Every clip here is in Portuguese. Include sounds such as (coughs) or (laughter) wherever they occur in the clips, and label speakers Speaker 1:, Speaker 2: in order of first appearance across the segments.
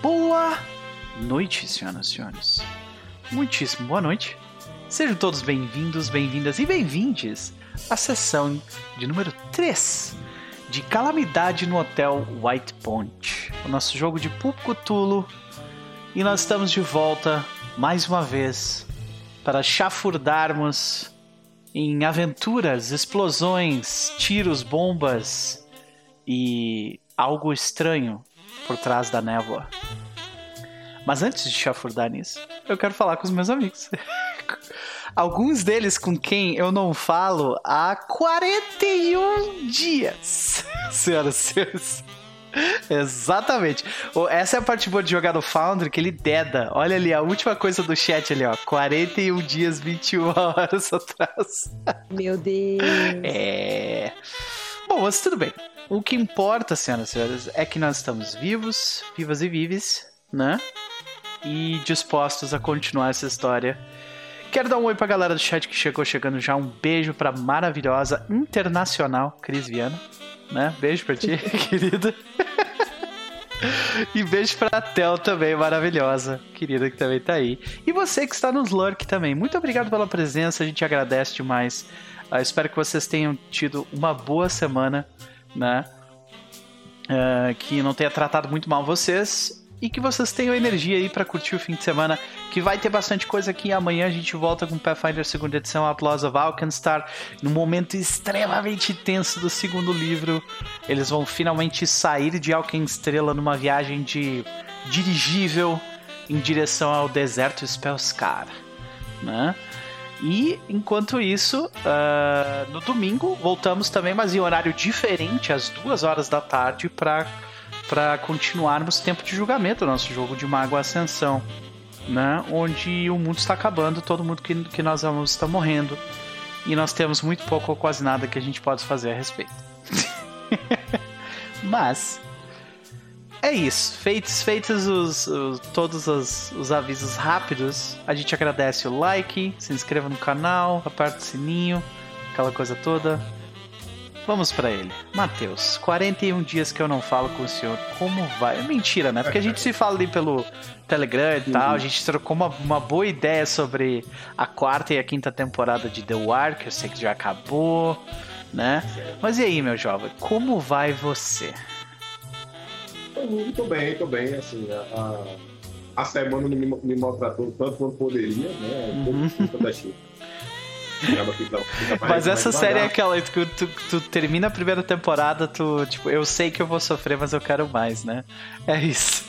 Speaker 1: Boa noite, senhoras e senhores. Muitíssimo boa noite. Sejam todos bem-vindos, bem-vindas e bem-vindes à sessão de número 3 de Calamidade no Hotel White Point, o nosso jogo de Pulpo Cthulhu. E nós estamos de volta mais uma vez para chafurdarmos em aventuras, explosões, tiros, bombas e algo estranho por trás da névoa. Mas antes de chafurdar nisso, eu quero falar com os meus amigos. (laughs) Alguns deles com quem eu não falo há 41 dias. (laughs) Senhoras e senhores. Exatamente. Essa é a parte boa de jogar no Foundry, que ele deda. Olha ali, a última coisa do chat ali, ó. 41 dias, 21 horas (laughs) atrás.
Speaker 2: Meu Deus.
Speaker 1: É. Bom, mas tudo bem. O que importa, senhoras e senhores, é que nós estamos vivos, vivas e vives, né? E dispostos a continuar essa história. Quero dar um oi pra galera do chat que chegou chegando já. Um beijo pra maravilhosa internacional Cris Viana, né? Beijo pra ti, (laughs) querida. e beijo pra Tel também, maravilhosa, querida que também tá aí. E você que está nos Lurk também, muito obrigado pela presença, a gente agradece demais. Uh, espero que vocês tenham tido uma boa semana né? Uh, que não tenha tratado muito mal vocês e que vocês tenham energia aí para curtir o fim de semana, que vai ter bastante coisa aqui. Amanhã a gente volta com Pathfinder segunda edição, Outlaws of Alkenstar, num momento extremamente tenso do segundo livro. Eles vão finalmente sair de Alkenstrela numa viagem de dirigível em direção ao deserto Spellscar, né? E enquanto isso, uh, no domingo voltamos também, mas em horário diferente, às duas horas da tarde, para para continuarmos tempo de julgamento, nosso jogo de Mago Ascensão, né? Onde o mundo está acabando, todo mundo que, que nós amamos está morrendo e nós temos muito pouco ou quase nada que a gente pode fazer a respeito. (laughs) mas é isso. Feitos, feitos os, os todos os, os, avisos rápidos, a gente agradece o like, se inscreva no canal, aperta o sininho, aquela coisa toda. Vamos para ele. Matheus, 41 dias que eu não falo com o senhor. Como vai? Mentira, né? Porque a gente se fala ali pelo Telegram e tal. A gente trocou uma, uma boa ideia sobre a quarta e a quinta temporada de The Wire, que eu sei que já acabou, né? Mas e aí, meu jovem? Como vai você?
Speaker 3: Tô bem, tô bem, assim, a, a semana me, me maltratou tanto quanto poderia, né? Um uhum. da Chica.
Speaker 1: Mas essa série é aquela que tu, tu, tu, termina a primeira temporada, tu, tipo, eu sei que eu vou sofrer, mas eu quero mais, né? É isso.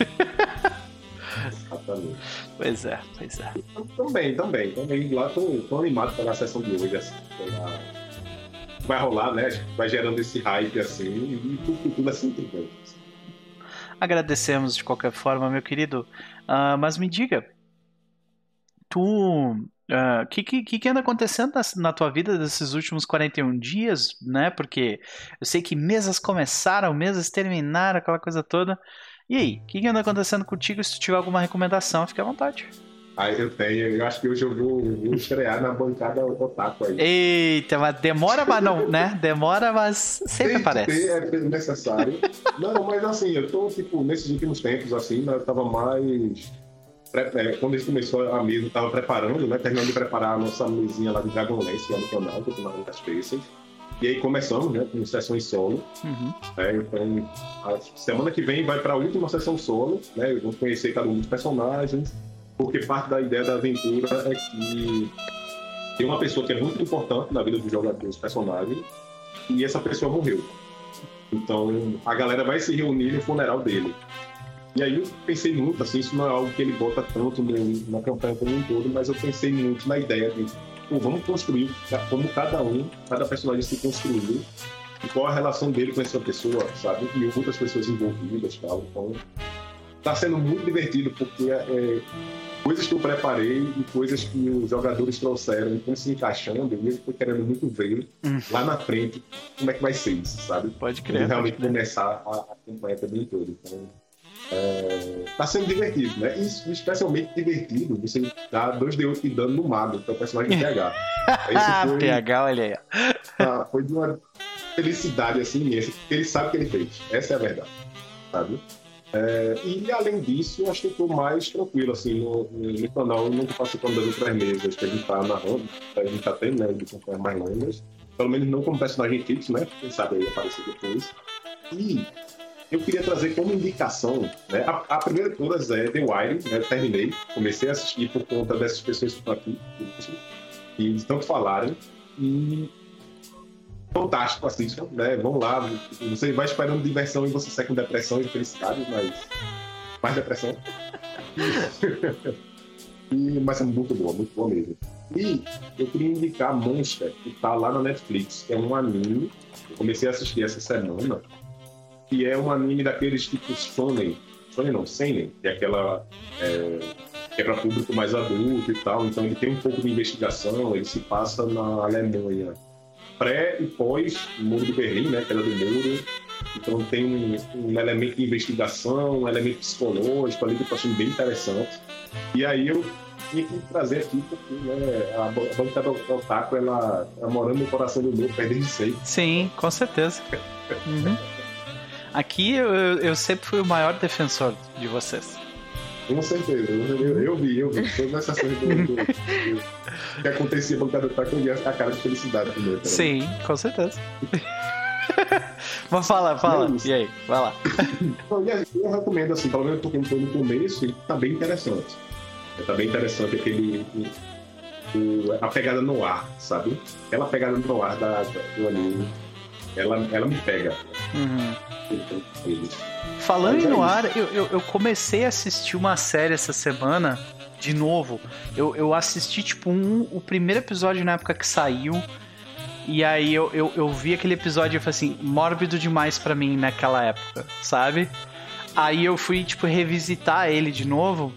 Speaker 3: Exatamente.
Speaker 1: Pois é, pois é.
Speaker 3: Também, também, também. Lá tô, tô animado pela sessão de hoje, assim. Pela... Vai rolar, né? Vai gerando esse hype assim, e tudo, tudo assim, tudo bem.
Speaker 1: Agradecemos de qualquer forma, meu querido. Uh, mas me diga, tu. O uh, que, que, que anda acontecendo na, na, tua vida desses últimos 41 dias, né? Porque eu sei que mesas começaram, mesas terminaram, aquela coisa toda. E aí, o que, que anda acontecendo contigo? Se tu tiver alguma recomendação, fique à vontade.
Speaker 3: Ah, eu tenho. Eu acho que hoje eu vou, vou estrear na bancada Otaku aí.
Speaker 1: Eita, mas demora, mas não, né? Demora, mas sempre tem aparece.
Speaker 3: Ter, é necessário. não, mas assim, eu tô, tipo, nesses últimos tempos, assim, né, eu tava mais. É, quando gente começou a mesa, eu tava preparando, né? Terminando de preparar a nossa mesinha lá de Dragonlance, lá no canal, que eu tô na das Faces. E aí começamos, né, com sessões solo. Uhum. É, então, a semana que vem vai para a última sessão solo, né? Vamos conhecer cada um dos personagens porque parte da ideia da aventura é que tem uma pessoa que é muito importante na vida dos jogadores, personagem, e essa pessoa morreu. Então a galera vai se reunir no funeral dele. E aí eu pensei muito, assim, isso não é algo que ele bota tanto no, na campanha como um todo, mas eu pensei muito na ideia de, pô, vamos construir como cada um, cada personagem se construiu, e qual a relação dele com essa pessoa, sabe? E outras pessoas envolvidas tal. Então, tá sendo muito divertido, porque é, coisas que eu preparei e coisas que os jogadores trouxeram estão se encaixando, eu mesmo estou querendo muito ver hum. lá na frente como é que vai ser isso, sabe?
Speaker 1: Pode crer.
Speaker 3: E realmente
Speaker 1: crer.
Speaker 3: começar a, a campanha também toda. Então, é, tá sendo divertido, né? E especialmente divertido você dar dois D8 de dano no mago, que é o personagem PH. (laughs)
Speaker 1: Foi, PH, olha aí.
Speaker 3: Ah, foi de uma felicidade assim imensa, ele sabe o que ele fez. Essa é a verdade, sabe? É, e além disso, acho que tô mais tranquilo, assim, no, no canal. Não participando das outras mesas que a gente tá narrando, a gente tá tendo, né, de acompanhar mais longas. Pelo menos não como personagem fixo, né? Quem sabe aí aparecer depois. E eu queria trazer como indicação, né? A, a primeira de todas é The Wire, né? Terminei, comecei a assistir por conta dessas pessoas que estão aqui, que estão falarem. E fantástico, assistam, né? Vão lá, você vai esperando diversão e você sai com depressão e felicidade, mas mais depressão. (laughs) e, mas é muito boa, muito boa mesmo. E eu queria indicar Monster, que tá lá na Netflix, é um anime. Eu comecei a assistir essa semana, que é um anime daqueles tipos shonen. Shonen não, seinen, que é aquela... É, que é para público mais adulto e tal. Então ele tem um pouco de investigação, ele se passa na Alemanha pré e pós Muro de Berlim, né? Queda do muro. Então tem um, um, elemento de investigação, um elemento psicológico ali que eu achando bem interessante. E aí eu tinha que trazer aqui, porque né, a, banca do Otaku, ela, ela morando no coração do meu, desde sempre.
Speaker 1: Sim, com certeza. (laughs) Uhum. Aqui eu, eu sempre fui o maior defensor de vocês.
Speaker 3: Com certeza, eu, eu, vi, eu vi. Todas essas coisas do, do, que acontecia no banco do Otaku, eu vi a cara de felicidade também.
Speaker 1: Sim, com certeza. Mas fala, fala. É e aí, vai lá.
Speaker 3: eu recomendo, assim, pelo menos porque estou no começo, ele tá bem interessante. Tá bem interessante aquele. O, a pegada no ar, sabe? Aquela pegada no ar da, do anime. Ela, ela me pega.
Speaker 1: Uhum. Falando em é no ar, eu, eu, eu, comecei a assistir uma série essa semana, de novo. Eu, eu assisti, tipo, um, o primeiro episódio na época que saiu. E aí eu, eu, eu vi aquele episódio e falei assim, mórbido demais para mim naquela época, sabe? Aí eu fui, tipo, revisitar ele de novo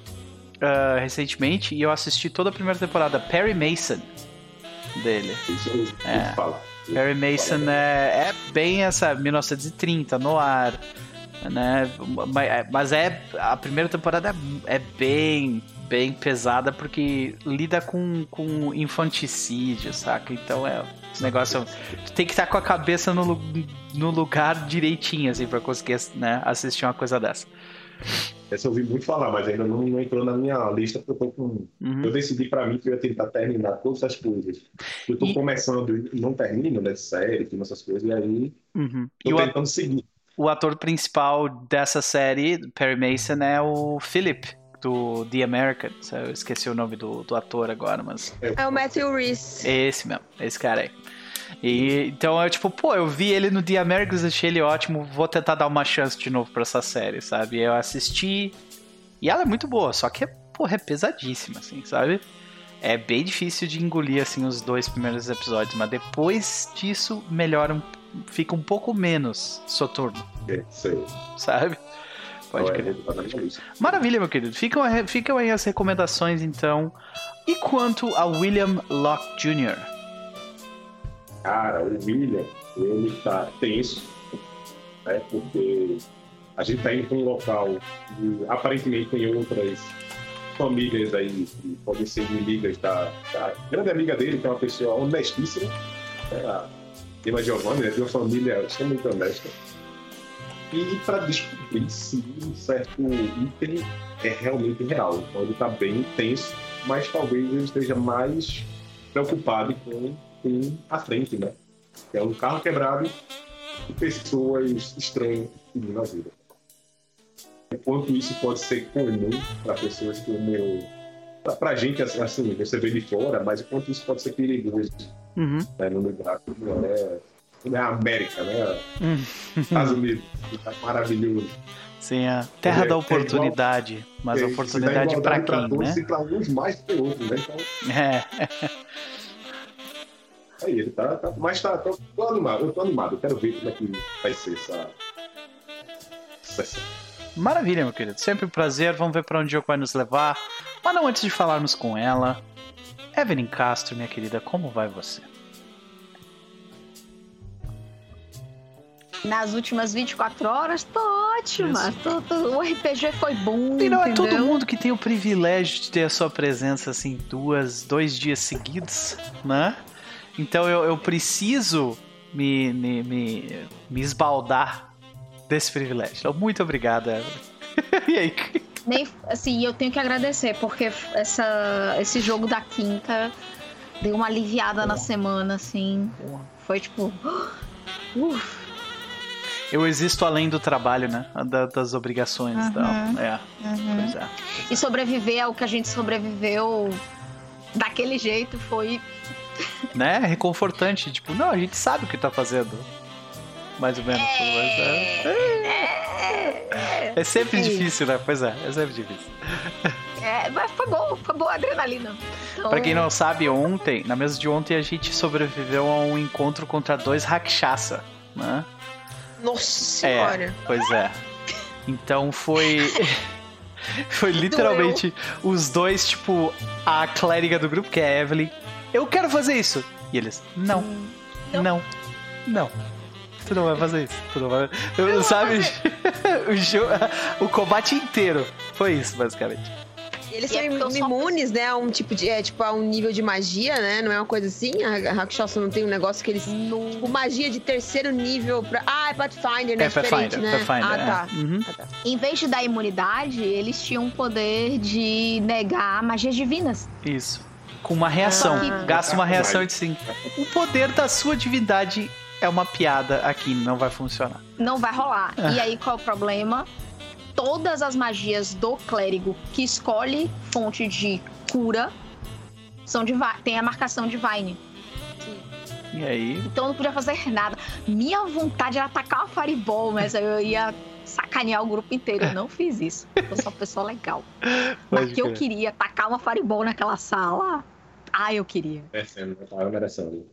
Speaker 1: uh, recentemente e eu assisti toda a primeira temporada, Perry Mason, dele.
Speaker 3: Isso é. fala.
Speaker 1: Perry Mason é, é bem essa 1930 no ar, né? Mas é a primeira temporada é, é bem bem pesada porque lida com, com infanticídio, saca? Então é esse negócio. Tem que estar com a cabeça no, no lugar direitinho, assim, pra conseguir né, assistir uma coisa dessa.
Speaker 3: Essa eu ouvi muito falar, mas ainda não, não entrou na minha lista, porque eu tô com. Uhum. Eu decidi para mim que eu ia tentar terminar todas as coisas. Eu tô e... começando e não termino, né? Série, filme, essas coisas, e aí.
Speaker 1: Uhum.
Speaker 3: Tô e tentando o... seguir.
Speaker 1: O ator principal dessa série, Perry Mason, é o Philip, do The Americans. Eu esqueci o nome do, do ator agora, mas.
Speaker 2: É o Matthew Reese.
Speaker 1: Esse mesmo, esse cara aí. E, então eu, tipo, pô, eu vi ele no The Americans, achei ele ótimo, vou tentar dar uma chance de novo pra essa série, sabe? Eu assisti. E ela é muito boa, só que, porra, é pesadíssima, assim, sabe? É bem difícil de engolir, assim, os dois primeiros episódios, mas depois disso melhora, fica um pouco menos soturno.
Speaker 3: É, sei.
Speaker 1: Sabe? Pode é crer. Maravilha, meu querido. Ficam, ficam aí as recomendações, então. E quanto a William Locke Jr.?
Speaker 3: Cara, o William, ele tá tenso, né? Porque a gente tá indo para um local aparentemente tem outras famílias aí que podem ser inimigas da, da grande amiga dele, que é uma pessoa honestíssima, né? A Emma Giovanni, né? de uma família extremamente honesta. E para descobrir se um certo item é realmente real. Então ele está bem tenso, mas talvez ele esteja mais preocupado com tem à frente, né? É um carro quebrado e pessoas estranhas seguindo a vida. Enquanto isso pode ser comum para pessoas como eu. Para a gente, assim, você vê de fora, mas enquanto isso pode ser perigoso
Speaker 1: uhum.
Speaker 3: né, no lugar não é, é América, né? Uhum. Estados Unidos, tá maravilhoso.
Speaker 1: Sim, a terra é, da oportunidade, é igual, mas é, oportunidade para quem, né?
Speaker 3: E para alguns mais que outros, né? Então...
Speaker 1: É. (laughs)
Speaker 3: Aí ele tá, tá mas tá, tô, tô, animado, eu tô animado, eu quero ver como é que vai ser essa sessão.
Speaker 1: Maravilha, meu querido. Sempre um prazer. Vamos ver para onde o jogo vai nos levar. Mas não antes de falarmos com ela. Evelyn Castro, minha querida, como vai você?
Speaker 2: Nas últimas 24 horas, tô ótima. Tô, tô, o RPG foi bom.
Speaker 1: E não
Speaker 2: é
Speaker 1: todo mundo que tem o privilégio de ter a sua presença assim duas, dois dias seguidos, né? Então eu, eu preciso me, me, me, me esbaldar desse privilégio. Então, muito obrigado, (laughs) e aí?
Speaker 2: Nem, assim, eu tenho que agradecer, porque essa, esse jogo da quinta deu uma aliviada na semana, assim. Foi tipo. (gasps)
Speaker 1: Eu existo além do trabalho, né? Da- das obrigações e tal.
Speaker 2: Uhum.
Speaker 1: É,
Speaker 2: Uhum.
Speaker 1: pois é.
Speaker 2: E sobreviver ao que a gente sobreviveu daquele jeito foi.
Speaker 1: Né? Reconfortante. Tipo, não, a gente sabe o que tá fazendo. Mais ou menos. Mas é, é sempre
Speaker 2: Sim.
Speaker 1: difícil, né? Pois é, é sempre difícil.
Speaker 2: É, mas foi bom, foi boa a adrenalina. Então,
Speaker 1: Pra quem não sabe, ontem, na mesa de ontem, a gente sobreviveu a um encontro contra dois Rakshasa, né?
Speaker 4: Nossa senhora.
Speaker 1: Pois é. Então foi. (laughs) foi literalmente os dois, tipo, a clériga do grupo, que é a Evelyn. Eu quero fazer isso! E eles, não, não, não. Tu não vai fazer isso. Tu não vai. Eu, sabe? (laughs) o, jo- o combate inteiro foi isso, basicamente.
Speaker 4: Eles
Speaker 2: E
Speaker 4: são
Speaker 2: é eu só
Speaker 4: imunes, né? A um tipo de. É, tipo, a um nível de magia, né? Não é uma coisa assim? A a Rakshasa não tem um negócio que eles. Tipo, magia de terceiro nível pra. Ah, é Pathfinder, né?
Speaker 1: É Pathfinder,
Speaker 4: né?
Speaker 1: Pathfinder.
Speaker 4: ah, tá.
Speaker 1: é. Uhum.
Speaker 4: Ah, tá.
Speaker 2: Em vez de dar imunidade, eles tinham o poder de negar magias divinas.
Speaker 1: Isso. Com uma reação.
Speaker 2: Ah.
Speaker 1: Gasta uma reação de sim. O poder da sua divindade é uma piada aqui, não vai funcionar.
Speaker 2: Não vai rolar.
Speaker 1: Ah.
Speaker 2: E aí qual é o problema? Todas as magias do clérigo que escolhe fonte de cura são de tem a marcação Divine.
Speaker 1: E aí,
Speaker 2: Então eu não podia fazer nada. Minha vontade era atacar uma fireball, mas aí eu ia sacanear o grupo inteiro. Eu não fiz isso. Eu sou uma pessoa legal. (laughs) Mas que eu queria atacar uma fireball naquela sala. Ah, eu queria.
Speaker 3: Merecendo, né? Tava merecendo.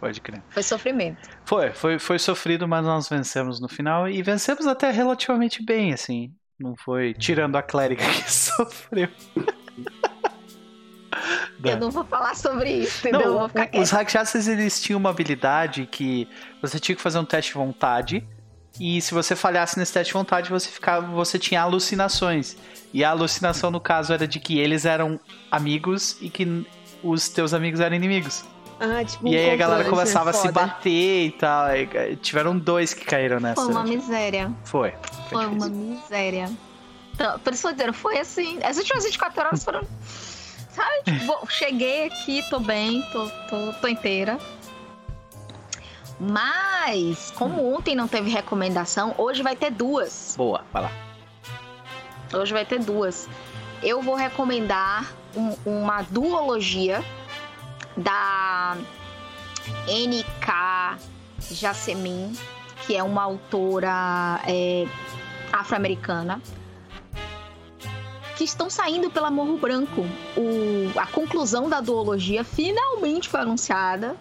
Speaker 1: Pode crer.
Speaker 2: Foi sofrimento.
Speaker 1: Foi, foi, foi sofrido, mas nós vencemos no final e vencemos até relativamente bem, assim. Não foi tirando a clériga que (laughs) sofreu. (laughs)
Speaker 2: Eu não vou falar sobre isso, entendeu? eu
Speaker 1: Não, os Rakshasas eles tinham uma habilidade que você tinha que fazer um teste de vontade e se você falhasse nesse teste de vontade você ficava, você tinha alucinações e a alucinação no caso era de que eles eram amigos e que os teus amigos eram inimigos.
Speaker 4: Ah, tipo,
Speaker 1: e
Speaker 4: um
Speaker 1: aí a galera
Speaker 4: controle,
Speaker 1: começava a se bater e tal. e, tiveram dois que caíram nessa.
Speaker 2: Foi uma miséria.
Speaker 1: Foi.
Speaker 2: Foi uma
Speaker 1: difícil.
Speaker 2: miséria. Então, por isso que eu foi assim. As últimas 24 horas foram. Sabe? Tipo, cheguei aqui, tô bem, tô, tô, tô inteira. Mas, como ontem não teve recomendação, hoje vai ter duas.
Speaker 1: Boa, vai lá.
Speaker 2: Hoje vai ter duas. Eu vou recomendar um- uma duologia da NK Jasmin, que é uma autora é, afro-americana, que estão saindo pela Morro Branco. O- a conclusão da duologia finalmente foi anunciada.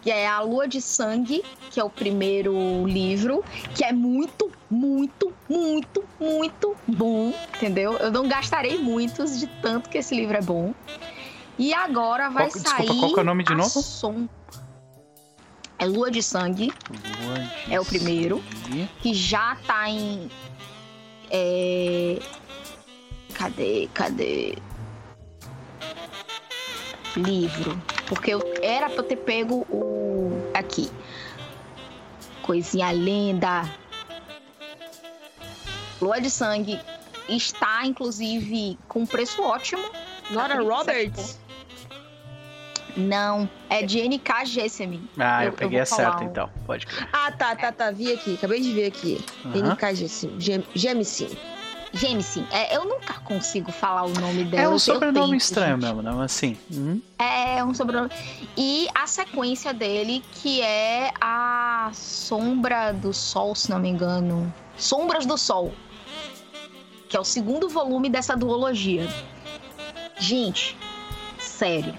Speaker 2: Que é A Lua de Sangue, que é o primeiro livro, que é muito, muito, muito, muito bom, entendeu? Eu não gastarei muitos de tanto que esse livro é bom. E agora vai
Speaker 1: Qual-
Speaker 2: sair.
Speaker 1: desculpa, qual que é o nome de
Speaker 2: a
Speaker 1: novo?
Speaker 2: Som... É Lua de Sangue,
Speaker 1: Lua de
Speaker 2: É o primeiro.
Speaker 1: sangue.
Speaker 2: que já tá em. É... Cadê? Cadê? Livro. Porque eu era pra eu ter pego o. Aqui. Coisinha linda. Lua de Sangue está, inclusive, com preço ótimo.
Speaker 4: Nora
Speaker 2: Aquele
Speaker 4: Roberts?
Speaker 2: Não, é de NK Gessemin.
Speaker 1: Ah, eu,
Speaker 2: Eu-
Speaker 1: peguei
Speaker 2: vou
Speaker 1: a certa
Speaker 2: um-
Speaker 1: então. Pode crer.
Speaker 4: Ah, tá, tá, tá. Vi aqui. Acabei de ver aqui.
Speaker 1: Aham.
Speaker 4: NK Gemicin.
Speaker 2: Gemsin. É, eu nunca consigo falar o nome dela.
Speaker 1: É um sobrenome
Speaker 2: tempo,
Speaker 1: estranho
Speaker 2: gente.
Speaker 1: mesmo, né? Mas assim. uhum.
Speaker 2: É um sobrenome. E a sequência dele, que é a Sombra do Sol, se não me engano. Sombras do Sol. Que é o segundo volume dessa duologia. Gente, sério.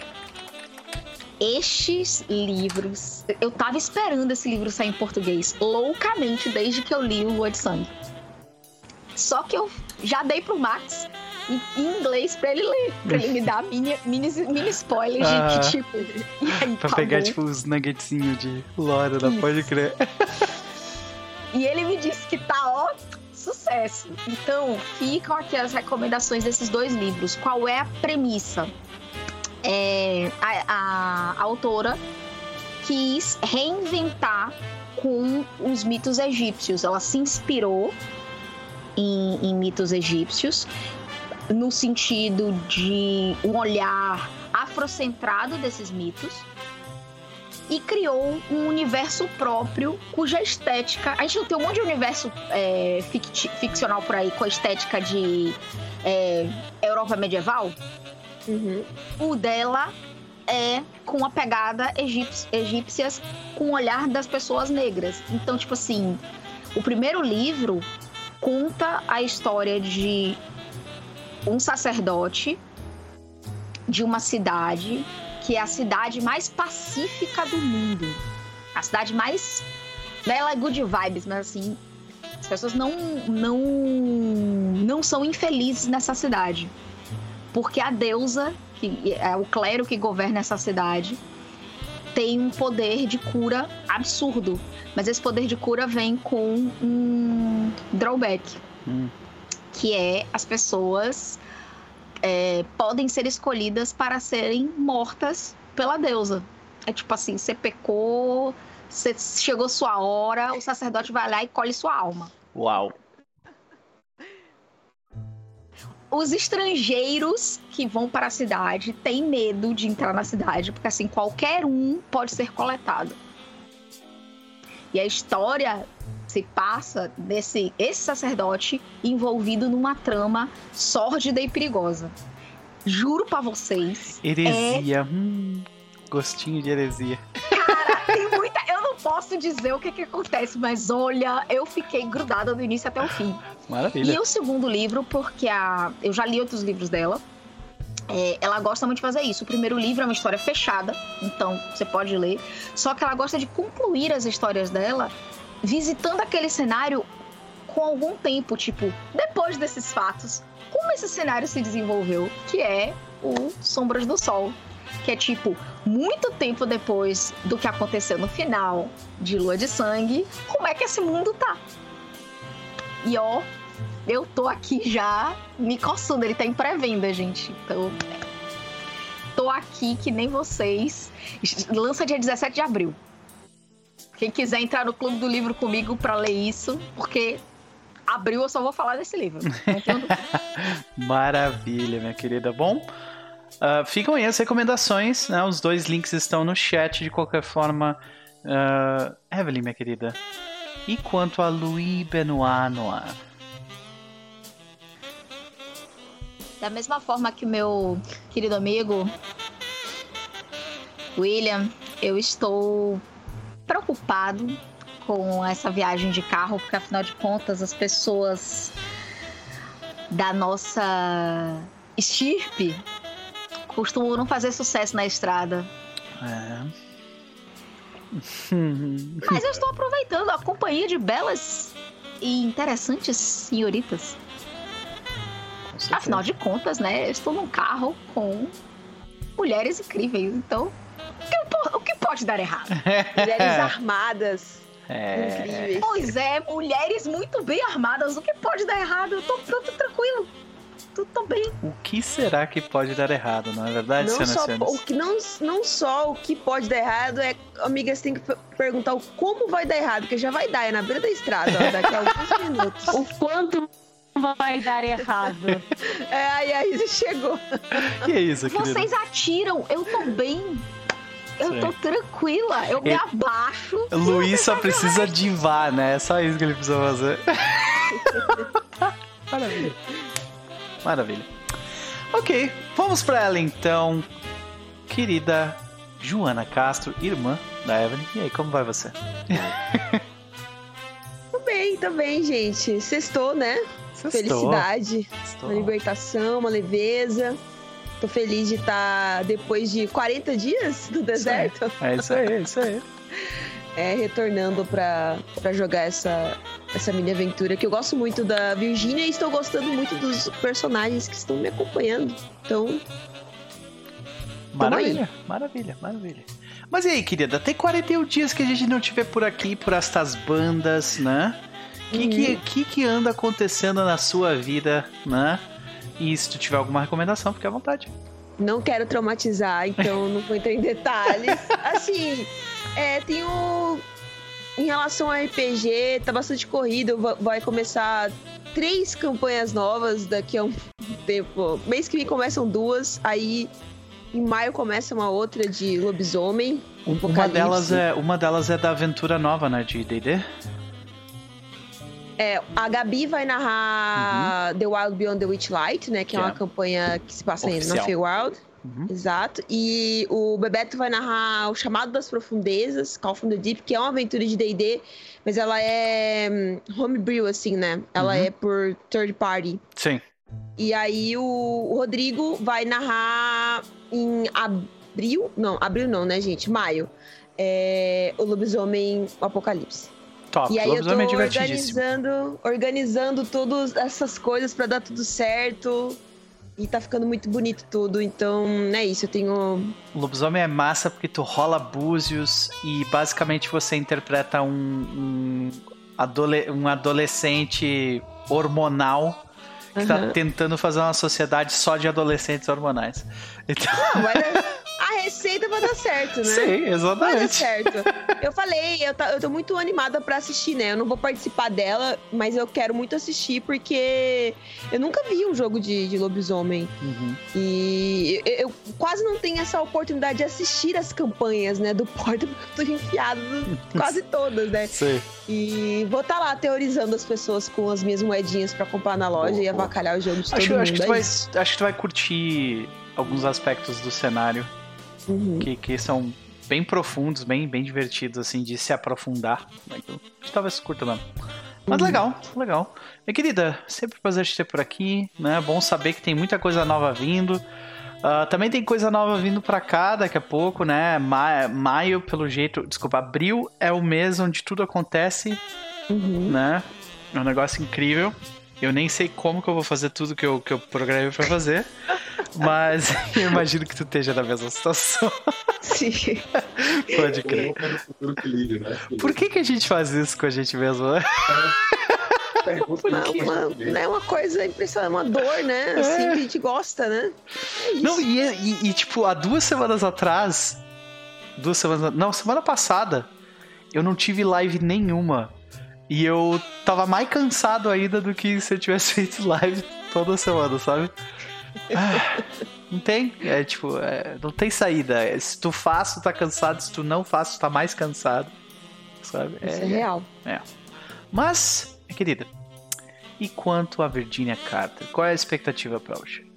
Speaker 2: Estes livros. Eu tava esperando esse livro sair em português loucamente desde que eu li o Lua de Sangue. Só que eu já dei pro Max em inglês pra ele ler. Pra ele me dar mini, mini, mini spoilers de
Speaker 1: Ah.
Speaker 2: que, tipo. (laughs) E aí,
Speaker 1: Pra
Speaker 2: tá
Speaker 1: pegar,
Speaker 2: bom.
Speaker 1: tipo, os nuggetzinhos de lore, né?
Speaker 2: Isso.
Speaker 1: Pode crer. (laughs)
Speaker 2: E ele me disse que tá, ó, sucesso. Então, ficam aqui as recomendações desses dois livros. Qual é a premissa? É, a, a- autora quis reinventar com os mitos egípcios. Ela se inspirou em, em mitos egípcios, no sentido de um olhar afrocentrado desses mitos e criou um universo próprio cuja estética. A gente não tem um monte de universo é, ficti, ficcional por aí com a estética de é, Europa medieval.
Speaker 4: Uhum.
Speaker 2: O dela é com a pegada egípcia, egípcias com o olhar das pessoas negras. Então, tipo assim, o primeiro livro conta a história de um sacerdote de uma cidade que é a cidade mais pacífica do mundo. A cidade mais. Ela é good vibes, mas assim. As pessoas não, não, não são infelizes nessa cidade. Porque a deusa, que é o clero que governa essa cidade, tem um poder de cura absurdo. Mas esse poder de cura vem com um drawback.
Speaker 1: Hum.
Speaker 2: Que é as pessoas é, podem ser escolhidas para serem mortas pela deusa. É tipo assim, você pecou, você chegou sua hora, o sacerdote vai lá e colhe sua alma.
Speaker 1: Uau.
Speaker 2: Os estrangeiros que vão para a cidade têm medo de entrar na cidade, porque assim, qualquer um pode ser coletado. E a história se passa desse esse sacerdote envolvido numa trama sórdida e perigosa. Juro para vocês.
Speaker 1: Heresia. Hum, gostinho de heresia. (laughs)
Speaker 2: posso dizer o que, que acontece, mas olha, eu fiquei grudada do início até o fim.
Speaker 1: Maravilha.
Speaker 2: E o segundo livro, porque a, eu já li outros livros dela. É, ela gosta muito de fazer isso. O primeiro livro é uma história fechada, então você pode ler. Só que ela gosta de concluir as histórias dela visitando aquele cenário com algum tempo, tipo, depois desses fatos, como esse cenário se desenvolveu, que é o Sombras do Sol. Que é tipo, muito tempo depois do que aconteceu no final de Lua de Sangue, como é que esse mundo tá? E ó, eu tô aqui já me coçando, ele tá em pré-venda, gente. Então, tô aqui que nem vocês. Lança dia 17 de abril. Quem quiser entrar no Clube do Livro comigo para ler isso, porque abril eu só vou falar desse livro. (laughs)
Speaker 1: Maravilha, minha querida. Bom, uh, ficam aí as recomendações, né? Os dois links estão no chat de qualquer forma. Uh, Evelyn, minha querida. E quanto a Louis Benoit Noir?
Speaker 2: Da mesma forma que o meu querido amigo William, eu estou preocupado com essa viagem de carro, porque afinal de contas as pessoas da nossa estirpe costumam não fazer sucesso na estrada.
Speaker 1: É.
Speaker 2: Mas eu estou aproveitando a companhia de belas e interessantes senhoritas. Afinal de contas, né? Eu estou num carro com mulheres incríveis, então o que pode dar errado? (laughs)
Speaker 4: Mulheres armadas.
Speaker 1: É.
Speaker 4: Incríveis.
Speaker 2: Pois é, mulheres muito bem armadas. O que pode dar errado? Eu tô, tô, tô tranquilo. Tô bem.
Speaker 1: O que será que pode dar errado, não é verdade,
Speaker 4: Não só, o que, não, não só o que pode dar errado, é, amigas, tem que per- perguntar o como vai dar errado, porque já vai dar, é na beira da estrada, ó, daqui a alguns (laughs) minutos.
Speaker 5: O quanto vai dar errado? (laughs)
Speaker 4: É, aí a Izzy chegou.
Speaker 1: Que é isso, querido?
Speaker 2: Vocês atiram, eu tô bem. Eu
Speaker 1: Sim.
Speaker 2: tô tranquila, eu me
Speaker 1: Ele-
Speaker 2: abaixo.
Speaker 1: Luiz só precisa divar, né? É só isso que ele precisa fazer. (laughs) Maravilha. Maravilha. Ok, vamos pra ela então. Querida Joana Castro, irmã da Evelyn. E aí, como vai você? (laughs)
Speaker 4: Tô bem, tô bem, gente. Sextou, né? Felicidade,
Speaker 1: Sextou.
Speaker 4: uma libertação, uma leveza. Tô feliz de estar, depois de 40 dias no deserto,
Speaker 1: É isso aí, é isso aí. (laughs)
Speaker 4: é, retornando pra, pra jogar essa, essa mini aventura que eu gosto muito da Virgínia e estou gostando muito dos personagens que estão me acompanhando. Então,
Speaker 1: Maravilha, maravilha, maravilha. Mas e aí, querida? Tem 41 dias que a gente não vê por aqui, por estas bandas, né? O que, que, que, que anda acontecendo na sua vida, né? E se tu tiver alguma recomendação, fique à vontade.
Speaker 4: Não quero traumatizar, então não vou entrar em detalhes. Assim, é, tem o. Em relação ao RPG, tá bastante corrido. va- Vai começar três campanhas novas daqui a um tempo. Mês que vem começam duas, aí em maio começa uma outra de lobisomem.
Speaker 1: Um- Uma
Speaker 4: Apocalipse.
Speaker 1: delas, é, uma delas é da aventura nova, né? De DD.
Speaker 4: É, a Gabi vai narrar The Wild Beyond the Witchlight, né? Que, é
Speaker 1: Que
Speaker 4: uma
Speaker 1: é
Speaker 4: campanha que se passa
Speaker 1: oficial.
Speaker 4: na Feywild.
Speaker 1: Uhum.
Speaker 4: Exato. E o Bebeto vai narrar O Chamado das Profundezas, Call from the Deep, que é uma aventura de D&D, mas ela é hum, homebrew, assim, né? Ela
Speaker 1: Uhum.
Speaker 4: é por third party.
Speaker 1: Sim.
Speaker 4: E aí o, o Rodrigo vai narrar em abril, não, abril não, né, gente? Maio. É, o Lobisomem Apocalipse.
Speaker 1: Top.
Speaker 4: E aí eu tô
Speaker 1: é
Speaker 4: organizando, organizando todas essas coisas pra dar tudo certo. E tá ficando muito bonito tudo, então é isso, eu tenho.
Speaker 1: Lobisomem é massa porque tu rola búzios e basicamente você interpreta um, um, adole- um adolescente hormonal que tá
Speaker 4: Aham.
Speaker 1: tentando fazer uma sociedade só de adolescentes hormonais. Então,
Speaker 4: Vai dar- (laughs) A receita vai dar certo, né?
Speaker 1: sim,
Speaker 4: Vai dar
Speaker 1: exatamente.
Speaker 4: certo. (laughs) Eu falei, eu, tá- eu tô muito animada pra assistir, né? Eu não vou participar dela, mas eu quero muito assistir porque eu nunca vi um jogo de, de lobisomem.
Speaker 1: Uhum.
Speaker 4: E eu, eu quase não tenho essa oportunidade de assistir as campanhas, né? Do Porta, (laughs) porque eu tô enfiado quase todas, né?
Speaker 1: Sim.
Speaker 4: E vou estar lá teorizando as pessoas com as minhas moedinhas pra comprar na loja
Speaker 3: Boa,
Speaker 4: e
Speaker 3: boa.
Speaker 4: avacalhar o jogo de todo
Speaker 1: Acho,
Speaker 4: mundo.
Speaker 1: acho, que tu
Speaker 4: é
Speaker 1: vai, acho que tu vai curtir alguns aspectos do cenário
Speaker 4: Uhum.
Speaker 1: que, que são bem profundos, bem, bem divertidos, assim, de se aprofundar. Então, talvez curta mesmo. Mas
Speaker 4: Uhum.
Speaker 1: legal, legal. Minha querida, sempre um prazer te ter por aqui, né? Bom saber que tem muita coisa nova vindo. Ah, também tem coisa nova vindo pra cá daqui a pouco, né? Ma- maio, pelo jeito. Desculpa, abril é o mês onde tudo acontece,
Speaker 4: Uhum.
Speaker 1: né? É um negócio incrível. Eu nem sei como que eu vou fazer tudo que eu, que eu programei pra fazer. mas (laughs) eu imagino que tu esteja na mesma situação.
Speaker 4: Sim.
Speaker 1: Pode crer.
Speaker 3: Né?
Speaker 1: Por que, que a gente faz isso com a gente mesmo? né?
Speaker 3: Pergunta
Speaker 4: Não,
Speaker 3: que-
Speaker 4: uma, não é uma coisa impressionante, uma dor, né? Assim que a gente gosta, né? É.
Speaker 1: Não, e, e- e, tipo, há duas semanas atrás. Duas semanas. Não, semana passada. Eu não tive live nenhuma. E eu tava mais cansado ainda do que se eu tivesse (laughs) feito live toda semana, sabe? Ah, não tem. É tipo, é, não tem saída. É, Se tu faz, tu tá cansado. Se tu não faz, tu tá mais cansado. Sabe?
Speaker 4: Isso é real.
Speaker 1: Mas, minha querida, e quanto a Virginia Carter? Qual é a expectativa pra hoje?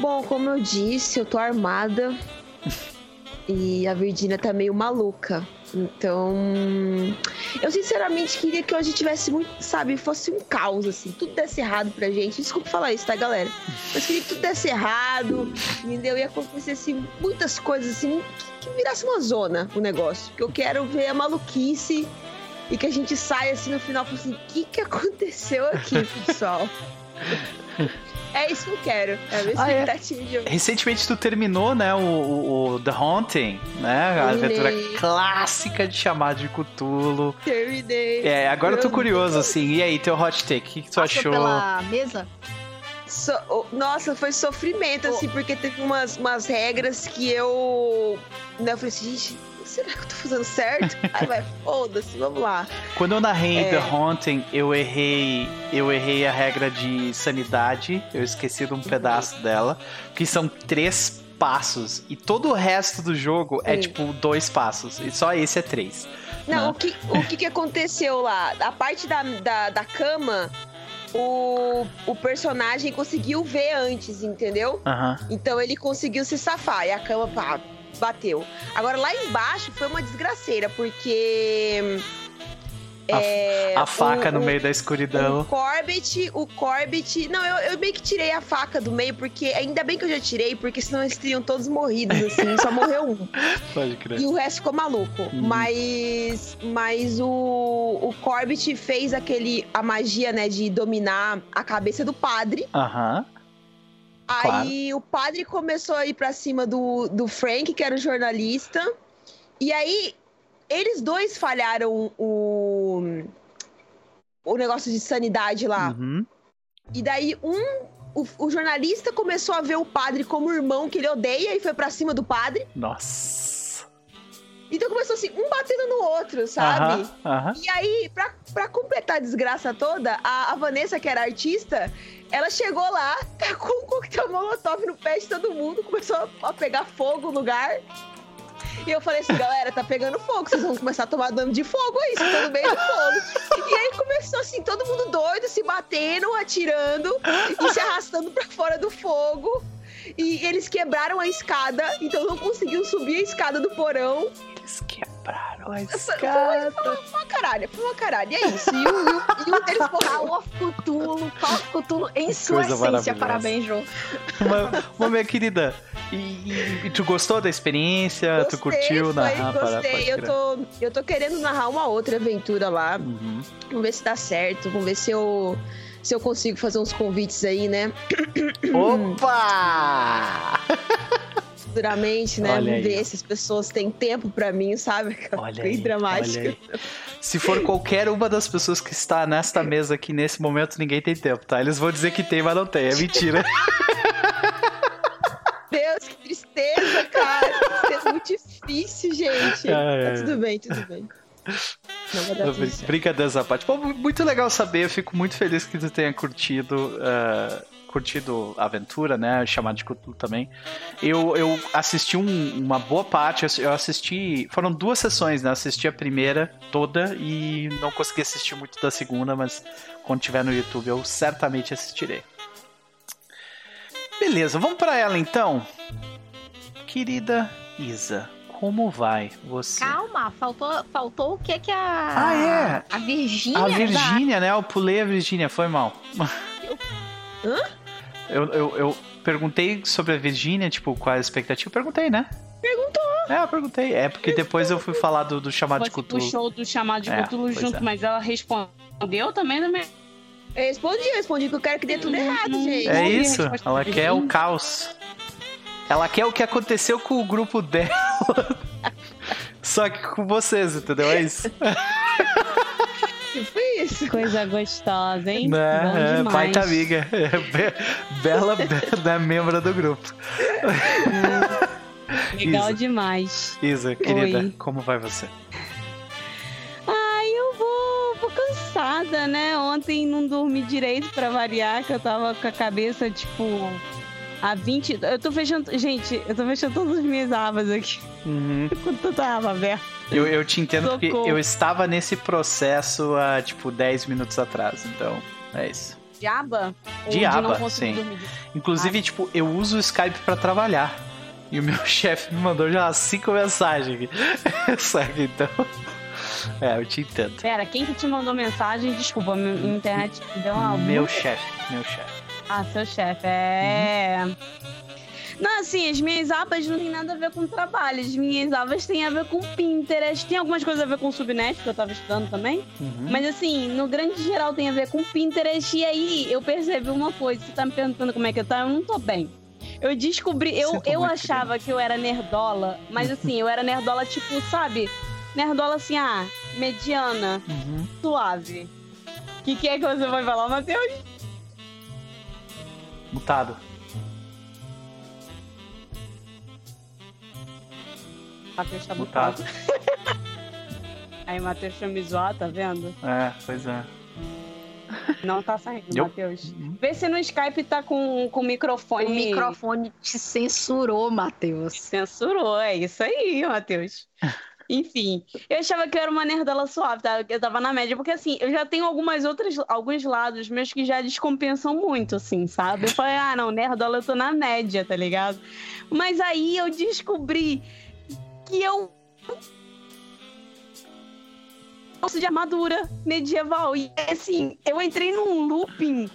Speaker 4: Bom, como eu disse, eu tô armada. (laughs) e a Virginia tá meio maluca. Então, eu sinceramente queria que hoje tivesse muito, sabe, fosse um caos, assim, tudo desse errado pra gente. Desculpa falar isso, tá, galera? Mas queria que tudo desse errado, entendeu? E acontecesse muitas coisas, assim, que, virasse uma zona o negócio. Que eu quero ver a maluquice e que a gente saia, assim, no final, assim, o que que aconteceu aqui, pessoal? (laughs) É isso que eu quero. É a minha
Speaker 1: Ah, é?
Speaker 4: expectativa hoje.
Speaker 1: Recentemente tu terminou, né, o, o- o The Haunting, né? A aventura clássica de chamado de Cthulhu.
Speaker 4: Terminei.
Speaker 1: É, agora eu tô curioso,
Speaker 4: Deus.
Speaker 1: assim. E aí, teu hot take? O que, que tu
Speaker 2: Passou
Speaker 1: achou?
Speaker 2: pela mesa?
Speaker 4: So- oh, nossa, foi sofrimento, assim, porque teve umas, umas regras que eu. Né, eu falei assim, gente, será que eu tô fazendo certo? (laughs) Aí vai, foda-se, vamos lá.
Speaker 1: Quando eu narrei
Speaker 4: É.
Speaker 1: The Haunting, eu errei, eu errei a regra de sanidade. Eu esqueci de um pedaço dela, que são três passos e todo o resto do jogo é
Speaker 4: Sim.
Speaker 1: tipo dois passos e só esse é três.
Speaker 4: Não,
Speaker 1: Não.
Speaker 4: o que, o que que aconteceu lá? A parte da, da, da cama, o, o personagem conseguiu ver antes, entendeu?
Speaker 1: Aham.
Speaker 4: Então ele conseguiu se safar e a cama pá, bateu. Agora lá embaixo foi uma desgraceira, porque.
Speaker 1: A-
Speaker 4: é,
Speaker 1: A faca
Speaker 4: o-
Speaker 1: no meio da escuridão.
Speaker 4: O Corbett, o Corbett. Não, eu, eu meio que tirei a faca do meio, porque ainda bem que eu já tirei, porque senão eles teriam todos morridos, assim, só morreu um. (laughs)
Speaker 1: Pode crer.
Speaker 4: E o resto ficou maluco.
Speaker 1: Uhum.
Speaker 4: Mas. Mas o, o Corbett fez aquele. a magia, né, de dominar a cabeça do padre.
Speaker 1: Aham.
Speaker 4: Aí o padre começou a ir pra cima do, do Frank, que era o jornalista. E aí, eles dois falharam o. O negócio de sanidade lá.
Speaker 1: Uhum.
Speaker 4: E daí um. O, o jornalista começou a ver o padre como irmão que ele odeia e foi pra cima do padre.
Speaker 1: Nossa.
Speaker 4: Então começou assim, um batendo no outro, sabe? E aí, pra, pra completar a desgraça toda, a, a Vanessa, que era artista, ela chegou lá, (laughs) tacou um coquetel molotov no pé de todo mundo, começou a, pegar fogo no lugar. E eu falei assim, (laughs) galera, tá pegando fogo, vocês vão começar a tomar dano de fogo aí, vocês estão no meio do fogo. E aí começou assim, todo mundo doido, se batendo, atirando e se arrastando pra fora do fogo. E eles quebraram a escada, então não conseguiam subir a escada do porão.
Speaker 1: Eles quebraram a
Speaker 4: Foi,
Speaker 1: escada.
Speaker 4: foi uma caralho, foi uma caralho. E é isso. E, o, e, o, deles
Speaker 2: of Cthulhu, Call of Cthulhu em sua
Speaker 1: Coisa
Speaker 2: essência.
Speaker 1: maravilhosa.
Speaker 2: Parabéns, Jô.
Speaker 1: Uma, uma minha querida. E, e- e tu gostou da experiência? tu curtiu
Speaker 4: foi,
Speaker 1: narrar? para-
Speaker 4: Gostei.
Speaker 1: pode
Speaker 4: Eu tô, eu tô querendo narrar uma outra aventura lá.
Speaker 1: Uhum.
Speaker 4: Vamos ver se dá certo. Vamos ver se eu, se eu consigo fazer uns convites aí, né?
Speaker 1: Opa! (laughs)
Speaker 4: Futuramente, né?
Speaker 1: Olha
Speaker 4: Vamos
Speaker 1: aí.
Speaker 4: ver se as pessoas têm tempo pra mim, sabe?
Speaker 1: Olha
Speaker 4: Bem
Speaker 1: aí,
Speaker 4: dramática.
Speaker 1: olha aí. Se for qualquer uma das pessoas que está nesta mesa aqui nesse momento, ninguém tem tempo, tá? Eles vão dizer que tem, mas não tem. É mentira. (laughs)
Speaker 4: Deus, que tristeza, cara. Que tristeza muito difícil, gente.
Speaker 1: Ai,
Speaker 4: Tá
Speaker 1: ai,
Speaker 4: tudo bem, tudo bem.
Speaker 1: Brincadeiras à parte. Muito legal saber. Eu fico muito feliz que tu tenha curtido. ah, curtido a aventura, né? Chamado de Cthulhu também. Eu, eu assisti um- uma boa parte. Eu assisti. Foram duas sessões, né? Eu assisti a primeira toda e não consegui assistir muito da segunda, mas quando tiver no YouTube eu certamente assistirei. Beleza, vamos pra ela então. Querida Isa, como vai você?
Speaker 2: Calma, faltou, faltou o que que a.
Speaker 1: Ah, é?
Speaker 2: A Virgínia.
Speaker 1: A
Speaker 2: da-
Speaker 1: Virgínia, né? Eu pulei a Virgínia, foi mal.
Speaker 4: Hã?
Speaker 1: Eu, eu, eu perguntei sobre a Virgínia, tipo, qual é a expectativa? Eu perguntei, né?
Speaker 4: Perguntou.
Speaker 1: É, eu perguntei. É, porque depois eu fui falar do, do chamado de
Speaker 6: Você
Speaker 1: Cthulhu.
Speaker 6: puxou do chamado de
Speaker 1: É,
Speaker 6: Cthulhu junto,
Speaker 1: é.
Speaker 6: mas ela respondeu também também.
Speaker 4: Eu respondi, eu respondi que eu quero que dê tudo errado, gente.
Speaker 1: É isso, ela quer o caos. Ela quer o que aconteceu com o grupo dela. (laughs) Só que com vocês, entendeu? É isso. (laughs)
Speaker 4: Tipo isso.
Speaker 6: Coisa gostosa, hein? Bom
Speaker 1: Né? É,
Speaker 6: demais.
Speaker 1: baita amiga. (laughs) É, be- bela, bela membra do grupo.
Speaker 6: Legal
Speaker 1: Isa.
Speaker 6: demais.
Speaker 1: Isa, querida,
Speaker 6: Oi.
Speaker 1: como vai você?
Speaker 6: Ai, eu vou, vou cansada, né? Ontem não dormi direito pra variar, que eu tava com a cabeça, tipo, a 20. Eu tô fechando. Gente, eu tô fechando todas as minhas abas aqui.
Speaker 1: Uhum. (laughs)
Speaker 6: Com tanta aba aberta.
Speaker 1: Eu, eu te entendo porque
Speaker 6: Socorro.
Speaker 1: eu estava nesse processo há, tipo, 10 minutos atrás. Então, é isso.
Speaker 6: De aba? Ou
Speaker 1: De
Speaker 6: de
Speaker 1: aba,
Speaker 6: não conseguir
Speaker 1: sim.
Speaker 6: dormir.
Speaker 1: Inclusive, tipo, eu uso o Skype pra trabalhar. E o meu (laughs) chefe me mandou já cinco mensagens aqui. (laughs) Sabe? Então. É, eu te entendo.
Speaker 6: Pera, quem que te mandou mensagem? Desculpa, minha internet deu uma.
Speaker 1: Meu chefe, meu chefe.
Speaker 6: Ah, seu chefe. É. Não, assim, as minhas abas não tem nada a ver com trabalho. As minhas abas têm a ver com Pinterest. Tem algumas coisas a ver com Subnet, que eu tava estudando também.
Speaker 1: Uhum.
Speaker 6: Mas assim, no grande geral tem a ver com Pinterest. E aí eu percebi uma coisa. Você tá me perguntando como é que eu tô? Eu não tô bem. Eu descobri, eu,
Speaker 1: Sinto
Speaker 6: eu achava que eu era nerdola, mas assim, eu era nerdola tipo, sabe? Nerdola assim, ah, mediana,
Speaker 1: Uhum.
Speaker 6: suave. O que, que é que você vai falar, Matheus?
Speaker 1: Mutado.
Speaker 6: Matheus tá
Speaker 1: Mutado.
Speaker 6: mutado. Aí, Matheus foi me zoar, tá vendo?
Speaker 1: É, pois é.
Speaker 6: Não tá saindo,
Speaker 1: Eu-
Speaker 6: Matheus.
Speaker 1: Uhum.
Speaker 6: Vê se no Skype tá com, com o microfone.
Speaker 2: O microfone te censurou, Matheus.
Speaker 6: Censurou, é isso aí, Matheus. (laughs) Enfim, eu achava que eu era uma nerdola suave, tá? Eu tava na média, porque assim, eu já tenho algumas outras, alguns lados meus que já descompensam muito, assim, sabe? Eu falei, ah, não, nerdola eu tô na média, tá ligado? Mas aí eu descobri que eu gosto de armadura medieval. E assim, eu entrei num looping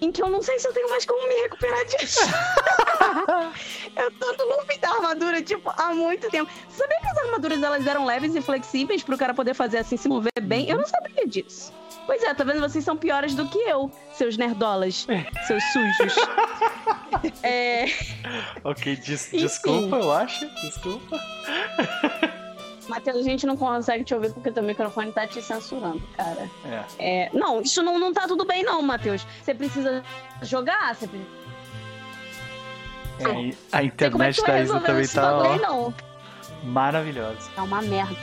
Speaker 6: em que eu não sei se eu tenho mais como me recuperar disso. (laughs) eu tô no looping da armadura, tipo, há muito tempo. Você sabia que as armaduras elas eram leves e flexíveis pro cara poder fazer assim, se mover bem? Eu não sabia disso. Pois é, tá vendo? Vocês são piores do que eu, seus nerdolas, seus sujos. (laughs) é.
Speaker 1: Ok, des-
Speaker 6: Enfim.
Speaker 1: desculpa, eu acho. Desculpa. (laughs)
Speaker 6: Matheus, a gente não consegue te ouvir porque teu microfone tá te censurando, cara.
Speaker 1: É.
Speaker 6: É, não, isso não, não tá tudo bem, não, Matheus. Você precisa jogar, você precisa.
Speaker 1: É, a
Speaker 6: é
Speaker 1: internet
Speaker 6: vai
Speaker 1: da Isa também tá.
Speaker 6: não.
Speaker 1: Maravilhosa.
Speaker 6: Tá uma merda.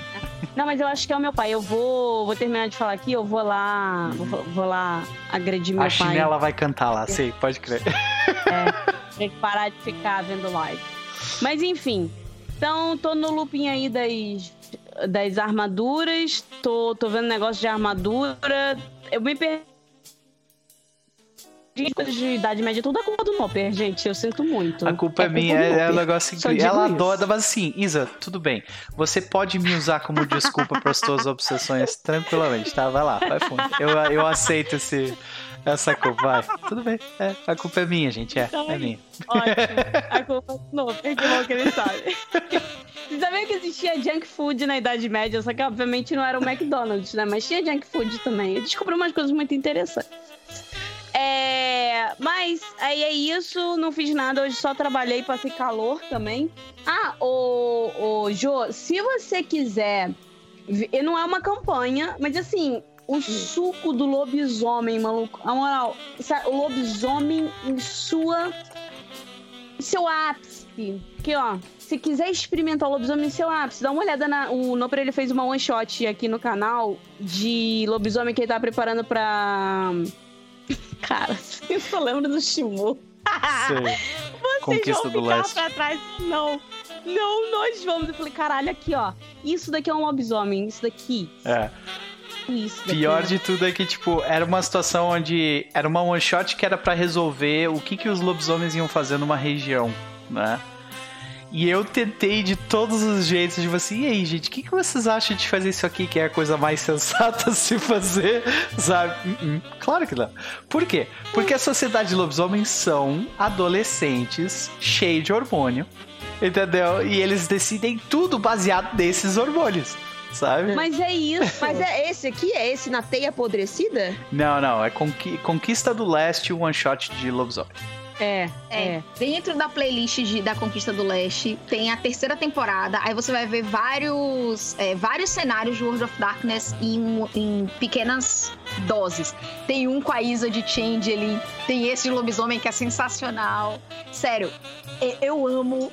Speaker 6: Não, mas eu acho que é o meu pai. Eu vou, vou terminar de falar aqui, eu vou lá. Vou, vou lá agredir meu
Speaker 1: a
Speaker 6: pai.
Speaker 1: chinela vai cantar lá, sei, pode crer.
Speaker 6: Tem que parar de ficar vendo live. Mas enfim. Então, tô no looping aí das, das armaduras. Tô, tô vendo negócio de armadura. Eu me perdi. Coisas de idade média, tudo é culpa do Noper, gente. Eu sinto muito.
Speaker 1: A culpa é,
Speaker 6: culpa
Speaker 1: minha, é, é um negócio incrível. Ela
Speaker 6: isso.
Speaker 1: adora, mas assim, Isa, tudo bem. Você pode me usar como desculpa para as suas obsessões tranquilamente, tá? Vai lá, vai fundo. Eu, eu aceito esse, essa culpa, vai. Tudo bem, é, a culpa é minha, gente, é, é minha.
Speaker 6: Ótimo. A culpa é do Noper, que bom que ele sabe. Você sabia que existia junk food na Idade Média? Só que, obviamente, não era o McDonald's, né? Mas tinha junk food também. Eu descobri umas coisas muito interessantes. É, mas aí é isso, não fiz nada, hoje só trabalhei, passei calor também. Ah, o, o Jô, se você quiser, não é uma campanha, mas assim, o suco do lobisomem, maluco, a moral, o lobisomem em sua, seu ápice, aqui ó, se quiser experimentar o lobisomem em seu ápice, dá uma olhada na, o Nopre ele fez uma one shot aqui no canal de lobisomem que ele tá preparando pra... Cara, eu só lembro do Shimu. (laughs) Vocês
Speaker 1: Conquista
Speaker 6: vão
Speaker 1: do
Speaker 6: ficar
Speaker 1: Leste.
Speaker 6: pra trás. Não. Não, nós vamos. Eu falei, caralho, aqui, ó. Isso daqui é um lobisomem. Isso daqui.
Speaker 1: É.
Speaker 6: Isso daqui.
Speaker 1: Pior de tudo é que, tipo, era uma situação onde era uma one shot que era pra resolver o que, que os lobisomens iam fazer numa região, né? E eu tentei de todos os jeitos, tipo assim, e aí, gente, o que, que vocês acham de fazer isso aqui, que é a coisa mais (laughs) sensata se fazer, sabe? Uh-uh. Claro que não. Por quê? Porque a sociedade de lobisomens são adolescentes cheios de hormônio, entendeu? E eles decidem tudo baseado nesses hormônios, sabe?
Speaker 6: Mas é isso.
Speaker 4: Mas é esse aqui? É esse na teia apodrecida?
Speaker 1: Não, não, é Conqui- Conquista do Leste, one shot de lobisomem.
Speaker 6: É,
Speaker 2: É,
Speaker 6: é.
Speaker 2: dentro da playlist de- da Conquista do Leste tem a terceira temporada. Aí você vai ver vários, é, vários cenários de World of Darkness em, em pequenas doses. Tem um com a Isa de Changeling, tem esse de lobisomem que é sensacional. Sério, e- eu amo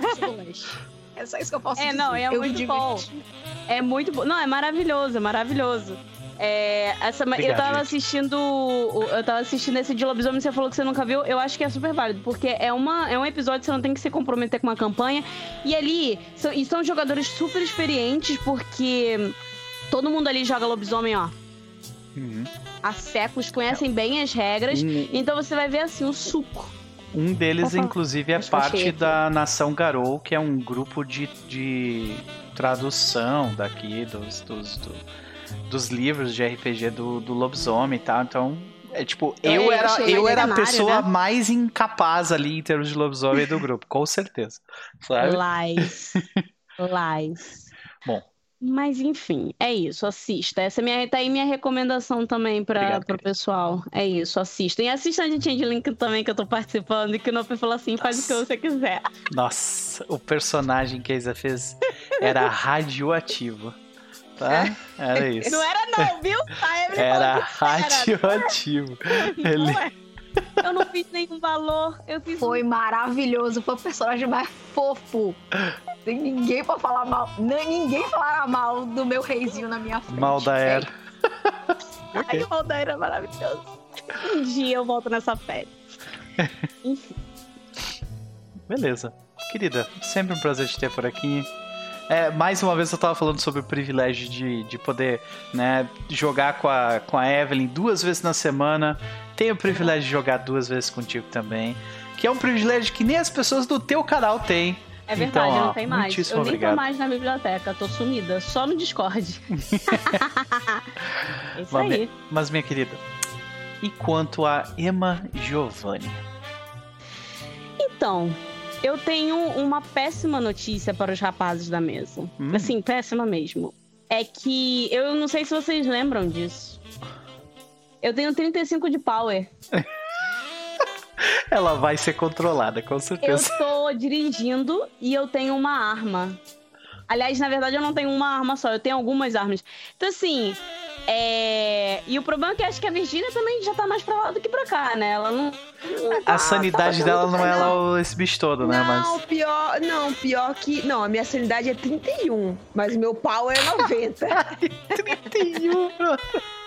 Speaker 2: Conquista do Leste. É só isso que eu posso
Speaker 6: É,
Speaker 2: dizer.
Speaker 6: não, é
Speaker 2: Eu
Speaker 6: muito bom. É muito bom. Não, é maravilhoso, é maravilhoso. É, essa, eu
Speaker 1: Obrigado,
Speaker 6: tava
Speaker 1: gente.
Speaker 6: assistindo. Eu tava assistindo esse de lobisomem, você falou que você nunca viu. Eu acho que é super válido, porque é, uma, é um episódio que você não tem que se comprometer com uma campanha. E ali, são, e são jogadores super experientes, porque todo mundo ali joga lobisomem, ó.
Speaker 1: Uhum.
Speaker 6: Há séculos, conhecem bem as regras.
Speaker 1: Um,
Speaker 6: Então você vai ver assim, o suco.
Speaker 1: um deles,
Speaker 6: Opa,
Speaker 1: inclusive, é
Speaker 6: acho eu
Speaker 1: parte da Nação Garou, que é um grupo de, de tradução daqui dos, dos, do- dos livros de RPG do, do lobisomem e tal. Então, é tipo,
Speaker 6: É,
Speaker 1: eu era, eu era a pessoa
Speaker 6: né?
Speaker 1: mais incapaz ali em termos de lobisomem do grupo, com certeza. (laughs) Sabe?
Speaker 6: Lies. (laughs) Lies.
Speaker 1: Bom.
Speaker 6: Mas enfim, é isso, assista. Essa é minha, tá aí minha recomendação também para
Speaker 1: querida.
Speaker 6: pessoal. É isso, assistam. E assistam de Changeling também, que eu tô participando, e que o Nope falou assim: faz o que
Speaker 1: Nossa.
Speaker 6: você quiser.
Speaker 1: Nossa, o personagem que a Isa fez era (laughs) radioativo. Tá? (laughs) Era isso.
Speaker 6: Não era, não, viu?
Speaker 1: Era radioativo.
Speaker 6: era.
Speaker 1: Ele...
Speaker 6: É. Eu não fiz nenhum valor. Eu fiz
Speaker 2: Foi maravilhoso, foi o personagem mais fofo. Tem ninguém pra falar mal. Nem ninguém falará mal do meu reizinho na minha frente.
Speaker 1: Mal da era. (laughs)
Speaker 6: um. Ai, o Valdair é maravilhoso. Um dia eu volto nessa férias. (laughs) Enfim.
Speaker 1: Beleza. Querida, sempre um prazer te ter por aqui. É, mais uma vez eu tava falando sobre o privilégio de, de poder né, jogar com a, com a Evelyn duas vezes na semana. Tenho o privilégio de jogar duas vezes contigo também. Que é um privilégio que nem as pessoas do teu canal têm.
Speaker 6: É verdade,
Speaker 1: Então, ó,
Speaker 6: não tem mais. Eu nem
Speaker 1: obrigado.
Speaker 6: tô mais na biblioteca, tô sumida, só no Discord. (laughs) É Isso
Speaker 1: Mas,
Speaker 6: aí.
Speaker 1: mas, minha querida, e quanto a Emma Giovanni?
Speaker 6: Então, eu tenho uma péssima notícia para os rapazes da mesa.
Speaker 1: Hum.
Speaker 6: Assim, péssima mesmo. É que eu não sei se vocês lembram disso. Eu tenho 35 de power. (laughs)
Speaker 1: Ela vai ser controlada, com
Speaker 6: Eu
Speaker 1: certeza.
Speaker 6: tô dirigindo e eu tenho uma arma. Aliás, na verdade, eu não tenho uma arma só, eu tenho algumas armas. Então, assim,
Speaker 5: É... E o problema é que acho que a Virginia também já tá mais pra lá do que pra cá, né? Ela não. não tá-
Speaker 1: A sanidade
Speaker 5: tá
Speaker 1: dela não é lá esse bicho todo, né?
Speaker 4: Não,
Speaker 1: Mas.
Speaker 4: pior, não, pior que. Não, a minha sanidade é 31, mas meu pau é 90.
Speaker 1: 31. (laughs)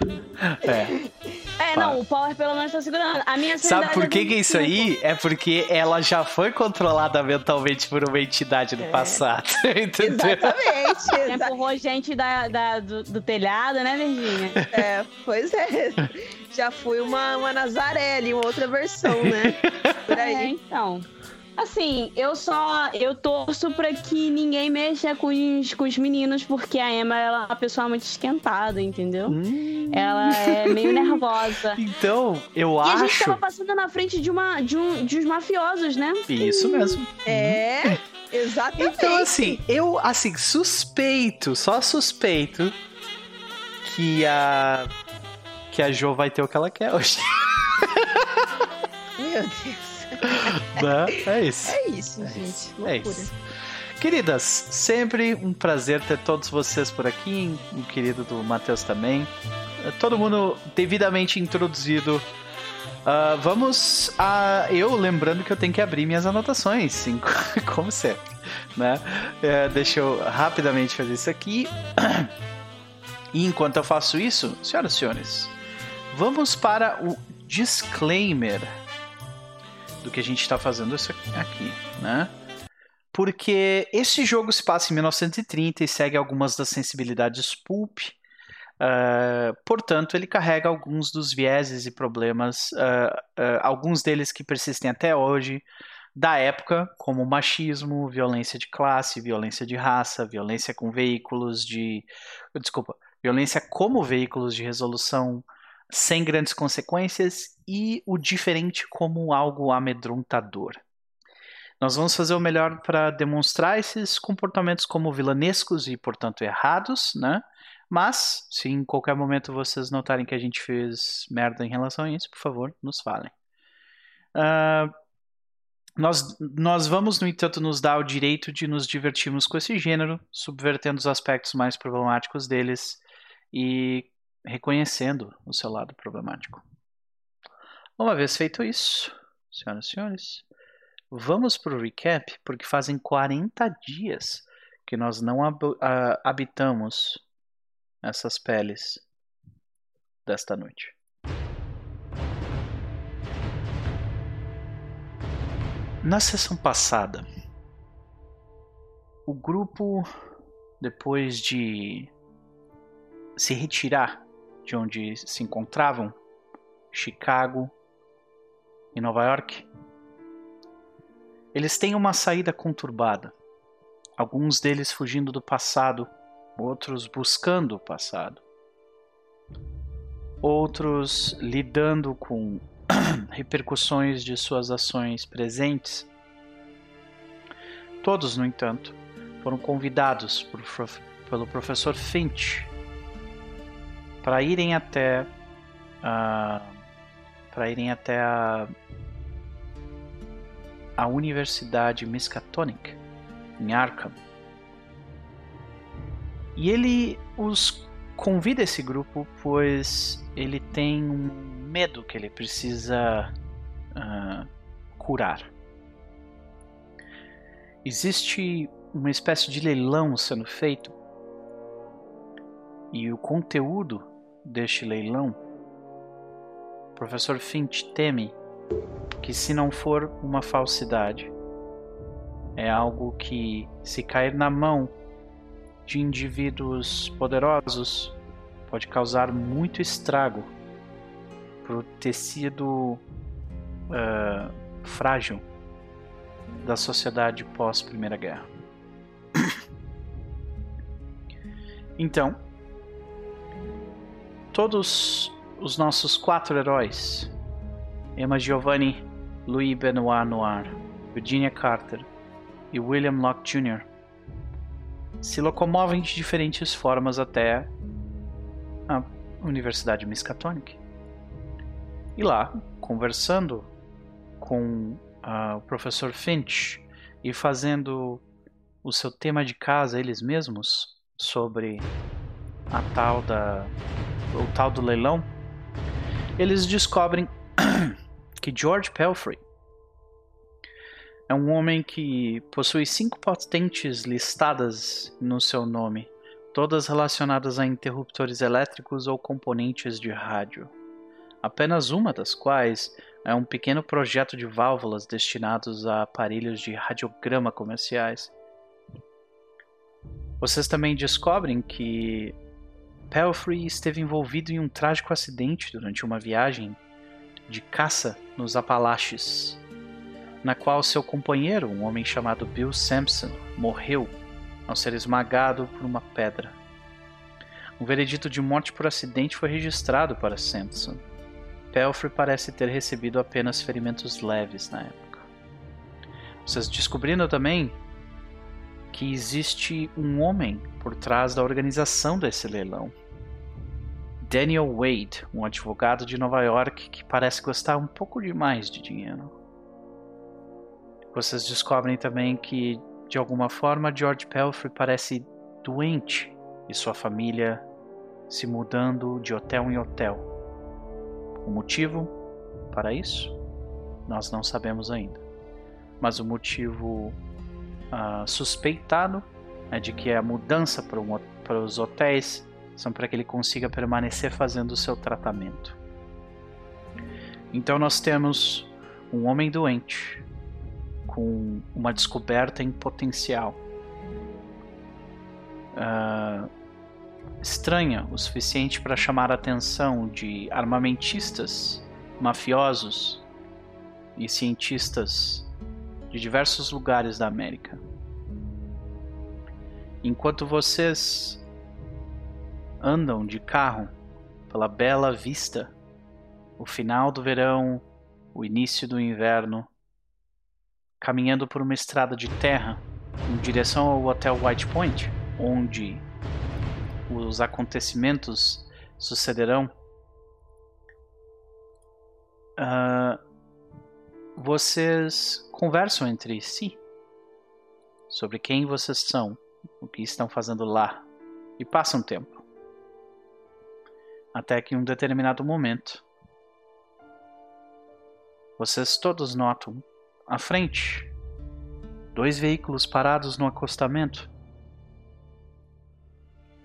Speaker 1: (laughs) É.
Speaker 5: É, não, o Power pelo menos tá segurando. A minha
Speaker 1: Sabe por que,
Speaker 5: é
Speaker 1: que é isso
Speaker 5: 25.
Speaker 1: aí? É porque ela já foi controlada mentalmente por uma entidade no
Speaker 4: É.
Speaker 1: passado. (laughs) Entendeu?
Speaker 4: Exatamente.
Speaker 5: Já
Speaker 4: exa-
Speaker 5: empurrou gente da, da- do, do telhado, né, Virginia?
Speaker 4: É, pois é. Já fui uma, uma Nazaré ali, uma outra versão, né? (laughs) Por
Speaker 5: É,
Speaker 4: aí.
Speaker 5: então. Assim, eu só. Eu torço pra que ninguém mexa com os, com os meninos, porque a Emma ela é uma pessoa muito esquentada, entendeu?
Speaker 1: Hum,
Speaker 5: Ela é meio nervosa. (laughs)
Speaker 1: Então, eu
Speaker 5: E a gente
Speaker 1: acho.
Speaker 5: tava passando na frente de, uma, de, um, de uns mafiosos, né?
Speaker 1: Isso mesmo.
Speaker 4: É, exatamente.
Speaker 1: Então, assim, eu, assim, suspeito, só suspeito que a. que a Jo vai ter o que ela quer hoje.
Speaker 4: Meu Deus. (laughs)
Speaker 1: né? É isso.
Speaker 4: É isso,
Speaker 1: É
Speaker 4: gente.
Speaker 1: isso. É isso. Queridas, sempre um prazer ter todos vocês por aqui, o querido do Matheus também. Todo mundo devidamente introduzido. Ah, vamos a. Eu lembrando que eu tenho que abrir minhas anotações, sim, (laughs) como sempre. Né? É, deixa eu rapidamente fazer isso aqui. (clears throat) E enquanto eu faço isso, senhoras e senhores, vamos para o disclaimer do que a gente está fazendo aqui, né? Porque esse jogo se passa em 1930 e segue algumas das sensibilidades pulp. ah, portanto, ele carrega alguns dos vieses e problemas, ah, ah, alguns deles que persistem até hoje, da época, como machismo, violência de classe, violência de raça, violência com veículos de. Desculpa, violência como veículos de resolução sem grandes consequências e o diferente como algo amedrontador. Nós vamos fazer o melhor para demonstrar esses comportamentos como vilanescos e, portanto, errados, né? Mas, se em qualquer momento vocês notarem que a gente fez merda em relação a isso, por favor, nos falem. Ah, nós, nós vamos, no entanto, nos dar o direito de nos divertirmos com esse gênero, subvertendo os aspectos mais problemáticos deles e reconhecendo o seu lado problemático. Uma vez feito isso, senhoras e senhores, vamos para o recap, porque fazem 40 dias que nós não ah, habitamos essas peles desta noite. Na sessão passada, o grupo, depois de se retirar de onde se encontravam, Chicago e Nova York, eles têm uma saída conturbada. Alguns deles fugindo do passado, outros buscando o passado, outros lidando com (coughs) repercussões de suas ações presentes. Todos, no entanto, foram convidados por pelo professor Finch para irem até a para irem até a a Universidade Miskatonic em Arkham. E ele os convida esse grupo pois ele tem um medo que ele precisa ah, curar. Existe uma espécie de leilão sendo feito e o conteúdo deste leilão, professor Finch teme que se não for uma falsidade, é algo que, se cair na mão de indivíduos poderosos, pode causar muito estrago para o tecido ah, frágil da sociedade pós Primeira Guerra. (coughs) Então, todos os nossos quatro heróis, Emma Giovanni, Louis Benoit Noir, Virginia Carter e William Locke Jr., se locomovem de diferentes formas até a Universidade Miskatonic. E lá, conversando com ah, o professor Finch e fazendo o seu tema de casa eles mesmos sobre a tal da o tal do leilão, eles descobrem (clears throat) que George Pelfrey é um homem que possui cinco patentes listadas no seu nome, todas relacionadas a interruptores elétricos ou componentes de rádio. Apenas uma das quais é um pequeno projeto de válvulas destinados a aparelhos de radiograma comerciais. Vocês também descobrem que Pelfrey esteve envolvido em um trágico acidente durante uma viagem de caça nos Apalaches, na qual seu companheiro, um homem chamado Bill Sampson, morreu ao ser esmagado por uma pedra. Um veredito de morte por acidente foi registrado para Sampson. Pelfrey parece ter recebido apenas ferimentos leves na época. Vocês descobrindo também que existe um homem por trás da organização desse leilão. Daniel Wade, um advogado de Nova York que parece gostar um pouco demais de dinheiro. Vocês descobrem também que, de alguma forma, George Pelfrey parece doente e sua família se mudando de hotel em hotel. O motivo para isso? Nós não sabemos ainda. Mas o motivo uh, suspeitado é de que a mudança para, um, os hotéis são para que ele consiga permanecer fazendo o seu tratamento. Então nós temos um homem doente com uma descoberta em potencial. Uh, estranha o suficiente para chamar a atenção de armamentistas, mafiosos e cientistas de diversos lugares da América. Enquanto vocês andam de carro pela bela vista, o final do verão, o início do inverno, caminhando por uma estrada de terra em direção ao Hotel White Point, onde os acontecimentos sucederão, uh, vocês conversam entre si sobre quem vocês são, o que estão fazendo lá, e passam tempo. Até que em um determinado momento, vocês todos notam à frente dois veículos parados no acostamento.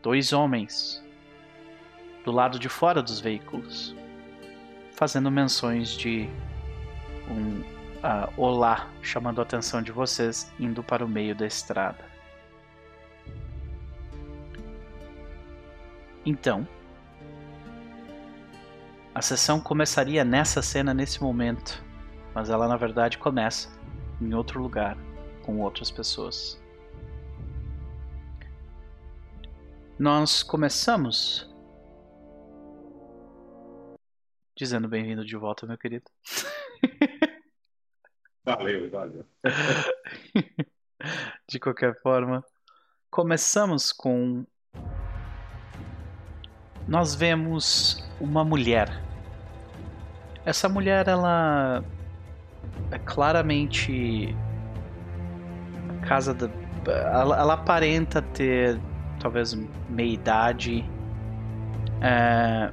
Speaker 1: Dois homens do lado de fora dos veículos, fazendo menções de um olá chamando a atenção de vocês indo para o meio da estrada. Então, a sessão começaria nessa cena nesse momento, mas ela na verdade começa em outro lugar com outras pessoas. Nós começamos dizendo bem-vindo de volta, meu querido. (laughs)
Speaker 3: Valeu, valeu. (laughs)
Speaker 1: De qualquer forma, começamos com. Nós vemos uma mulher. Essa mulher, ela é claramente casa da. Ela, ela aparenta ter talvez meia idade. É,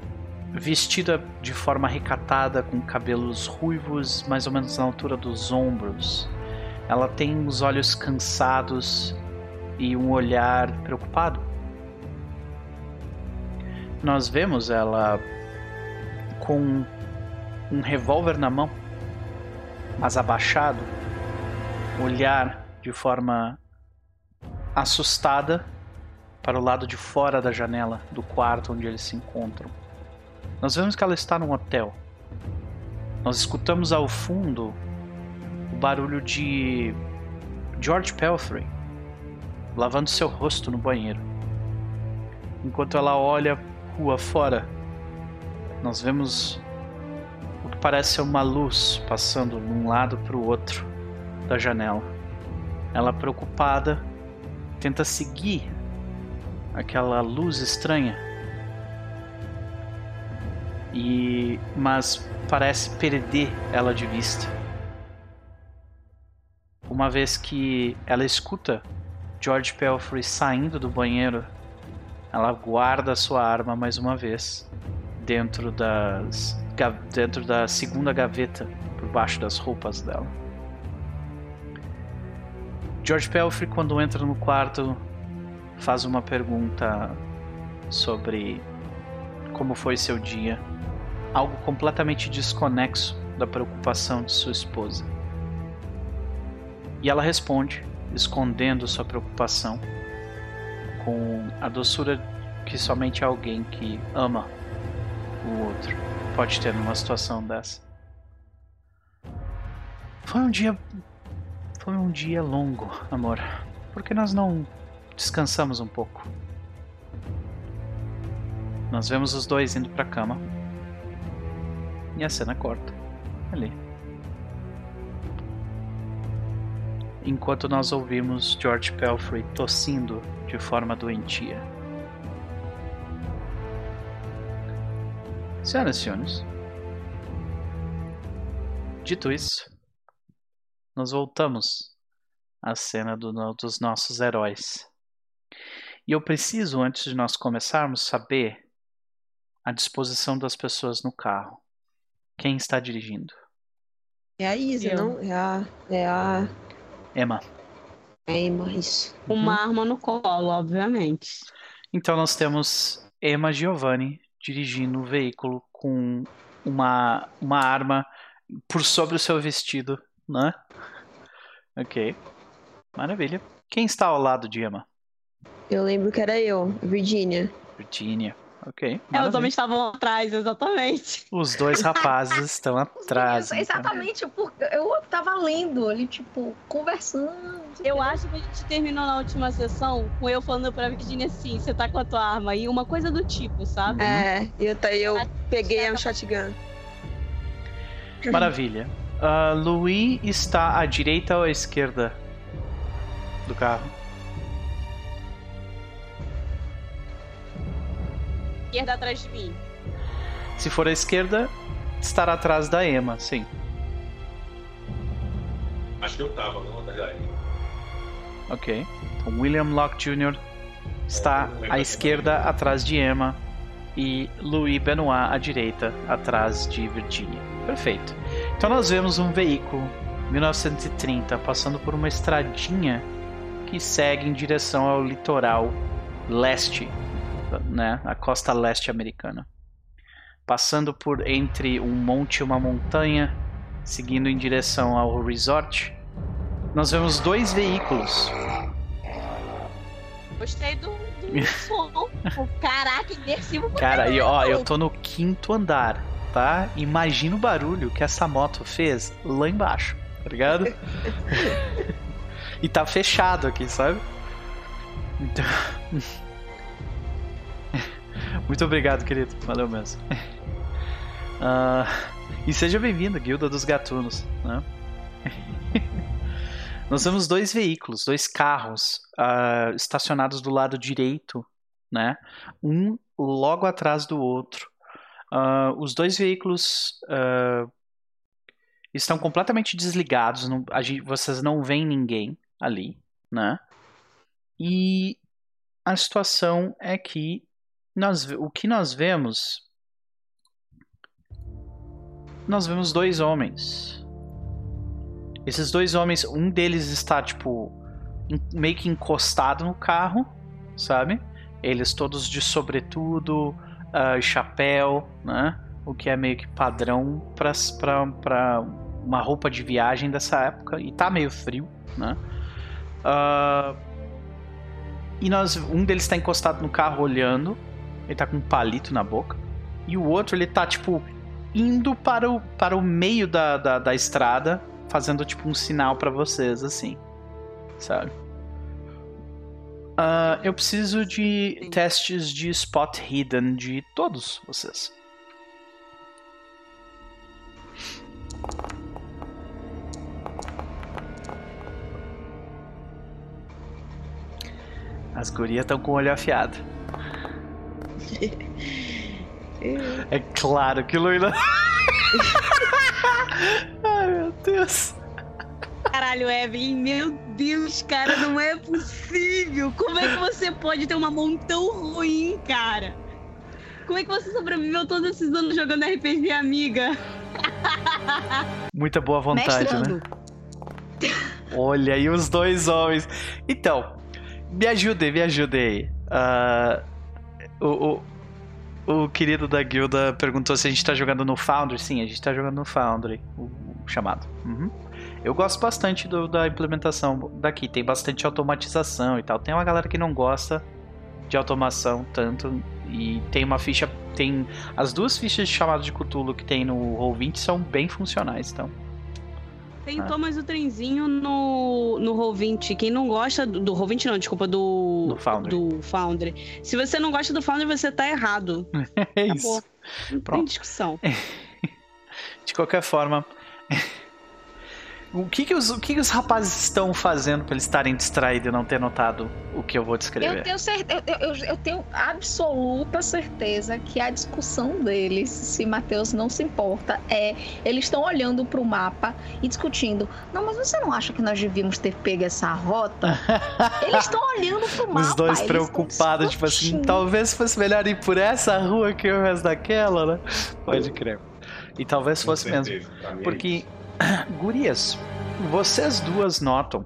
Speaker 1: vestida de forma recatada, com cabelos ruivos, mais ou menos na altura dos ombros. Ela tem os olhos cansados e um olhar preocupado. Nós vemos ela com um revólver na mão, mas abaixado, olhar de forma assustada para o lado de fora da janela do quarto onde eles se encontram. Nós vemos que ela está num hotel. Nós escutamos ao fundo o barulho de George Pelfrey lavando seu rosto no banheiro. Enquanto ela olha rua fora, nós vemos o que parece ser uma luz passando de um lado para o outro da janela. Ela preocupada tenta seguir aquela luz estranha e mas parece perder ela de vista. Uma vez que ela escuta George Pelfrey saindo do banheiro ela guarda sua arma mais uma vez dentro das dentro da segunda gaveta por baixo das roupas dela. George Pelfrey quando entra no quarto faz uma pergunta sobre como foi seu dia, algo completamente desconexo da preocupação de sua esposa. E ela responde, escondendo sua preocupação com a doçura que somente alguém que ama o outro pode ter numa situação dessa. Foi um dia foi um dia longo, amor. Por que nós não descansamos um pouco? Nós vemos os dois indo pra cama. E a cena corta. Ali. Enquanto nós ouvimos George Pelfrey tossindo de forma doentia. Senhoras e senhores, dito isso, nós voltamos à cena do dos nossos heróis. E eu preciso, antes de nós começarmos, saber a disposição das pessoas no carro. Quem está dirigindo?
Speaker 4: É a Isa,
Speaker 5: Eu.
Speaker 4: não? É a. É a.
Speaker 1: Emma.
Speaker 4: É a Emma, isso.
Speaker 5: Uma arma no colo, obviamente.
Speaker 1: Então nós temos Emma Giovanni dirigindo o veículo com uma, uma arma por sobre o seu vestido, né? Ok. Maravilha. Quem está ao lado de Emma?
Speaker 4: Eu lembro que era eu, Virginia.
Speaker 1: Virginia. Ok.
Speaker 5: É, os homens estavam atrás, exatamente.
Speaker 1: Os dois rapazes estão atrás. então.
Speaker 2: Exatamente, porque eu tava lendo ali, tipo, conversando.
Speaker 5: Eu acho que a gente terminou na última sessão com eu falando pra Virginia assim, você tá com a tua arma aí, uma coisa do tipo, sabe?
Speaker 4: É, eu, tá- eu peguei a shotgun.
Speaker 1: Maravilha. Ah, Louis está à direita ou à esquerda do carro?
Speaker 5: Esquerda atrás de mim.
Speaker 1: Se for à esquerda, estará atrás da Emma, sim.
Speaker 3: Acho que eu tava, não, tá já.
Speaker 1: Ok. Então, William Locke Jr. está à esquerda, atrás de Emma. E Louis Benoit à direita, atrás de Virginia. Perfeito. Então nós vemos um veículo, 1930, passando por uma estradinha que segue em direção ao litoral leste, né? A costa leste americana. Passando por entre um monte e uma montanha, seguindo em direção ao resort, nós vemos dois veículos
Speaker 5: Gostei do, do (laughs) som. Caraca, imersivo.
Speaker 1: Cara, e ó, eu tô no quinto andar, tá? Imagina o barulho que essa moto fez lá embaixo, tá ligado? (laughs) e tá fechado aqui, sabe? Então... Muito obrigado, querido. Valeu mesmo. (laughs) Ah, e seja bem-vindo, Guilda dos Gatunos. Né? (laughs) Nós temos dois veículos, dois carros ah, estacionados do lado direito, né? Um logo atrás do outro. Ah, os dois veículos ah, estão completamente desligados. não- gente- vocês não veem ninguém ali, né? E a situação é que nós, o que nós vemos nós vemos dois homens. Esses dois homens, um deles está tipo meio que encostado no carro, sabe? Eles todos de sobretudo, ah, chapéu, né? O que é meio que padrão pra uma roupa de viagem dessa época. E tá meio frio, né? Ah, e nós, um deles tá encostado no carro olhando. Ele tá com um palito na boca. E o outro, ele tá, tipo, indo para o, para o meio da, da, da estrada, fazendo, tipo, um sinal pra vocês, assim. Sabe? Ah, eu preciso de testes de spot hidden de todos vocês. As gurias estão com o olho afiado. É claro que Luína. (laughs) Ai meu Deus.
Speaker 5: Cara,
Speaker 6: caralho, Evelyn. Meu Deus, cara, não é possível. Como é que você pode ter uma mão tão ruim, cara? Como é que você sobreviveu todos esses anos jogando RPG, amiga? (laughs)
Speaker 1: Muita boa vontade,
Speaker 2: Mestrando.
Speaker 1: né? Olha aí os dois homens. Então, me ajudem, me ajudem aí. O, o, o querido da guilda perguntou se a gente tá jogando no Foundry. Sim, a gente tá jogando no Foundry, o, o chamado. Uhum. Eu gosto bastante do- da implementação daqui. Tem bastante automatização e tal. Tem uma galera que não gosta de automação tanto. E tem uma ficha. Tem. As duas fichas de chamado de Cthulhu que tem no Roll20 são bem funcionais, então.
Speaker 6: Tentou mais o trenzinho no, no Roll20. Quem não gosta do, do Roll20, não, desculpa, do,
Speaker 1: Do Foundry.
Speaker 6: do Foundry. Se você não gosta do Foundry, você tá errado. (laughs)
Speaker 1: É
Speaker 6: Acabou.
Speaker 1: isso.
Speaker 6: Não tem
Speaker 1: Pronto.
Speaker 6: discussão. (laughs)
Speaker 1: De qualquer forma. O que, que, os, o que, que os rapazes estão fazendo pra eles estarem distraídos e não ter notado o que eu vou
Speaker 2: Eu
Speaker 1: descrever?
Speaker 2: tenho, cer- eu, eu- eu- eu tenho absoluta certeza que a discussão deles, se Matheus não se importa, é eles estão olhando pro mapa e discutindo. Não, mas você não acha que nós devíamos ter pego essa rota? (laughs) Eles estão olhando pro mapa.
Speaker 1: Os dois preocupados, tipo assim, talvez fosse melhor ir por essa rua que ao invés daquela, né? Pode crer. E talvez fosse mesmo.
Speaker 3: certeza, é
Speaker 1: Porque. (coughs) gurias, vocês duas notam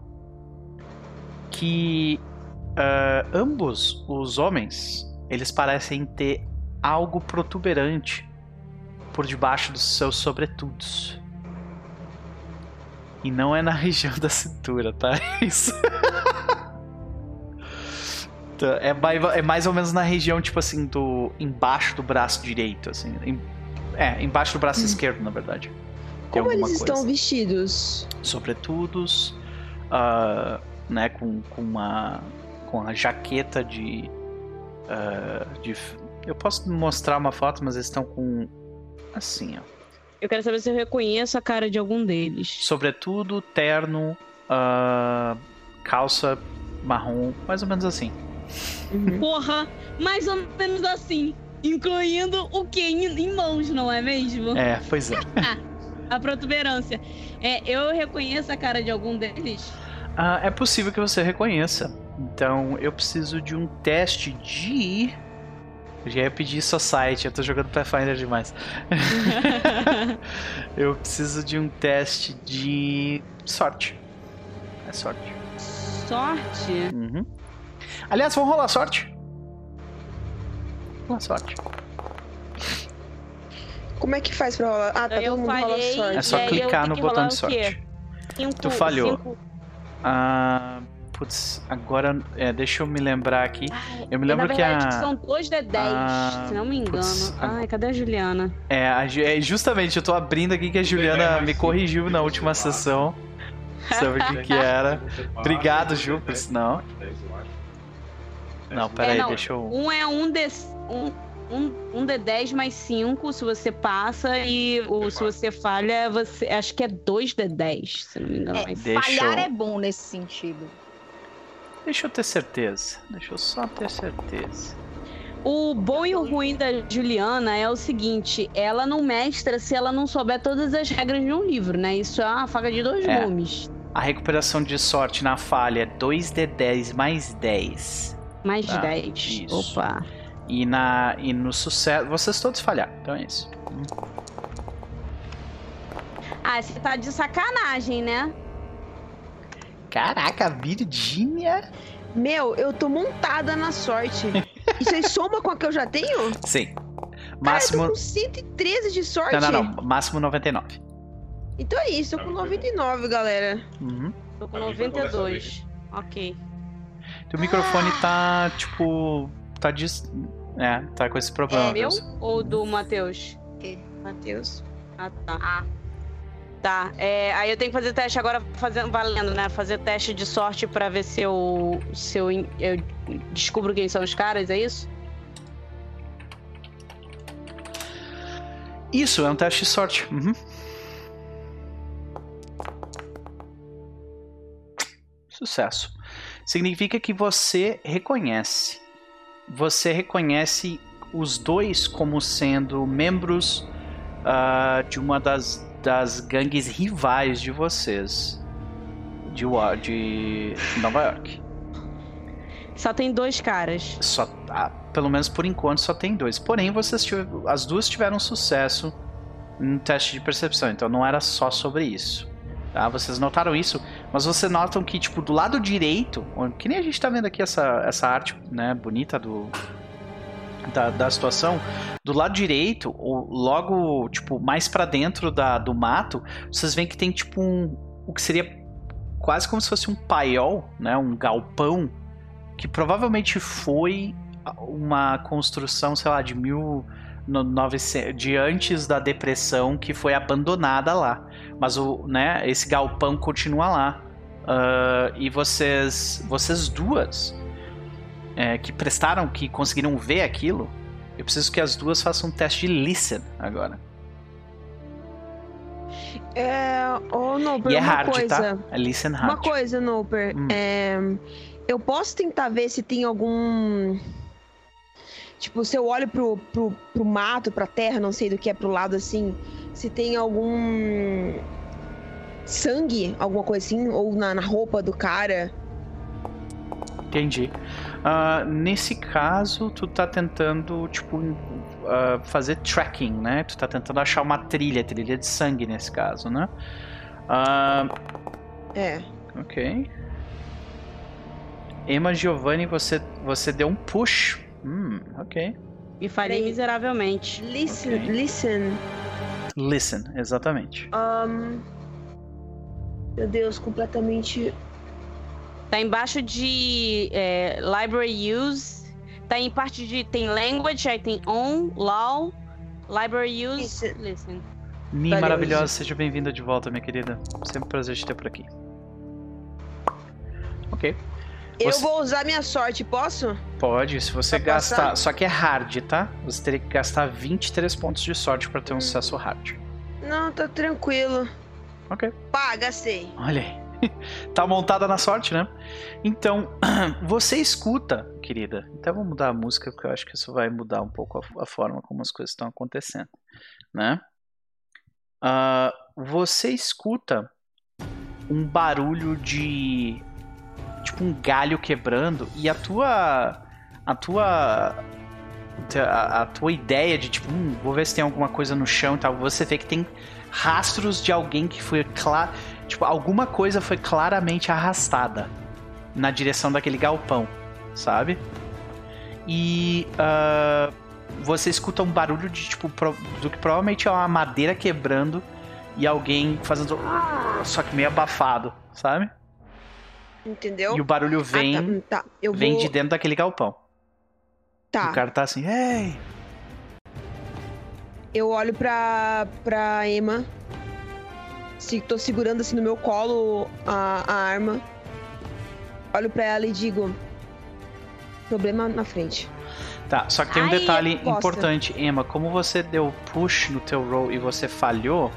Speaker 1: que ah, ambos os homens, eles parecem ter algo protuberante por debaixo dos seus sobretudos. E não é na (laughs) região da cintura, tá? (laughs) Isso. Tá, É é mais ou menos na região, tipo assim, do. embaixo do braço direito, assim. em- é, embaixo do braço esquerdo, na verdade. Tem
Speaker 4: Como
Speaker 1: alguma
Speaker 4: eles estão
Speaker 1: coisa.
Speaker 4: vestidos?
Speaker 1: sobretudos, ah, né, com, com uma com a jaqueta de, ah, de eu posso mostrar uma foto, mas eles estão com assim, ó,
Speaker 6: Eu quero saber se eu reconheço a cara de algum deles.
Speaker 1: sobretudo, terno, ah, calça marrom, mais ou menos assim.
Speaker 4: Uhum.
Speaker 6: Porra, mais ou menos assim. Incluindo o que em, em mãos, não é mesmo?
Speaker 1: É, pois é. (laughs)
Speaker 6: A protuberância. É, eu reconheço a cara de algum deles.
Speaker 1: Ah, é possível que você reconheça. Então, eu preciso de um teste de eu já ia pedir Society, eu tô jogando Pathfinder demais. (laughs) eu preciso de um teste de sorte. É sorte.
Speaker 6: Sorte.
Speaker 1: Uhum. Aliás, vamos rolar sorte. Rolar sorte.
Speaker 4: Como é que faz pra rolar? Ah, tá
Speaker 6: eu
Speaker 4: todo mundo rola sorte.
Speaker 1: É só clicar no botão de sorte.
Speaker 6: Cinco-
Speaker 1: Tu falhou.
Speaker 6: cinco-
Speaker 1: Ah, putz, agora é, deixa eu me lembrar aqui. Eu me
Speaker 6: Na
Speaker 1: lembro que a.
Speaker 6: são dois de 10,
Speaker 1: Ah,
Speaker 6: se não me engano.
Speaker 1: putz,
Speaker 6: Ai, cadê a Juliana?
Speaker 1: É, a Ju- é, justamente, eu tô abrindo aqui que a Juliana me corrigiu na última sessão sobre o que, que era. Obrigado, Ju, por sinal. Não, peraí,
Speaker 6: É, não.
Speaker 1: deixa eu.
Speaker 6: Um é um de, um, um, um de 10 mais 5 se você passa e o, se você falha, você acho que é 2 de 10, se não me engano.
Speaker 2: É,
Speaker 1: Deixa
Speaker 2: falhar
Speaker 1: eu-
Speaker 2: é bom nesse sentido.
Speaker 1: Deixa eu ter certeza. Deixa eu só ter certeza.
Speaker 6: O bom e o ruim da Juliana é o seguinte: ela não mestra se ela não souber todas as regras de um livro, né? Isso é uma faca de dois
Speaker 1: É.
Speaker 6: gumes.
Speaker 1: A recuperação de sorte na falha é 2d10 mais 10.
Speaker 6: Mais
Speaker 1: Tá,
Speaker 6: 10.
Speaker 1: isso.
Speaker 6: Opa.
Speaker 1: E, na, e no sucesso. Vocês todos falharam, então é isso.
Speaker 6: Ah, você tá de sacanagem, né?
Speaker 1: Caraca, Virgínia!
Speaker 4: Meu, eu tô montada na sorte. (laughs) Isso aí soma com a que eu já tenho?
Speaker 1: Sim.
Speaker 4: Cara, eu
Speaker 1: Máximo.
Speaker 4: tô com 113 de sorte.
Speaker 1: Não, não, não. Máximo 99.
Speaker 4: Então é isso, tô com 99, galera.
Speaker 1: Uhum.
Speaker 6: Tô com
Speaker 3: Pra mim foi bom dessa
Speaker 6: 92. Ok.
Speaker 1: Teu microfone tá, tipo. Tá dis... É, tá com esse problema.
Speaker 6: É meu
Speaker 1: mesmo.
Speaker 6: ou do Matheus?
Speaker 4: Matheus.
Speaker 6: Ah, tá. Tá, é, aí eu tenho que fazer teste agora fazendo, valendo, né? Fazer teste de sorte pra ver se eu, se eu, eu descubro quem são os caras, é isso?
Speaker 1: Isso, é um teste de sorte. Uhum. Sucesso. Significa que você reconhece. Você reconhece os dois como sendo membros ah, de uma das, das gangues rivais de vocês. de, de Nova York.
Speaker 6: Só tem dois caras.
Speaker 1: Só, ah, pelo menos por enquanto só tem dois. Porém, vocês as duas tiveram sucesso no teste de percepção, então não era só sobre isso. Tá? Vocês notaram isso, mas vocês notam que, tipo, do lado direito, que nem a gente tá vendo aqui essa, essa arte né, bonita do, da, da situação, do lado direito, ou logo, tipo, mais pra dentro da, do mato, vocês veem que tem, tipo, um, o que seria quase como se fosse um paiol, né, um galpão, que provavelmente foi uma construção, sei lá, de mil... no- 900 de antes da depressão que foi abandonada lá. Mas o, né, esse galpão continua lá. Ah, e vocês, vocês duas é, que prestaram, que conseguiram ver aquilo, eu preciso que as duas façam um teste de listen agora.
Speaker 4: É. Ô, Noper,
Speaker 1: e é
Speaker 4: uma
Speaker 1: hard,
Speaker 4: coisa.
Speaker 1: tá? É listen hard.
Speaker 4: Uma coisa, Noper.
Speaker 1: Hum.
Speaker 4: É, eu posso tentar ver se tem algum. Tipo, se eu olho pro, pro, pro mato, pra terra, não sei do que é pro lado assim, se tem algum. sangue, alguma coisa assim, ou na, na roupa do cara.
Speaker 1: Entendi. Ah, nesse caso, tu tá tentando, tipo, ah, fazer tracking, né? Tu tá tentando achar uma trilha, trilha de sangue nesse caso, né? Ah,
Speaker 4: É.
Speaker 1: ok. Emma Giovanni, você, você deu um push. Hum, ok.
Speaker 6: E falhei
Speaker 4: Peraí.
Speaker 6: miseravelmente.
Speaker 4: Listen,
Speaker 1: Ok.
Speaker 4: listen.
Speaker 1: Listen, exatamente.
Speaker 4: ahn, meu Deus, completamente.
Speaker 6: Tá embaixo de é, library use. Tá em parte de. Tem language, aí tem on, law, library use,
Speaker 4: Listen.
Speaker 6: listen.
Speaker 1: Mi
Speaker 4: Valeu,
Speaker 1: maravilhosa, seja bem-vinda de volta, minha querida. Sempre um prazer te ter por aqui. Ok.
Speaker 4: Eu
Speaker 1: Você-
Speaker 4: vou usar minha sorte, posso?
Speaker 1: Pode, se você
Speaker 4: Pra
Speaker 1: gastar.
Speaker 4: passar?
Speaker 1: Só que é hard, tá? Você teria que gastar 23 pontos de sorte pra ter um sucesso hard.
Speaker 4: Não, tá tranquilo.
Speaker 1: Ok.
Speaker 4: Pá, gastei.
Speaker 1: Olha aí. (laughs) tá montada na sorte, né? Então, (clears throat) você escuta, querida. Então eu vou mudar a música, porque eu acho que isso vai mudar um pouco a, a forma como as coisas estão acontecendo, né? Ah, você escuta um barulho de tipo um galho quebrando e a tua a tua a, a tua ideia de tipo, hum, vou ver se tem alguma coisa no chão e tal, você vê que tem rastros de alguém que foi claro, tipo, alguma coisa foi claramente arrastada na direção daquele galpão, sabe? E ah, você escuta um barulho de tipo pro- do que provavelmente é uma madeira quebrando e alguém fazendo só que meio abafado, sabe?
Speaker 4: Entendeu?
Speaker 1: E o barulho vem
Speaker 4: Ah, tá, tá. Eu
Speaker 1: vem
Speaker 4: vou...
Speaker 1: de dentro daquele galpão.
Speaker 4: Tá.
Speaker 1: O cara tá assim, ei!
Speaker 4: Eu olho pra, pra Emma. Se tô segurando assim no meu colo a, a arma. Olho pra ela e digo. Problema na frente.
Speaker 1: Tá, só que tem um
Speaker 6: Ai,
Speaker 1: detalhe importante, Emma. Como você deu push no teu roll e você falhou,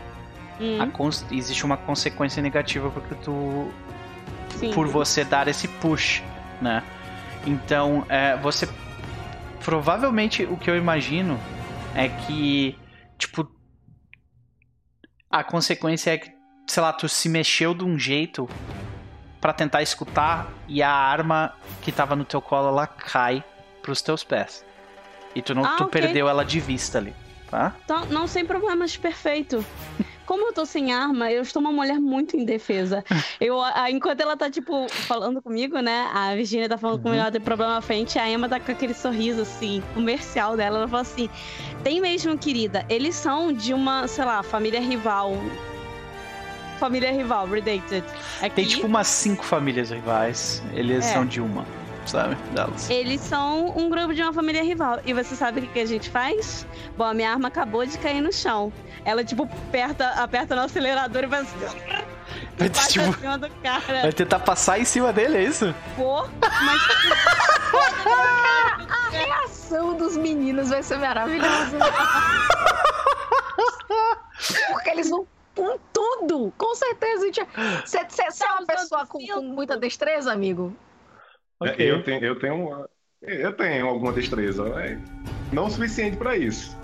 Speaker 6: Hum,
Speaker 1: existe uma consequência negativa porque tu
Speaker 6: sim.
Speaker 1: por você dar esse push, né? Então, é, você provavelmente o que eu imagino é que tipo a consequência é que, sei lá, tu se mexeu de um jeito pra tentar escutar e a arma que tava no teu colo ela cai pros teus pés. E tu não
Speaker 6: Ah,
Speaker 1: tu
Speaker 6: ok.
Speaker 1: perdeu ela de vista ali, tá?
Speaker 6: Então, não sem problemas, perfeito. Como eu tô sem arma, eu estou uma mulher muito indefesa. (laughs) Eu, a- enquanto ela tá, tipo, falando comigo, né? A Virginia tá falando comigo,
Speaker 1: Uhum.
Speaker 6: ela tem problema na frente, a Emma tá com aquele sorriso, assim, comercial dela. Ela fala assim: tem mesmo, querida, eles são de uma, sei lá, família rival. Família rival, Redacted. Aqui,
Speaker 1: Tem tipo umas cinco famílias rivais, eles
Speaker 6: É.
Speaker 1: são de uma, sabe? Delas.
Speaker 6: Eles são um grupo de uma família rival. E você sabe o que, que a gente faz? Bom, a minha arma acabou de cair no chão. Ela, tipo, aperta, aperta no acelerador e vai assim,
Speaker 1: Vai, tipo,
Speaker 6: cara.
Speaker 1: vai tentar passar em cima dele, é isso?
Speaker 6: Pô, mas (laughs)
Speaker 2: A reação dos meninos vai ser maravilhosa. (laughs) Porque eles vão com tudo, com certeza. gente. Você é uma
Speaker 6: Tá
Speaker 2: pessoa com, com muita destreza, amigo?
Speaker 3: É,
Speaker 1: Ok.
Speaker 3: Eu tenho, eu tenho uma- eu tenho alguma destreza, mas não o suficiente pra isso.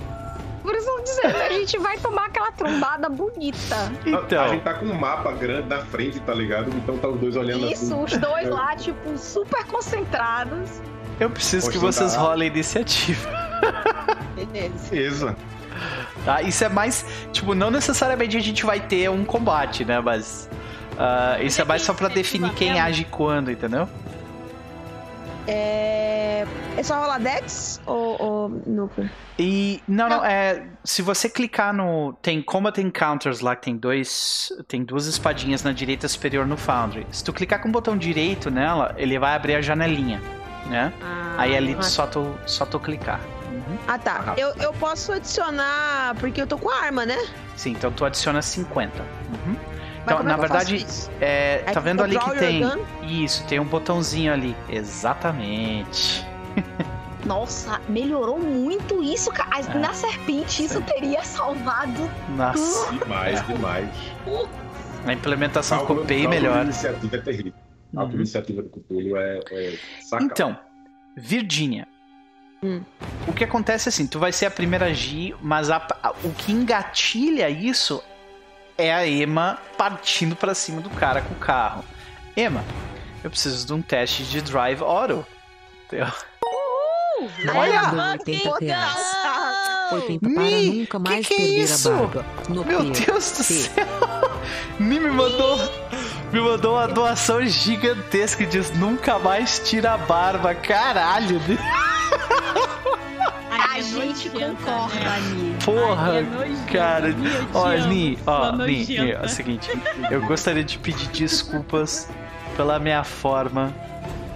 Speaker 2: Por isso dizendo, a gente vai tomar aquela trombada bonita.
Speaker 3: A
Speaker 1: Então,
Speaker 3: gente tá com um mapa grande na frente, tá ligado? Então tá os dois olhando
Speaker 2: Isso,
Speaker 3: assim.
Speaker 2: os dois (laughs) lá, tipo, super concentrados.
Speaker 1: eu preciso que
Speaker 3: Poxa,
Speaker 1: vocês
Speaker 3: tá.
Speaker 1: rolem iniciativa.
Speaker 4: Beleza.
Speaker 3: Beleza.
Speaker 1: Tá? Isso é mais. Tipo, não necessariamente a gente vai ter um combate, né? Mas. ah, isso é mais só pra definir quem age quando, entendeu?
Speaker 4: É... é só rolar Dex ou, ou Nuper?
Speaker 1: E. Não, não, é. Se você clicar no. Tem Combat Encounters lá, que tem dois. Tem duas espadinhas na direita superior no Foundry. Se tu clicar com o botão direito nela, ele vai abrir a janelinha, né? Aí ali
Speaker 4: ah.
Speaker 1: só tu, só tu clicar. Uhum.
Speaker 4: Ah, tá. Eu, eu posso adicionar. Porque eu tô com arma, né?
Speaker 1: Sim, então tu adiciona 50. Uhum. Então,
Speaker 4: é
Speaker 1: na verdade? É,
Speaker 4: Aí
Speaker 1: tá vendo
Speaker 4: eu
Speaker 1: ali que tem.
Speaker 4: gun?
Speaker 1: Isso, tem um botãozinho ali. Exatamente. (laughs)
Speaker 2: Nossa, melhorou muito isso, cara.
Speaker 1: É,
Speaker 2: Na serpente, isso teria salvado.
Speaker 1: Nossa,
Speaker 3: Demais, demais.
Speaker 1: a implementação ficou bem melhor.
Speaker 3: iniciativa é terrível.
Speaker 1: Uhum.
Speaker 3: iniciativa do Cthulhu é, é sacanagem.
Speaker 1: Então, Virgínia.
Speaker 4: Hum.
Speaker 1: O que acontece é assim, tu vai ser a primeira a agir, mas a- a- o que engatilha isso é a Emma partindo pra cima do cara com o carro. Emma, eu preciso de um teste de drive auto. Entendeu?
Speaker 4: Olha!
Speaker 7: Dou 80 reais. 80 para
Speaker 1: Mi,
Speaker 7: nunca
Speaker 1: que
Speaker 7: mais
Speaker 1: que é
Speaker 7: perder
Speaker 1: isso?
Speaker 7: a barba. No
Speaker 1: Meu
Speaker 7: quê?
Speaker 1: Deus do
Speaker 7: Quê?
Speaker 1: céu! (laughs) Me me mandou, me mandou uma doação gigantesca e diz nunca mais tira a barba. Caralho! (laughs)
Speaker 2: A gente concorda, Ani.
Speaker 1: Porra,
Speaker 5: é nojento,
Speaker 1: cara.
Speaker 5: Te
Speaker 1: Ó,
Speaker 5: amo,
Speaker 1: Ni, ó, Ni, Ni, é o seguinte, eu gostaria de pedir desculpas pela minha forma,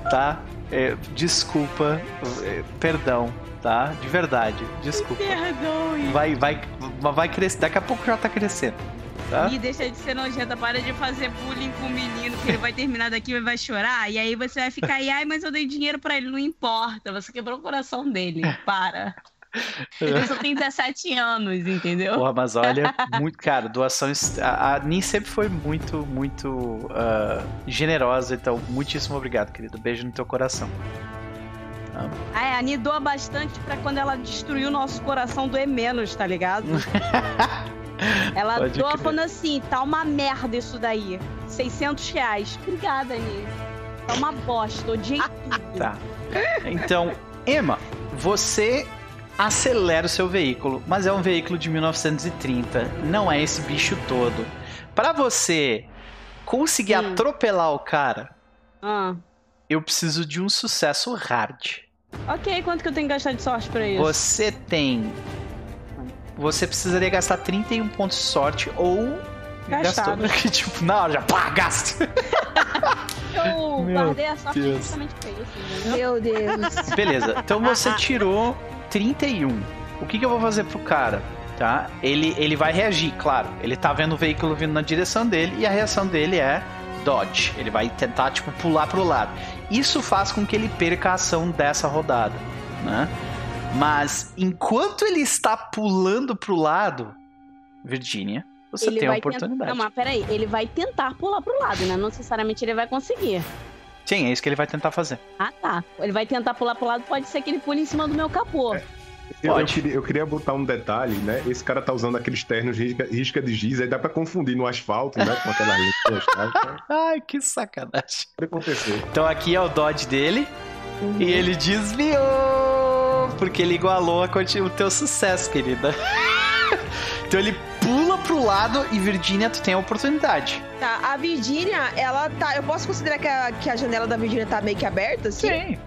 Speaker 1: tá? É, desculpa, é, perdão, tá? De verdade, desculpa.
Speaker 5: Perdoe.
Speaker 1: Vai, vai, vai crescer, daqui a pouco já tá crescendo, tá?
Speaker 5: E deixa de ser nojenta, para de fazer bullying com o menino, que ele vai terminar daqui e vai chorar. E aí você vai ficar aí, ai, mas eu dei dinheiro pra ele, não importa. Você quebrou o coração dele. Para. Só tem 17 anos, entendeu?
Speaker 1: Porra, mas olha, muito, cara, doação. A, a Nin sempre foi muito, muito ah, generosa, então, muitíssimo obrigado, querido. Beijo no teu coração.
Speaker 5: Ah, é, a Ani doa bastante pra quando ela destruiu o nosso coração doer menos, tá ligado? (laughs) Ela
Speaker 1: Pode
Speaker 5: doa
Speaker 1: crer.
Speaker 5: falando assim, tá uma merda isso daí. 600 reais. Obrigada, Ani. Tá uma bosta, odiei tudo. (laughs)
Speaker 1: Tá. Então, Emma, você acelera o seu veículo, mas é um veículo de 1930, não é esse bicho todo. Pra você conseguir
Speaker 5: Hum.
Speaker 1: atropelar o cara,
Speaker 5: Ah,
Speaker 1: eu preciso de um sucesso hard.
Speaker 5: ok, quanto que eu tenho que gastar de sorte pra isso?
Speaker 1: Você tem. Você precisaria gastar 31 pontos de sorte ou.
Speaker 5: Gastado.
Speaker 1: Gastou. Que (laughs) tipo, na hora já pá, gasta. (laughs)
Speaker 5: Eu
Speaker 1: Meu
Speaker 5: guardei a sorte
Speaker 1: Deus.
Speaker 5: justamente pra isso?
Speaker 4: Meu Deus.
Speaker 1: Beleza, então você (laughs) tirou 31. O que, que eu vou fazer pro cara? Tá? Ele, ele vai reagir, claro. Ele tá vendo o veículo vindo na direção dele e a reação dele é dodge. Ele vai tentar, tipo, pular pro lado. Isso faz com que ele perca a ação dessa rodada, né? Mas enquanto ele está pulando pro lado, Virginia, você
Speaker 5: Ele
Speaker 1: tem a oportunidade.
Speaker 5: Tentar... Não, mas peraí, ele vai tentar pular pro lado, né? Não necessariamente ele vai conseguir.
Speaker 1: Sim, é isso que ele vai tentar fazer.
Speaker 5: Ah, tá. Ele vai tentar pular pro lado, pode ser que ele pule em cima do meu capô.
Speaker 3: Eu, eu
Speaker 1: Pode.
Speaker 3: queria, eu queria botar um detalhe, né? Esse cara tá usando aqueles ternos risca, risca de giz, aí dá pra confundir no asfalto, né? Com aquela linha asfalto. (laughs)
Speaker 1: Ai, que sacanagem.
Speaker 3: Pode acontecer.
Speaker 1: Então aqui é o dodge dele. E ele desviou! Porque ele igualou o teu sucesso, querida. (laughs) então ele pula pro lado e Virginia, tu tem a oportunidade.
Speaker 4: Tá, a Virgínia, ela tá. Eu posso considerar que a, que a janela da Virgínia tá meio que aberta, assim?
Speaker 1: Sim.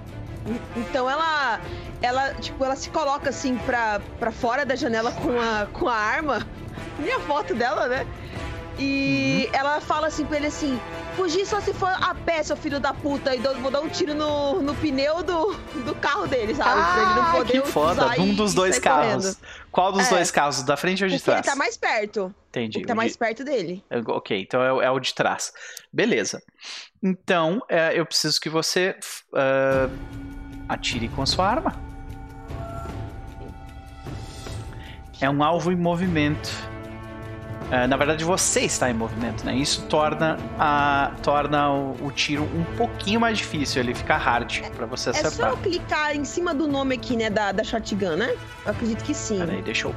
Speaker 4: Então ela. Ela, tipo, ela se coloca assim pra, pra fora da janela com a, com a arma. (laughs) Minha foto dela, né? E
Speaker 1: Uhum.
Speaker 4: ela fala assim pra ele assim: fugir só se for a pé, seu filho da puta, e dou- vou dar um tiro no, no pneu do, do carro dele, sabe? pra ele não
Speaker 1: Ah,
Speaker 4: poder
Speaker 1: que foda.
Speaker 4: usar
Speaker 1: Um dos dois carros.
Speaker 4: correndo.
Speaker 1: Qual dos
Speaker 4: É.
Speaker 1: dois carros? Da frente ou de
Speaker 4: Porque ele
Speaker 1: trás?
Speaker 4: tá mais perto.
Speaker 1: Entendi.
Speaker 4: Ele tá mais
Speaker 1: de-
Speaker 4: perto dele.
Speaker 1: Ok, então é, o- é o de trás. Beleza. Então, é, eu preciso que você ah, atire com a sua arma. É um alvo em movimento. É, na verdade, você está em movimento, né? Isso torna, a, torna o, o tiro um pouquinho mais difícil. Ele fica hard pra você
Speaker 4: É só
Speaker 1: acertar.
Speaker 4: eu clicar em cima do nome aqui, né, da, da shotgun, né? Eu acredito que sim.
Speaker 1: Peraí, deixa eu.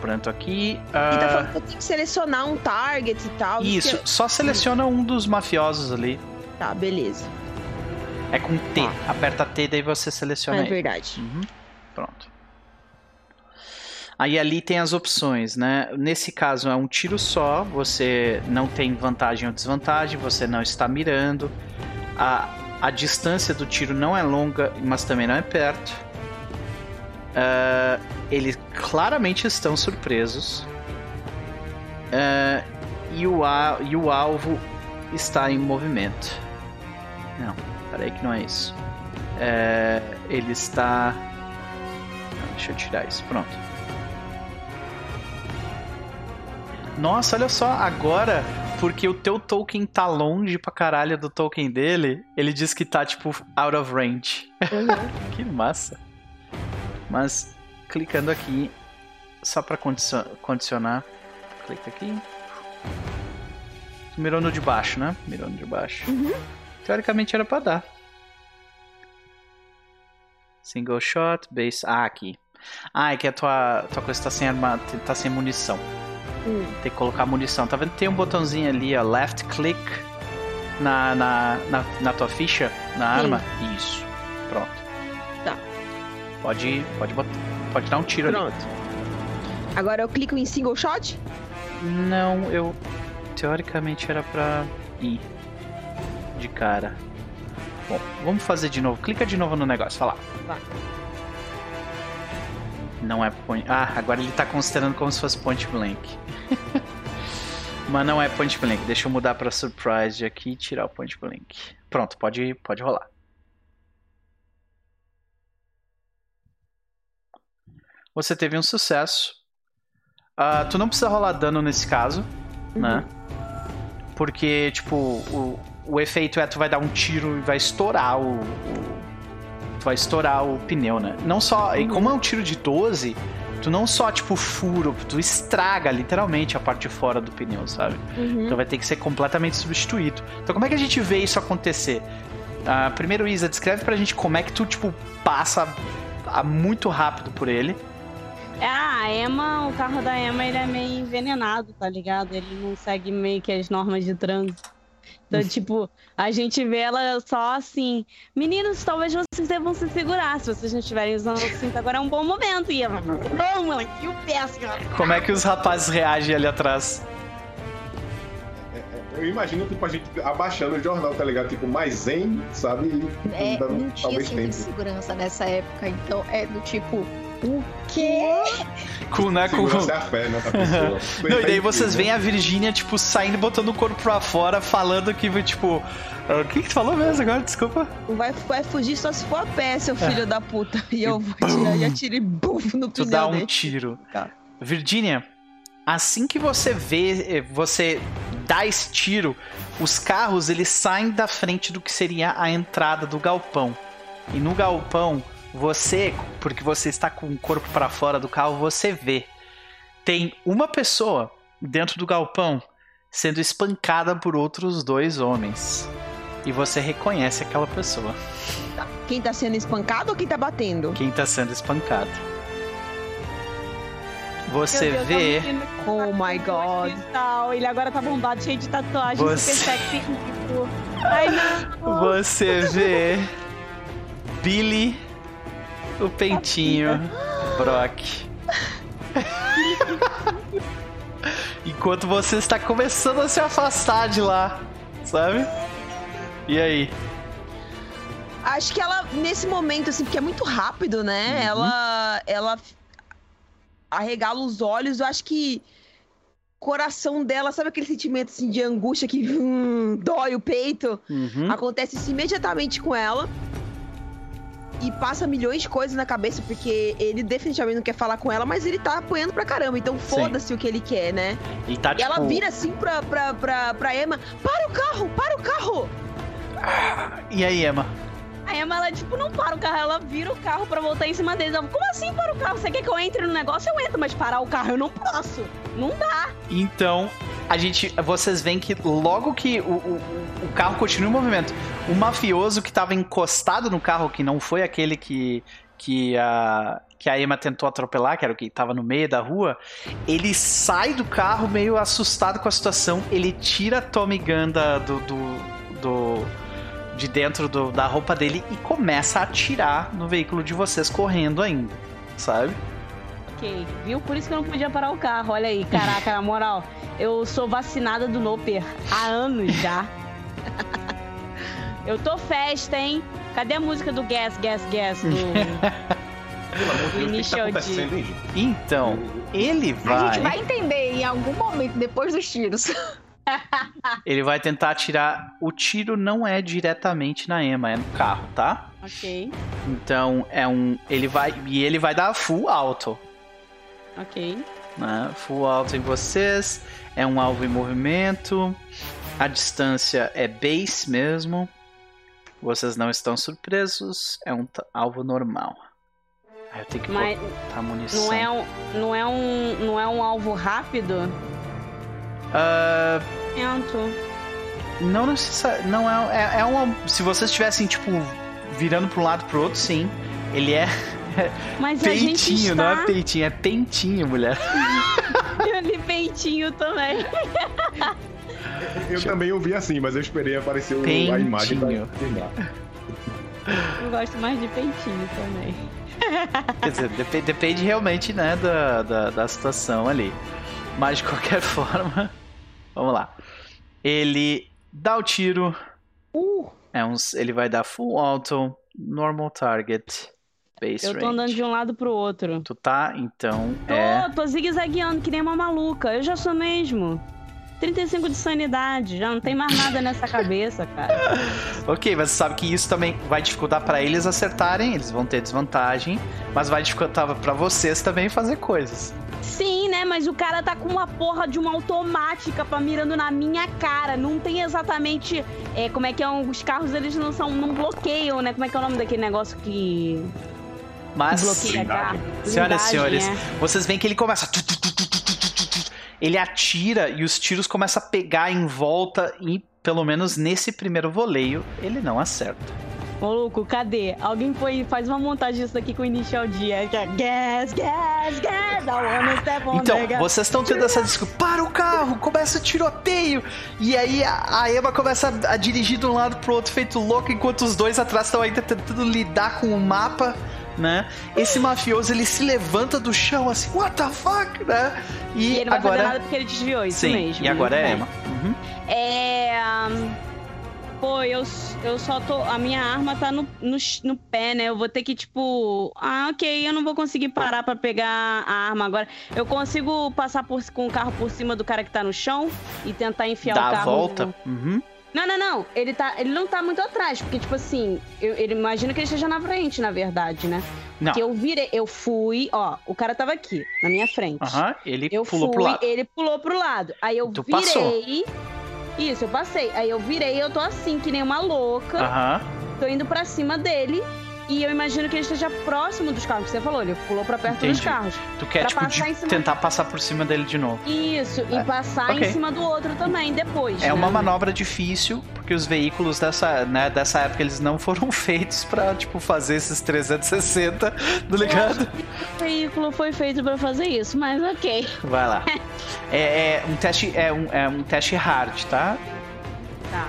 Speaker 1: Pronto aqui.
Speaker 4: E tá
Speaker 1: Ah,
Speaker 4: falando que eu tenho que selecionar um target e tal.
Speaker 1: isso,
Speaker 4: que-
Speaker 1: só seleciona um dos mafiosos ali.
Speaker 4: Tá, beleza.
Speaker 1: É com T.
Speaker 4: Tá.
Speaker 1: Aperta T, daí você seleciona
Speaker 4: É
Speaker 1: ele.
Speaker 4: verdade.
Speaker 1: Uhum. Pronto. Aí ali tem as opções, né? Nesse caso é um tiro só, você não tem vantagem ou desvantagem, você não está mirando. A, a distância do tiro não é longa, mas também não é perto. Ah, eles claramente estão surpresos. Ah, e, o, a- e o alvo está em movimento. Não, peraí que não é isso. É, ele está. Deixa eu tirar isso. Pronto. Nossa, olha só, agora, porque o teu token tá longe pra caralho do token dele, ele diz que tá, tipo, out of range.
Speaker 4: Uhum. (laughs)
Speaker 1: que massa. Mas, clicando aqui, só pra condicio- condicionar, clica aqui. Mirou no de baixo, né? Mirou no de baixo. Teoricamente era pra dar. Single shot, base. Ah, aqui. Ah, é que a tua, tua coisa tá sem arma, tá sem munição.
Speaker 4: Hum.
Speaker 1: Tem que colocar munição. Tá vendo? Tem um botãozinho ali, ó, left click na, na, na, na tua ficha, na
Speaker 4: Sim.
Speaker 1: arma. Isso. Pronto.
Speaker 4: Tá.
Speaker 1: Pode, pode, botar, pode dar um tiro ali.
Speaker 4: Pronto. Agora eu clico em single shot?
Speaker 1: Não, eu. Teoricamente era pra ir de cara. Bom, vamos fazer de novo. Clica de novo no negócio, fala.
Speaker 4: Vai.
Speaker 1: Não é point. Ah, agora ele tá considerando como se fosse point blank. (laughs) Mas não é point blank. Deixa eu mudar pra surprise aqui e tirar o point blank. Pronto, pode, pode rolar. Você teve um sucesso. Ah, tu não precisa rolar dano nesse caso, né? Porque, tipo, o, o efeito é tu vai dar um tiro e vai estourar o, o- vai estourar o pneu, né? Não só, e como é um tiro de 12, tu não só tipo fura, tu estraga literalmente a parte de fora do pneu, sabe?
Speaker 4: Uhum.
Speaker 1: Então vai ter que ser completamente substituído. Então como é que a gente vê isso acontecer? Ah, primeiro, Isa, descreve pra gente como é que tu, tipo, passa muito rápido por ele.
Speaker 5: É, a Emma, o carro da Emma, ele é meio envenenado, tá ligado? Ele não segue meio que as normas de trânsito. Então, tipo, a gente vê ela só assim, meninos, talvez vocês devam se segurar se vocês não estiverem usando o cinto. Agora é um bom momento. E ela, não, ela enfia o pé assim.
Speaker 1: Como é que os rapazes reagem ali atrás?
Speaker 3: Eu imagino, tipo, a gente abaixando o jornal, tá ligado? Tipo, mais zen, sabe? E
Speaker 2: É,
Speaker 3: dando
Speaker 2: não tinha
Speaker 3: talvez
Speaker 2: cinto de
Speaker 3: tempo.
Speaker 2: segurança nessa época, então é do tipo, o quê?
Speaker 1: Com, né,
Speaker 3: é a da pessoa. (laughs)
Speaker 1: Não, e daí vocês veem a Virgínia, tipo, saindo, botando o corpo pra fora, falando que, tipo... ah, O que que tu falou mesmo agora? Desculpa.
Speaker 4: Vai, vai fugir só se for a pé, seu filho da puta. E eu vou tirar e atire buf no
Speaker 1: Tu
Speaker 4: pneu
Speaker 1: dá um
Speaker 4: dele.
Speaker 1: tiro.
Speaker 4: Tá.
Speaker 1: Virgínia, assim que você vê, eh, você dá esse tiro, os carros, eles saem da frente do que seria a entrada do galpão. E no galpão, você, porque você está com o corpo pra fora do carro, você vê. Tem uma pessoa dentro do galpão sendo espancada por outros dois homens. E você reconhece aquela pessoa,
Speaker 4: Quem tá sendo espancado ou quem tá batendo?
Speaker 1: quem tá sendo espancado. Você
Speaker 5: Deus,
Speaker 1: vê.
Speaker 4: Oh
Speaker 5: tá
Speaker 4: my
Speaker 5: com
Speaker 4: God.
Speaker 5: tal. Ele agora tá bombado, cheio de tatuagem,
Speaker 1: Você-
Speaker 5: super sexy. rico. Ai, (laughs) não.
Speaker 1: Você vê Billy, o pentinho, Brock. (laughs) Enquanto você está começando a se afastar de lá, sabe? E aí?
Speaker 4: Acho que ela, nesse momento, assim, porque é muito rápido, né?
Speaker 1: Uhum.
Speaker 4: Ela. Ela arregala os olhos, eu acho que. o Coração dela, sabe aquele sentimento assim, de angústia que hum, dói o peito?
Speaker 1: Uhum.
Speaker 4: Acontece isso imediatamente com ela. E passa milhões de coisas na cabeça, porque ele definitivamente não quer falar com ela, mas ele tá apoiando pra caramba. Então foda-se o que ele quer, né?
Speaker 1: E tá
Speaker 4: E
Speaker 1: tipo.
Speaker 4: ela vira assim pra, pra, pra, pra Emma: Para o carro, para o carro!
Speaker 1: E aí, Emma?
Speaker 5: A Emma, ela, tipo, não para o carro, ela vira o carro pra voltar em cima deles. Ela, como assim para o carro? Você quer que eu entre no negócio? Eu entro, mas parar o carro eu não posso.
Speaker 6: Não dá.
Speaker 1: Então, a gente, vocês veem que logo que o, o, o carro continua em movimento, o mafioso que estava encostado no carro, que não foi aquele que, que, a, que a Emma tentou atropelar, que era o que estava no meio da rua, ele sai do carro meio assustado com a situação, ele tira a Tommy do, do, do- de dentro do- da roupa dele e começa a atirar no veículo de vocês correndo ainda, sabe?
Speaker 6: Ok, viu? Por isso que eu não podia parar o carro. Olha aí, caraca, na moral. Eu sou vacinada do Noper há anos já. (laughs) Eu tô festa, hein? Cadê a música do Gas, Gas, Gas? Do...
Speaker 3: Pelo amor de Deus, o que tá
Speaker 6: Initial D.
Speaker 3: acontecendo, hein, gente?
Speaker 1: Então, ele
Speaker 2: A
Speaker 1: vai.
Speaker 2: gente vai entender em algum momento depois dos tiros. (laughs)
Speaker 1: Ele vai tentar atirar. O tiro não é diretamente na Emma, é no carro, tá?
Speaker 6: ok,
Speaker 1: Então é um. Ele vai. E ele vai dar full auto.
Speaker 6: Ok.
Speaker 1: Né? Full auto em vocês. É um alvo em movimento. A distância é base mesmo. Vocês não estão surpresos. É um alvo normal. Aí eu tenho que
Speaker 6: Mas
Speaker 1: botar munição.
Speaker 6: não é um, não é um, não é um alvo rápido? Tento.
Speaker 1: não necessariamente. Não é, é, é uma. Se vocês estivessem, tipo, virando para um lado pro outro, sim. Ele é
Speaker 6: Mas a gente
Speaker 1: peitinho,
Speaker 6: está...
Speaker 1: não é peitinho, é pentinho, mulher. (laughs)
Speaker 6: Eu li peitinho também.
Speaker 3: Eu também ouvi assim, mas eu esperei aparecer o- a imagem pra confirmar.
Speaker 6: Eu gosto mais de peitinho também.
Speaker 1: Quer dizer, depe- depende realmente, né, da, da, da situação ali. Mas de qualquer (laughs) forma, vamos lá. Ele dá o tiro.
Speaker 6: Uh,
Speaker 1: É uns, ele vai dar full auto, normal target, base
Speaker 6: eu tô
Speaker 1: range.
Speaker 6: andando de um lado pro outro.
Speaker 1: Tu tá, então
Speaker 6: Tô,
Speaker 1: é.
Speaker 6: tô zigue-zagueando que nem uma maluca. Eu já sou mesmo. 35 de sanidade, já não tem mais nada nessa cabeça, cara. (laughs)
Speaker 1: Ok, mas você sabe que isso também vai dificultar pra eles acertarem, eles vão ter desvantagem, mas vai dificultar pra vocês também fazer coisas.
Speaker 6: Sim, né? Mas o cara tá com uma porra de uma automática pra mirando na minha cara. Não tem exatamente. É, como é que é? Os carros eles não são. não bloqueiam, né? Como é que é o nome daquele negócio que.
Speaker 1: Mas,
Speaker 6: bloqueia
Speaker 1: senhoras e senhores,
Speaker 6: é.
Speaker 1: vocês veem que ele começa. tu, tu, tu. Ele atira e os tiros começam a pegar em volta e, pelo menos nesse primeiro voleio, ele não acerta.
Speaker 6: Maluco, cadê? Alguém foi, faz uma montagem disso aqui com o Initial D. É que gas, gas, gas.
Speaker 1: Então, vocês estão tendo essa discussão. Para o carro, começa o tiroteio. E aí a, a Emma começa a, a dirigir de um lado pro outro, feito louco, enquanto os dois atrás estão ainda tentando lidar com o mapa, né? Esse mafioso ele se levanta do chão assim, what the fuck, né? E,
Speaker 6: E ele não vai
Speaker 1: agora.
Speaker 6: fazer nada porque ele desviou, isso
Speaker 1: Sim,
Speaker 6: mesmo.
Speaker 1: e agora é
Speaker 6: Muito
Speaker 1: Emma. Uhum.
Speaker 6: É. Pô, eu, eu só tô. A minha arma tá no, no, no pé, né? Eu vou ter que, tipo. Ah, ok, eu não vou conseguir parar pra pegar a arma agora. Eu consigo passar por, com o carro por cima do cara que tá no chão e tentar enfiar
Speaker 1: Dá
Speaker 6: o
Speaker 1: a
Speaker 6: carro.
Speaker 1: volta. Uhum.
Speaker 6: Não, não, não. Ele, tá, ele não tá muito atrás, porque, tipo assim, eu, ele imagina que ele esteja na frente, na verdade, né?
Speaker 1: Não.
Speaker 6: Que eu virei, eu fui, ó, o cara tava aqui, na minha frente.
Speaker 1: Aham, ele
Speaker 6: Eu
Speaker 1: pulou
Speaker 6: fui,
Speaker 1: pro lado.
Speaker 6: ele pulou pro lado. Aí eu
Speaker 1: Tu
Speaker 6: virei.
Speaker 1: passou.
Speaker 6: Isso, eu passei. Aí eu virei, eu tô assim, que nem uma louca.
Speaker 1: Aham.
Speaker 6: Tô indo pra cima dele. E eu imagino que ele esteja próximo dos carros que você falou. Ele pulou pra perto dos
Speaker 1: Entendi.
Speaker 6: carros.
Speaker 1: Tu quer, tipo, de
Speaker 6: passar
Speaker 1: tentar passar por cima dele de novo.
Speaker 6: Isso,
Speaker 1: É.
Speaker 6: e passar
Speaker 1: Ok.
Speaker 6: em cima do outro também, depois.
Speaker 1: É
Speaker 6: né?
Speaker 1: uma manobra difícil, porque os veículos dessa, né, dessa época eles não foram (laughs) feitos pra, tipo, fazer esses 360, tá ligado? (laughs)
Speaker 6: O veículo foi feito pra fazer isso, mas ok.
Speaker 1: Vai lá. (laughs) É, é um teste, é um, é um teste hard, tá?
Speaker 6: Tá.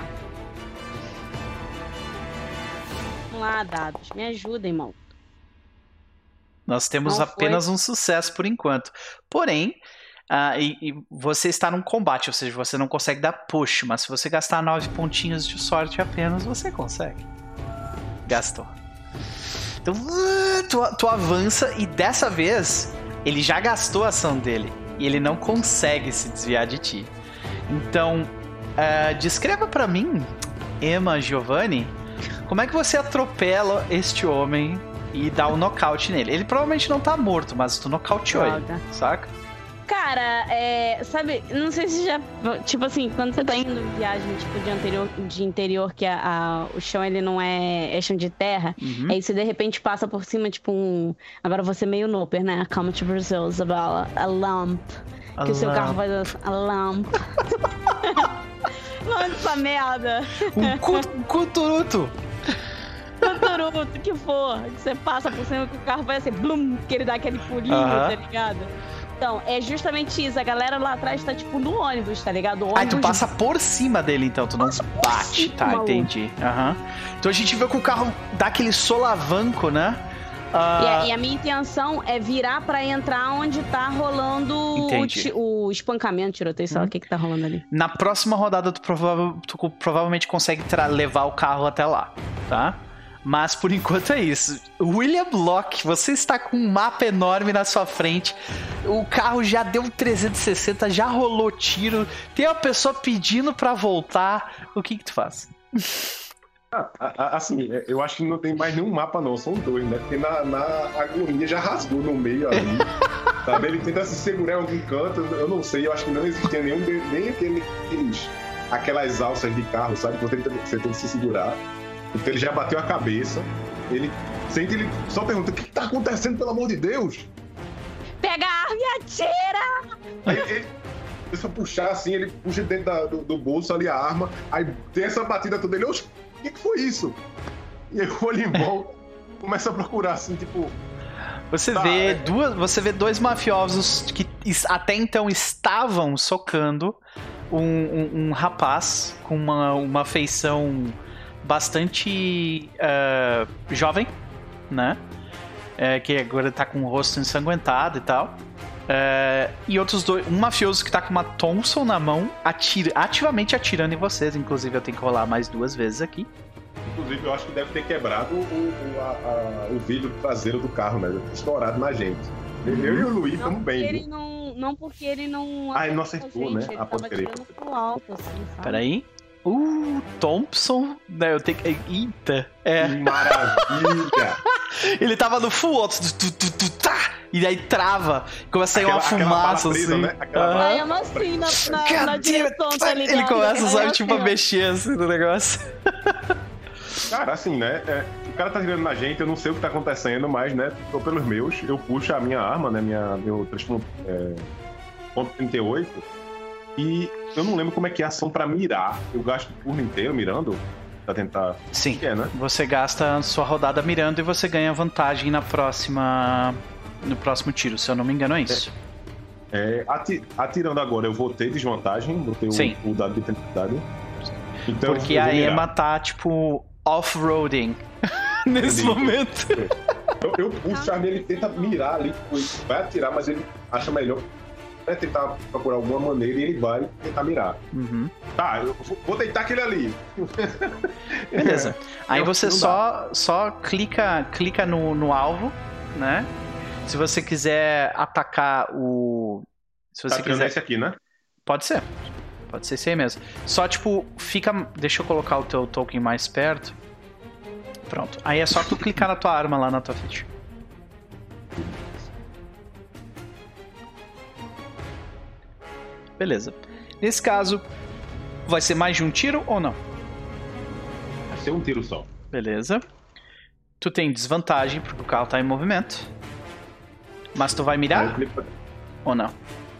Speaker 6: Vamos lá, dados. Me ajudem, irmão.
Speaker 1: Nós temos
Speaker 6: Não foi.
Speaker 1: apenas um sucesso por enquanto. Porém, ah, e, e você está num combate, ou seja, você não consegue dar push, mas se você gastar nove pontinhos de sorte apenas, você consegue. Gastou. Então, uh, tu, tu avança e dessa vez ele já gastou a ação dele e ele não consegue se desviar de ti. Então, ah, descreva pra mim, Emma Giovanni, como é que você atropela este homem e dá um nocaute nele? Ele provavelmente não tá morto, mas tu nocauteou ele, saca?
Speaker 6: Cara, é. Sabe, não sei se já. Tipo assim, quando você tá indo em viagem, tipo, de interior, de interior que a, a- o chão ele não é, é chão de terra,
Speaker 1: Uhum.
Speaker 6: aí você de repente passa por cima, tipo, um. Agora você meio nooper, né? Come to Brazil, Isabella. A lump. Que o seu carro vai dar. A lump. Mano, (laughs) essa merda.
Speaker 1: Um cu- um cuturuto.
Speaker 6: Turuto, que for. Que você passa por cima que o carro vai assim, blum, que ele dá aquele pulinho,
Speaker 1: Aham.
Speaker 6: tá ligado? Então, é justamente isso. A galera lá atrás tá, tipo, no ônibus, tá ligado? O
Speaker 1: Ah, tu
Speaker 6: ônibus
Speaker 1: passa por cima dele, então, tu não bate.
Speaker 6: cima,
Speaker 1: Tá,
Speaker 6: maluco.
Speaker 1: entendi. Aham. Então a gente vê que o carro dá aquele solavanco, né?
Speaker 6: E
Speaker 1: Ah,
Speaker 6: a, e a minha intenção é virar pra entrar onde tá rolando o, o espancamento, tiroteio, sei lá o que que tá rolando ali.
Speaker 1: Na próxima rodada, tu, prova- tu provavelmente consegue levar o carro até lá, tá? Mas por enquanto é isso. William Locke, você está com um mapa enorme na sua frente. O carro já deu um 360, já rolou tiro. Tem uma pessoa pedindo pra voltar. O que que tu faz?
Speaker 3: Ah, assim, é, eu acho que não tem mais nenhum mapa, não, são dois, né? Porque na, na agonia já rasgou no meio ali. (laughs) sabe? Ele tenta se segurar em algum canto, eu não sei, eu acho que não existia nenhum, nem aquele, aqueles, aquelas alças de carro, sabe? Que você tenta, você tenta se segurar. Então ele já bateu a cabeça, ele sente, ele só pergunta: o que tá acontecendo, pelo amor de Deus?
Speaker 6: Pega a arma e atira!
Speaker 3: Aí ele começa a puxar assim, ele puxa dentro da- do, do bolso ali a arma, aí tem essa batida toda, ele, oxe, o que, que foi isso? E aí o olho em volta, (laughs) começa a procurar assim, tipo,
Speaker 1: Você
Speaker 3: Tá,
Speaker 1: vê
Speaker 3: é.
Speaker 1: duas, você vê dois mafiosos que até então estavam socando um, um- um rapaz com uma, uma feição bastante ah, jovem, né? É, que agora tá com o rosto ensanguentado e tal. É, e outros dois, um mafioso que tá com uma Thompson na mão, atira, ativamente atirando em vocês. Inclusive, eu tenho que rolar mais duas vezes aqui.
Speaker 3: inclusive eu acho que deve ter quebrado o, o, a- a- o vidro traseiro do carro, né? Estourado na gente. Eu e o Luiz estamos
Speaker 6: porque
Speaker 3: bem,
Speaker 6: ele não. Não porque ele não.
Speaker 3: Ah, ele não
Speaker 6: acertou a
Speaker 3: né?
Speaker 6: gente, Ele
Speaker 3: Ah, pode
Speaker 6: tava
Speaker 3: crer.
Speaker 6: atirando pro alto, assim, sabe?
Speaker 1: Peraí. Uh, Thompson. Né, eu tenho que. Eita. É.
Speaker 3: Que Maravilha! (laughs)
Speaker 1: Ele tava no full auto, tu, tu, tu, tá, e aí trava, começa a sair uma
Speaker 3: Aquela- bala
Speaker 1: fumaça
Speaker 3: presa,
Speaker 1: assim.
Speaker 3: né? Aquela
Speaker 6: Aí eu assim na, na, na direção,
Speaker 1: damn
Speaker 6: tá ligado?
Speaker 1: Ele começa, sabe, tipo, a
Speaker 6: assim,
Speaker 1: mexer assim no negócio.
Speaker 3: Cara, assim, né? é, o cara tá tirando na gente, eu não sei o que tá acontecendo, mas, né? Tô pelos meus, eu puxo a minha arma, né? Minha, meu 3.38 e eu não lembro como é que é a ação pra mirar. Eu gasto o turno inteiro mirando pra tentar.
Speaker 1: Sim.
Speaker 3: É, né?
Speaker 1: Você gasta a sua rodada mirando e você ganha vantagem na próxima. No próximo tiro, se eu não me engano, é isso.
Speaker 3: É, ati- atirando agora, eu vou ter desvantagem, botei o,
Speaker 1: Sim.
Speaker 3: o dado de tempestade. Então,
Speaker 1: Porque
Speaker 3: eu vou
Speaker 1: a. Emma tá, tipo, off-roading (laughs) nesse
Speaker 3: Entendi.
Speaker 1: momento.
Speaker 3: Eu, eu puxo a arma e ele tenta mirar ali, vai atirar, mas ele acha melhor né, tentar procurar alguma maneira e ele vai tentar mirar.
Speaker 1: Uhum.
Speaker 3: Tá, eu vou- deitar aquele ali. (laughs)
Speaker 1: Beleza. Aí
Speaker 3: Não,
Speaker 1: você só, só clica, clica no, no alvo, né? Se você quiser atacar o. Se
Speaker 3: Tá
Speaker 1: você
Speaker 3: atirando
Speaker 1: quiser.
Speaker 3: esse aqui, né?
Speaker 1: Pode ser. Pode ser esse aí mesmo. Só, tipo, fica. Deixa eu colocar o teu token mais perto. Pronto. Aí é só tu clicar na tua arma lá na tua ficha. Beleza. Nesse caso, vai ser mais de um tiro ou não?
Speaker 3: Vai ser um tiro só.
Speaker 1: Beleza. Tu tem desvantagem porque o carro tá em movimento. Mas tu vai mirar ou não?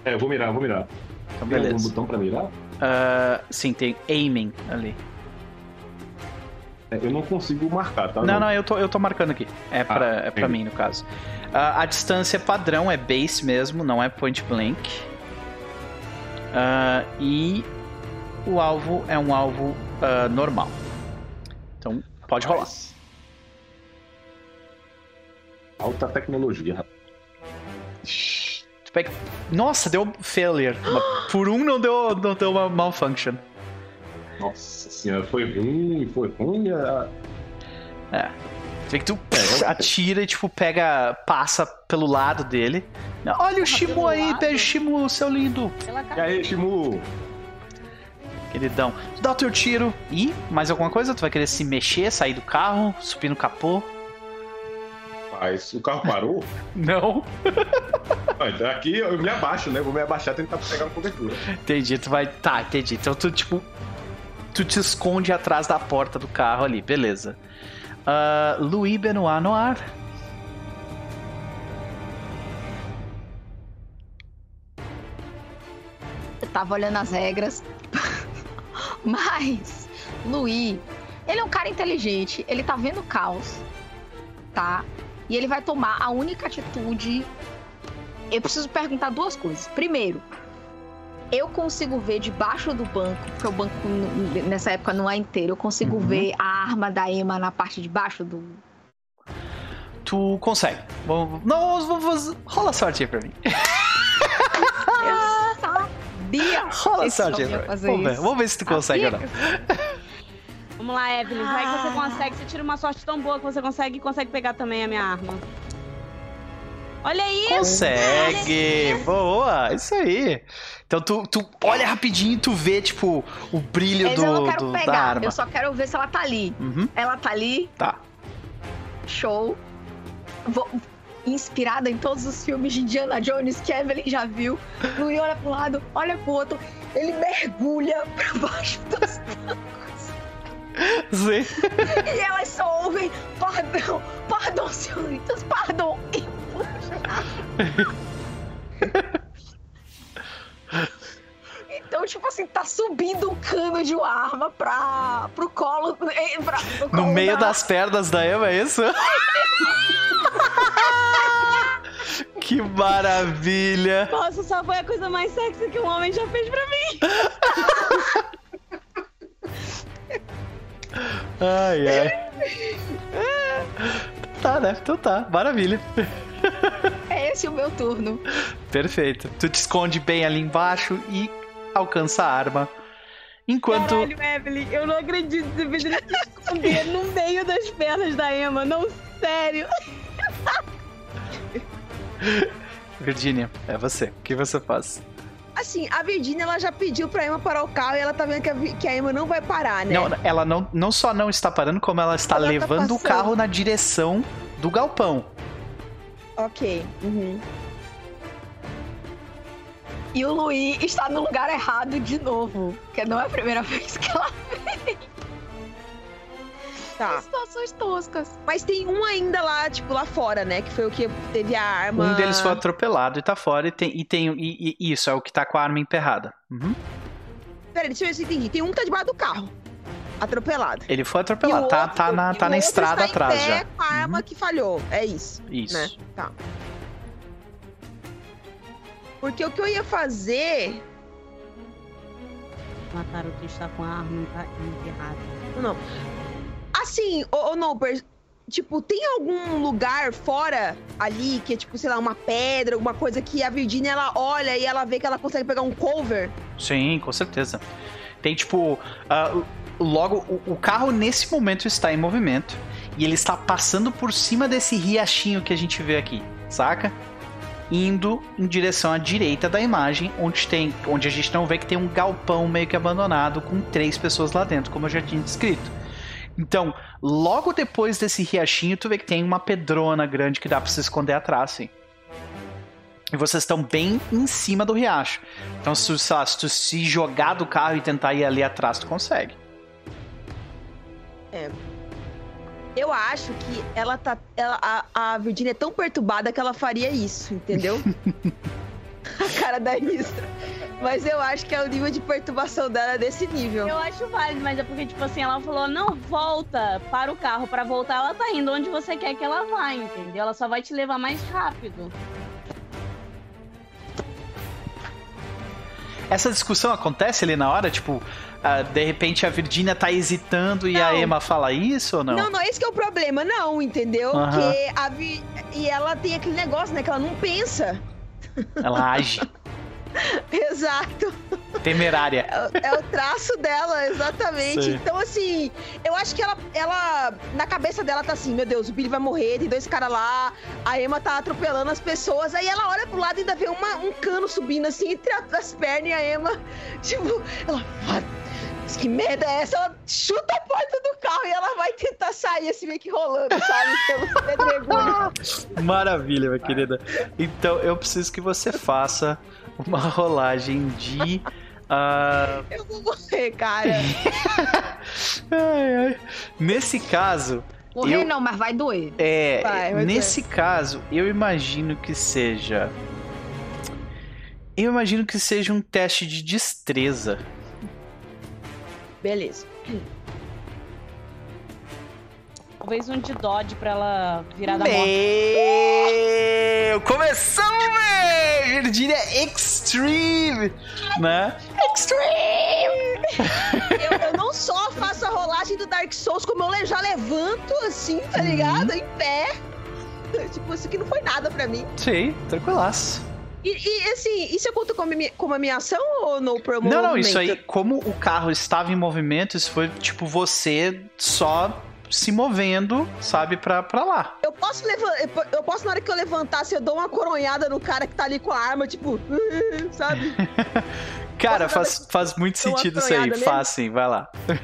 Speaker 3: É, eu vou mirar, eu vou mirar.
Speaker 1: Então,
Speaker 3: Tem algum
Speaker 1: beleza.
Speaker 3: botão pra mirar?
Speaker 1: Ah, sim, tem aiming ali.
Speaker 3: É, eu não consigo marcar, tá?
Speaker 1: Não, não, eu tô, eu tô marcando aqui. É pra, é pra mim, no caso. Ah, a distância padrão é base mesmo, não é point blank. Ah, e o alvo é um alvo ah, normal. Então, pode rolar.
Speaker 3: Alta tecnologia, rapaz.
Speaker 1: Tu pega- Nossa, deu failure. Por um não deu, não deu uma malfunction.
Speaker 3: Nossa senhora, foi ruim, foi ruim. a-
Speaker 1: Vê que tu atira e, tipo, pega. passa pelo lado dele. Olha o Shimu aí,
Speaker 6: lado?
Speaker 1: beijo, Shimu, seu lindo.
Speaker 3: E aí, Shimu?
Speaker 1: Queridão. Tu dá o teu tiro e mais alguma coisa? Tu vai querer se mexer, sair do carro, subir no capô?
Speaker 3: Mas o carro parou? (laughs)
Speaker 1: Não.
Speaker 3: Ah, então aqui eu me abaixo, né? Vou me abaixar e tentar pegar uma cobertura.
Speaker 1: Entendi, tu vai. Tá, entendi. Então tu, tipo. Tu te esconde atrás da porta do carro ali, beleza. Uh, Louis Benoit Noir.
Speaker 2: Eu tava olhando as regras. (laughs) Mas, Luiz, ele é um cara inteligente, ele tá vendo o caos, tá? E ele vai tomar a única atitude. Eu preciso perguntar duas coisas. Primeiro, eu consigo ver debaixo do banco, porque o banco nessa época não é inteiro, eu consigo
Speaker 1: Uhum.
Speaker 2: ver a arma da Emma na parte de baixo do.
Speaker 1: Tu consegue. Vamos, não, vamos, vamos- rola sorte aí pra mim.
Speaker 2: Eu sabia! (laughs)
Speaker 1: Rola sorte aí pra mim. Vamos ver, vamos ver se tu consegue ou não.
Speaker 5: Vamos lá, Evelyn. Vai que você
Speaker 2: Ah.
Speaker 5: consegue. Você tira uma sorte tão boa que você consegue consegue pegar também a minha arma. Olha aí!
Speaker 1: Consegue! Boa! Isso aí. Então tu, tu olha rapidinho e tu vê, tipo, o brilho
Speaker 2: Mas
Speaker 1: do,
Speaker 2: eu não quero
Speaker 1: do- da
Speaker 2: pegar,
Speaker 1: arma.
Speaker 2: eu só quero ver se ela tá ali.
Speaker 1: Uhum,
Speaker 2: Ela tá ali,
Speaker 1: tá.
Speaker 2: show. Vou- Inspirada em todos os filmes de Indiana Jones que a Evelyn já viu. Luiz olha pro lado, olha pro outro, ele mergulha (laughs) pra baixo dos (laughs)
Speaker 1: Sim.
Speaker 2: E elas só ouvem, perdão, perdão, senhoritas, perdão. E Então, tipo assim, tá subindo um cano de uma arma pra, pro colo. eh, Pra, pro
Speaker 1: No
Speaker 2: colo
Speaker 1: meio
Speaker 2: da-
Speaker 1: das pernas da Emma, é isso? (laughs) que maravilha!
Speaker 5: Nossa, só foi a coisa mais sexy que um homem já fez pra mim.
Speaker 1: Ai, ai. (laughs) Tá, né? Então tá, maravilha.
Speaker 2: É esse o meu turno.
Speaker 1: Perfeito. Tu te esconde bem ali embaixo e alcança a arma. Enquanto.
Speaker 5: Caralho, Evelyn, eu não acredito que você se esconder no meio das pernas da Emma. Não, sério.
Speaker 1: Virginia, é você. O que você faz?
Speaker 4: Assim, a Virginia, ela já pediu pra Emma parar o carro e ela tá vendo que a, que a Emma não vai parar, né?
Speaker 1: Não, ela não, não só não está parando, como ela está
Speaker 4: Ela tá
Speaker 1: levando o
Speaker 4: passando.
Speaker 1: carro na direção do galpão.
Speaker 4: Ok. Uhum.
Speaker 2: E o Luiz está no lugar errado de novo. Porque não é a primeira (laughs) vez que ela
Speaker 4: Tá.
Speaker 2: situações toscas.
Speaker 4: Mas tem um ainda lá, tipo, lá fora, né? Que foi o que teve a arma.
Speaker 1: Um deles foi atropelado e tá fora, e tem, e tem e, e isso, é o que tá com a arma emperrada. Uhum.
Speaker 4: Peraí, deixa eu ver se eu entendi. Tem um que tá debaixo do carro. Atropelado.
Speaker 1: Ele foi atropelado, tá,
Speaker 4: outro-
Speaker 1: tá na,
Speaker 4: e
Speaker 1: tá na estrada atrás
Speaker 4: pé
Speaker 1: já.
Speaker 4: Com a arma que falhou. É isso.
Speaker 1: Isso.
Speaker 4: né? Tá. Porque o que eu ia fazer.
Speaker 5: Mataram o que está com a arma enterrada.
Speaker 4: Não. Assim, ô, ô Noper, tipo, tem algum lugar fora ali que é, tipo, sei lá, uma pedra, alguma coisa que a Virginia ela olha e ela vê que ela consegue pegar um cover?
Speaker 1: Sim, com certeza. Tem tipo. ah, logo, o, o carro nesse momento está em movimento. E ele está passando por cima desse riachinho que a gente vê aqui, saca? Indo em direção à direita da imagem, onde tem. Onde a gente não vê que tem um galpão meio que abandonado com três pessoas lá dentro, como eu já tinha descrito. Então, logo depois desse riachinho, tu vê que tem uma pedrona grande que dá pra se esconder atrás, sim. E vocês estão bem em cima do riacho. Então, se, sei lá, se tu se jogar do carro e tentar ir ali atrás, tu consegue.
Speaker 4: Eu acho que ela tá. Ela, a, a Virginia é tão perturbada que ela faria isso, entendeu? (laughs) a cara da Istra. Mas eu acho que é o nível de perturbação dela é desse nível.
Speaker 5: Eu acho válido, mas é porque, tipo assim, ela falou, não, volta para o carro. Pra voltar, ela tá indo onde você quer que ela vá, entendeu? Ela só vai te levar mais rápido.
Speaker 1: Essa discussão acontece ali na hora, tipo, ah, de repente a Virginia tá hesitando e a
Speaker 4: Não.
Speaker 1: Emma fala isso ou não?
Speaker 4: Não, não, esse que é o problema, não, entendeu?
Speaker 1: Aham.
Speaker 4: Porque a Vi... E ela tem aquele negócio, né? Que ela não pensa.
Speaker 1: Ela age. (laughs) (laughs)
Speaker 4: Exato.
Speaker 1: Temerária.
Speaker 4: É, é o traço dela, exatamente.
Speaker 1: Sei.
Speaker 4: Então, assim, eu acho que ela, ela. Na cabeça dela tá assim, meu Deus, o Billy vai morrer, tem dois caras lá, a Emma tá atropelando as pessoas. Aí ela olha pro lado e ainda vê uma- um cano subindo assim entre a- as pernas e a Emma. (laughs) Tipo, ela. "Ah, Deus, que merda é essa? Ela chuta a porta do carro e ela vai tentar sair assim, meio que rolando, sabe? (laughs) Pelo pedregulho.
Speaker 1: Maravilha, minha querida. Então eu preciso que você faça uma rolagem de. ah,
Speaker 4: Eu vou morrer, cara. (laughs)
Speaker 1: ai, ai. Nesse caso,
Speaker 2: Morrer
Speaker 1: Eu-
Speaker 2: não, mas vai doer.
Speaker 1: é.
Speaker 4: Vai, vai
Speaker 1: nesse caso, eu imagino que seja. Eu imagino que seja um teste de destreza.
Speaker 4: Beleza.
Speaker 6: Talvez um de Dodge pra ela virar da moto.
Speaker 1: Meu! Começamos, velho! Virgínia Extreme! Né?
Speaker 4: Eu, eu não só faço a rolagem do Dark Souls, como eu já levanto assim, tá ligado? Em pé. (laughs) Tipo, isso aqui não foi nada pra mim.
Speaker 1: Sim, tranquilaço.
Speaker 4: E, e, assim, isso conta como, a minha- como a minha ação ou no promo
Speaker 1: Não, não, isso aí, como o carro estava em movimento, isso foi tipo você só se movendo, sabe, pra, pra lá.
Speaker 4: Eu posso levantar. Eu posso, na hora que eu levantar, se eu dou uma coronhada no cara que tá ali com a arma, tipo, (laughs) sabe? (laughs)
Speaker 1: Cara, faz, faz muito sentido isso aí.
Speaker 4: nele?
Speaker 1: Faz sim, vai lá.
Speaker 4: Não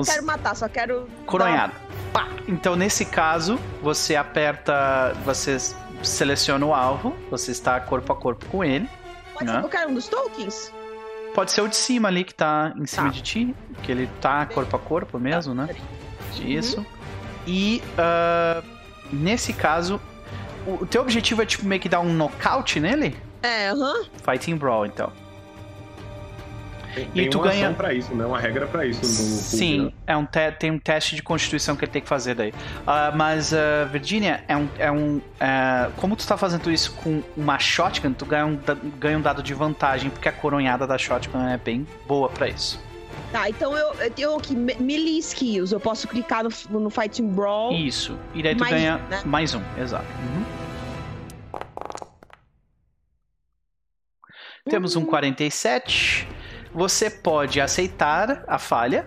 Speaker 1: Então,
Speaker 4: quero matar, só quero.
Speaker 1: Coronhada. Pá! Então, nesse caso, você aperta. Você seleciona o alvo, você está corpo a corpo com ele.
Speaker 4: Pode
Speaker 1: Né?
Speaker 4: ser qualquer um dos tokens?
Speaker 1: Pode ser o de cima ali que tá em cima
Speaker 4: Tá.
Speaker 1: de ti, que ele tá corpo a corpo mesmo, né?
Speaker 4: Peraí.
Speaker 1: Isso. E ah, nesse caso, o, o teu objetivo é tipo meio que dar um nocaute nele?
Speaker 4: É, aham.
Speaker 1: Fighting Brawl, então.
Speaker 3: Tem,
Speaker 1: E
Speaker 3: tem
Speaker 1: tu
Speaker 3: uma
Speaker 1: ganha-
Speaker 3: ação pra isso, né? Uma regra pra isso
Speaker 1: Sim,
Speaker 3: né?
Speaker 1: é um te- tem um teste de constituição que ele tem que fazer daí. Ah, mas, ah, Virginia, é um. É um ah, como tu tá fazendo isso com uma shotgun, tu ganha um, ganha um dado de vantagem, porque a coronhada da shotgun é bem boa pra isso.
Speaker 4: Tá, então eu, eu tenho aqui me- melee skills. Eu posso clicar no, no Fighting Brawl.
Speaker 1: Isso. E daí tu
Speaker 4: Mais
Speaker 1: ganha
Speaker 4: um, né?
Speaker 1: mais um, exato. Uhum. Temos um 47. Você pode aceitar a falha.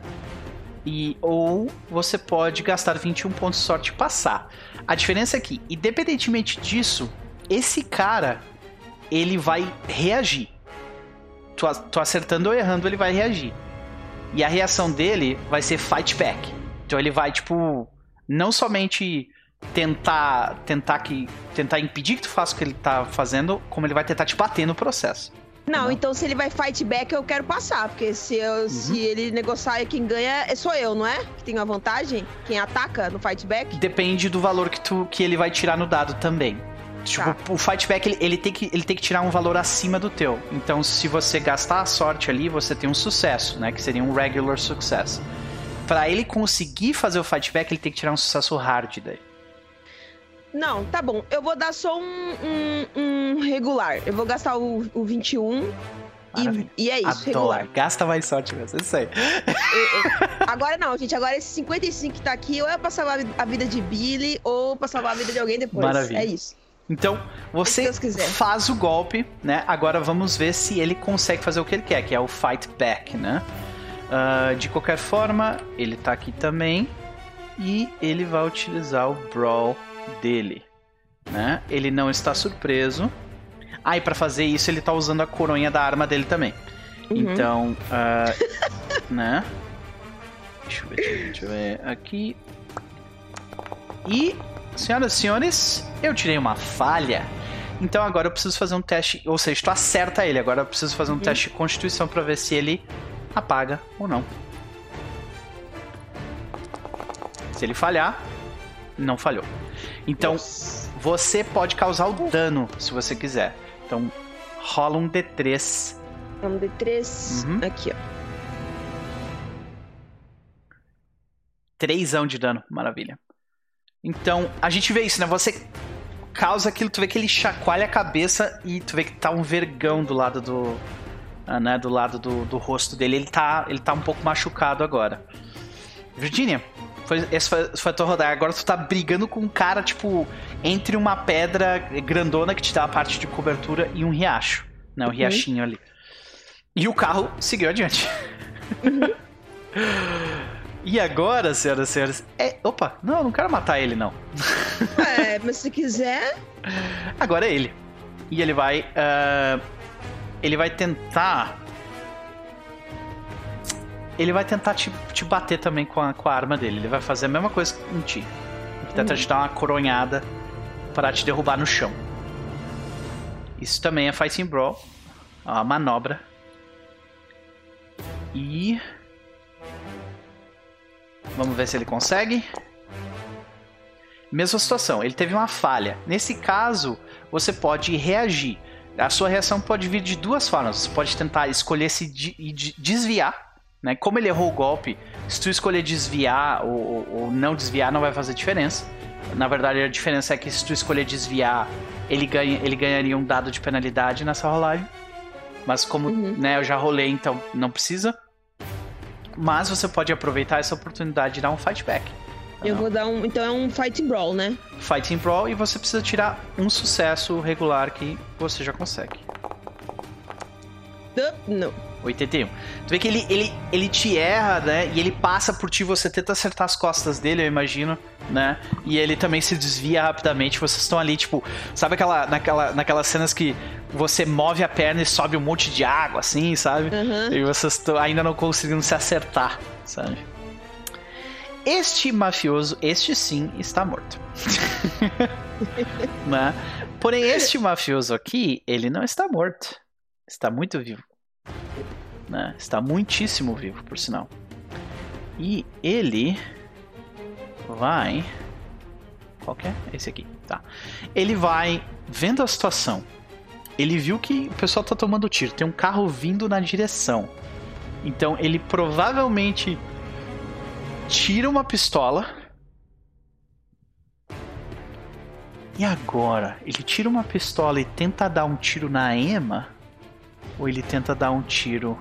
Speaker 1: E, ou você pode gastar 21 pontos de sorte e passar. A diferença é que, independentemente disso, esse cara ele vai reagir. Tu, tu acertando ou errando, ele vai reagir. E a reação dele vai ser fight back. Então ele vai, tipo, não somente tentar tentar que tentar impedir que tu faça o que ele tá fazendo, como ele vai tentar te bater no processo.
Speaker 4: Não,
Speaker 1: Não.
Speaker 4: então se ele vai fight back, eu quero passar. Porque se, eu,
Speaker 1: Uhum.
Speaker 4: se ele negociar e quem ganha, é sou eu, não é? Que tem uma vantagem? Quem ataca no fight back?
Speaker 1: Depende do valor que tu que ele vai tirar no dado também. Tipo,
Speaker 4: Tá.
Speaker 1: o fight back ele, ele tem que ele tem que tirar um valor acima do teu. Então, se você gastar a sorte ali, você tem um sucesso, né, que seria um regular success. Pra ele conseguir fazer o fight back, ele tem que tirar um sucesso hard daí.
Speaker 4: Não, tá bom. Eu vou dar só um, um- um regular. Eu vou gastar o, o 21
Speaker 1: Maravilha.
Speaker 4: e, e é isso,
Speaker 1: Adoro.
Speaker 4: regular.
Speaker 1: Gasta mais sorte mesmo, isso aí. (laughs)
Speaker 4: Agora não, gente. Agora esse 55 que tá aqui, ou é pra salvar a vida de Billy, ou pra salvar a vida de alguém depois.
Speaker 1: Maravilha.
Speaker 4: É isso.
Speaker 1: Então, você faz o golpe, né? Agora vamos ver se ele consegue fazer o que ele quer, que é o fight back, né? Ah, de qualquer forma, ele tá aqui também. E ele vai utilizar o Brawl dele, né? Ele não está surpreso. Ah, e pra fazer isso, ele tá usando a coronha da arma dele também.
Speaker 4: Uhum.
Speaker 1: Então, ah, (laughs) né? Deixa eu ver, deixa eu ver aqui. E, senhoras e senhores, eu tirei uma falha. Então agora eu preciso fazer um teste, ou seja, tu acerta ele. Agora eu preciso fazer um
Speaker 4: Uhum.
Speaker 1: teste de constituição pra ver se ele apaga ou não. Se ele falhar, não falhou. Então, você pode causar o dano se você quiser. Então, rola um D3.
Speaker 4: Vamos de 3
Speaker 1: Uhum.
Speaker 4: aqui, ó.
Speaker 1: Trêsão de dano, maravilha. Então, a gente vê isso, né? Você causa aquilo, tu vê que ele chacoalha a cabeça e tu vê que tá um vergão do lado do. ah, né, do lado do, do rosto dele. Ele tá, ele tá um pouco machucado agora. Virginia, foi, esse foi, foi a tua rodada. Agora tu tá brigando com um cara, tipo, entre uma pedra grandona que te dá a parte de cobertura e um riacho. Né? Um riachinho ali. E o carro seguiu adiante. (laughs) E agora, senhoras e senhores, é. Opa, não, eu não quero matar ele, não.
Speaker 4: É, mas se quiser. (laughs)
Speaker 1: Agora é ele. E ele vai. ah, ele vai tentar. ele vai tentar te, te bater também com a, com a arma dele. Ele vai fazer a mesma coisa em ti. Ele tenta te dar uma coronhada para te derrubar no chão. Isso também é Fighting Brawl. É uma manobra. E. Vamos ver se ele consegue. Mesma situação, ele teve uma falha. Nesse caso, você pode reagir. A sua reação pode vir de duas formas. Você pode tentar escolher se de- de- desviar. Né? Como ele errou o golpe, se tu escolher desviar ou, ou- ou não desviar, não vai fazer diferença. Na verdade, a diferença é que se tu escolher desviar, ele, ganha, ele ganharia um dado de penalidade nessa rolagem. Mas como
Speaker 4: Uhum.
Speaker 1: né, eu já rolei, então não precisa. Mas você pode aproveitar essa oportunidade de dar um fight back.
Speaker 4: Eu vou dar um. Então é um fighting brawl, né?
Speaker 1: Fighting Brawl e você precisa tirar um sucesso regular que você já consegue.
Speaker 4: Não.
Speaker 1: 81. Tu vê que ele, ele, ele te erra, né? E ele passa por ti, você tenta acertar as costas dele, eu imagino, né? E ele também se desvia rapidamente. Vocês estão ali, tipo, sabe aquela, naquela, naquelas cenas que você move a perna e sobe um monte de água, assim, sabe?
Speaker 4: Aham.
Speaker 1: E vocês estão ainda não conseguindo se acertar, sabe? Este mafioso, este sim, está morto. (laughs) né? Porém, este mafioso aqui, ele não está morto. Está muito vivo. Né? Está muitíssimo vivo, por sinal. E ele vai. Qual que é? Esse aqui, tá. Ele vai, vendo a situação, ele viu que o pessoal tá tomando tiro, tem um carro vindo na direção. Então ele provavelmente tira uma pistola. E agora? Ele tira uma pistola e tenta dar um tiro na Emma? Ou ele tenta dar um tiro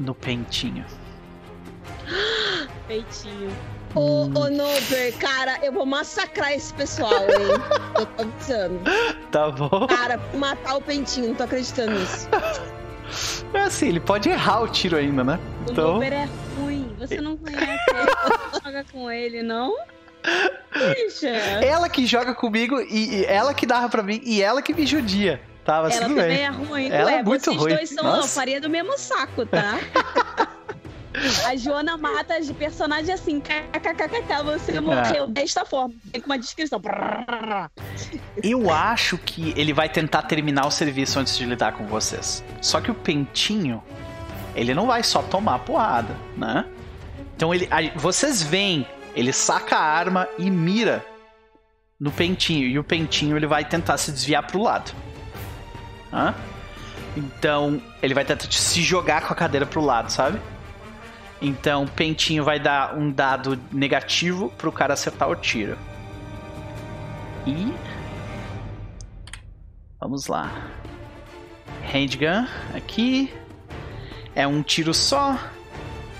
Speaker 1: no pentinho? (gasps)
Speaker 6: Peitinho.
Speaker 4: Ô, ô, Nober, cara, eu vou massacrar esse pessoal, hein? (laughs) eu tô avisando.
Speaker 1: Tá bom?
Speaker 4: Cara, vou matar o pentinho, não tô acreditando nisso.
Speaker 1: É assim, ele pode errar o tiro ainda, né?
Speaker 6: O
Speaker 1: Então-
Speaker 6: Goober é ruim. Você não conhece ele. Você joga com ele, não? (laughs) Bicha.
Speaker 1: Ela que joga comigo e, e ela que narra pra mim e ela que me judia. Tá, mas
Speaker 6: Ela
Speaker 1: tudo
Speaker 6: também
Speaker 1: bem.
Speaker 6: é ruim.
Speaker 1: Ela
Speaker 6: Ué,
Speaker 1: é muito
Speaker 6: vocês
Speaker 1: ruim.
Speaker 6: dois são
Speaker 1: Nossa.
Speaker 6: a farinha do mesmo saco, tá? (laughs) A Joana mata de personagem assim, kkkk, você morreu desta forma. Tem uma descrição.
Speaker 1: Eu acho que ele vai tentar terminar o serviço antes de lidar com vocês. Só que o pentinho, ele não vai só tomar porrada, né? Então ele, aí vocês veem, ele saca a arma e mira no pentinho e o pentinho ele vai tentar se desviar pro lado. Então ele vai tentar se jogar com a cadeira pro lado, sabe? Então pentinho vai dar um dado negativo pro cara acertar o tiro. E Vamos lá. Handgun aqui. É um tiro só.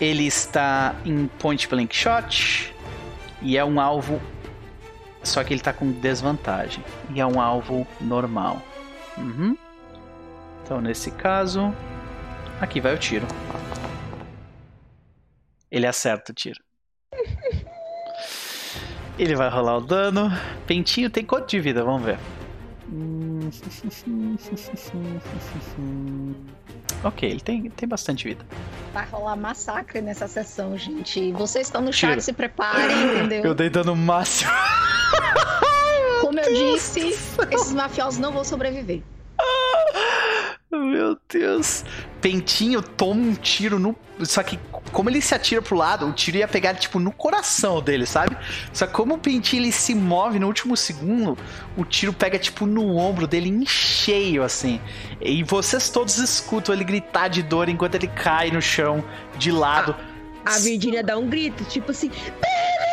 Speaker 1: Ele está em point blank shot. E é um alvo. Só que ele está com desvantagem. E é um alvo normal. Uhum. Então nesse caso. Aqui vai o tiro. Ele acerta o tiro. Ele vai rolar o dano. Pentinho tem quanto de vida? Vamos ver. (laughs) Ok, ele tem, tem bastante vida.
Speaker 2: Vai rolar massacre nessa sessão, gente. Vocês estão no
Speaker 1: Tira.
Speaker 2: chat, se preparem, entendeu?
Speaker 1: Eu dei dano máximo.
Speaker 2: Como eu disse, esses mafiosos não vão sobreviver.
Speaker 1: Meu Deus. Pentinho toma um tiro no. Só que, como ele se atira pro lado, o tiro ia pegar, tipo, no coração dele, sabe? Só que como o Pentinho ele se move no último segundo, o tiro pega, tipo, no ombro dele em cheio, assim. E vocês todos escutam ele gritar de dor enquanto ele cai no chão, de lado.
Speaker 4: A Virgínia dá um grito, tipo assim, Pele!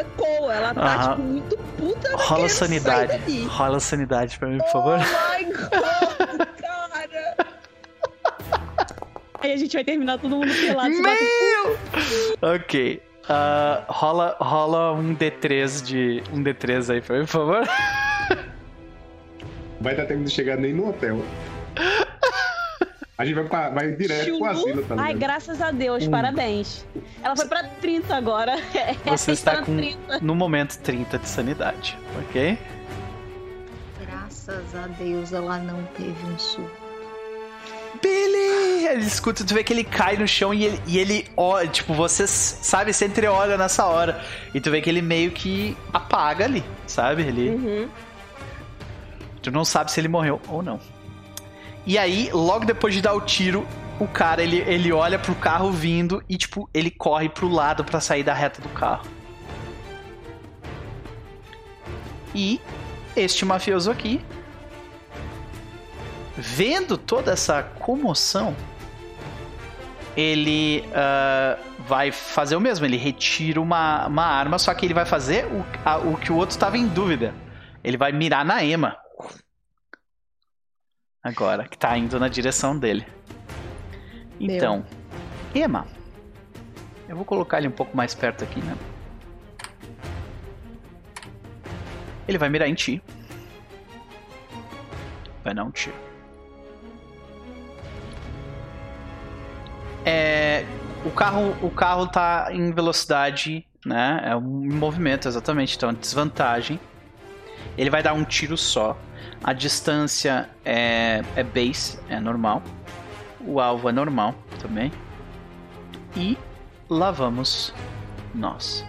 Speaker 4: Ecoa, ela tá,
Speaker 1: Aham.
Speaker 4: tipo, muito puta. ela
Speaker 1: Rola
Speaker 4: querendo
Speaker 1: sanidade. Rola sanidade pra mim, por
Speaker 4: Oh
Speaker 1: favor.
Speaker 4: my god, cara.
Speaker 6: Aí a gente vai terminar todo mundo pelado.
Speaker 1: Meu! Ok. Ah, rola, rola um D3 de. Um D3 aí pra mim, por favor.
Speaker 3: Vai dar tempo de chegar nem no hotel. A gente vai, pra, vai direto pro
Speaker 6: Chulu?
Speaker 3: asilo, tá
Speaker 6: Ai, graças a Deus,
Speaker 1: Um.
Speaker 6: parabéns. Ela foi pra 30 agora. (laughs)
Speaker 1: Você está com,
Speaker 6: 30.
Speaker 1: no momento, 30 de sanidade, ok?
Speaker 2: Graças a Deus ela não teve um surto.
Speaker 1: Billy! Ele escuta, tu vê que ele cai no chão e ele, e ele olha, tipo, você sabe, você entreolha nessa hora. E tu vê que ele meio que apaga ali, sabe? Ele,
Speaker 4: Uhum.
Speaker 1: Tu não sabe se ele morreu ou não. E aí, logo depois de dar o tiro, o cara ele, ele olha pro carro vindo e, tipo, ele corre pro lado pra sair da reta do carro. E este mafioso aqui, vendo toda essa comoção, ele ah, vai fazer o mesmo. Ele retira uma, uma arma, só que ele vai fazer o, a- o que o outro estava em dúvida. Ele vai mirar na Emma. Agora, que tá indo na direção dele.
Speaker 4: Meu.
Speaker 1: Então, Emma. Eu vou colocar ele um pouco mais perto aqui, né? Ele vai mirar em ti. Vai dar um tiro. É, o carro, o carro tá em velocidade, né? É um movimento exatamente, então desvantagem. Ele vai dar um tiro só. A distância é, é base, é normal. O alvo é normal também. E lá vamos nós.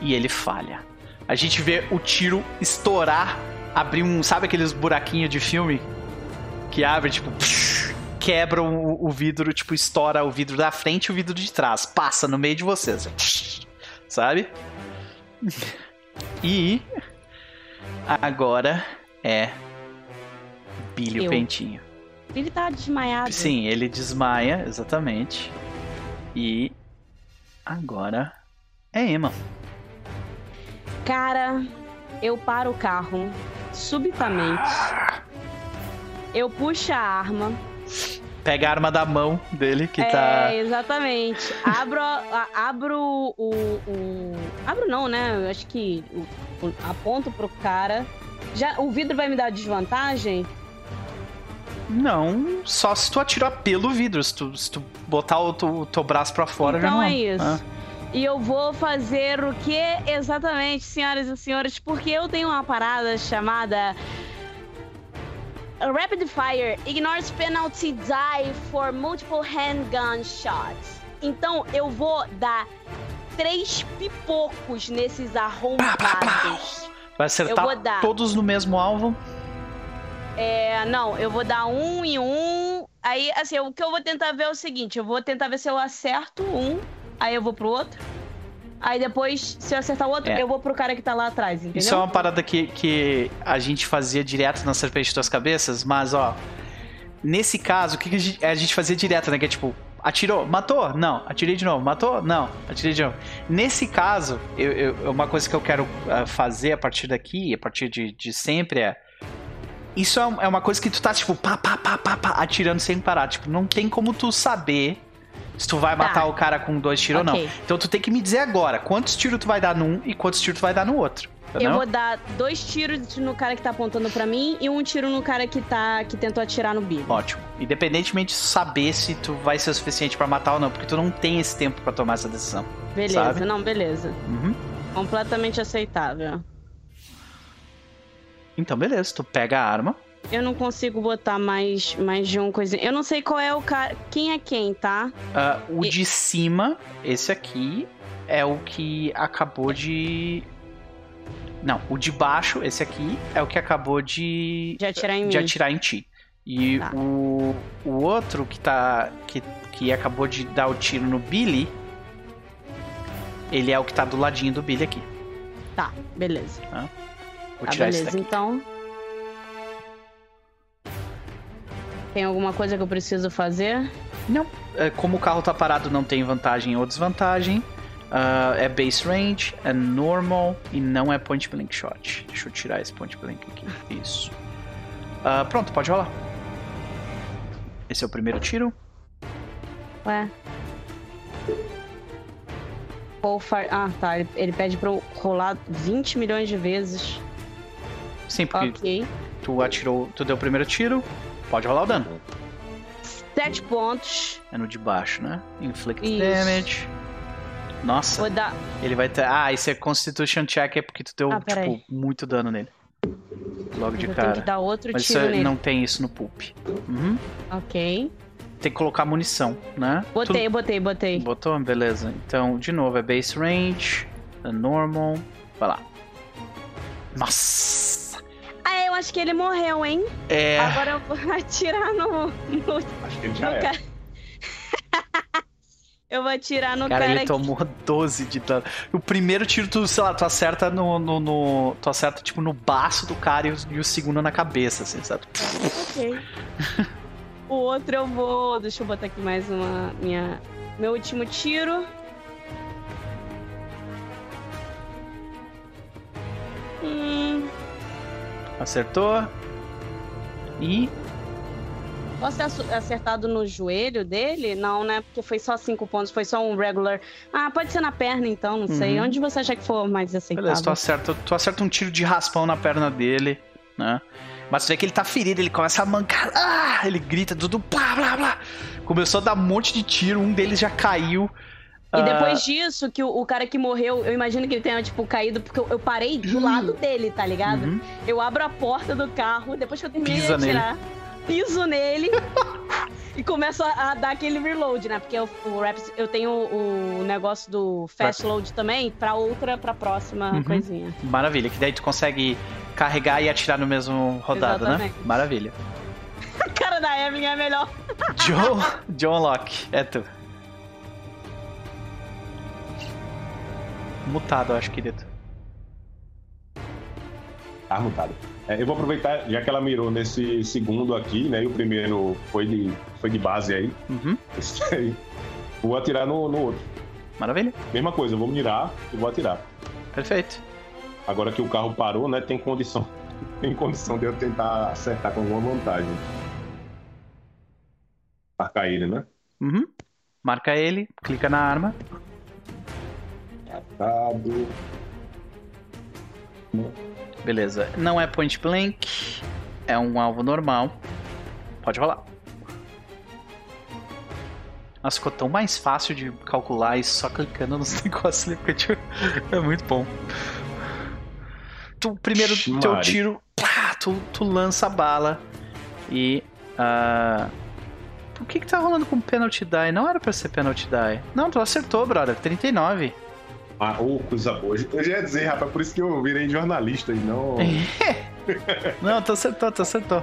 Speaker 1: E ele falha. A gente vê o tiro estourar, abrir um. Sabe aqueles buraquinhos de filme? Que abre, tipo. (laughs) Quebra o, o vidro, tipo, estoura o vidro da frente e o vidro de trás. Passa no meio de vocês. (laughs) Sabe? E. Agora é. Billy
Speaker 6: Eu.
Speaker 1: Pentinho.
Speaker 6: Ele tá desmaiado.
Speaker 1: Sim, ele desmaia, exatamente. E. Agora é Emma.
Speaker 6: Cara, eu paro o carro subitamente. Eu puxo a arma.
Speaker 1: Pega a arma da mão dele, que tá.
Speaker 6: É, exatamente. Abro, a- abro o, o- Abro não, né? Eu acho que o- o- aponto pro cara. Já, o vidro vai me dar desvantagem?
Speaker 1: Não, só se tu atirar pelo vidro. Se tu, se tu botar o, tu- o teu braço pra fora, já
Speaker 6: então
Speaker 1: não.
Speaker 6: é isso.
Speaker 1: Ah.
Speaker 6: E eu vou fazer o que exatamente, senhoras e senhores? Porque eu tenho uma parada chamada Rapid Fire Ignores Penalty Die for Multiple Handgun Shots. Então eu vou dar três pipocos nesses arrombados.
Speaker 1: Vai acertar
Speaker 6: dar.
Speaker 1: todos no mesmo alvo.
Speaker 6: É, não, eu vou dar um e um. Aí, assim, o que eu vou tentar ver é o seguinte: eu vou tentar ver se eu acerto um, aí eu vou pro outro. Aí depois, se eu acertar o outro,
Speaker 1: É.
Speaker 6: eu vou pro cara que tá lá atrás, entendeu?
Speaker 1: Isso é uma parada que, que a gente fazia direto na Serpente de Duas Cabeças, mas ó. Nesse caso, o que, a, gente, a gente fazia direto, né? Que é tipo, atirou, matou? Não. Atirei de novo, matou? Não. Atirei de novo. Nesse caso, eu, eu- uma coisa que eu quero ah, fazer a partir daqui, a partir de, de sempre é. Isso é é uma coisa que tu tá, tipo, pá, pá, pá, pá, pá, atirando sem parar. Tipo, não tem como tu saber se tu vai matar
Speaker 6: Tá.
Speaker 1: o cara com dois tiros ou
Speaker 6: Ok.
Speaker 1: não. Então tu tem que me dizer agora quantos tiros tu vai dar num e quantos tiros tu vai dar no outro.
Speaker 6: Eu
Speaker 1: Entendeu?
Speaker 6: vou dar dois tiros no cara que tá apontando pra mim e um tiro no cara que tá que tentou atirar no Billy.
Speaker 1: Ótimo. Independentemente de saber se tu vai ser o suficiente pra matar ou não, porque tu não tem esse tempo pra tomar essa decisão.
Speaker 6: beleza,
Speaker 1: sabe?
Speaker 6: não, beleza.
Speaker 1: Uhum.
Speaker 6: Completamente aceitável.
Speaker 1: Então, beleza. Tu pega a arma.
Speaker 6: Eu não consigo botar mais, mais de um coisinha. Eu não sei qual é o cara. Quem é quem, tá?
Speaker 1: ah, o
Speaker 6: E-
Speaker 1: de cima, esse aqui, é o que acabou de. Não, o de baixo, esse aqui, é o que acabou de.
Speaker 6: De atirar em
Speaker 1: de
Speaker 6: mim.
Speaker 1: atirar em ti. E
Speaker 6: Tá.
Speaker 1: o, o outro que tá. Que, que acabou de dar o tiro no Billy. Ele é o que tá do ladinho do Billy aqui.
Speaker 6: Tá, beleza.
Speaker 1: Vou
Speaker 6: Tá,
Speaker 1: tirar esse
Speaker 6: beleza.
Speaker 1: daqui.
Speaker 6: Então. Tem alguma coisa que eu preciso fazer?
Speaker 1: É, como o carro tá parado, não tem vantagem ou desvantagem. Ah, é base range, é normal e não é point blank shot. Deixa eu tirar esse point blank aqui. Isso. Ah, pronto, pode rolar. Esse é o primeiro tiro.
Speaker 6: Ué. Fire- Ah, tá. Ele, ele pede pra eu rolar 20 milhões de vezes.
Speaker 1: Sim, porque
Speaker 6: Ok.
Speaker 1: tu atirou, tu deu o primeiro tiro. Pode rolar o dano.
Speaker 6: 7 pontos.
Speaker 1: É no de baixo, né? Inflict
Speaker 6: Isso.
Speaker 1: damage. Nossa,
Speaker 6: Vou dar.
Speaker 1: ele vai ter. Ah, esse é Constitution check, é porque tu deu,
Speaker 6: Ah,
Speaker 1: tipo, muito dano nele. logo de
Speaker 6: Eu tenho que
Speaker 1: cara.
Speaker 6: dar outro
Speaker 1: Mas
Speaker 6: tiro
Speaker 1: é- não tem isso no pulp. Uhum.
Speaker 6: Ok.
Speaker 1: Tem que colocar munição, né?
Speaker 6: Botei, botei,
Speaker 1: Tu
Speaker 6: botei.
Speaker 1: botou? Beleza. Então, de novo, é base range, é normal. Vai lá. Nossa!
Speaker 6: Ah, eu acho que ele morreu, hein?
Speaker 1: É.
Speaker 6: Agora eu vou (laughs) atirar no. no
Speaker 3: Acho que ele já
Speaker 6: no
Speaker 3: é. (laughs)
Speaker 6: eu vou atirar no
Speaker 1: Cara,
Speaker 6: cara,
Speaker 1: ele tomou 12 de dano. O primeiro tiro, tu, sei lá, tu acerta no. no, no- tu acerta, tipo, no baço do cara e o, e o segundo na cabeça, assim, sabe?
Speaker 6: Ok. o outro eu vou. Deixa eu botar aqui mais uma. Minha. Meu último tiro. Hum,
Speaker 1: Acertou. E.
Speaker 6: posso ter ace- acertado no joelho dele? Não, né? Porque foi só cinco pontos, foi só um regular. Ah, pode ser na perna então, não sei.
Speaker 1: Uhum.
Speaker 6: Onde você acha que for mais aceitável?
Speaker 1: Beleza, tu acerta, tu acerta um tiro de raspão na perna dele, né? Mas tu vê que ele tá ferido, ele começa a mancar. Ah! Ele grita tudo, blá blá blá. Começou a dar um monte de tiro, um deles já caiu.
Speaker 6: E
Speaker 1: Ah,
Speaker 6: depois disso, que o, o cara que morreu, eu imagino que ele tenha, tipo, caído, porque eu, eu parei do lado dele, tá ligado?
Speaker 1: uhum.
Speaker 6: Eu abro a porta do carro, depois que eu terminei
Speaker 1: Pisa
Speaker 6: de atirar, piso nele (laughs) e começo a, a dar aquele reload, né? Porque o, o Raps, eu tenho o, o negócio do fast load também pra outra, pra próxima
Speaker 1: Uhum.
Speaker 6: coisinha.
Speaker 1: Maravilha, que daí tu consegue carregar e atirar no mesmo rodado, né?
Speaker 6: Exatamente.
Speaker 1: Maravilha.
Speaker 6: A (laughs) cara da Evan é melhor.
Speaker 1: John, (laughs) John Locke, é tu. Mutado, acho, querido.
Speaker 3: Tá mutado. É, eu vou aproveitar, já que ela mirou nesse segundo aqui, né? E o primeiro foi de, foi de base aí.
Speaker 1: Uhum.
Speaker 3: Aí. Vou atirar no, no outro.
Speaker 1: Maravilha,
Speaker 3: Mesma coisa, eu vou mirar e vou atirar.
Speaker 1: perfeito.
Speaker 3: Agora que o carro parou, né? Tem condição. (laughs) Tem condição de eu tentar acertar com alguma vantagem. Marcar ele, né?
Speaker 1: Uhum. Marca ele, clica na arma.
Speaker 3: Dado.
Speaker 1: Beleza. Não é point blank, é um alvo normal. Pode rolar. Nossa, ficou tão mais fácil de calcular isso só clicando nos (laughs) negócios ali, porque tipo, é muito bom. Tu, primeiro teu tiro, pá, tu, tu lança a bala e. ah, o que que tá rolando com penalty die? Não era pra ser penalty die. Não, tu acertou, brother. 39.
Speaker 3: Ah, ô, coisa boa. Eu já ia dizer, rapaz, por isso que eu virei jornalista e não. (laughs)
Speaker 1: Não, tu acertou, tu acertou.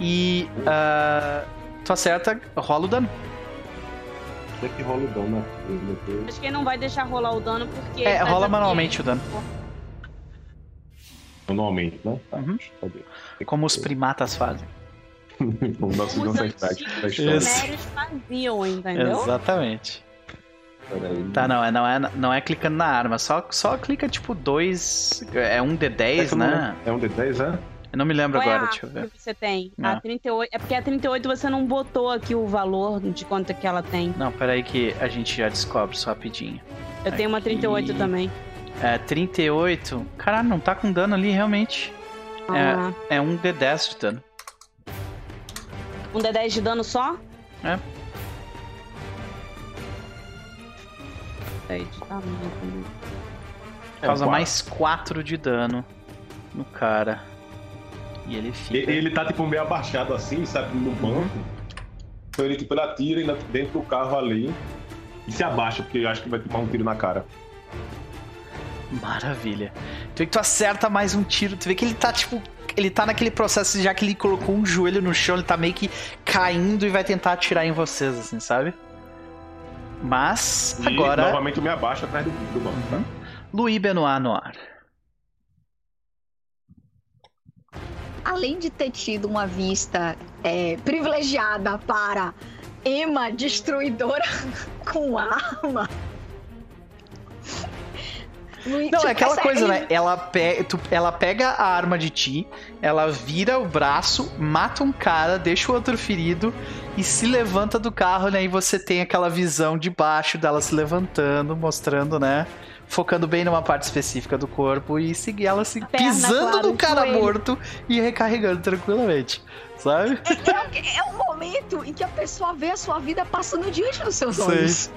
Speaker 1: E ah, tu acerta, rola o dano.
Speaker 3: Como é que rola o dano, né?
Speaker 6: Acho que ele não vai deixar rolar o dano porque.
Speaker 1: É,
Speaker 6: tá
Speaker 1: rola manualmente o dano.
Speaker 3: Manualmente, né? Tá,
Speaker 1: Uhum. Como os primatas fazem. (laughs)
Speaker 3: Como nossos
Speaker 6: Os
Speaker 3: ancestrais
Speaker 6: antigos sumérios faziam, entendeu?
Speaker 1: Exatamente. Tá, não é, não é, não é clicando na arma, só, só clica tipo 2. É um D10, né?
Speaker 3: É um D10, é?
Speaker 1: Eu não me lembro
Speaker 6: Qual é
Speaker 1: agora,
Speaker 6: a
Speaker 1: deixa eu ver.
Speaker 6: que você tem? A 38. É porque a 38 você não botou aqui o valor de quanto que ela tem.
Speaker 1: Não, peraí que a gente já descobre só rapidinho.
Speaker 6: Eu tenho uma 38
Speaker 1: Aqui.
Speaker 6: também.
Speaker 1: É, 38. Caralho, não tá com dano ali realmente.
Speaker 6: Ah,
Speaker 1: É um D10 de dano.
Speaker 6: um D10 de dano só?
Speaker 1: É.
Speaker 6: 10 de tamanho também.
Speaker 3: É,
Speaker 1: Causa
Speaker 3: quatro.
Speaker 1: mais 4 de dano no cara. E ele fica.
Speaker 3: Ele tá tipo meio abaixado assim, sabe, no banco. Então ele tipo, ele atira ainda dentro do carro ali e se abaixa, porque eu acho que vai tomar um tiro na cara.
Speaker 1: Maravilha. Tu vê que tu acerta mais um tiro, tu vê que ele tá tipo. Ele tá naquele processo, já que ele colocou um joelho no chão, ele tá meio que caindo e vai tentar atirar em vocês, assim, sabe? Mas,
Speaker 3: E
Speaker 1: agora,
Speaker 3: novamente eu me abaixo atrás do, do banco, tá?
Speaker 1: Louis Benoit no ar.
Speaker 2: Além de ter tido uma vista é, privilegiada para Emma destruidora (laughs) com arma.
Speaker 1: Não,
Speaker 2: tipo,
Speaker 1: é aquela
Speaker 2: essa-
Speaker 1: coisa, né? Ela, pe- tu- ela pega a arma de ti, ela vira o braço, mata um cara, deixa o outro ferido e se levanta do carro, né? E você tem aquela visão de baixo dela se levantando, mostrando, né? Focando bem numa parte específica do corpo e seguir ela assim,
Speaker 6: perna,
Speaker 1: pisando
Speaker 6: claro,
Speaker 1: no cara
Speaker 6: joelho.
Speaker 1: morto e recarregando tranquilamente, sabe?
Speaker 2: É, é um momento em que a pessoa vê a sua vida passando diante dos seus
Speaker 1: Sei.
Speaker 2: olhos.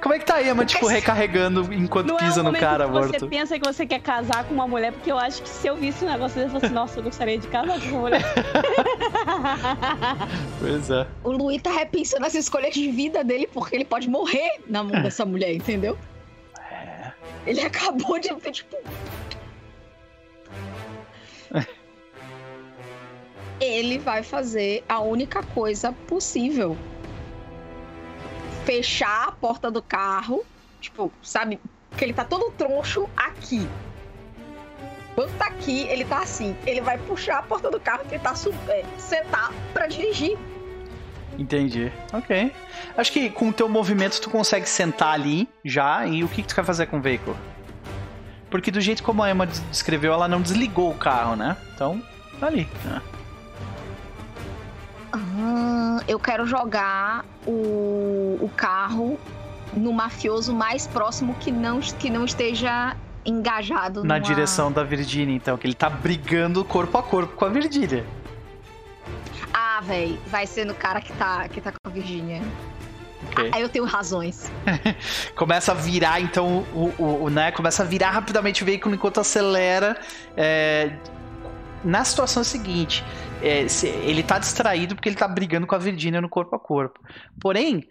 Speaker 1: Como é que tá a Emma, tipo, recarregando enquanto
Speaker 6: Não é
Speaker 1: pisa
Speaker 6: o
Speaker 1: no cara
Speaker 6: que
Speaker 1: morto?
Speaker 6: você pensa que você quer casar com uma mulher, porque eu acho que se eu visse um negócio desse, eu fosse, nossa, eu gostaria de casar com uma mulher. (laughs)
Speaker 1: Pois é.
Speaker 2: O Luiz tá repensando as escolhas de vida dele porque ele pode morrer na mão dessa mulher, entendeu?
Speaker 1: É.
Speaker 2: Ele acabou de ver, tipo. (laughs) ele vai fazer a única coisa possível. Fechar a porta do carro. Tipo, sabe? Porque ele tá todo troncho aqui. Quando tá aqui, ele tá assim. Ele vai puxar a porta do carro e su- é, sentar pra dirigir.
Speaker 1: Entendi. Ok. Acho que com o teu movimento tu consegue sentar ali já. E o que, que tu quer fazer com o veículo? Porque do jeito como a Emma des- descreveu, ela não desligou o carro, né? Então, tá ali. né?
Speaker 2: Ah, eu quero jogar o, o carro no mafioso mais próximo que não, que não esteja engajado
Speaker 1: Na
Speaker 2: numa-
Speaker 1: direção da Virginia, então, que ele tá brigando corpo a corpo com a Virginia.
Speaker 2: Ah, véi, vai ser no cara que tá, que tá com a Virgínia.
Speaker 1: Ok.
Speaker 2: Aí eu tenho razões. (laughs)
Speaker 1: Começa a virar, então, o, o, o, né? Começa a virar rapidamente o veículo enquanto acelera. é, Na situação seguinte, é, se- ele tá distraído porque ele tá brigando com a Virginia no corpo a corpo. Porém,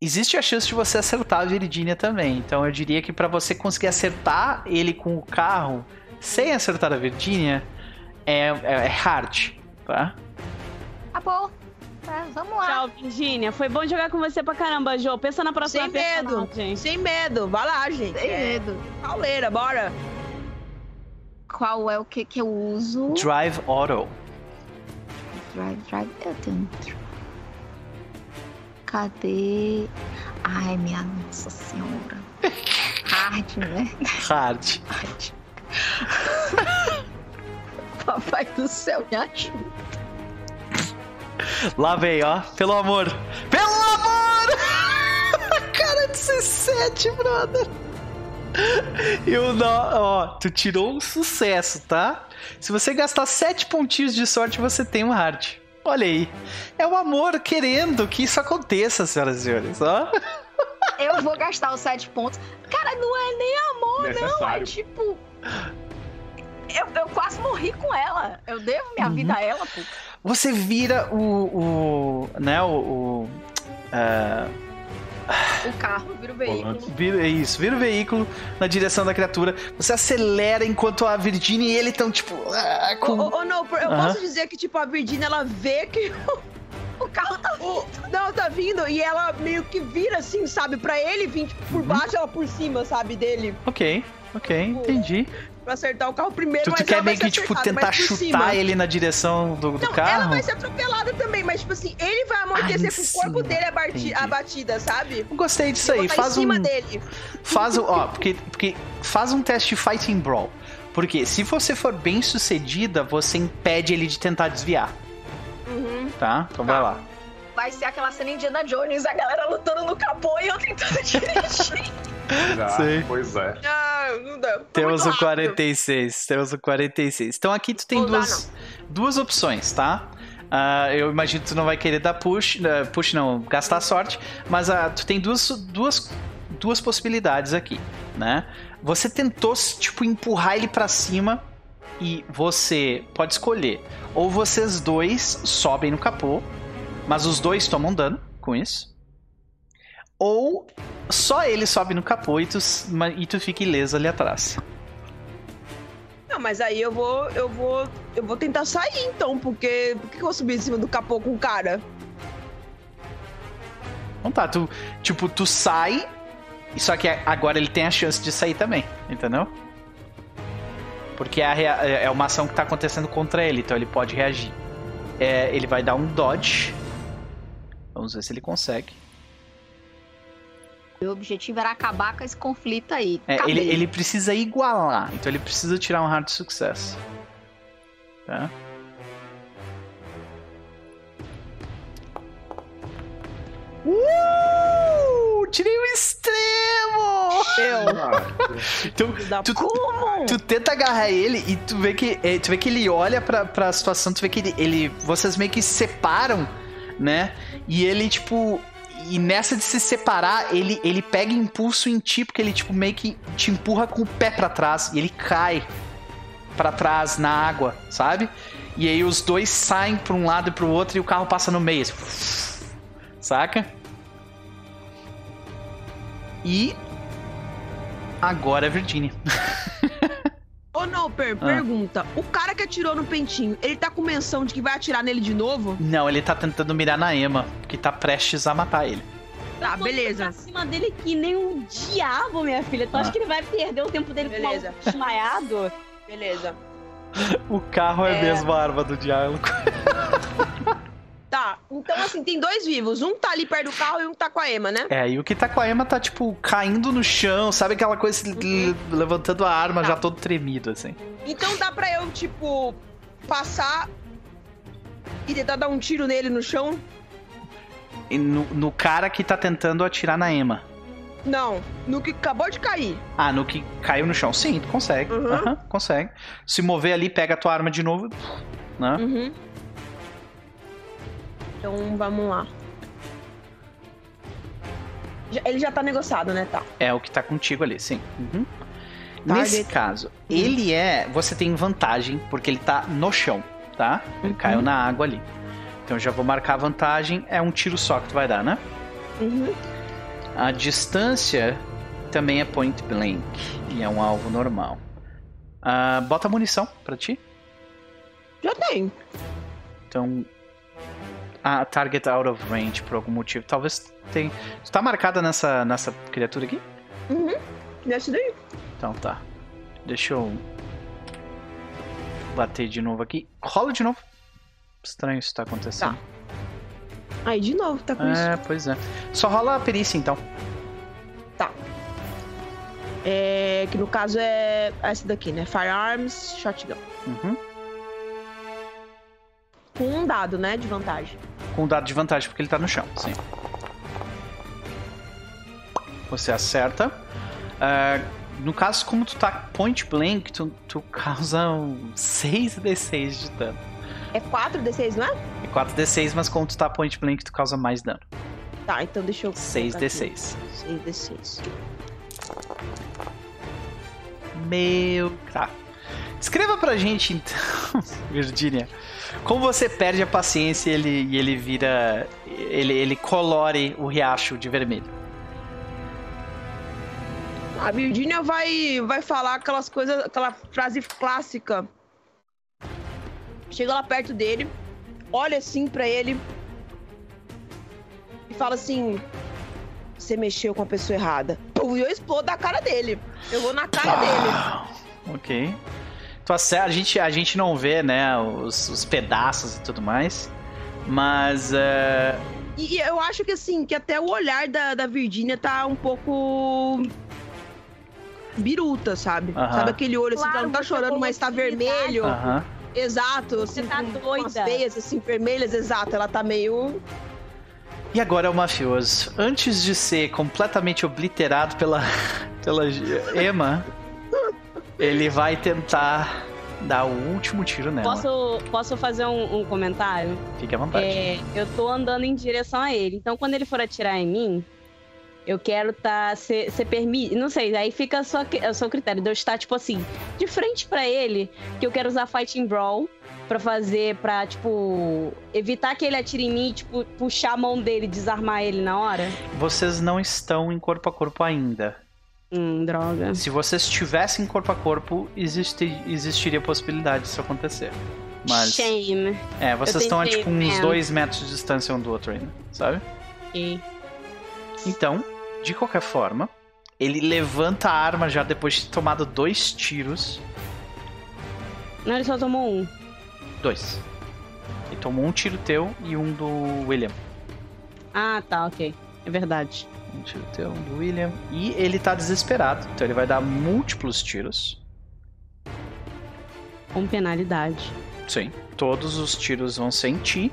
Speaker 1: existe a chance de você acertar a Virginia também. Então eu diria que para você conseguir acertar ele com o carro sem acertar a Virginia, é, é, é hard, tá?
Speaker 2: Tá bom. É, vamos lá.
Speaker 6: Tchau, Virgínia. Foi bom jogar com você pra caramba, Jô. Pensa na próxima
Speaker 4: Sem medo.
Speaker 6: personagem.
Speaker 4: Sem medo. Vai lá, gente.
Speaker 2: Tem
Speaker 4: É,
Speaker 2: medo.
Speaker 4: pauleira, bora.
Speaker 2: Qual é o que que eu uso?
Speaker 1: Drive Auto.
Speaker 2: Drive, drive. Eu tenho. Cadê? Ai, minha nossa senhora. Hard, né?
Speaker 1: Hard.
Speaker 2: Hard. (laughs) Papai do céu, me ajuda.
Speaker 1: Lá vem, ó. Pelo amor. Pelo amor! (laughs) Cara, 17, brother. E o nó, ó, tu tirou um sucesso, tá? Se você gastar 7 pontinhos de sorte, você tem um hard. Olha aí. É o amor querendo que isso aconteça, senhoras e senhores, ó. (laughs)
Speaker 2: Eu vou gastar os sete pontos. Cara, não é nem amor, não. É
Speaker 3: Necessário.
Speaker 2: tipo. Eu, eu quase morri com ela. Eu devo minha
Speaker 1: Uhum.
Speaker 2: vida a ela, pô.
Speaker 1: Você vira o. o né, o. o é,
Speaker 2: O carro vira o veículo.
Speaker 1: Vira, é isso, vira o veículo na direção da criatura. Você acelera enquanto a Virginia e ele estão, tipo. ah, com...
Speaker 4: ô, ô, não, eu posso dizer que, tipo, a Virginia, ela vê que (laughs)
Speaker 2: O carro tá.
Speaker 4: o... Não, tá vindo e ela meio que vira, assim, sabe? Pra ele vir, tipo, por baixo, ela por cima, sabe? Dele.
Speaker 1: Ok, ok, entendi.
Speaker 4: Pra acertar o carro primeiro,
Speaker 1: Tu, tu quer meio que, tipo, tentar chutar
Speaker 4: cima.
Speaker 1: ele na direção do, do
Speaker 4: Não,
Speaker 1: carro?
Speaker 4: ela vai ser atropelada também, mas, tipo assim, ele vai
Speaker 1: Ah,
Speaker 4: amortecer
Speaker 1: em
Speaker 4: com o corpo dele abati-
Speaker 1: entendi.
Speaker 4: abatida, sabe?
Speaker 1: Eu Gostei disso aí.
Speaker 4: tá
Speaker 1: Faz um.
Speaker 4: dele.
Speaker 1: Faz o. Ó, porque, porque faz um teste de Fighting Brawl. Porque se você for bem sucedida, você impede ele de tentar desviar.
Speaker 4: Uhum.
Speaker 1: Tá? Então vai lá.
Speaker 2: Vai ser aquela cena Indiana Jones, a galera lutando no capô e eu tentando (laughs) dirigir.
Speaker 3: Já,
Speaker 1: Sei.
Speaker 3: Pois é.
Speaker 4: Ah, não dá. Foi
Speaker 1: Temos o
Speaker 4: rápido.
Speaker 1: 46. Temos o 46. Então aqui tu tem
Speaker 4: Não dá,
Speaker 1: duas, duas opções, tá? Ah, eu imagino que tu não vai querer dar push, eh, push não, gastar sorte, mas ah, tu tem duas, duas, duas possibilidades aqui, né? Você tentou, tipo, empurrar ele pra cima e você pode escolher. Ou vocês dois sobem no capô, mas os dois tomam dano com isso. Ou só ele sobe no capô e tu, e tu fica ileso ali atrás.
Speaker 4: Não, mas aí eu vou, eu vou, eu vou tentar sair então, porque por que eu vou subir em cima do capô com o cara?
Speaker 1: Então tá, tu, tipo, tu sai, só que agora ele tem a chance de sair também, entendeu? Porque é, é uma ação que tá acontecendo contra ele, então ele pode reagir. É, ele vai dar um dodge. Vamos ver se ele consegue.
Speaker 2: Meu objetivo era acabar com esse conflito aí.
Speaker 1: É, ele, ele precisa igualar, então ele precisa tirar um hard sucesso. Tá? Uh! Tirei o extremo!
Speaker 3: Ah, (laughs)
Speaker 1: Então,
Speaker 4: Da
Speaker 1: tu,
Speaker 2: Como?
Speaker 1: tu tenta agarrar ele e tu vê que, é, tu vê que ele olha pra, pra situação, tu vê que ele, ele- Vocês meio que se separam, né? E ele, tipo. e nessa de se separar, ele, ele pega impulso em ti, porque ele tipo meio que te empurra com o pé pra trás e ele cai pra trás na água, sabe? E aí os dois saem pra um lado e pro outro e o carro passa no meio. assim, saca? E agora é Virginia. (laughs)
Speaker 4: Ô, Noper,
Speaker 1: Ah.
Speaker 4: pergunta. O cara que atirou no pentinho, ele tá com menção de que vai atirar nele de novo?
Speaker 1: Não, ele tá tentando mirar na Emma, que tá prestes a matar ele.
Speaker 4: Tá, beleza.
Speaker 6: Pra cima dele que nem um diabo, minha filha. Tu
Speaker 1: Ah.
Speaker 6: acha que ele vai perder o tempo dele
Speaker 4: Beleza.
Speaker 6: com desmaiado?
Speaker 4: Beleza. (laughs)
Speaker 1: O carro é,
Speaker 4: É.
Speaker 1: mesmo a arma do diálogo. (laughs)
Speaker 4: Tá, então assim, tem dois vivos. Um tá ali perto do carro e um tá com a Emma, né?
Speaker 1: É, e o que tá com a Emma tá, tipo, caindo no chão, sabe aquela coisa l- levantando a arma
Speaker 4: Tá.
Speaker 1: já todo tremido, assim.
Speaker 4: Então dá pra eu, tipo, passar e tentar dar um tiro nele no chão?
Speaker 1: E no, no cara que tá tentando atirar na Emma.
Speaker 4: Não, no que acabou de cair.
Speaker 1: Ah, no que caiu no chão. Sim, tu consegue.
Speaker 4: Uhum.
Speaker 1: Aham, consegue. Se mover ali, pega a tua arma de novo. Né?
Speaker 4: Uhum. Então vamos lá. Ele já tá negociado, né? Tá.
Speaker 1: É o que tá contigo ali, sim. Uhum.
Speaker 4: Tá,
Speaker 1: Nesse
Speaker 4: ele-
Speaker 1: caso, ele é. Você tem vantagem, porque ele tá no chão, tá? Ele
Speaker 4: Uhum.
Speaker 1: caiu na água ali. Então já vou marcar a vantagem. É um tiro só que tu vai dar, né?
Speaker 4: Uhum.
Speaker 1: A distância também é point blank. E é um alvo normal. Ah, bota munição pra ti.
Speaker 4: Já tem.
Speaker 1: Então. A target out of range por algum motivo. Talvez tenha. Tu tá marcada nessa, nessa criatura aqui?
Speaker 4: Nesse daí.
Speaker 1: Então tá. Deixa eu. Bater de novo aqui. Rola de novo. Estranho isso tá acontecendo.
Speaker 4: Aí de novo, tá com isso.
Speaker 1: É, pois é. Só rola a perícia então.
Speaker 4: É, que no caso é essa daqui, né? Firearms, shotgun.
Speaker 1: Uhum.
Speaker 4: Com um dado, né? De vantagem.
Speaker 1: Com dado de vantagem porque ele tá no chão, sim. Você acerta. Ah, no caso, como tu tá point blank, tu, tu causa um 6d6 de dano.
Speaker 4: É 4d6, não é?
Speaker 1: É 4d6, mas como tu tá point blank, tu causa mais dano.
Speaker 4: Tá, então deixa eu.
Speaker 1: 6d6.
Speaker 4: 6d6.
Speaker 1: Meu. Tá. Escreva pra gente então, (laughs) Virginia, como você perde a paciência e ele, e ele vira. Ele, ele colore o riacho de vermelho.
Speaker 4: A Virginia vai, vai falar aquelas coisas, aquela frase clássica. Chega lá perto dele, olha assim pra ele e fala assim: Você mexeu com a pessoa errada. Pum, E eu explodo a cara dele. Eu vou na cara dele.
Speaker 1: Ok. Tu acerta, a, gente, a gente não vê, né, os, os pedaços e tudo mais. Mas. é,
Speaker 4: E, e eu acho que assim, que até o olhar da, da Virginia tá um pouco. biruta, sabe? Sabe aquele olho assim, que ela
Speaker 6: Claro,
Speaker 4: não tá
Speaker 6: você
Speaker 4: chorando, mas tá
Speaker 6: possibilidade.
Speaker 4: vermelho.
Speaker 1: Aham.
Speaker 4: Exato, assim,
Speaker 6: tá
Speaker 4: com, com as
Speaker 6: doida.
Speaker 4: veias assim, vermelhas, exato. Ela tá meio.
Speaker 1: E agora é o mafioso. Antes de ser completamente obliterado pela, (laughs) pela Emma, ele vai tentar dar o último tiro nela.
Speaker 6: Posso, posso fazer um, um comentário?
Speaker 1: Fique à vontade.
Speaker 6: É, eu tô andando em direção a ele. Então, quando ele for atirar em mim, eu quero tá. Ser permite. Não sei, aí fica a seu critério. De eu estar, tipo assim, de frente pra ele, que eu quero usar Fighting Brawl pra fazer, pra, tipo, evitar que ele atire em mim e, tipo, puxar a mão dele, desarmar ele na hora.
Speaker 1: Vocês não estão em corpo a corpo ainda.
Speaker 6: Hum, droga.
Speaker 1: Se vocês estivessem corpo a corpo, existiria a possibilidade disso acontecer. Mas.
Speaker 6: Shame.
Speaker 1: É, vocês estão a tipo uns dois metros de distância um do outro ainda, sabe?
Speaker 6: Ok.
Speaker 1: Então, de qualquer forma, ele levanta a arma já depois de ter tomado dois tiros.
Speaker 6: Não, ele só tomou um.
Speaker 1: Dois. Ele tomou um tiro teu e um do William.
Speaker 6: Ah, tá, ok. É verdade.
Speaker 1: Um tiro teu, do William. E ele tá desesperado. Então ele vai dar múltiplos tiros.
Speaker 6: Com penalidade.
Speaker 1: Sim. Todos os tiros vão ser em ti.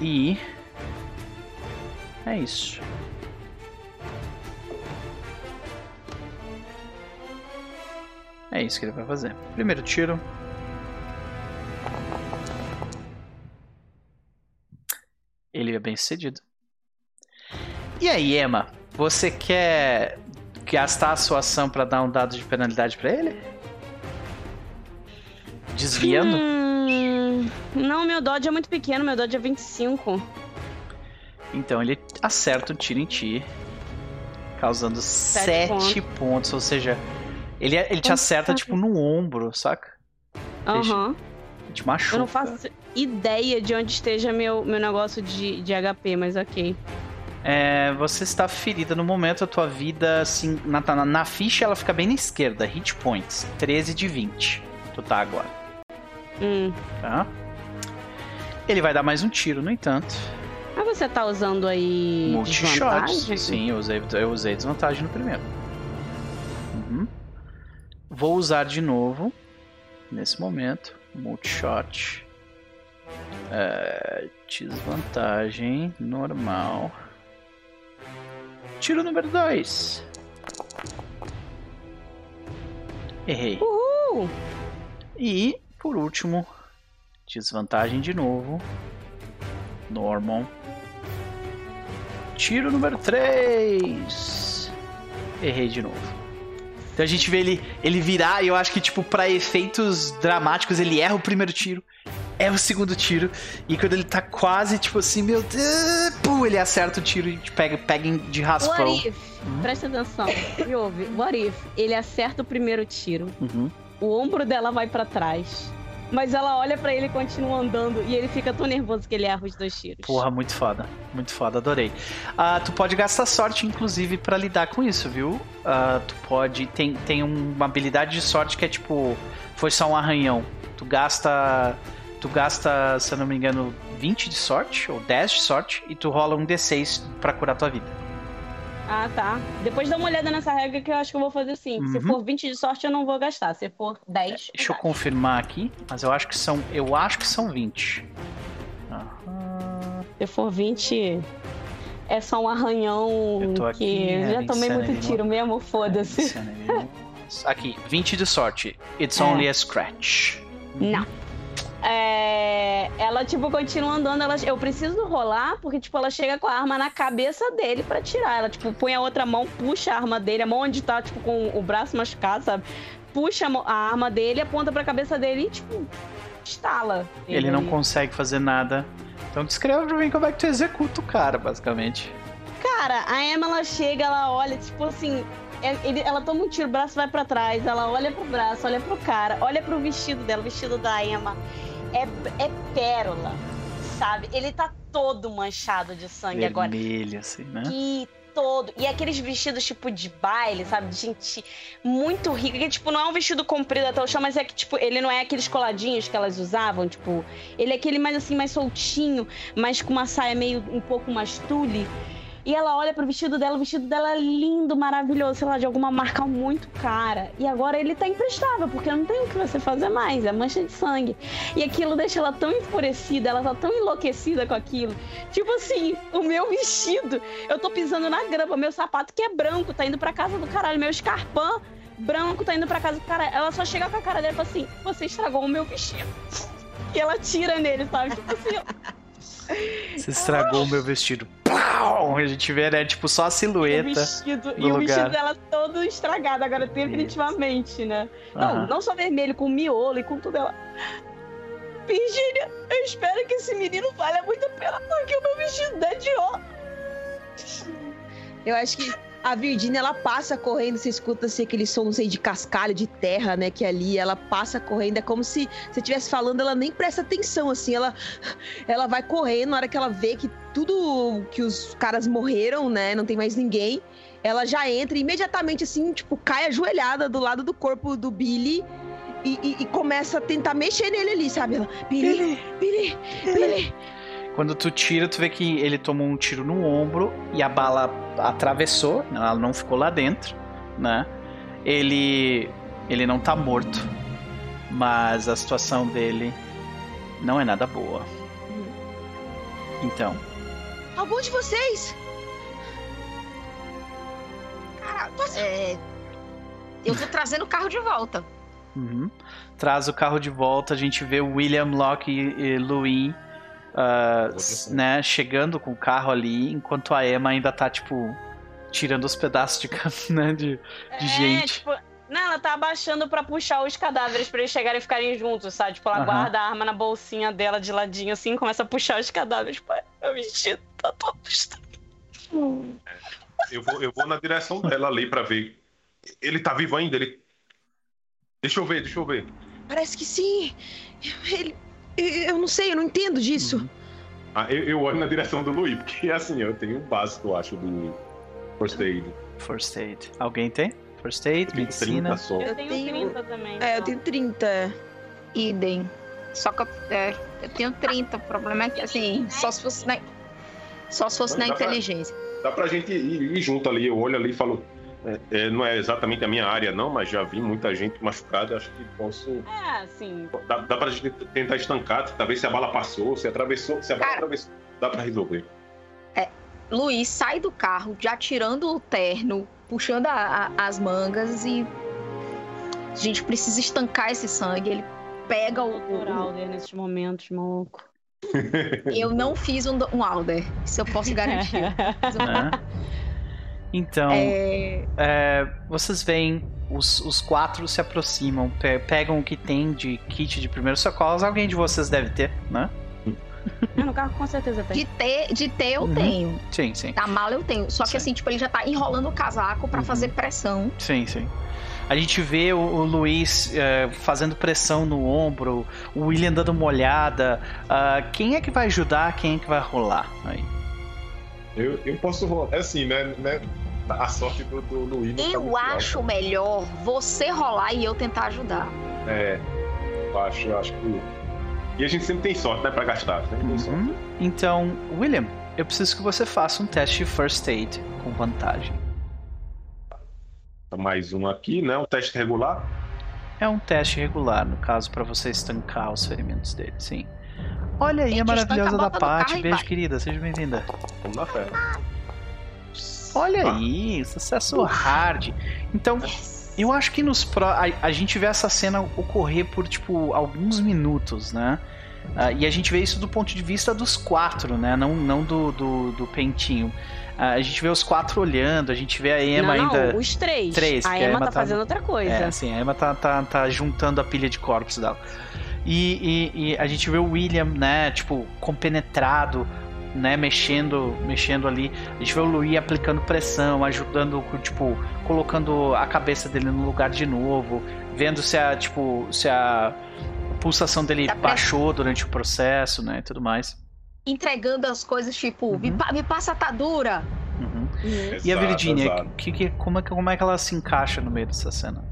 Speaker 1: E. É isso. É isso que ele vai fazer. Primeiro tiro. Ele é bem sucedido. E aí, Emma, você quer gastar a sua ação pra dar um dado de penalidade pra ele? Desviando?
Speaker 6: Hum, não, meu dodge é muito pequeno, meu dodge é 25.
Speaker 1: Então ele acerta o tiro em ti, causando
Speaker 6: Sete
Speaker 1: 7 pontos. Ou seja, ele, ele te acerta tipo no ombro, saca?
Speaker 6: Aham.
Speaker 1: Te machuca.
Speaker 6: Eu não faço ideia de onde esteja meu, meu negócio de, de HP, mas ok.
Speaker 1: É, você está ferida no momento, a tua vida, assim, na, na, na ficha ela fica bem na esquerda. Hit points, 13 de 20. Tu tá agora,
Speaker 6: Hum.
Speaker 1: tá? Ele vai dar mais um tiro, no entanto.
Speaker 6: Mas você tá usando aí
Speaker 1: Multi-shots.
Speaker 6: desvantagem?
Speaker 1: Sim, eu usei, eu usei desvantagem no primeiro. Uhum. Vou usar de novo, nesse momento. Multi-shot. É, desvantagem, normal. Tiro número 2. Errei.
Speaker 6: Uhul!
Speaker 1: E, por último, desvantagem de novo. Normal. Tiro número 3. Errei de novo. Então a gente vê ele, ele virar e eu acho que, tipo, pra efeitos dramáticos, ele erra o primeiro tiro, erra o segundo tiro. E quando ele tá quase, tipo assim, meu Deus, pum, ele acerta o tiro e te pega, pega de raspão.
Speaker 6: What if? Presta atenção, me ouve. What if ele acerta o primeiro tiro,
Speaker 1: Uhum.
Speaker 6: o ombro dela vai pra trás, mas ela olha pra ele e continua andando e ele fica tão nervoso que ele erra os dois tiros.
Speaker 1: Porra, muito foda. Muito foda, adorei. Ah, tu pode gastar sorte, inclusive, pra lidar com isso, viu? Ah, tu pode. Tem, tem uma habilidade de sorte que é tipo. Foi só um arranhão. Tu gasta. Tu gasta, se eu não me engano, 20 de sorte, ou 10 de sorte, e tu rola um D6 pra curar tua vida.
Speaker 6: Ah, tá. Depois dá uma olhada nessa regra que eu acho que eu vou fazer assim. Se
Speaker 1: Uhum.
Speaker 6: for 20 de sorte, eu não vou gastar. Se for 10,
Speaker 1: Deixa eu
Speaker 6: gasto.
Speaker 1: confirmar aqui, mas eu acho que são. Eu acho que são 20. Aham.
Speaker 6: Se for 20, é só um arranhão
Speaker 1: Eu aqui,
Speaker 6: que eu já
Speaker 1: é,
Speaker 6: tomei muito
Speaker 1: insanity.
Speaker 6: tiro mesmo, foda-se.
Speaker 1: Aqui, 20 de sorte. It's
Speaker 6: É.
Speaker 1: only a scratch.
Speaker 6: Não. É, ela, tipo, continua andando. Ela, eu preciso rolar, porque, tipo, ela chega com a arma na cabeça dele pra tirar. Ela, tipo, põe a outra mão, puxa a arma dele, a mão onde tá, tipo, com o braço machucado, sabe? Puxa a, arma dele, aponta pra cabeça dele e, tipo, estala.
Speaker 1: Ele não consegue fazer nada. Então descreve pra mim como é que tu executa o cara, basicamente.
Speaker 6: Cara, a Emma, ela chega, ela olha, tipo assim. É- ele- ela toma um tiro, o braço vai pra trás, ela olha pro braço, olha pro cara, olha pro vestido dela, o vestido da Emma é, é pérola, sabe? Ele tá todo manchado de sangue agora.
Speaker 1: Vermelho, assim, né?
Speaker 6: E todo. E aqueles vestidos tipo de baile, sabe? Gente muito rica. Que, tipo, não é um vestido comprido até o chão, mas é que, tipo, ele não é aqueles coladinhos que elas usavam. Tipo, ele é aquele mais assim, mais soltinho, mas com uma saia meio um pouco mais tule. E ela olha pro vestido dela, o vestido dela é lindo, maravilhoso, sei lá, de alguma marca muito cara. E agora ele tá imprestável, porque não tem o que você fazer mais, é mancha de sangue. E aquilo deixa ela tão enfurecida, ela tá tão enlouquecida com aquilo. Tipo assim, o meu vestido, eu tô pisando na grama, meu sapato que é branco, tá indo pra casa do caralho, meu escarpão branco tá indo pra casa do caralho. Ela só chega com a cara dela e fala assim: Você estragou o meu vestido. E ela tira nele, sabe? Tipo assim, ó. (laughs)
Speaker 1: Você estragou o meu vestido. Pau! A gente vê, né? Tipo, só a
Speaker 6: o
Speaker 1: silhueta.
Speaker 6: vestido,
Speaker 1: no
Speaker 6: e o vestido dela todo estragado, agora definitivamente, né? Não, não só vermelho, com miolo e com tudo. Ela. Virgínia, eu espero que esse menino valha muito a pena, porque o meu vestido é de ó.
Speaker 4: Eu acho que a Virginia, ela passa correndo, você escuta assim, aquele som, não sei, de cascalho, de terra, né, que ali, ela passa correndo, é como se você estivesse falando, ela nem presta atenção, assim, ela, ela vai correndo, na hora que ela vê que tudo, que os caras morreram, né, não tem mais ninguém, ela já entra e imediatamente, assim, tipo, cai ajoelhada do lado do corpo do Billy e, e- e começa a tentar mexer nele ali, sabe? Ela, Billy, Billy, Billy.
Speaker 1: Quando tu tira, tu vê que ele tomou um tiro no ombro e a bala atravessou, né, ela não ficou lá dentro, né? Ele ele não tá morto, mas a situação dele não é nada boa. Então,
Speaker 4: Algum de vocês?
Speaker 2: Cara, é, eu tô trazendo o carro de volta.
Speaker 1: uhum. traz o carro de volta, a gente vê o William, Locke e, e Louis
Speaker 3: cena.
Speaker 1: né, chegando com o carro ali, enquanto a Emma ainda tá, tipo, tirando os pedaços de, (laughs) né, de, de
Speaker 6: É,
Speaker 1: gente.
Speaker 6: tipo, não, ela tá abaixando pra puxar os cadáveres pra eles chegarem e ficarem juntos, sabe? Tipo, ela
Speaker 1: Aham.
Speaker 6: guarda a arma na bolsinha dela de ladinho assim, começa a puxar os cadáveres. Pai, meu vestido tá todo estranho.
Speaker 3: Eu vou, eu vou na direção dela ali pra ver. Ele tá vivo ainda? Ele. Deixa eu ver, deixa eu ver.
Speaker 4: Parece que sim. Ele. Eu não sei, eu não entendo disso.
Speaker 1: Uhum.
Speaker 3: Ah, eu, eu olho na direção do Luiz, porque assim, eu tenho o básico, eu acho, do First Aid.
Speaker 1: First aid. Alguém tem? First aid,
Speaker 3: Eu tenho
Speaker 1: medicina.
Speaker 3: 30 só.
Speaker 6: Eu, tenho,
Speaker 4: tenho-
Speaker 6: 30 também.
Speaker 4: É, eu tenho 30.
Speaker 2: Idem. Só que eu, é, eu tenho 30. O problema é que, assim, só se fosse na, só se fosse na
Speaker 3: Dá pra-
Speaker 2: inteligência.
Speaker 3: Dá pra gente ir, ir junto ali, eu olho ali e falo. É, é, não é exatamente a minha área, não, mas já vi muita gente machucada, acho que posso.
Speaker 6: É, assim.
Speaker 3: Dá, dá pra gente tentar estancar, talvez se a bala passou, se atravessou, se a bala
Speaker 2: Cara.
Speaker 3: atravessou, dá pra resolver.
Speaker 2: Luiz sai do carro, já tirando o terno, puxando a- a- as mangas e. A gente precisa estancar esse sangue. Ele pega o.
Speaker 6: Doutor
Speaker 2: o-
Speaker 6: Alder nesses momentos, maluco.
Speaker 2: eu não fiz um, um Alder. Isso eu posso garantir. (laughs)
Speaker 1: né? Então,
Speaker 2: É,
Speaker 1: é, vocês veem os, os quatro se aproximam, pe- pegam o que tem de kit de primeiros socorros. Alguém de vocês deve ter, né?
Speaker 6: Ah, no carro com certeza tem.
Speaker 2: de ter, de ter eu
Speaker 1: Uhum.
Speaker 2: tenho.
Speaker 1: Sim, sim.
Speaker 2: Da mala eu tenho. Só que
Speaker 1: Sim.
Speaker 2: assim, tipo, ele já tá enrolando o casaco pra
Speaker 1: Uhum.
Speaker 2: fazer pressão.
Speaker 1: Sim, sim. A gente vê o, o Luiz é, fazendo pressão no ombro, o William dando uma olhada. Ah, quem é que vai ajudar? Quem é que vai rolar? Aí.
Speaker 3: Eu, eu posso rolar. É assim, né? né a sorte do, do Luiz. tá
Speaker 2: Eu
Speaker 3: muito
Speaker 2: acho
Speaker 3: alta.
Speaker 2: melhor você rolar e eu tentar ajudar.
Speaker 3: É. Eu acho, eu acho que. E a gente sempre tem sorte, né? Pra gastar. Sempre tem sorte.
Speaker 1: Uhum. Então, William, eu preciso que você faça um teste de first aid com vantagem.
Speaker 3: Mais um aqui, né? Um teste regular.
Speaker 1: É um teste regular, no caso, pra você estancar os ferimentos dele, sim. Olha aí a maravilhosa da Paty. Beijo, querida. Seja bem-vinda.
Speaker 3: Vamos na fé.
Speaker 1: Olha
Speaker 3: Ah.
Speaker 1: aí, sucesso hard. Então, eu acho que nos pro... a, a gente vê essa cena ocorrer por, tipo, alguns minutos, né? Ah, e a gente vê isso do ponto de vista dos quatro, né? Não, não do, do, do Pentinho. Ah, a gente vê os quatro olhando, a gente vê a Emma
Speaker 6: não,
Speaker 1: ainda.
Speaker 6: não, os três.
Speaker 1: Três,
Speaker 6: A
Speaker 1: porque a
Speaker 6: Emma,
Speaker 1: Emma
Speaker 6: tá
Speaker 1: tá-
Speaker 6: fazendo outra coisa.
Speaker 1: É, assim, a Emma tá, tá, tá juntando a pilha de corpos dela. E, e- e a gente vê o William, né, tipo, compenetrado, né, mexendo, mexendo ali. A gente vê o Louis aplicando pressão, ajudando, tipo, colocando a cabeça dele no lugar de novo, vendo se a, tipo, se a pulsação dele
Speaker 2: press-
Speaker 1: baixou durante o processo, né, e tudo mais.
Speaker 2: Entregando as coisas tipo, me,
Speaker 1: Uhum.
Speaker 2: pa- me passa a atadura.
Speaker 1: Uhum. E a Virginia, que, que, como, é, que- como é que ela se encaixa no meio dessa cena?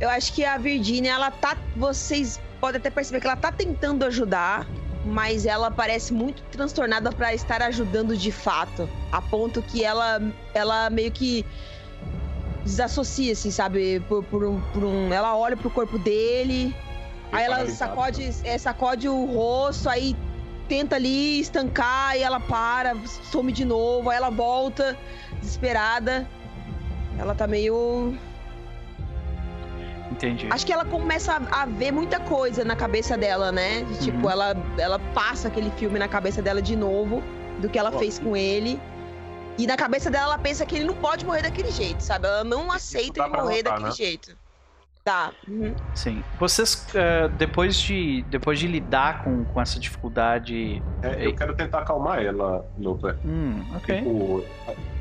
Speaker 4: Eu acho que a Virginia, ela tá. Vocês podem até perceber que ela tá tentando ajudar, mas ela parece muito transtornada pra estar ajudando de fato. A ponto que ela, ela meio que desassocia, assim, sabe? Por, por um, por um- Ela olha pro corpo dele, aí ela sacode,
Speaker 3: né?
Speaker 4: é, sacode o rosto, aí tenta ali estancar, e ela para, some de novo, aí ela volta, desesperada. Ela tá meio.
Speaker 1: Entendi.
Speaker 4: Acho que ela começa a, a ver muita coisa na cabeça dela, né? De, Tipo,
Speaker 1: Uhum.
Speaker 4: ela, ela passa aquele filme na cabeça dela de novo, do que ela
Speaker 3: Ó.
Speaker 4: fez com ele. E na cabeça dela, ela pensa que ele não pode morrer daquele jeito, sabe? Ela não aceita ele morrer
Speaker 3: notar,
Speaker 4: daquele
Speaker 3: né?
Speaker 4: jeito. Tá. uhum.
Speaker 1: Sim. Vocês, eh, depois, de, depois de lidar com, com essa dificuldade.
Speaker 3: É, eu quero tentar acalmar ela, Lupa.
Speaker 1: Hum, ok.
Speaker 3: Tipo,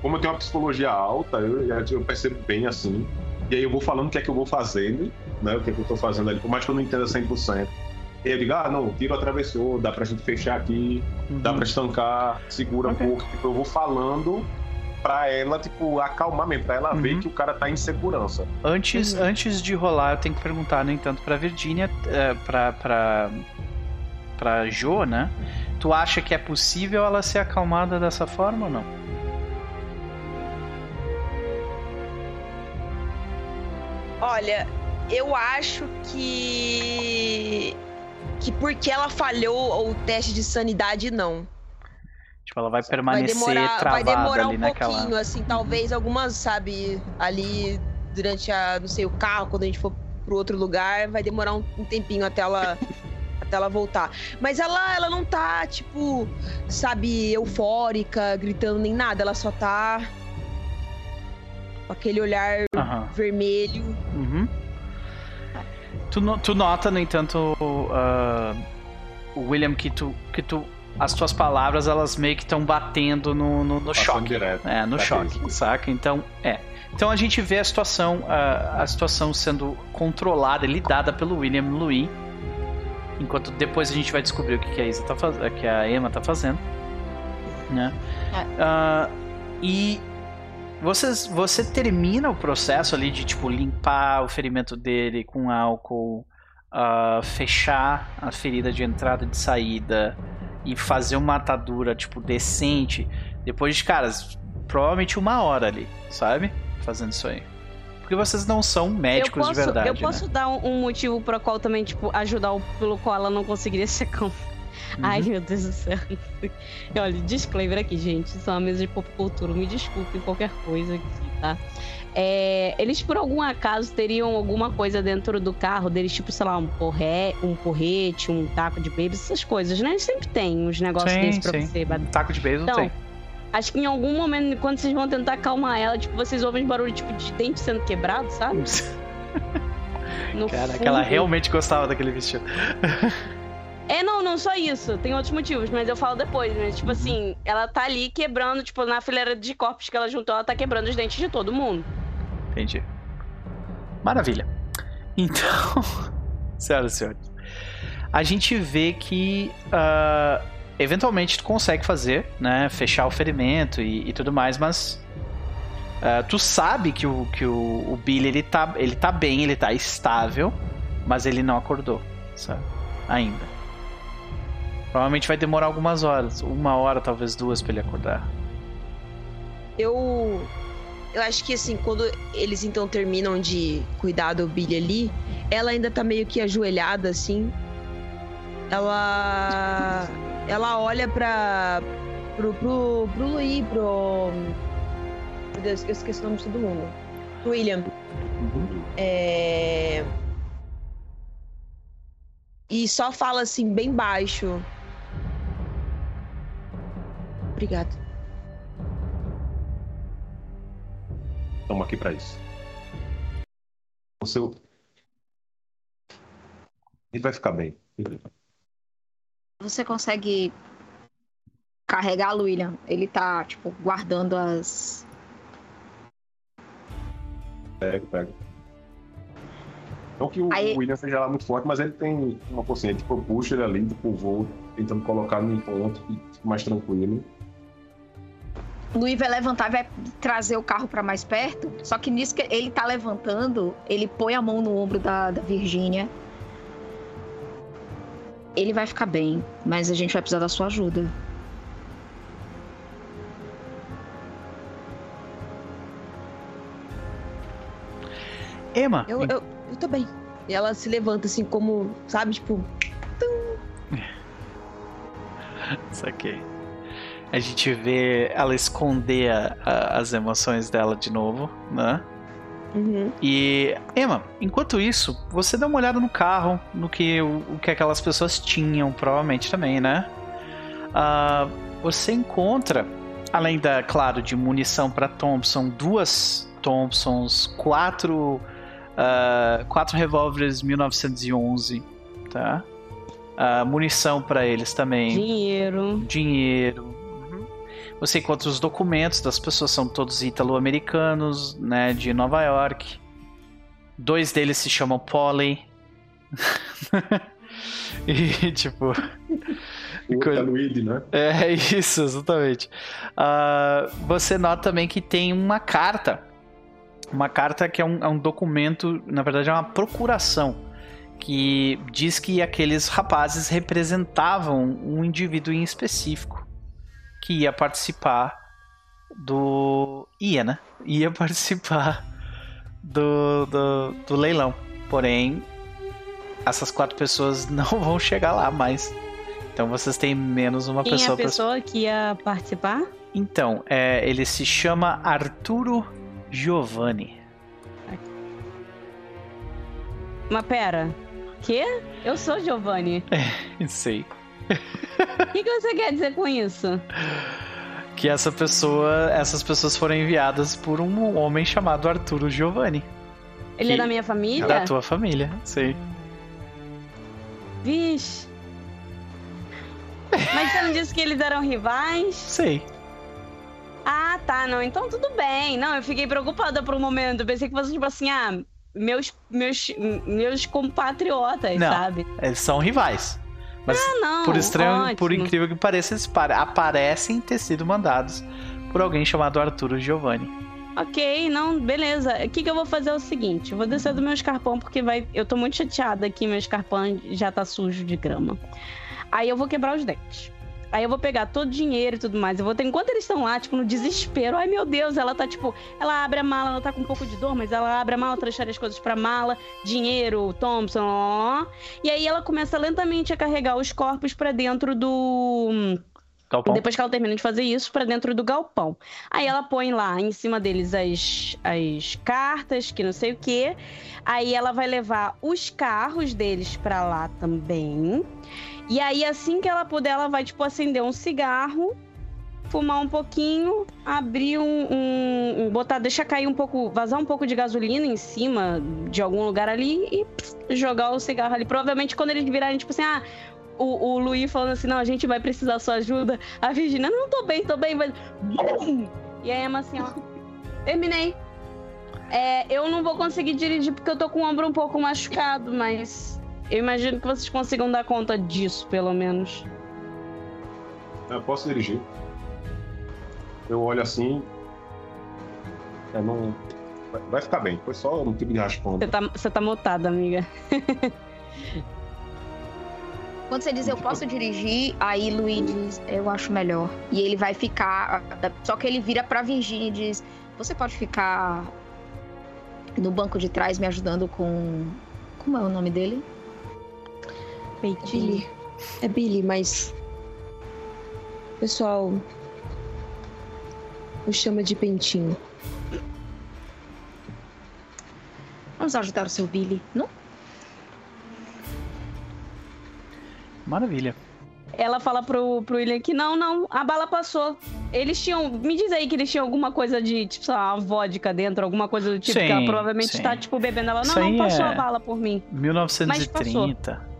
Speaker 3: como eu tenho uma psicologia alta, eu, eu percebo bem assim. E aí eu vou falando o que é que eu vou fazendo, né? O que é que eu tô fazendo ali, por mais que eu não entenda 100%. E aí eu digo, ah, não, o tiro atravessou, dá pra gente fechar aqui, dá
Speaker 1: Uhum.
Speaker 3: pra estancar, segura
Speaker 1: Ok.
Speaker 3: um pouco. Tipo, eu vou falando pra ela, tipo, acalmar mesmo, pra ela ver
Speaker 1: Uhum.
Speaker 3: que o cara tá em segurança.
Speaker 1: Antes,
Speaker 4: Uhum.
Speaker 1: antes de rolar, eu tenho que perguntar, no entanto, pra Virginia, eh, pra, pra, pra Jo, né? Tu acha que é possível ela ser acalmada dessa forma ou não?
Speaker 4: Olha, eu acho que. Que porque ela falhou o teste de sanidade, não.
Speaker 1: Tipo, ela vai
Speaker 4: Vai
Speaker 1: permanecer
Speaker 4: demorar, vai
Speaker 1: travada
Speaker 4: demorar
Speaker 1: ali
Speaker 4: um
Speaker 1: naquela.
Speaker 4: pouquinho, assim, talvez algumas, sabe, ali durante a, não sei, o carro, quando a gente for pro outro lugar, vai demorar um, um tempinho até ela (laughs) dela voltar. Mas ela, ela não tá, tipo, sabe, eufórica, gritando nem nada. Ela só tá aquele olhar
Speaker 1: Aham.
Speaker 4: vermelho.
Speaker 1: Uhum. Tu, no- tu nota, no entanto, ah, o William, que tu, que tu. As tuas palavras, elas meio que estão batendo no, no, no choque.
Speaker 3: direto.
Speaker 1: É, no
Speaker 3: Tá
Speaker 1: choque,
Speaker 3: mesmo.
Speaker 1: saca? Então, é. Então a gente vê a situação, a, a situação sendo controlada e lidada pelo William Louis. Enquanto depois a gente vai descobrir o que, que a Isa tá fazendo, que a Emma tá fazendo. Né? Ah, e vocês, você termina o processo ali de tipo limpar o ferimento dele com álcool, ah, fechar a ferida de entrada e de saída e fazer uma atadura tipo decente depois de caras provavelmente uma hora ali, sabe? Fazendo isso aí. Porque vocês não são médicos
Speaker 6: posso,
Speaker 1: de verdade.
Speaker 6: eu posso
Speaker 1: né?
Speaker 6: dar um, um motivo para qual também, tipo, ajudar o, pelo qual ela não conseguiria (laughs) ser cão. Ai,
Speaker 1: Uhum.
Speaker 6: meu Deus do céu. (laughs) Olha, disclaimer aqui, gente. É uma mesa de pop cultura. Me desculpem qualquer coisa aqui, tá? É, eles, por algum acaso, teriam alguma coisa dentro do carro deles, tipo, sei lá, um, porré, um porrete, um taco de bebê, essas coisas, né? Eles sempre tem uns negócios
Speaker 1: Sim,
Speaker 6: desses pra
Speaker 1: sim.
Speaker 6: você bater.
Speaker 1: Taco de beisebol
Speaker 6: Então,
Speaker 1: tem.
Speaker 6: Acho que em algum momento, quando vocês vão tentar acalmar ela, tipo, vocês ouvem barulho tipo de dente sendo quebrado, sabe? (laughs) No
Speaker 1: ela
Speaker 6: fundo.
Speaker 1: realmente gostava daquele vestido. (laughs)
Speaker 6: É, não, não só isso. Tem outros motivos, mas eu falo depois, né?
Speaker 1: Uhum.
Speaker 6: Tipo assim, ela tá ali quebrando, tipo, na fileira de corpos que ela juntou, ela tá quebrando os dentes de todo mundo.
Speaker 1: Entendi. Maravilha. Então, (laughs) senhoras e senhores, a gente vê que ah, eventualmente tu consegue fazer, né? Fechar o ferimento e, e tudo mais, mas ah, tu sabe que o, que o, o Billy ele tá, ele tá bem, ele tá estável, mas ele não acordou, sabe? Ainda. Provavelmente vai demorar algumas horas, uma hora, talvez duas pra ele acordar.
Speaker 4: Eu. Eu acho que assim, quando eles então terminam de cuidar do Billy ali, ela ainda tá meio que ajoelhada assim. Ela. Ela olha pra. pro. pro. pro Luí, pro. Meu Deus, eu esqueci o nome de todo mundo. Pro William. É. E só fala assim, bem baixo. Obrigada.
Speaker 3: Estamos aqui pra isso. O seu. Ele vai ficar bem.
Speaker 2: Você consegue carregá-lo, William? Ele tá, tipo, guardando as.
Speaker 3: Pega, pega. Não que o
Speaker 2: Aí-
Speaker 3: William seja lá muito forte, mas ele tem uma forcinha. Tipo, eu puxo ele ali, tipo, vou tentando colocar num ponto mais tranquilo.
Speaker 2: Luiz vai levantar e vai trazer o carro pra mais perto. Só que nisso que ele tá levantando, ele põe a mão no ombro da, da Virgínia. Ele vai ficar bem, mas a gente vai precisar da sua ajuda.
Speaker 1: Emma,
Speaker 4: Eu, eu, eu tô bem. E ela se levanta assim, como, sabe, tipo. (laughs)
Speaker 1: Saquei. A gente vê ela esconder a- a- as emoções dela de novo, né?
Speaker 4: Uhum.
Speaker 1: E, Emma, enquanto isso, você dá uma olhada no carro, no que, o, o que aquelas pessoas tinham, provavelmente também, né? Ah, você encontra, além da, claro, de munição para Thompson, duas Thompsons, quatro, ah, quatro revólveres 1911, tá? Ah, munição para eles também
Speaker 6: Dinheiro.
Speaker 1: dinheiro. Você encontra os documentos das pessoas, são todos italo-americanos, né, de Nova York. Dois deles se chamam Polly. (laughs) e, tipo,
Speaker 3: O
Speaker 1: coisa-
Speaker 3: é Luigi, né?
Speaker 1: é isso, exatamente. Ah, você nota também que tem uma carta. Uma carta que é um, é um documento, na verdade é uma procuração, que diz que aqueles rapazes representavam um indivíduo em específico que ia participar do. ia, né? Ia participar do, do, do leilão. Porém, essas quatro pessoas (laughs) não vão chegar lá mais. Então vocês têm menos uma
Speaker 6: Quem é
Speaker 1: pessoa
Speaker 6: a
Speaker 1: pra
Speaker 6: pessoa que ia participar?
Speaker 1: então, é, ele se chama Arturo Giovanni.
Speaker 6: Mas pera. Quê? Eu sou Giovanni. (laughs)
Speaker 1: Sei.
Speaker 6: O que, que você quer dizer com isso?
Speaker 1: Que essa pessoa, essas pessoas foram enviadas por um homem chamado Arturo Giovanni.
Speaker 6: Ele é da minha família?
Speaker 1: Da tua família, sei.
Speaker 6: Vixe. Mas você não disse que eles eram rivais?
Speaker 1: Sei.
Speaker 6: Ah, tá, não. Então tudo bem. Não, eu fiquei preocupada por um momento. Eu pensei que fosse tipo assim, ah, meus, meus, meus compatriotas,
Speaker 1: Não.
Speaker 6: sabe?
Speaker 1: Eles são rivais. Mas
Speaker 6: Ah, não.
Speaker 1: por estranho, por
Speaker 6: ótimo.
Speaker 1: incrível que pareça, eles pare- aparecem ter sido mandados por alguém chamado Arturo Giovanni.
Speaker 6: Ok, não, beleza. O que, que eu vou fazer é o seguinte: vou descer do meu escarpão, porque vai. Eu tô muito chateada aqui, meu escarpão já tá sujo de grama. Aí eu vou quebrar os dentes. Aí eu vou pegar todo o dinheiro e tudo mais. Eu vou ter, enquanto eles estão lá, tipo, no desespero. Ai, meu Deus, ela tá, tipo, ela abre a mala, ela tá com um pouco de dor, mas ela abre a mala, transfere as coisas pra mala, dinheiro, Thompson, ó. E aí ela começa lentamente a carregar os corpos pra dentro do.
Speaker 1: Galpão?
Speaker 6: Depois que ela termina de fazer isso, pra dentro do galpão. Aí ela põe lá em cima deles as, as cartas, que não sei o quê. Aí ela vai levar os carros deles pra lá também. E aí, assim que ela puder, ela vai, tipo, acender um cigarro, fumar um pouquinho, abrir um. um- um- botar, deixar cair um pouco, vazar um pouco de gasolina em cima de algum lugar ali e pss, jogar o cigarro ali. Provavelmente quando eles virarem, tipo assim, ah o, o Luiz falando assim, não, a gente vai precisar sua ajuda. A Virginia, não, tô bem, tô bem, mas... E a Emma assim, ó, terminei. É, eu não vou conseguir dirigir porque eu tô com o ombro um pouco machucado, mas eu imagino que vocês consigam dar conta disso, pelo menos.
Speaker 3: Eu posso dirigir. Eu olho assim. É, não. vai- ficar bem. Foi só um tipo de raspão.
Speaker 6: Você tá, você tá mutada, amiga. (laughs)
Speaker 2: Quando você diz eu posso dirigir, aí Luiz diz eu acho melhor. E ele vai ficar. Só que ele vira pra Virginia e diz: Você pode ficar no banco de trás me ajudando com. Como é o nome dele?
Speaker 6: Peitinho.
Speaker 4: Billy. É Billy, mas. O pessoal. O chama de pentinho.
Speaker 2: Vamos ajudar o seu Billy. Não?
Speaker 1: Maravilha.
Speaker 6: Ela fala pro, pro William que não, não, a bala passou. Eles tinham. Me diz aí que eles tinham alguma coisa de, tipo, sei lá, uma vodka dentro, alguma coisa do tipo,
Speaker 1: Sim,
Speaker 6: que ela provavelmente
Speaker 1: sim.
Speaker 6: tá, tipo, bebendo. Ela, não, não, passou
Speaker 1: é-
Speaker 6: a bala por mim.
Speaker 1: 1930.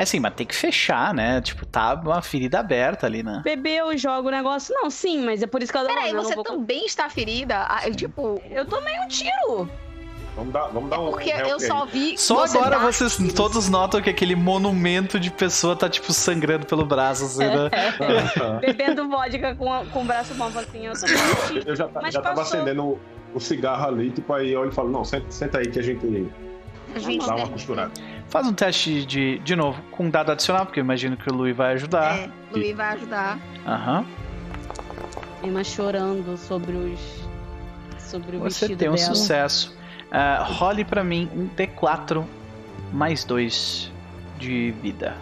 Speaker 1: É assim, mas tem que fechar, né? Tipo, tá uma ferida aberta ali, né?
Speaker 6: Bebeu, joga o negócio. Não, sim, mas é por isso que ela
Speaker 2: Peraí,
Speaker 6: eu não
Speaker 2: você
Speaker 6: vou-
Speaker 2: também está ferida? Ah, eu, tipo,
Speaker 6: Eu tomei um tiro.
Speaker 3: Vamos dar, vamos dar
Speaker 2: é
Speaker 3: um.
Speaker 2: porque eu
Speaker 3: aí.
Speaker 2: só vi.
Speaker 1: Só agora vocês
Speaker 2: tiros.
Speaker 1: todos notam que aquele monumento de pessoa tá, tipo, sangrando pelo braço, assim, né?
Speaker 3: Ah, (laughs)
Speaker 6: Bebendo vodka com, a- com o braço bom assim. Eu tomei um tiro.
Speaker 3: Eu já,
Speaker 6: Mas
Speaker 3: já tava acendendo o, o cigarro ali, tipo, aí eu olho e falo, não, senta, senta aí que a gente
Speaker 2: A gente
Speaker 3: dá uma costurada.
Speaker 1: Faz um teste de, de novo, com um dado adicional, porque eu imagino que o Louis vai ajudar.
Speaker 2: É, Luiz vai ajudar.
Speaker 1: Aham.
Speaker 6: Emma chorando sobre os. Sobre o
Speaker 1: Você
Speaker 6: vestido
Speaker 1: tem um
Speaker 6: dela.
Speaker 1: sucesso. Ah, role pra mim um D4 mais 2 de vida.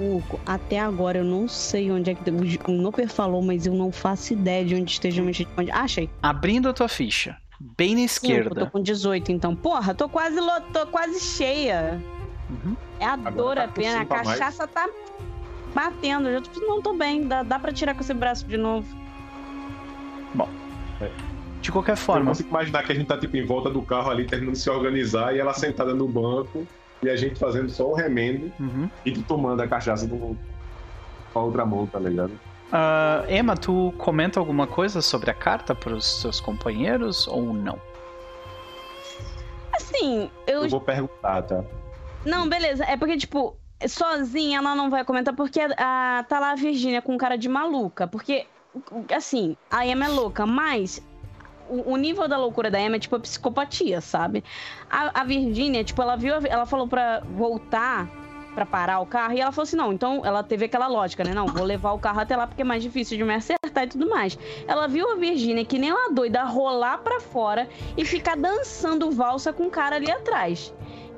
Speaker 6: Hugo, até agora eu não sei onde é que. O Noper falou, mas eu não faço ideia de onde esteja o meu onde... Ah, achei.
Speaker 1: Abrindo a tua ficha, bem na
Speaker 6: Cinco, eu tô
Speaker 1: esquerda.
Speaker 6: com 18, então. Porra, tô quase, lo- tô quase cheia.
Speaker 1: Uhum.
Speaker 6: É a
Speaker 3: Agora
Speaker 6: dor
Speaker 3: tá
Speaker 6: a pena, a
Speaker 3: mais.
Speaker 6: cachaça tá batendo. Eu tô, não tô bem, dá, dá pra tirar com esse braço de novo.
Speaker 1: De qualquer
Speaker 3: Eu
Speaker 1: forma,
Speaker 3: consigo imaginar que a gente tá, tipo, em volta do carro ali, terminando de se organizar, e ela sentada no banco, e a gente fazendo só o remendo,
Speaker 1: Uhum.
Speaker 3: e tu tomando a cachaça do... com a outra mão, tá ligado?
Speaker 1: Ah, Emma, tu comenta alguma coisa sobre a carta pros seus companheiros ou não?
Speaker 6: Assim, eu
Speaker 3: Eu vou perguntar, tá?
Speaker 6: Não, beleza. É porque, tipo, sozinha ela não vai comentar porque a, tá lá a Virgínia com cara de maluca. Porque, assim, a Emma é louca, mas o, o nível da loucura da Emma é, tipo, a psicopatia, sabe? A, a Virgínia, tipo, ela viu, ela falou pra voltar pra parar o carro e ela falou assim: não, então ela teve aquela lógica, né? Não, vou levar o carro até lá porque é mais difícil de me acertar e tudo mais. Ela viu a Virgínia que nem uma doida rolar pra fora e ficar dançando valsa com o cara ali atrás.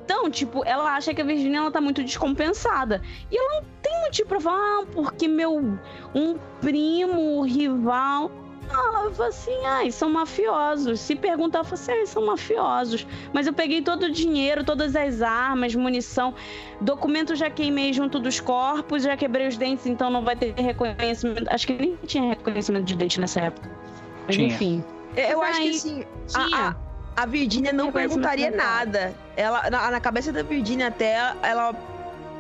Speaker 6: Então, tipo, ela acha que a Virgínia ela tá muito descompensada. E ela não tem motivo pra falar, ah, porque meu um primo rival. Ela falou assim, ai, são mafiosos. Se perguntar, eu falei assim, ai, são mafiosos. Mas eu peguei todo o dinheiro, todas as armas, munição, documento já queimei junto dos corpos, já quebrei os dentes, então não vai ter reconhecimento. Acho que nem tinha reconhecimento de dente nessa época. Mas
Speaker 1: Tinha.
Speaker 6: enfim.
Speaker 4: Eu
Speaker 6: Mas
Speaker 4: acho que
Speaker 6: aí,
Speaker 4: assim,
Speaker 6: Tinha.
Speaker 4: a, a, a Virgínia não perguntaria nada. Ela, na, na cabeça da Virgínia até, ela.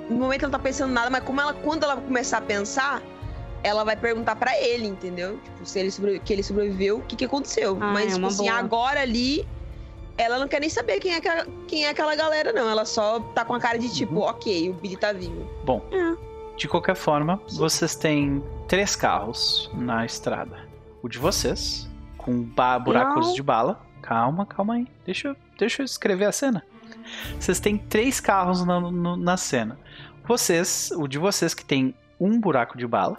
Speaker 4: No momento ela não tá pensando nada, mas como ela, quando ela começar a pensar, ela vai perguntar pra ele, entendeu? Tipo, se ele sobre, que ele sobreviveu, o que, que aconteceu.
Speaker 6: Ah,
Speaker 4: mas,
Speaker 6: é
Speaker 4: tipo assim,
Speaker 6: boa.
Speaker 4: agora ali, ela não quer nem saber quem é, aquela, quem é aquela galera, não. Ela só tá com a cara de tipo,
Speaker 6: Uhum.
Speaker 4: ok, o Billy tá vivo.
Speaker 1: De qualquer forma, vocês têm três carros na estrada. O de vocês, com buracos
Speaker 6: Não.
Speaker 1: de bala. Calma, calma aí. Deixa, eu- deixa eu escrever a cena. Vocês têm três carros na, no- na cena. Vocês, o de vocês que tem um buraco de bala.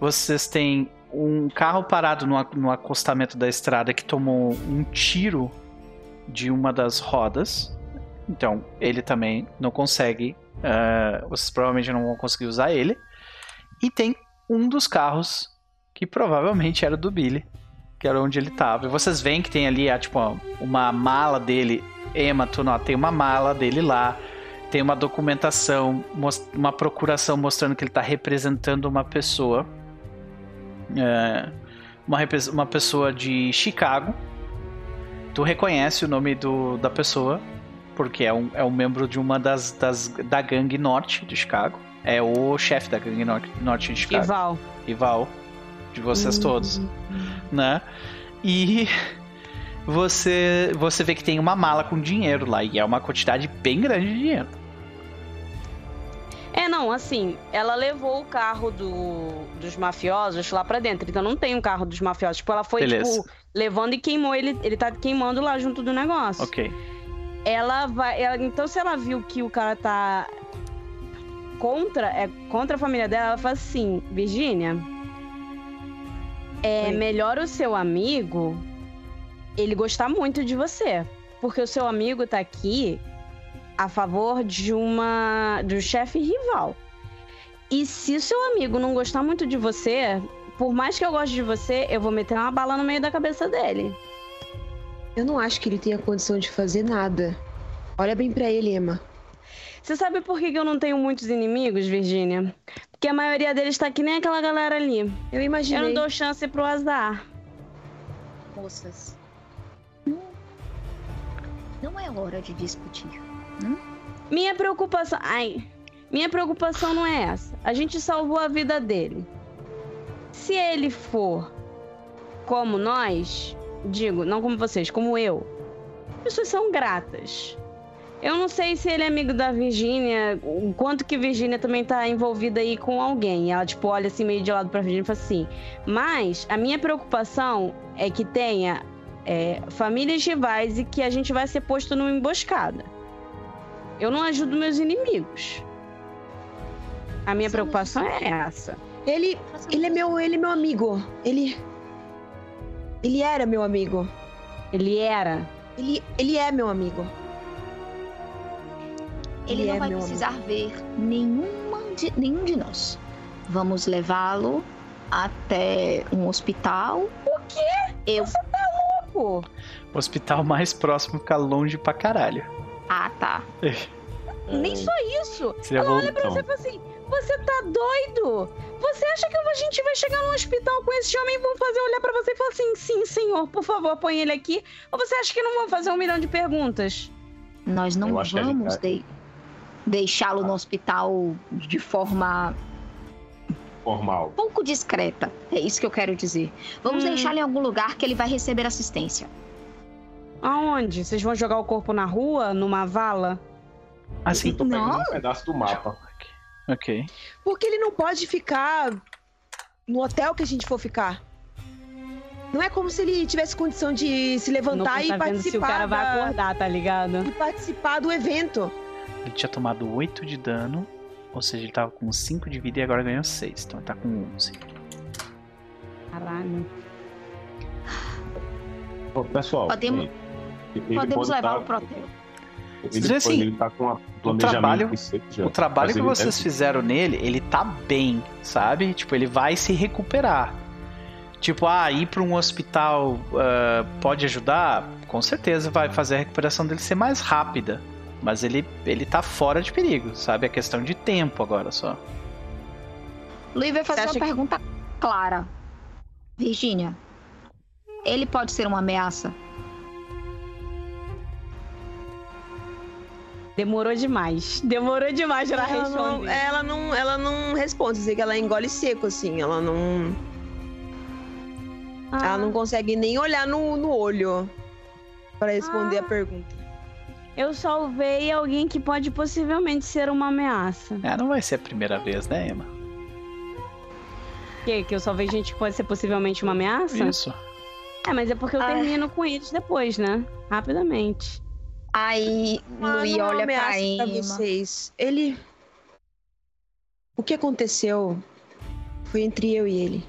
Speaker 1: Vocês têm um carro parado no, no acostamento da estrada que tomou um tiro de uma das rodas. Então, ele também não consegue ah, vocês provavelmente não vão conseguir usar ele. E tem um dos carros que provavelmente era do Billy, que era onde ele tava. E vocês veem que tem ali, ah, tipo, uma mala dele. Emma, tu não, tem uma mala dele lá. Tem uma documentação, uma procuração mostrando que ele tá representando uma pessoa. É, uma, uma pessoa de Chicago. Tu reconhece o nome do, da pessoa, porque é um, é um membro de uma das, das da gangue norte de Chicago. É o chefe da gangue norte, norte de Chicago.
Speaker 6: Rival.
Speaker 1: Rival de vocês todos, né? E você você vê que tem uma mala com dinheiro lá e é uma quantidade bem grande de dinheiro.
Speaker 6: É, não, assim, ela levou o carro do, dos mafiosos lá pra dentro. Então não tem um carro dos mafiosos. Tipo, ela foi,
Speaker 1: Beleza.
Speaker 6: tipo, levando e queimou ele. Ele tá queimando lá junto do negócio.
Speaker 1: Ok.
Speaker 6: Ela vai. ela- então, se ela viu que o cara tá contra, é contra a família dela, ela fala assim, Virgínia, é
Speaker 4: Oi.
Speaker 6: melhor o seu amigo ele gostar muito de você. Porque o seu amigo tá aqui a favor de uma. do chefe rival. E se o seu amigo não gostar muito de você, por mais que eu goste de você, eu vou meter uma bala no meio da cabeça dele.
Speaker 4: Eu não acho que ele tenha condição de fazer nada. Olha bem pra ele, Emma.
Speaker 6: Você sabe por que eu não tenho muitos inimigos, Virgínia? Porque a maioria deles tá que nem aquela galera ali.
Speaker 4: Eu
Speaker 6: Eu
Speaker 4: imaginei.
Speaker 6: não dou chance pro azar.
Speaker 2: Moças, não, não é hora de discutir.
Speaker 6: Minha preocupação. Ai. Minha preocupação não é essa. A gente salvou a vida dele. Se ele for como nós, digo, não como vocês, como eu, as pessoas são gratas. Eu não sei se ele é amigo da Virgínia, o quanto que Virgínia também tá envolvida aí com alguém. Ela, tipo, olha assim meio de lado pra Virgínia e fala assim. Mas a minha preocupação é que tenha é, famílias rivais e que a gente vai ser posto numa emboscada. Eu não ajudo meus inimigos. A minha preocupação é essa.
Speaker 4: Ele, ele é meu, ele é meu amigo. Ele Ele era meu amigo.
Speaker 6: Ele era.
Speaker 4: Ele, ele é meu amigo.
Speaker 2: Ele
Speaker 4: Ele
Speaker 2: não
Speaker 4: é
Speaker 2: vai precisar ver nenhuma de, nenhum de nós. Vamos levá-lo até um hospital. O quê? Eu.
Speaker 6: Pô,
Speaker 1: O hospital mais próximo fica longe pra caralho.
Speaker 2: Ah, tá.
Speaker 6: nem só isso.
Speaker 1: Seria
Speaker 6: Ela olha pra você e fala assim: Você tá doido? Você acha que a gente vai chegar num hospital com esse homem e vão fazer olhar pra você e falar assim: Sim, senhor, por favor, põe ele aqui? Ou você acha que não vão fazer um milhão de perguntas?
Speaker 2: Nós não
Speaker 3: gente
Speaker 2: vamos de- deixá-lo no hospital de forma
Speaker 3: Formal.
Speaker 2: pouco discreta. É isso que eu quero dizer. Vamos
Speaker 6: Hum.
Speaker 2: deixá-lo em algum lugar que ele vai receber assistência.
Speaker 6: Aonde? Vocês vão jogar o corpo na rua, numa vala?
Speaker 1: Assim.
Speaker 3: Eu tô pegando
Speaker 2: Não.
Speaker 3: um pedaço do mapa.
Speaker 1: Ok.
Speaker 4: Porque ele não pode ficar no hotel que a gente for ficar. Não é como se ele tivesse condição de se
Speaker 6: Não
Speaker 4: levantar
Speaker 6: tá
Speaker 4: e
Speaker 6: vendo
Speaker 4: participar,
Speaker 6: se o cara vai
Speaker 4: da-
Speaker 6: acordar, tá ligado?
Speaker 4: e participar do evento.
Speaker 1: Ele tinha tomado 8 de dano. Ou seja, ele tava com 5 de vida e agora ganhou 6. Então ele tá com 11.
Speaker 6: Caralho.
Speaker 3: Ô, pessoal,
Speaker 2: Podemos-
Speaker 3: ele- ele
Speaker 2: Podemos
Speaker 3: pode
Speaker 2: levá-lo
Speaker 3: tá-
Speaker 2: pro hotel.
Speaker 3: Ele,
Speaker 1: assim,
Speaker 3: ele tá com um planejamento
Speaker 1: trabalho-
Speaker 3: de ser já.
Speaker 1: O trabalho que vocês
Speaker 3: deve-
Speaker 1: fizeram nele, ele tá bem, sabe? Tipo, ele vai se recuperar. Tipo, ah, ir pra um hospital ah, pode ajudar? Com certeza vai fazer a recuperação dele ser mais rápida. Mas ele, ele tá fora de perigo, sabe? É questão de tempo agora só.
Speaker 2: Luiz vai fazer uma
Speaker 6: que-
Speaker 2: pergunta clara. Virgínia, ele pode ser uma ameaça?
Speaker 6: Demorou demais. Demorou demais pra
Speaker 4: Ela não,
Speaker 6: responder.
Speaker 4: ela não, ela não responde, dizer que ela engole seco, assim. Ela não,
Speaker 6: Ah,
Speaker 4: ela não consegue nem olhar no, no olho pra responder
Speaker 6: Ah.
Speaker 4: a pergunta.
Speaker 6: Eu salvei alguém que pode possivelmente ser uma ameaça.
Speaker 1: É, não vai ser a primeira vez, né, Emma?
Speaker 6: Que, que eu salvei gente que pode ser possivelmente uma ameaça?
Speaker 1: Isso.
Speaker 6: É, mas é porque eu
Speaker 2: Ai.
Speaker 6: termino com eles depois, né? Rapidamente.
Speaker 2: Aí
Speaker 4: Ah,
Speaker 2: Luiz
Speaker 4: não é
Speaker 2: olha
Speaker 4: ameaça
Speaker 2: pra
Speaker 4: pra
Speaker 2: Emma.
Speaker 4: vocês. Ele. O que aconteceu foi entre eu e ele.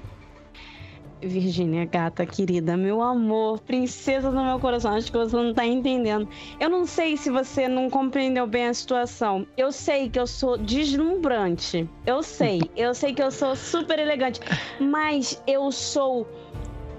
Speaker 6: Virgínia, gata querida, meu amor, princesa do meu coração, acho que você não tá entendendo. Eu não sei se você não compreendeu bem a situação. Eu sei que eu sou deslumbrante. Eu sei. Eu sei que eu sou super elegante. Mas eu sou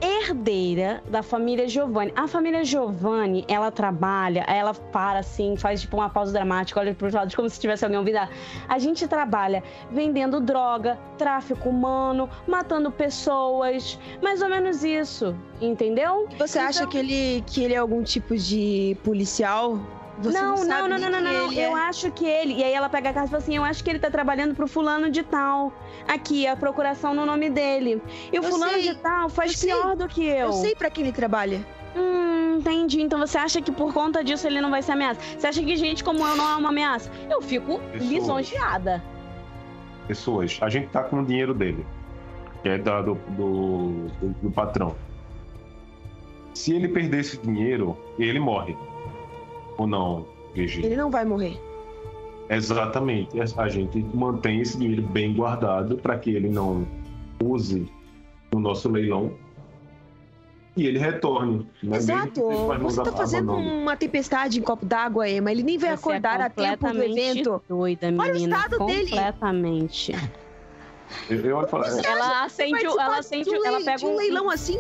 Speaker 6: herdeira da família Giovanni. A família Giovanni, ela trabalha, ela para assim, faz tipo uma pausa dramática, olha pros lados como se tivesse alguém ouvindo. A gente trabalha vendendo droga, tráfico humano, matando pessoas, mais ou menos isso, entendeu?
Speaker 4: Você acha
Speaker 6: Então-
Speaker 4: que ele, que ele é algum tipo de policial? Você
Speaker 6: não, não,
Speaker 4: sabe
Speaker 6: não, não, não, não,
Speaker 4: ele
Speaker 6: Eu
Speaker 4: é.
Speaker 6: acho que ele. E aí ela pega a carta e fala assim: Eu acho que ele tá trabalhando pro fulano de tal. Aqui, a procuração no nome dele. E o
Speaker 4: Eu
Speaker 6: fulano
Speaker 4: sei,
Speaker 6: de tal faz
Speaker 4: eu sei,
Speaker 6: pior do que eu.
Speaker 4: Eu sei pra quem ele trabalha.
Speaker 6: Hum, entendi. Então você acha que por conta disso ele não vai ser ameaça? Você acha que gente como eu não é uma ameaça? Eu fico
Speaker 3: Pessoas.
Speaker 6: lisonjeada.
Speaker 3: Pessoas, a gente tá com o dinheiro dele, que é da- do, do, do- do patrão. Se ele perder esse dinheiro, ele morre. Ou não, Virgínia?
Speaker 4: Ele não vai morrer.
Speaker 3: Exatamente. A gente mantém esse dinheiro bem guardado para que ele não use no nosso leilão e ele retorne. Né?
Speaker 4: Exato. Você tá fazendo uma tempestade em copo d'água, Emma. Ele nem vai
Speaker 6: Você
Speaker 4: acordar
Speaker 6: é
Speaker 4: a tempo do
Speaker 6: completamente
Speaker 4: evento.
Speaker 6: doida,
Speaker 4: Olha o
Speaker 6: menina.
Speaker 4: estado dele.
Speaker 6: Completamente.
Speaker 3: Eu, eu é,
Speaker 6: Ela acende, o- ela acende,
Speaker 4: de um
Speaker 6: ela pega
Speaker 4: um
Speaker 6: um
Speaker 4: leilão assim.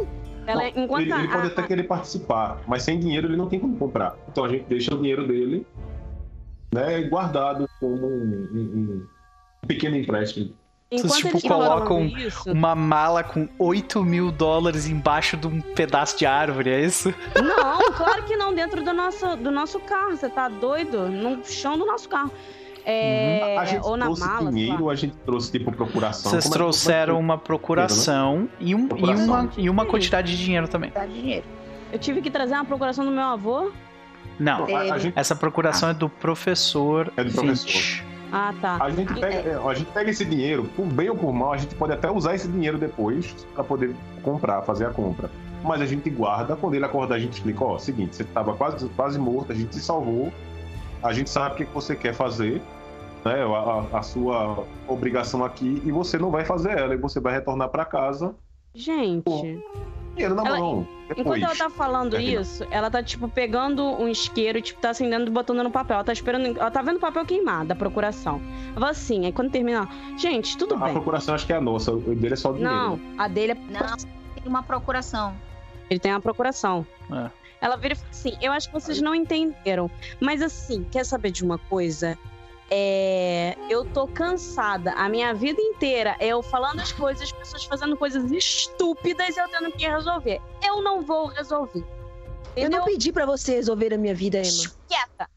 Speaker 6: Ela,
Speaker 3: Não,
Speaker 6: enquanto
Speaker 3: ele, ele
Speaker 6: a-
Speaker 3: pode
Speaker 6: a-
Speaker 3: até querer participar, mas sem dinheiro ele não tem como comprar. Então a gente deixa o dinheiro dele né, guardado como um, um- um pequeno empréstimo.
Speaker 6: enquanto
Speaker 1: tipo,
Speaker 6: eles falam
Speaker 1: colocam
Speaker 6: isso,
Speaker 1: Uma mala com 8 mil dólares embaixo de um pedaço de árvore, é isso?
Speaker 6: Não, claro que não, dentro do nosso, do nosso carro. Você tá doido? No chão do nosso carro. É,
Speaker 3: a gente
Speaker 6: ou na
Speaker 3: trouxe
Speaker 6: mala.
Speaker 3: a gente trouxe tipo procuração.
Speaker 1: Vocês
Speaker 3: Como é que-
Speaker 1: trouxeram
Speaker 3: é
Speaker 1: uma procuração e, um, e,
Speaker 3: Procuração.
Speaker 1: uma, e uma quantidade de dinheiro também.
Speaker 6: Eu tive que trazer uma procuração do meu avô.
Speaker 1: Não,
Speaker 3: a, a gente,
Speaker 1: essa procuração é do professor
Speaker 3: É do professor.
Speaker 6: Ah, tá.
Speaker 3: a, gente pega, é, a gente pega esse dinheiro, por bem ou por mal, a gente pode até usar esse dinheiro depois para poder comprar, fazer a compra. Mas a gente guarda, quando ele acordar, a gente explica: ó, seguinte, você tava quase, quase morto, a gente se salvou, a gente sabe o que, você quer fazer, né? A, a- a sua obrigação aqui, e você não vai fazer ela, e você vai retornar para casa,
Speaker 6: Gente,
Speaker 3: dinheiro na
Speaker 6: Ela-
Speaker 3: mão. Depois.
Speaker 6: enquanto ela tá falando
Speaker 3: É, não.
Speaker 6: isso, ela tá, tipo, pegando um isqueiro, tipo, tá acendendo e botando no papel. Ela tá esperando. Ela tá vendo o papel queimado da procuração. Ela fala assim, aí quando termina, ela, gente, tudo
Speaker 3: A
Speaker 6: bem.
Speaker 3: procuração acho que é a nossa, o dele é só dinheiro.
Speaker 6: Não, a dele é
Speaker 2: Não, tem uma procuração.
Speaker 6: Ele tem uma procuração.
Speaker 1: É.
Speaker 6: Ela vira e fala assim: Eu acho que vocês não entenderam. Mas assim, quer saber de uma coisa? É, eu tô cansada. A minha vida inteira é eu falando as coisas, as pessoas fazendo coisas estúpidas e eu tendo que resolver. Eu não vou resolver.
Speaker 4: Eu
Speaker 6: Entendeu?
Speaker 4: não pedi pra você resolver a minha vida, Emma.
Speaker 6: Quieta.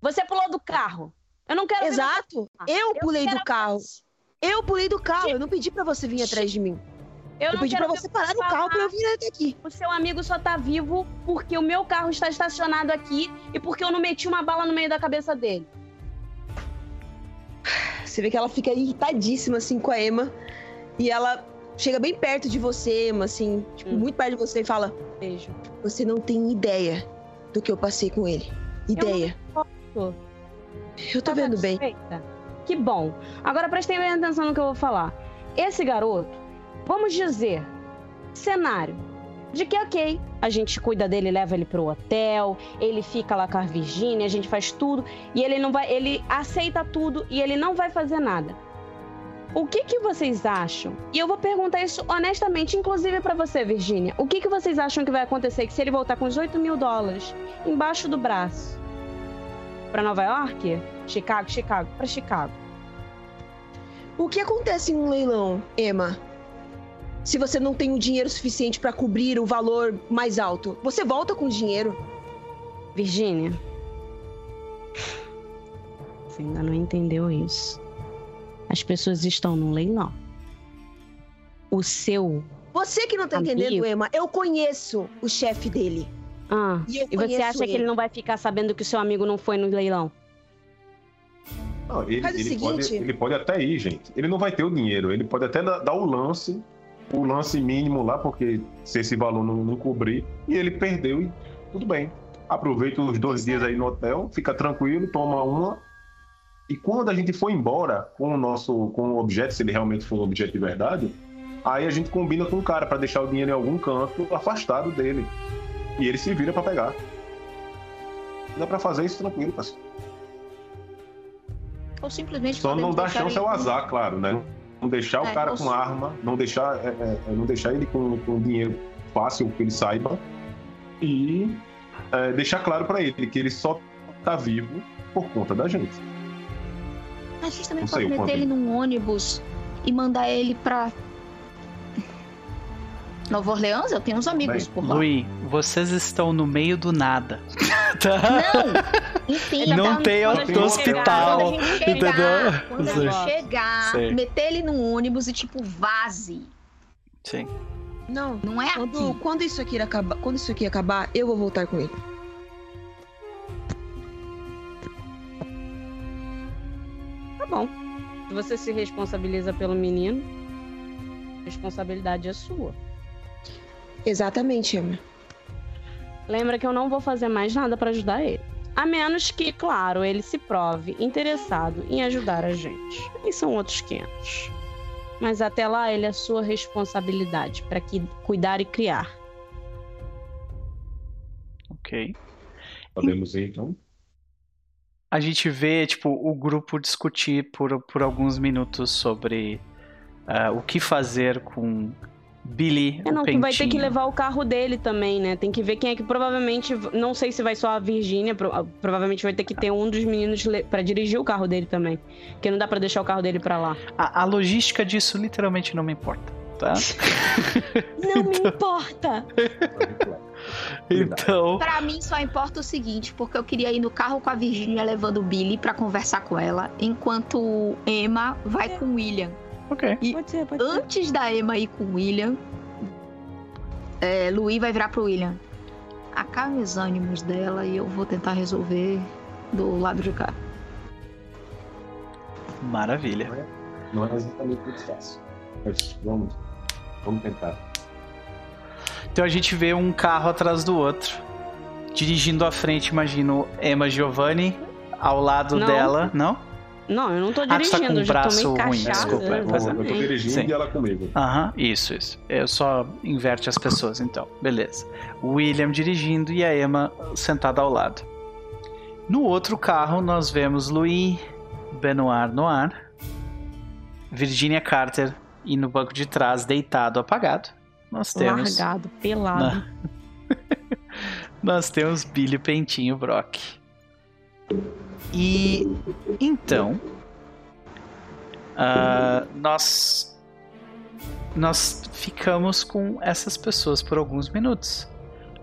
Speaker 6: Você pulou do carro. Eu não quero.
Speaker 4: Exato.
Speaker 6: você-
Speaker 4: Eu pulei do carro. Eu pulei do carro. Eu não pedi pra você vir atrás de mim.
Speaker 6: Eu,
Speaker 4: Eu pedi pra você parar no carro pra eu vir até aqui.
Speaker 6: O seu amigo só tá vivo porque o meu carro está estacionado aqui e porque eu não meti uma bala no meio da cabeça dele.
Speaker 4: Você vê que ela fica irritadíssima, assim, com a Emma. E ela chega bem perto de você, Emma, assim, tipo,
Speaker 6: Hum.
Speaker 4: muito perto de você e fala:
Speaker 6: Beijo.
Speaker 4: Você não tem ideia do que eu passei com ele. Ideia.
Speaker 6: posso.
Speaker 4: Eu tô
Speaker 6: Tá
Speaker 4: vendo bem.
Speaker 6: Que bom. Agora prestem bem atenção no que eu vou falar. Esse garoto, vamos dizer, cenário de que, ok, a gente cuida dele, leva ele pro hotel, ele fica lá com a Virgínia, a gente faz tudo, e ele não vai, ele aceita tudo e ele não vai fazer nada. O que que vocês acham? E eu vou perguntar isso honestamente, inclusive pra você, Virgínia. O que que vocês acham que vai acontecer que se ele voltar com os 8 mil dólares embaixo do braço? Pra Nova York? Chicago, Chicago, pra Chicago.
Speaker 4: O que acontece em um leilão, Emma? Se você não tem o dinheiro suficiente pra cobrir o valor mais alto, você volta com o dinheiro.
Speaker 6: Virgínia. Você ainda não entendeu isso. As pessoas estão no leilão. O seu.
Speaker 4: Você que não tá
Speaker 6: Amigo.
Speaker 4: entendendo, Emma, eu conheço o chefe dele.
Speaker 6: Ah,
Speaker 4: E eu
Speaker 6: e você acha que ele não vai ficar sabendo que o seu amigo não foi no leilão?
Speaker 3: Não, ele,
Speaker 4: Faz o
Speaker 3: ele
Speaker 4: seguinte-
Speaker 3: pode, ele pode até ir, gente. Ele não vai ter o dinheiro. Ele pode até dar, dar o lance, o lance mínimo lá, porque se esse valor não, não cobrir, e ele perdeu e tudo bem. Aproveita os dois dias aí no hotel, fica tranquilo, toma uma. E quando a gente for embora com o nosso com o objeto, se ele realmente for um objeto de verdade, aí a gente combina com o cara pra deixar o dinheiro em algum canto afastado dele. E ele se vira pra pegar. Dá pra fazer isso tranquilo, parceiro.
Speaker 2: Ou simplesmente.
Speaker 3: Só não dá chance ao azar, claro, né? Não deixar
Speaker 2: É,
Speaker 3: o cara com arma, não deixar, é, é, é, não deixar ele com, com dinheiro fácil que ele saiba e é, deixar claro pra ele que ele só tá vivo por conta da gente.
Speaker 2: A gente também
Speaker 3: Não
Speaker 2: pode meter ele num ônibus e mandar ele pra. Nova Orleans? Eu tenho uns amigos por lá.
Speaker 1: Luiz, vocês estão no meio do nada. (laughs) tá?
Speaker 2: Não! Entenda,
Speaker 1: Não tem hospital, entendeu?
Speaker 2: quando a gente chegar,
Speaker 1: Sei.
Speaker 2: meter ele num ônibus e tipo, vaze.
Speaker 1: Sim.
Speaker 4: Não.
Speaker 2: Não é
Speaker 4: Quando,
Speaker 2: aqui.
Speaker 4: quando isso aqui acabar, quando isso aqui acabar, eu vou voltar com ele.
Speaker 6: Tá bom. Se você se responsabiliza pelo menino, a responsabilidade é sua.
Speaker 4: Exatamente, Emma.
Speaker 6: Lembra que eu não vou fazer mais nada pra ajudar ele. A menos que, claro, ele se prove interessado em ajudar a gente. E são outros 500. Mas até lá, ele é sua responsabilidade para que cuidar e criar.
Speaker 1: Ok.
Speaker 3: Podemos ir, então?
Speaker 1: A gente vê, tipo, o grupo discutir por, por alguns minutos sobre ah, o que fazer com Billy,
Speaker 6: É,
Speaker 1: o
Speaker 6: não, que vai ter que levar o carro dele também, né? Tem que ver quem é que provavelmente. Não sei se vai só a Virgínia, pro- provavelmente vai ter que ter um dos meninos pra dirigir o carro dele também. Porque não dá pra deixar o carro dele pra lá.
Speaker 1: A, a logística disso literalmente não me importa, tá? (laughs)
Speaker 6: Não me importa! (laughs)
Speaker 1: então,
Speaker 2: Pra mim só importa o seguinte, porque eu queria ir no carro com a Virginia levando o Billy pra conversar com ela, enquanto Emma vai com o William.
Speaker 1: Ok.
Speaker 2: E
Speaker 6: Pode ser, pode ser.
Speaker 2: antes da Emma ir com o William, é, Louis vai virar pro William. Acalme os ânimos dela e eu vou tentar resolver do lado de cá.
Speaker 1: Maravilha.
Speaker 3: Não é exatamente muito fácil. Mas vamos, vamos tentar.
Speaker 1: Então a gente vê um carro atrás do outro. Dirigindo à frente, imagino Emma Giovanni ao lado
Speaker 6: Não.
Speaker 1: dela. Não?
Speaker 6: Não, eu não tô
Speaker 1: Ah, tu tá com
Speaker 6: dirigindo,
Speaker 1: o
Speaker 6: eu já
Speaker 1: braço
Speaker 6: tomei
Speaker 1: ruim,
Speaker 6: cachaça.
Speaker 1: desculpa, é,
Speaker 3: Eu,
Speaker 1: pois é.
Speaker 3: eu tô dirigindo
Speaker 1: Sim.
Speaker 3: e ela comigo.
Speaker 1: Aham, isso, isso. Eu só inverte as pessoas, então. Beleza. William dirigindo e a Emma sentada ao lado. No outro carro, nós vemos Louis, Benoit Noir, Virginia Carter e no banco de trás, deitado, apagado, nós temos,
Speaker 6: Largado, pelado. (laughs)
Speaker 1: nós temos Billy Pentinho Brock. E então, ah, nós nós ficamos com essas pessoas por alguns minutos.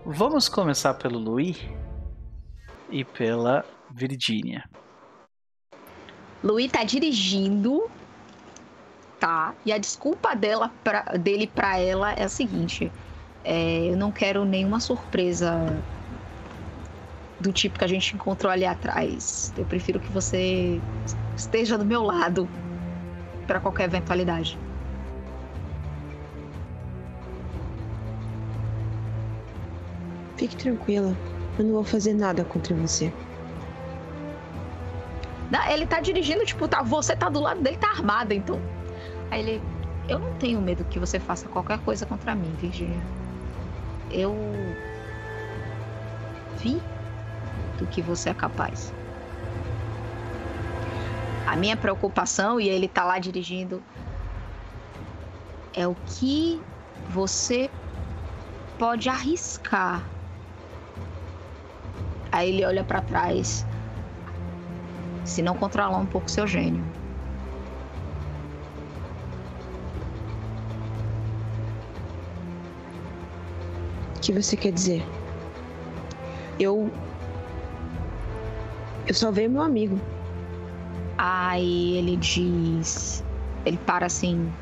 Speaker 1: Vamos começar pelo Louis e pela Virginia.
Speaker 2: Louis tá dirigindo, tá? E a desculpa dela pra, dele pra ela é a seguinte: é, eu não quero nenhuma surpresa do tipo que a gente encontrou ali atrás. Eu prefiro que você esteja do meu lado pra qualquer eventualidade.
Speaker 4: Fique tranquila. Eu não vou fazer nada contra você.
Speaker 2: Não, ele tá dirigindo, tipo, tá, você tá do lado dele, tá armada, então. Aí ele. Eu não tenho medo que você faça qualquer coisa contra mim, Virginia. Eu. Vi do que você é capaz. A minha preocupação, e ele tá lá dirigindo, é o que você pode arriscar. Aí ele olha pra trás. Se não controlar um pouco seu gênio.
Speaker 4: O que você quer dizer? Eu. Eu salvei meu amigo.
Speaker 2: Aí ele diz. Ele para assim.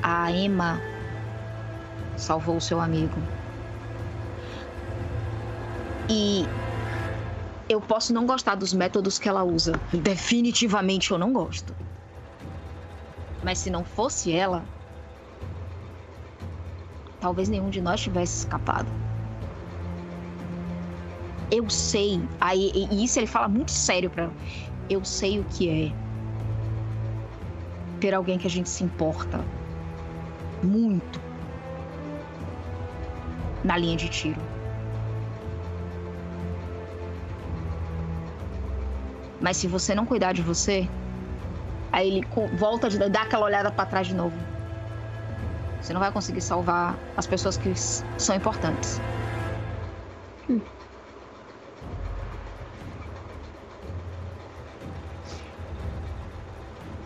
Speaker 2: A Emma salvou o seu amigo. E eu posso não gostar dos métodos que ela usa. Definitivamente eu não gosto. Mas se não fosse ela, talvez nenhum de nós tivesse escapado. Eu sei, aí e isso ele fala muito sério para eu sei o que é ter alguém que a gente se importa muito na linha de tiro. Mas se você não cuidar de você, aí ele volta de dá aquela olhada para trás de novo. Você não vai conseguir salvar as pessoas que são importantes.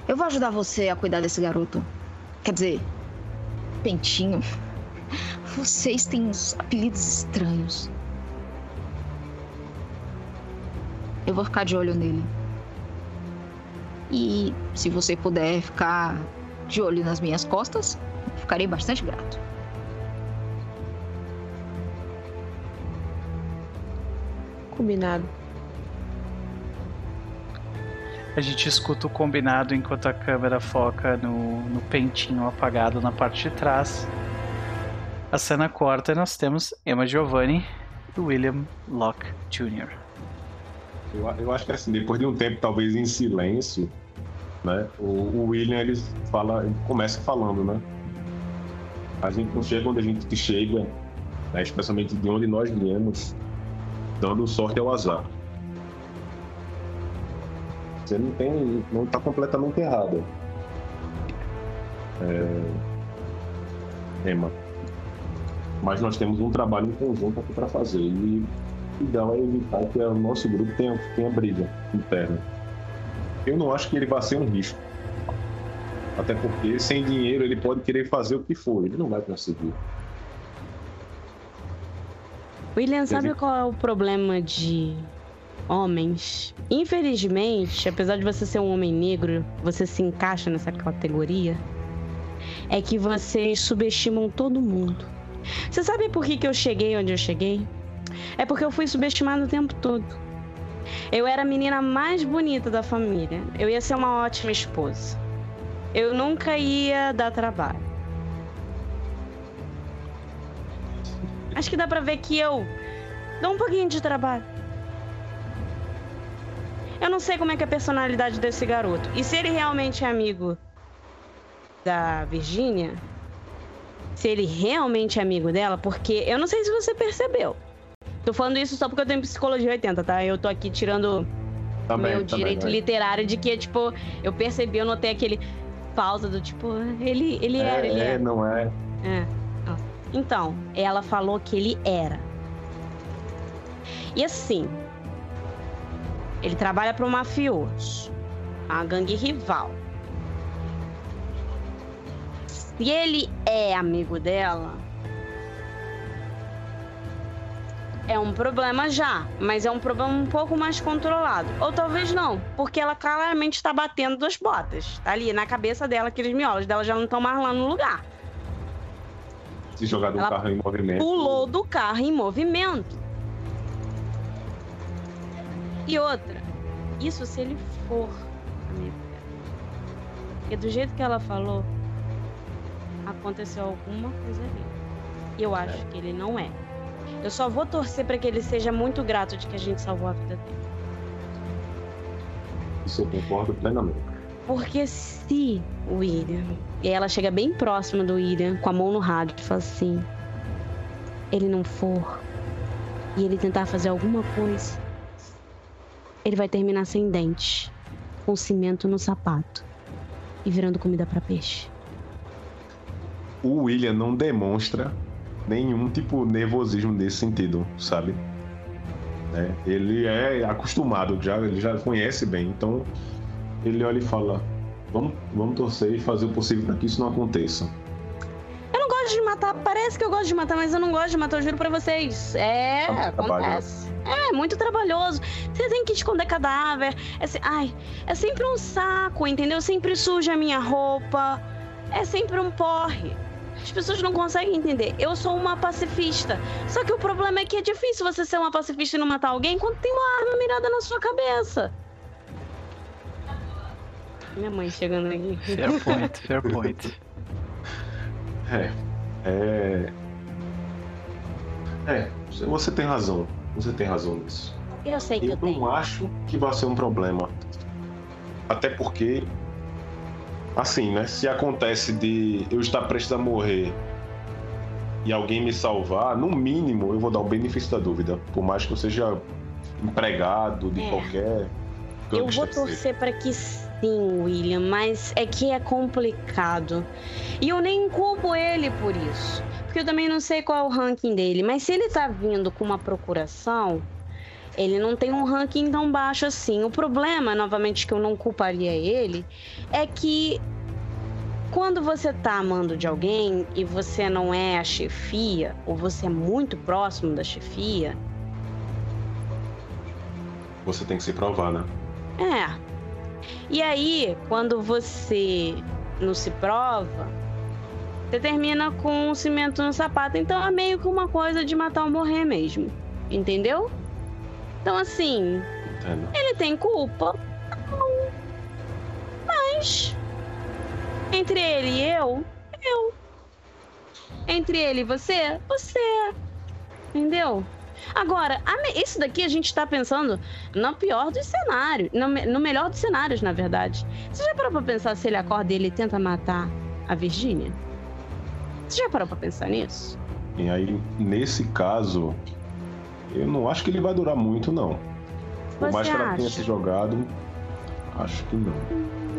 Speaker 2: Eu vou ajudar você a cuidar desse garoto. Quer dizer, Pentinho. Vocês têm uns apelidos estranhos. Eu vou ficar de olho nele. E se você puder ficar de olho nas minhas costas, ficarei bastante grato.
Speaker 4: Combinado.
Speaker 1: A gente escuta o combinado enquanto a câmera foca no, no pentinho apagado na parte de trás. A cena corta e nós temos Emma Giovanni e William Locke Jr.
Speaker 3: Eu, eu acho que assim, depois de um tempo, talvez em silêncio, né? O, o William ele fala, ele começa falando, né? A gente não chega onde a gente chega, né? especialmente de onde nós viemos, dando sorte ao azar. Você não tem, não está completamente errado. É... Emma. Mas nós temos um trabalho em conjunto aqui para fazer e o ideal é evitar que o nosso grupo tenha, tenha briga interna. Eu não acho que ele vai ser um risco. Até porque sem dinheiro ele pode querer fazer o que for, ele não vai conseguir.
Speaker 6: William, sabe qual é o problema de homens? Infelizmente, apesar de você ser um homem negro, você se encaixa nessa categoria. É que vocês subestimam todo mundo. Você sabe por que, que eu cheguei onde eu cheguei? É porque eu fui subestimada o tempo todo. Eu era a menina mais bonita da família. Eu ia ser uma ótima esposa. Eu nunca ia dar trabalho. Acho que dá pra ver que eu dou um pouquinho de trabalho. Eu não sei como é que é a personalidade desse garoto. E se ele realmente é amigo da Virgínia, se ele realmente é amigo dela, porque eu não sei se você percebeu. Tô falando isso só porque eu tenho psicologia 80, tá? Eu tô aqui tirando
Speaker 3: bem,
Speaker 6: meu direito literário de que, tipo, eu percebi, eu notei aquele pausa do tipo, ele, ele era,
Speaker 3: é,
Speaker 6: ele
Speaker 3: é,
Speaker 6: era.
Speaker 3: não é.
Speaker 6: É. Então, ela falou que ele era. E assim, ele trabalha para um mafioso, uma gangue rival. Se ele é amigo dela, é um problema já, mas é um problema um pouco mais controlado. Ou talvez não, porque ela claramente está batendo duas botas. Tá ali na cabeça dela, aqueles miolos dela já não estão mais lá no lugar.
Speaker 3: Se jogar do
Speaker 6: Ela
Speaker 3: carro em movimento.
Speaker 6: pulou do carro em movimento. E outra, isso se ele for amigo dela. Porque do jeito que ela falou, aconteceu alguma coisa ali. E eu acho que ele não é. Eu só vou torcer para que ele seja muito grato de que a gente salvou a vida dele.
Speaker 3: Isso eu concordo plenamente.
Speaker 6: Porque se o William. E ela chega bem próxima do William, com a mão no rádio, e fala assim: ele não for, e ele tentar fazer alguma coisa, ele vai terminar sem dente, com cimento no sapato e virando comida para peixe.
Speaker 3: O William não demonstra nenhum tipo de nervosismo nesse sentido, sabe? É, ele é acostumado, já, ele já conhece bem, então ele olha e fala: vamos, vamos torcer e fazer o possível para que isso não aconteça.
Speaker 6: Eu não gosto de matar, parece que eu gosto de matar, mas eu não gosto de matar, eu juro pra vocês. É,
Speaker 3: bom,
Speaker 6: acontece. É, muito trabalhoso. Você tem que esconder cadáver. É, se- ai, é sempre um saco, entendeu? Sempre suja a minha roupa. É sempre um porre. As pessoas não conseguem entender. Eu sou uma pacifista. Só que o problema é que é difícil você ser uma pacifista e não matar alguém quando tem uma arma mirada na sua cabeça. Minha mãe chegando aqui.
Speaker 1: Fair point, fair point. (laughs)
Speaker 3: É. É. É, você tem razão. Você tem razão nisso.
Speaker 6: Eu sei que eu
Speaker 3: Eu
Speaker 6: tenho.
Speaker 3: não acho que vai ser um problema. Até porque, assim, né? Se acontece de eu estar prestes a morrer e alguém me salvar, no mínimo eu vou dar o benefício da dúvida. Por mais que eu seja empregado de
Speaker 6: É.
Speaker 3: qualquer.
Speaker 6: Eu vou torcer pra que sim, William, mas é que é complicado. E eu nem culpo ele por isso. Porque eu também não sei qual é o ranking dele. Mas se ele tá vindo com uma procuração, ele não tem um ranking tão baixo assim. O problema, novamente, que eu não culparia ele, é que quando você tá amando de alguém e você não é a chefia, ou você é muito próximo da chefia,
Speaker 3: Você tem que se provar, né?
Speaker 6: É. E aí, quando você não se prova, você termina com um cimento no sapato. Então é meio que uma coisa de matar ou morrer mesmo. Entendeu? Então, assim,
Speaker 3: Entendo.
Speaker 6: ele tem culpa. Não. Mas. Entre ele e eu, eu. Entre ele e você, você. Entendeu? Agora, isso daqui a gente tá pensando no pior dos cenários. No, no melhor dos cenários, na verdade. Você já parou pra pensar se ele acorda e ele tenta matar a Virgínia? Você já parou pra pensar nisso?
Speaker 3: E aí, nesse caso, eu não acho que ele vai durar muito, não. Por mais que ela tenha se jogado, acho que não.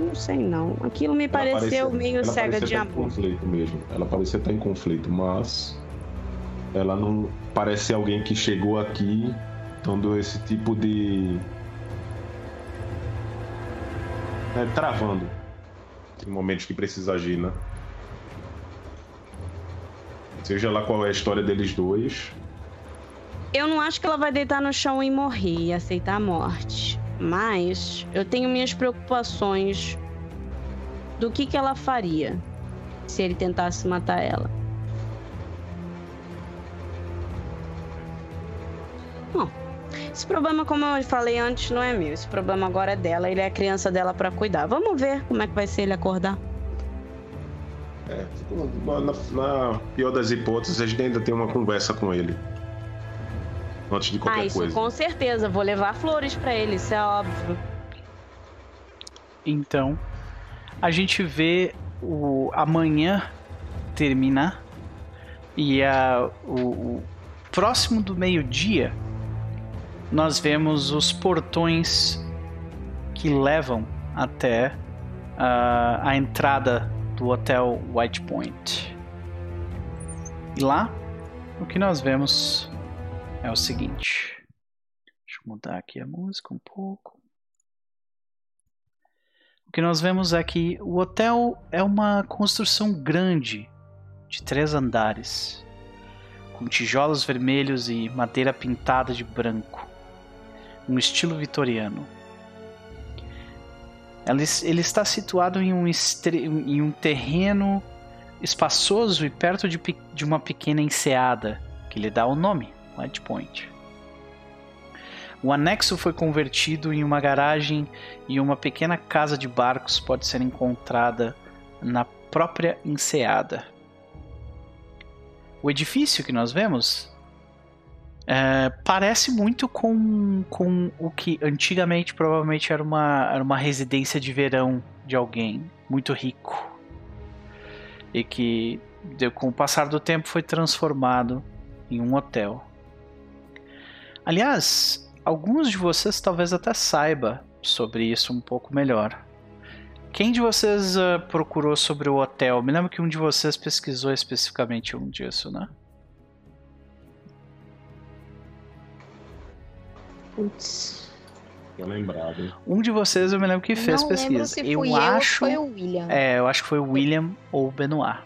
Speaker 6: Não sei não. Aquilo me
Speaker 3: Ela
Speaker 6: pareceu
Speaker 3: parecia-
Speaker 6: meio
Speaker 3: ela
Speaker 6: cega
Speaker 3: parecia
Speaker 6: de
Speaker 3: estar em
Speaker 6: amor.
Speaker 3: conflito mesmo. Ela parecia estar em conflito, mas ela não parece alguém que chegou aqui dando esse tipo de é, travando em momentos que precisa agir, né? Seja lá qual é a história deles dois,
Speaker 6: Eu não acho que ela vai deitar no chão e morrer e aceitar a morte. Mas eu tenho minhas preocupações do que, que ela faria se ele tentasse matar ela. Bom, esse problema, como eu falei antes, não é meu. Esse problema agora é dela. Ele é a criança dela pra cuidar. Vamos ver como é que vai ser ele acordar.
Speaker 3: É, na, na- na pior das hipóteses, a gente ainda tem uma conversa com ele. Antes de
Speaker 6: ah,
Speaker 3: qualquer
Speaker 6: isso
Speaker 3: coisa.
Speaker 6: com certeza. Vou levar flores pra ele, isso é óbvio.
Speaker 1: Então, a gente vê o amanhã terminar e a, o, o próximo do meio-dia nós vemos os portões que levam até ah, a entrada do hotel White Point. E lá, o que nós vemos é o seguinte. Deixa eu mudar aqui a música um pouco. O que nós vemos é que o hotel é uma construção grande, de três andares, com tijolos vermelhos e madeira pintada de branco, um estilo vitoriano. Ele, está situado em um, em um terreno espaçoso e perto de, de uma pequena enseada, que lhe dá o nome, White Point. O anexo foi convertido em uma garagem e uma pequena casa de barcos pode ser encontrada na própria enseada. O edifício que nós vemos é, parece muito com, com o que antigamente provavelmente era uma, era uma residência de verão de alguém muito rico e que com o passar do tempo foi transformado em um hotel. Aliás, alguns de vocês talvez até saiba sobre isso um pouco melhor. Quem de vocês ah, procurou sobre o hotel? Me lembro que um de vocês pesquisou especificamente um disso, né?
Speaker 4: Putz.
Speaker 3: Tô lembrado. hein?
Speaker 1: Um de vocês eu me lembro que fez
Speaker 2: não
Speaker 1: pesquisa.
Speaker 2: se
Speaker 1: eu
Speaker 2: fui eu,
Speaker 1: acho.
Speaker 2: ou foi o William.
Speaker 1: É, eu acho que foi o William ou o Benoit.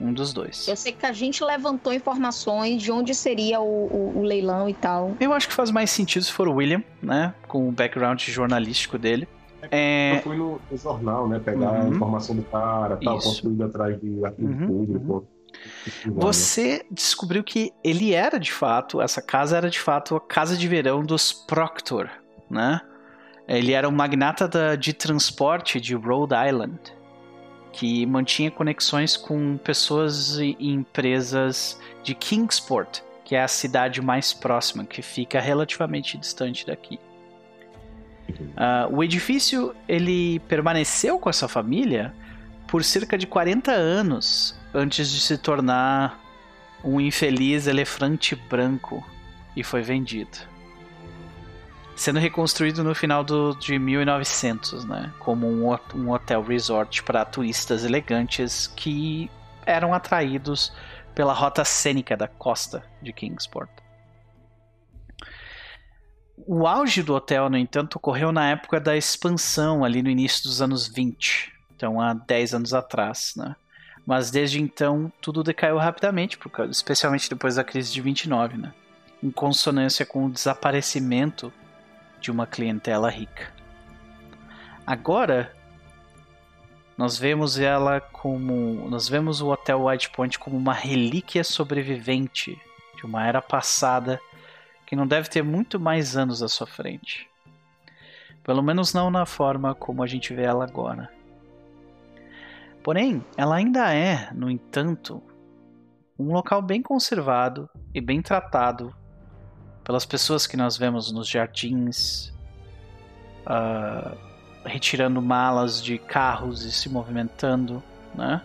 Speaker 1: Um dos dois.
Speaker 2: Eu sei que a gente levantou informações de onde seria o, o- o leilão e tal.
Speaker 1: Eu acho que faz mais sentido se for o William, né? Com o background jornalístico dele. É,
Speaker 3: Eu fui no, jornal, né? Pegar
Speaker 1: Uhum.
Speaker 3: a informação do cara, tal, construído atrás de arquivo
Speaker 1: Uhum,
Speaker 3: público. Né?
Speaker 1: Você descobriu que ele era de fato, essa casa era de fato a casa de verão dos Proctor, né? Ele era um magnata da- de transporte de Rhode Island, que mantinha conexões com pessoas e empresas de Kingsport, que é a cidade mais próxima, que fica relativamente distante daqui. Ah, o edifício ele permaneceu com essa família por cerca de 40 anos antes de se tornar um infeliz elefante branco e foi vendido. Sendo reconstruído no final do, de 1900, né? Como um, um hotel resort para turistas elegantes que eram atraídos pela rota cênica da costa de Kingsport. O auge do hotel, no entanto, ocorreu na época da expansão, ali no início dos anos 20. Então, há 10 anos atrás, né? Mas desde então, tudo decaiu rapidamente, especialmente depois da crise de 29, né? Em consonância com o desaparecimento de uma clientela rica. Agora, nós vemos ela como. Nós vemos o Hotel White Point como uma relíquia sobrevivente de uma era passada que não deve ter muito mais anos à sua frente. Pelo menos não na forma como a gente vê ela agora. Porém, ela ainda é, no entanto, um local bem conservado e bem tratado pelas pessoas que nós vemos nos jardins, ah, retirando malas de carros e se movimentando, né?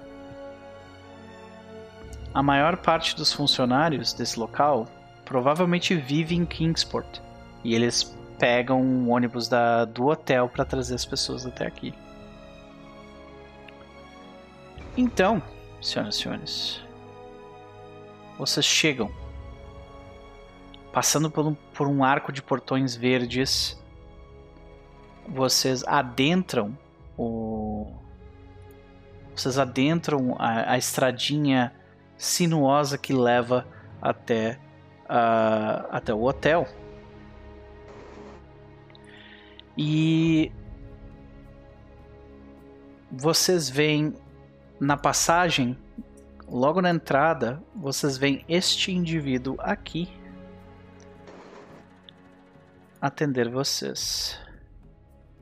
Speaker 1: A maior parte dos funcionários desse local provavelmente vive em Kingsport e eles pegam um ônibus da, do hotel para trazer as pessoas até aqui. Então, senhoras e senhores, vocês chegam passando por um, por um arco de portões verdes. Vocês adentram o. Vocês adentram a, a estradinha sinuosa que leva até, até o hotel. E vocês veem na passagem, logo na entrada, vocês veem este indivíduo aqui atender vocês.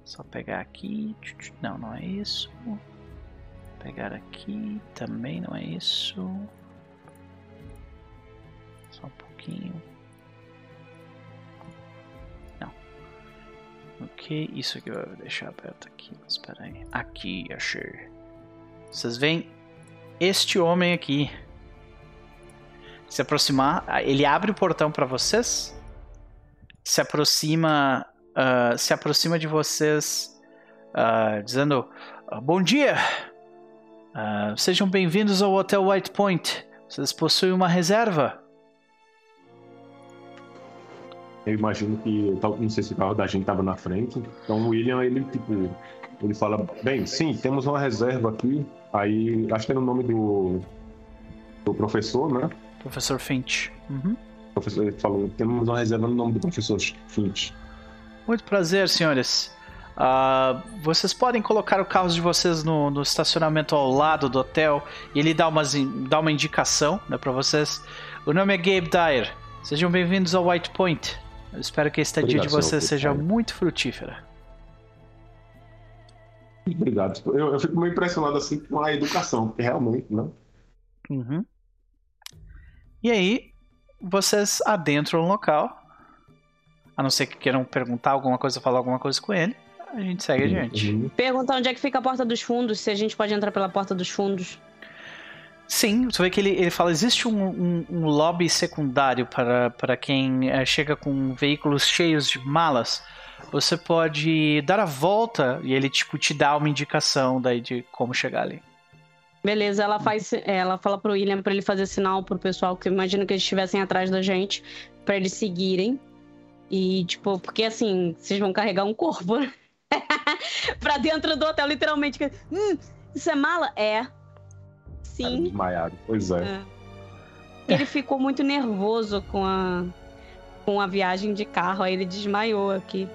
Speaker 1: Só pegar aqui. Não, não é isso. Pegar aqui. Também não é isso. Só um pouquinho. Não. Ok, isso aqui eu vou deixar aberto aqui. Espera aí. Aqui, achei. Vocês veem este homem aqui se aproximar. Ele abre o portão para vocês. Se aproxima, ah, se aproxima de vocês, ah, dizendo: "Ah, Bom dia, Ah, sejam bem-vindos ao Hotel White Point. Vocês possuem uma reserva?
Speaker 3: Eu imagino que, não sei se o carro da gente tava na frente, então o William, ele, tipo, ele fala, bem, sim, temos uma reserva aqui, aí, acho que é no nome do, do professor, né?
Speaker 1: Professor Finch. Uhum.
Speaker 3: O professor ele falou, temos uma reserva no nome do professor Finch.
Speaker 1: Muito prazer, senhores. Ah, vocês podem colocar o carro de vocês no, no estacionamento ao lado do hotel e ele dá, umas, dá uma indicação né, para vocês. O nome é Gabe Dyer. Sejam bem-vindos ao White Point. Eu espero que a estadia de vocês seja muito frutífera.
Speaker 3: Obrigado. Eu, eu fico meio impressionado, assim, com a educação, porque realmente, né?
Speaker 1: Uhum. E aí, vocês adentram o local. A não ser que queiram perguntar alguma coisa, falar alguma coisa com ele. A gente segue adiante.
Speaker 3: Uhum.
Speaker 6: Perguntar onde é que fica a porta dos fundos, se a gente pode entrar pela porta dos fundos.
Speaker 1: sim, você vê que ele, ele fala: existe um, um, um lobby secundário para, para quem eh, chega com veículos cheios de malas. Você pode dar a volta e ele tipo te dá uma indicação daí de como chegar ali.
Speaker 6: Beleza, ela faz. Ela fala pro William pra ele fazer sinal pro pessoal, que eu imagino que eles estivessem atrás da gente, pra eles seguirem. E, tipo, porque assim, vocês vão carregar um corpo né? (laughs) pra dentro do hotel, literalmente. Hum, isso é mala? É.
Speaker 3: Cara,
Speaker 6: Sim.
Speaker 3: desmaiado. Pois é.
Speaker 6: É. Ele ficou muito nervoso com a, com a viagem de carro, aí ele desmaiou aqui.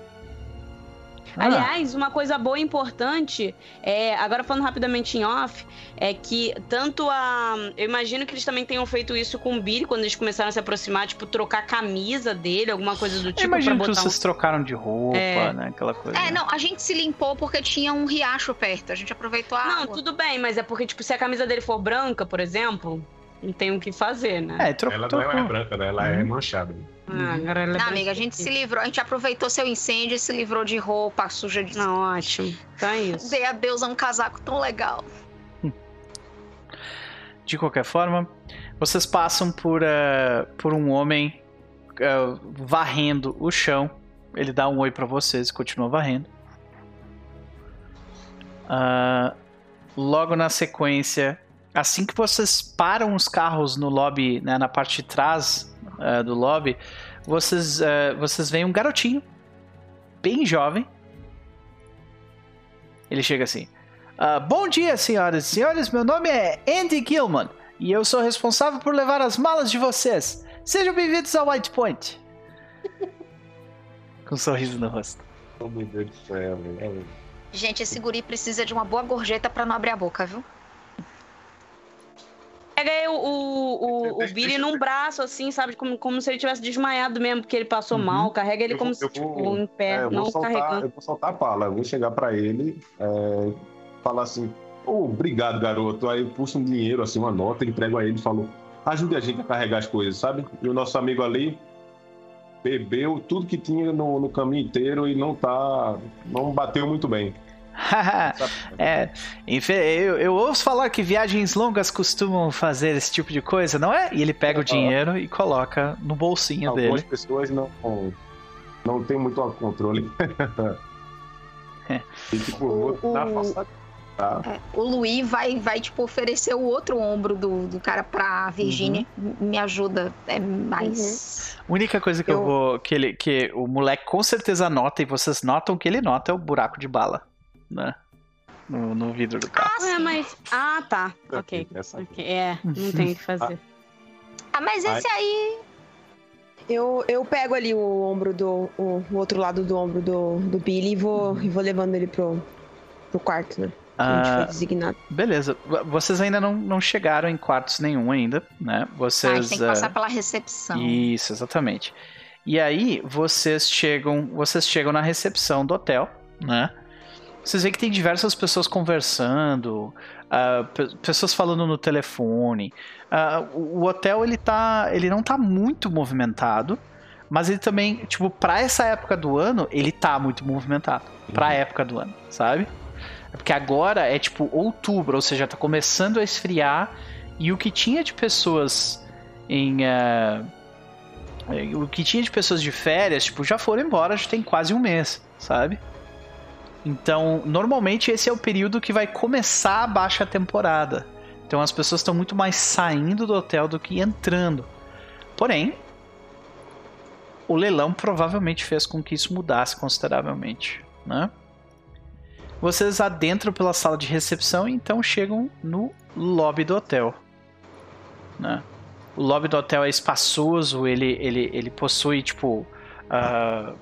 Speaker 1: Ah.
Speaker 6: Aliás, uma coisa boa e importante, é, agora falando rapidamente em off, é que tanto a. Eu imagino que eles também tenham feito isso com o Billy quando eles começaram a se aproximar, tipo, trocar a camisa dele, alguma coisa do tipo.
Speaker 1: Eu imagino
Speaker 6: pra
Speaker 1: que vocês trocaram de roupa,
Speaker 6: É.
Speaker 1: né? Aquela coisa.
Speaker 2: É, não, a gente se limpou porque tinha um riacho perto. A gente aproveitou a
Speaker 6: um... Não,
Speaker 2: água.
Speaker 6: tudo bem, mas é porque, tipo, se a camisa dele for branca, por exemplo, não tem o que fazer, né?
Speaker 1: É, tro
Speaker 3: Ela não
Speaker 1: trocou.
Speaker 3: é mais branca, né? Ela é
Speaker 1: Uhum.
Speaker 3: manchada.
Speaker 6: Ah, agora ela é
Speaker 2: Não, amiga, a gente se livrou. A gente aproveitou seu incêndio e se livrou de roupa suja de.
Speaker 6: Não, ótimo. Então é isso.
Speaker 2: Dei adeus a um casaco tão legal.
Speaker 1: De qualquer forma, vocês passam por, eh, por um homem eh, varrendo o chão. Ele dá um oi pra vocês e continua varrendo. Ah, logo na sequência, assim que vocês param os carros no lobby, né, na parte de trás eh, do lobby, vocês, eh, vocês veem um garotinho, bem jovem. Ele chega assim. Ah, bom dia, senhoras e senhores. Meu nome é Andy Gilman e eu sou responsável por levar as malas de vocês. Sejam bem-vindos ao White Point. (laughs) Com um sorriso no rosto.
Speaker 3: Oh, meu Deus do céu, velho.
Speaker 2: Gente, esse guri precisa de uma boa gorjeta pra não abrir a boca, viu?
Speaker 6: Pega aí o, o, o, o Billy num braço, assim, sabe? Como, como se ele tivesse desmaiado mesmo, porque ele passou
Speaker 1: Uhum.
Speaker 6: mal. Carrega ele
Speaker 3: Eu
Speaker 6: como
Speaker 3: vou-
Speaker 6: se,
Speaker 3: eu
Speaker 6: tipo,
Speaker 3: vou-
Speaker 6: em pé,
Speaker 3: É, eu
Speaker 6: não
Speaker 3: vou soltar,
Speaker 6: carregando.
Speaker 3: eu vou soltar a pala. Eu vou chegar pra ele, é, falar assim: "Ô, obrigado, garoto. Aí eu puxo um dinheiro, assim, uma nota, entrego a ele e falo: ajude a gente a carregar as coisas, sabe? E o nosso amigo ali bebeu tudo que tinha no, no caminho inteiro e não tá. não bateu muito bem. (laughs)
Speaker 1: é, eu, eu ouço falar que viagens longas costumam fazer esse tipo de coisa, não é? E ele pega o dinheiro e coloca no bolsinho
Speaker 3: Algumas
Speaker 1: dele.
Speaker 3: pessoas não, não tem muito controle.
Speaker 1: É. (laughs)
Speaker 3: E tipo, vou
Speaker 2: O-
Speaker 3: dar
Speaker 2: o-
Speaker 3: força. Tá?
Speaker 2: É, o Luiz vai, vai, tipo, oferecer o outro ombro do, do cara pra Virgínia. M- Me ajuda. É mais.
Speaker 1: A única coisa que eu,
Speaker 4: Eu-
Speaker 1: vou. Que, ele, que o moleque com certeza nota, e vocês notam que ele nota, é o buraco de bala. Né? No, no vidro do carro.
Speaker 2: Ah, sim.
Speaker 6: mas. Ah, tá. Ok.
Speaker 3: Essa-
Speaker 6: Ok, É, não tem o que (laughs) fazer.
Speaker 2: Ah, mas esse aí.
Speaker 4: Eu, eu pego ali o ombro do. O, o outro lado do ombro do, do Billy e vou, e vou levando ele pro, pro quarto, né? Que a gente
Speaker 1: Ah,
Speaker 4: foi designado.
Speaker 1: beleza. Vocês ainda não, não chegaram em quartos nenhum ainda, né?
Speaker 2: Ah, a
Speaker 1: Vocês.
Speaker 2: gente tem que
Speaker 1: ah,
Speaker 2: passar pela recepção.
Speaker 1: Isso, exatamente. E aí, vocês chegam, vocês chegam na recepção do hotel, né? Vocês veem que tem diversas pessoas conversando, pe- pessoas falando no telefone. Ah, o, hotel ele tá, ele não tá muito movimentado, mas ele também, tipo, para essa época do ano, ele tá muito movimentado. Pra época do ano, sabe? É porque agora é tipo outubro, ou seja, tá começando a esfriar e o que tinha de pessoas em é, o que tinha de pessoas de férias, tipo, já foram embora, já tem quase um mês, sabe? Então, normalmente esse é o período que vai começar a baixa temporada. Então as pessoas estão muito mais saindo do hotel do que entrando. Porém, o leilão provavelmente fez com que isso mudasse consideravelmente, né? Vocês adentram pela sala de recepção e então chegam no lobby do hotel, né? O lobby do hotel é espaçoso, ele, ele, ele possui, tipo, ah,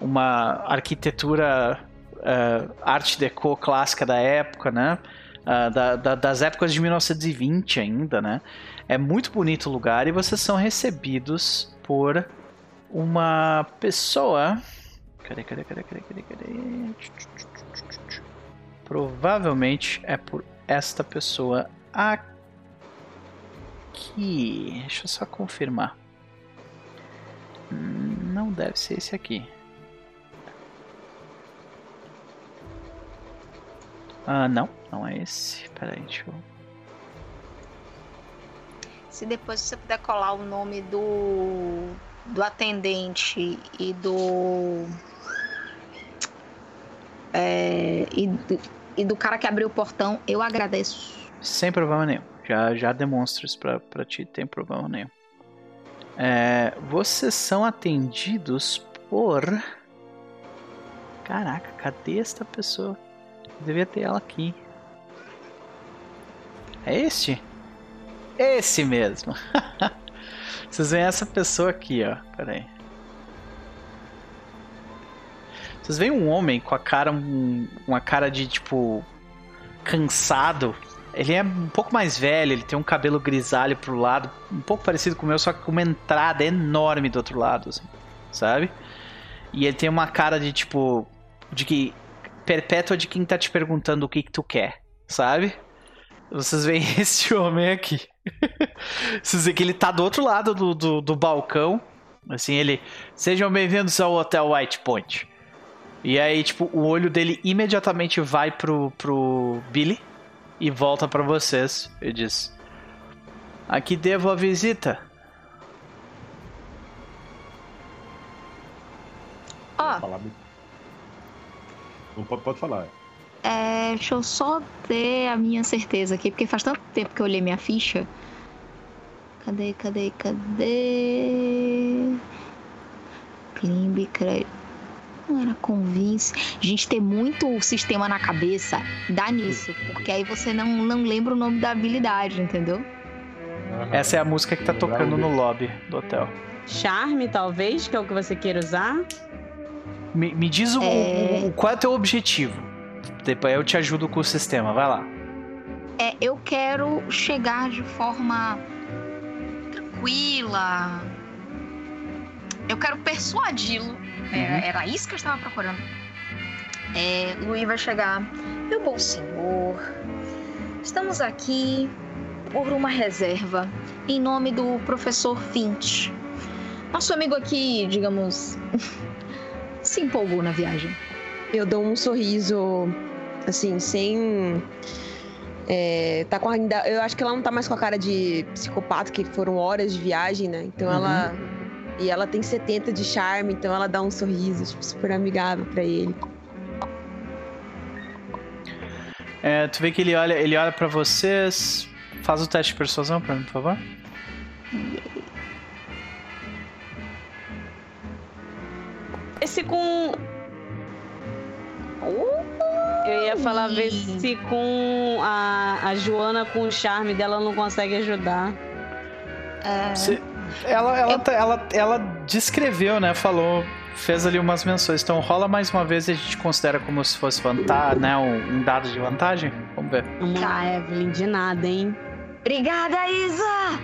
Speaker 1: uma arquitetura ah, arte deco clássica da época, né? Ah, da- da- das épocas de 1920 ainda, né? É muito bonito o lugar e vocês são recebidos por uma pessoa. Cadê, cadê, cadê, cadê, cadê, cadê? Provavelmente é por esta pessoa aqui. Deixa eu só confirmar. Não deve ser esse aqui. Ah, não, não é esse. Pera aí, deixa eu.
Speaker 2: Se depois você puder colar o nome do, do atendente e do. é, e, do e do cara que abriu o portão, eu agradeço.
Speaker 1: Sem problema nenhum. Já, já demonstro isso pra, pra ti, tem problema nenhum. É, vocês são atendidos por. Caraca, cadê esta pessoa? Devia ter ela aqui. É este? Esse mesmo. (laughs) Vocês veem essa pessoa aqui, ó. Pera aí. Vocês veem um homem com a cara. Um, uma cara de tipo. cansado. Ele é um pouco mais velho, ele tem um cabelo grisalho pro lado, um pouco parecido com o meu, só que com uma entrada enorme do outro lado, assim, sabe? E ele tem uma cara de tipo. de que. Perpétua de quem tá te perguntando o que, que tu quer, sabe? Vocês veem (laughs) esse homem aqui. Vocês veem que ele tá do outro lado do, do, do balcão. Assim, ele. Sejam bem-vindos ao Hotel White Point. E aí, tipo, o olho dele imediatamente vai pro, pro Billy e volta pra vocês. E diz: Aqui devo a visita.
Speaker 2: Ó,
Speaker 3: Falar- Não pode, pode falar.
Speaker 2: é, deixa eu só ter a minha certeza aqui, porque faz tanto tempo que eu olhei minha ficha. Cadê, cadê, cadê? Climb, crédito. Não era convince. Gente, ter muito sistema na cabeça dá nisso, porque aí você não, não lembra o nome da habilidade, entendeu?
Speaker 1: Essa é a música que tá tocando no lobby do hotel.
Speaker 6: Charme, talvez, que é o que você queira usar.
Speaker 1: Me, me diz o,
Speaker 2: É.
Speaker 1: o- qual é o teu objetivo. Depois eu te ajudo com o sistema, vai lá.
Speaker 2: É, eu quero chegar de forma tranquila. Eu quero persuadi-lo. Era,
Speaker 1: Uhum.
Speaker 2: era isso que eu estava procurando. É, Luiz vai chegar. Meu bom senhor, estamos aqui por uma reserva em nome do professor Finch. Nosso amigo aqui, digamos, (laughs) se empolgou na viagem.
Speaker 4: Eu dou um sorriso, assim, sem. é, tá com ainda. Eu acho que ela não tá mais com a cara de psicopata, que foram horas de viagem, né? Então
Speaker 1: Uhum.
Speaker 4: ela. E ela tem 70 de charme, então ela dá um sorriso, tipo, super amigável pra ele.
Speaker 1: É, tu vê que ele olha, ele olha para vocês. Faz o teste de persuasão pra mim, por favor.
Speaker 6: Esse com. Eu ia falar ver se com a, a Joana, com o charme dela, não consegue ajudar.
Speaker 1: Você- ela, ela,
Speaker 2: Eu-
Speaker 1: tá- ela, ela descreveu, né? Falou, fez ali umas menções. Então rola mais uma vez e a gente considera como se fosse vantagem, né? Um, um dado de vantagem. Vamos ver.
Speaker 6: Vamos
Speaker 2: Tá.
Speaker 6: Evelyn, de nada, hein?
Speaker 2: Obrigada, Isa!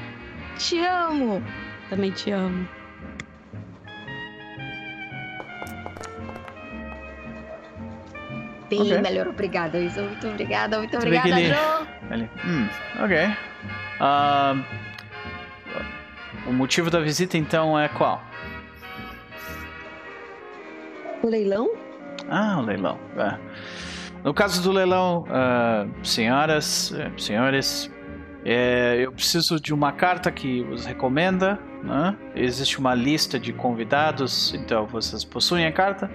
Speaker 2: Te amo!
Speaker 6: Também te amo.
Speaker 2: Bem
Speaker 1: Ok.
Speaker 2: melhor, obrigada, Isa. Muito obrigada, muito
Speaker 1: que
Speaker 2: obrigada,
Speaker 1: ele-
Speaker 2: Jo.
Speaker 1: Ele, hum, ok. Ah, o motivo da visita então é qual?
Speaker 4: O leilão?
Speaker 1: Ah, o leilão. é. No caso do leilão, ah, senhoras, senhores, é, eu preciso de uma carta que os recomenda. Né? Existe uma lista de convidados, então vocês possuem a carta.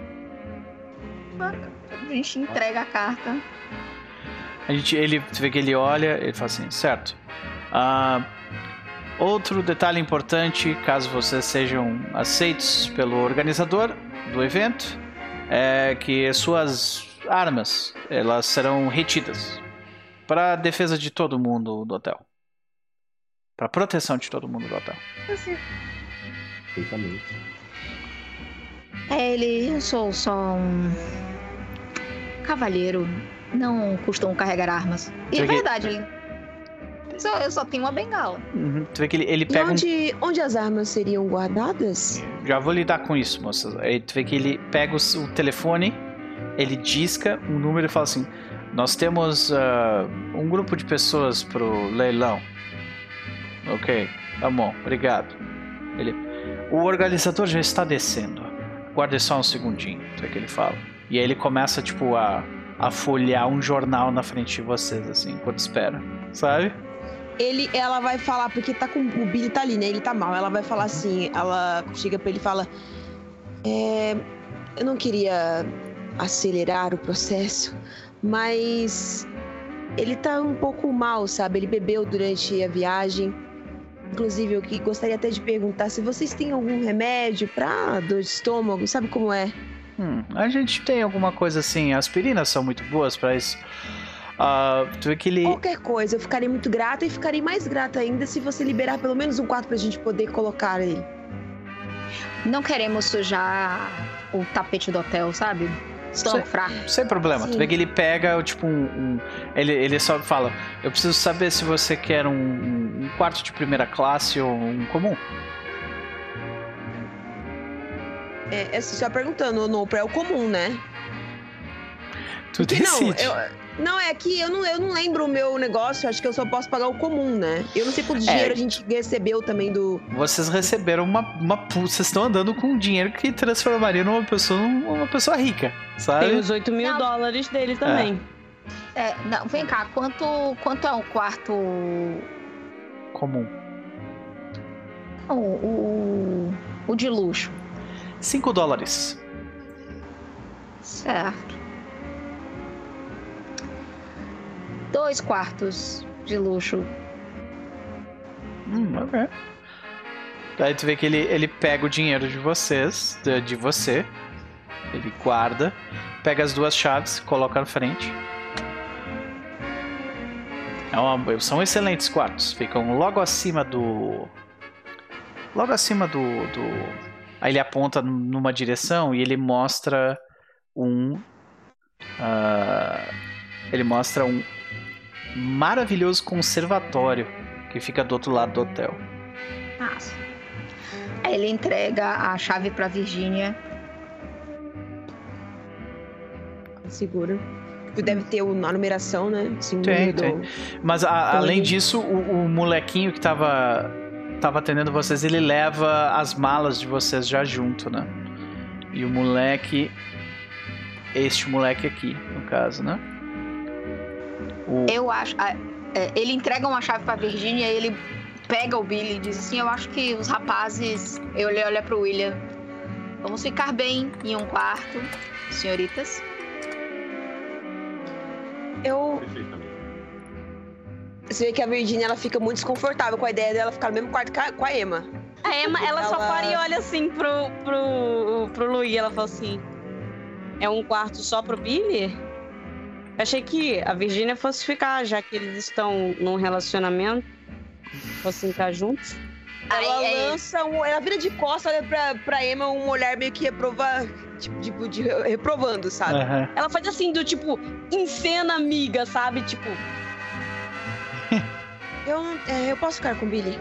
Speaker 2: A gente entrega a carta.
Speaker 1: A gente, ele você vê que ele olha, ele fala assim, certo. Ah, outro detalhe importante, caso vocês sejam aceitos pelo organizador do evento, é que suas armas elas serão retidas para defesa de todo mundo do hotel, para proteção de todo mundo do hotel.
Speaker 3: Perfeitamente.
Speaker 2: É, ele, eu sou só um cavalheiro. Não costumo carregar armas. E é verdade, ele. Só, eu só tenho uma bengala.
Speaker 1: Uhum. Tu vê que ele, ele
Speaker 4: E
Speaker 1: pega um
Speaker 4: onde, onde as armas seriam guardadas?
Speaker 1: Já vou lidar com isso, moças. Aí tu vê que ele pega o, o telefone, ele disca um número e fala assim: Nós temos ah, um grupo de pessoas pro leilão. Ok, tá bom, obrigado. Ele, o organizador já está descendo. Guarde só um segundinho, tu vê que ele fala. E aí ele começa, tipo, a, a folhear um jornal na frente de vocês, assim, enquanto espera, sabe?
Speaker 4: ele, ela vai falar, porque tá com o Billy tá ali, né? Ele tá mal. Ela vai falar assim, ela chega pra ele e fala: é, Eu não queria acelerar o processo, mas ele tá um pouco mal, sabe? Ele bebeu durante a viagem. Inclusive, eu gostaria até de perguntar se vocês têm algum remédio pra dor de estômago, sabe como é?
Speaker 1: Hum, a gente tem alguma coisa assim. Aspirinas são muito boas pra isso. Ah, tu vê que ele.
Speaker 4: Qualquer coisa, eu ficaria muito grata e ficaria mais grata ainda se você liberar pelo menos um quarto pra gente poder colocar ele.
Speaker 2: Não queremos sujar o tapete do hotel, sabe?
Speaker 1: Sim.
Speaker 2: fracos.
Speaker 1: Sem problema. Tu
Speaker 4: Sim.
Speaker 1: vê que ele pega, tipo, um. um- ele, ele só fala: Eu preciso saber se você quer um- um quarto de primeira classe ou um comum.
Speaker 4: É, é só perguntando, no é o comum, né?
Speaker 1: Tu
Speaker 4: Que não,
Speaker 1: decide.
Speaker 4: eu, não, é que eu não, eu não lembro o meu negócio, acho que eu só posso pagar o comum, né? Eu não sei quanto
Speaker 1: É.
Speaker 4: dinheiro a gente recebeu também do.
Speaker 1: Vocês receberam uma, uma. Vocês estão andando com um dinheiro que transformaria numa pessoa numa pessoa rica, sabe?
Speaker 6: Tem os 8 mil
Speaker 2: Não.
Speaker 6: dólares dele também.
Speaker 2: É, não, vem cá, quanto, quanto é um quarto.
Speaker 1: Comum.
Speaker 2: O, o, o de luxo?
Speaker 1: 5 dólares.
Speaker 2: Certo. Dois quartos de luxo.
Speaker 1: Hum, ok. Aí tu vê que ele, ele pega o dinheiro de vocês, de, de você, ele guarda, pega as duas chaves, coloca na frente. É uma- são excelentes quartos, ficam logo acima do. Logo acima do, do. Aí ele aponta numa direção e ele mostra um. ah, ele mostra um maravilhoso conservatório que fica do outro lado do hotel.
Speaker 2: Massa. Aí ele entrega a chave pra Virgínia.
Speaker 4: Seguro. Deve ter o- a numeração, né? O
Speaker 1: Tem, tem.
Speaker 4: do-
Speaker 1: Mas a- além disso, o, o molequinho que tava, tava atendendo vocês, ele leva as malas de vocês já junto, né? E o moleque. Este moleque aqui, no caso, né? O,
Speaker 2: Eu acho. ah, é, ele entrega uma chave pra Virgínia e ele pega o Billy e diz assim: Eu acho que os rapazes. Eu olho olha pro William. Vamos ficar bem em um quarto, senhoritas.
Speaker 4: Eu.
Speaker 3: Perfeitamente.
Speaker 4: Você vê que a Virginia ela fica muito desconfortável com a ideia dela ficar no mesmo quarto com a Emma.
Speaker 6: A Emma, ela, só
Speaker 4: Ela-
Speaker 6: para e olha assim pro, pro, pro Luí. Ela fala assim: É um quarto só pro Billy? Eu achei que a Virgínia fosse ficar, já que eles estão num relacionamento. Fossem ficar juntos.
Speaker 4: Ela lança um. Ela vira de costas, olha pra, pra Emma um olhar meio que reprova. Tipo, tipo, de reprovando, sabe?
Speaker 6: Ela faz assim, do tipo, em cena amiga, sabe? Tipo,
Speaker 4: Eu, é, eu posso ficar com o Billy.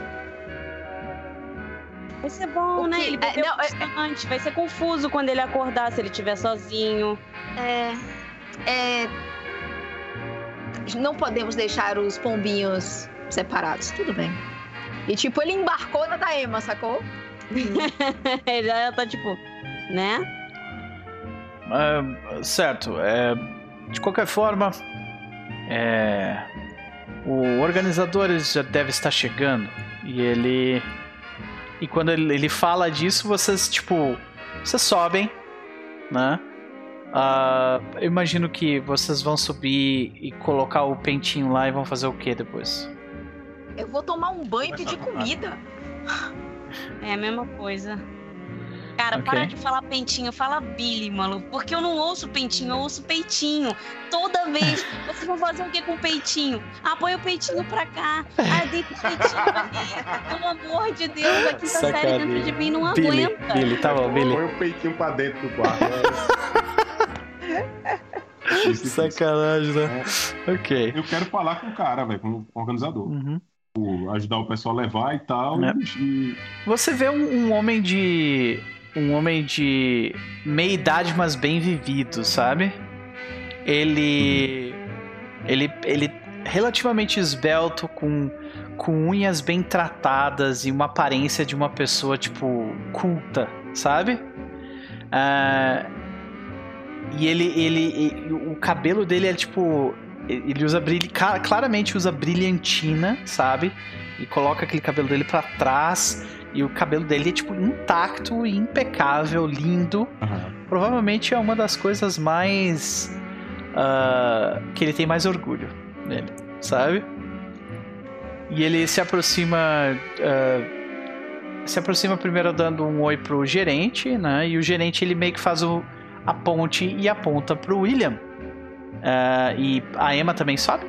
Speaker 6: vai ser bom, né? Ele
Speaker 2: É, não, é-
Speaker 6: bastante. Vai ser confuso quando ele acordar, se ele estiver sozinho.
Speaker 2: É. É. Não podemos deixar os pombinhos separados. Tudo bem. E tipo, ele embarcou na da Emma, sacou? (laughs)
Speaker 6: Ele já tá tipo, né?
Speaker 1: É, certo. é, de qualquer forma, é, o organizador já deve estar chegando e ele e quando ele, ele fala disso, vocês tipo vocês sobem, né? Ah, eu imagino que vocês vão subir e colocar o pentinho lá e vão fazer o que depois?
Speaker 2: Eu vou tomar um banho e pedir comida. (laughs)
Speaker 6: É a mesma coisa. Cara,
Speaker 1: Ok.
Speaker 6: para de falar pentinho, fala Billy, maluco. Porque eu não ouço pentinho, eu ouço peitinho. Toda vez. (laughs) Vocês vão fazer o que com o peitinho? Ah, põe o peitinho pra cá. Ah, deita o peitinho pra cá. Pelo amor de Deus, a quinta série dentro de mim não
Speaker 1: Billy,
Speaker 6: aguenta.
Speaker 1: Billy, tá bom, Billy.
Speaker 3: Põe o peitinho pra dentro do quarto. né? (laughs)
Speaker 1: Sacanagem, né? Ok.
Speaker 3: Eu quero falar com o cara, velho, com o organizador.
Speaker 1: Uhum.
Speaker 3: Ajudar o pessoal a levar e tal.
Speaker 1: É.
Speaker 3: E,
Speaker 1: Você vê um, um homem de. Um homem de meia idade, mas bem vivido, sabe? Ele. Ele. Ele relativamente esbelto, com, com unhas bem tratadas e uma aparência de uma pessoa, tipo, culta, sabe? Ah, e ele, ele, e- o cabelo dele é tipo ele usa brilho, claramente usa brilhantina, sabe? E coloca aquele cabelo dele pra trás e o cabelo dele é tipo intacto, impecável, lindo. Provavelmente é uma das coisas mais ah, que ele tem mais orgulho nele, sabe? E ele se aproxima ah, se aproxima primeiro dando um oi pro gerente, né? E o gerente ele meio que faz o, a ponte e aponta pro William. Ah, e a Emma também sobe?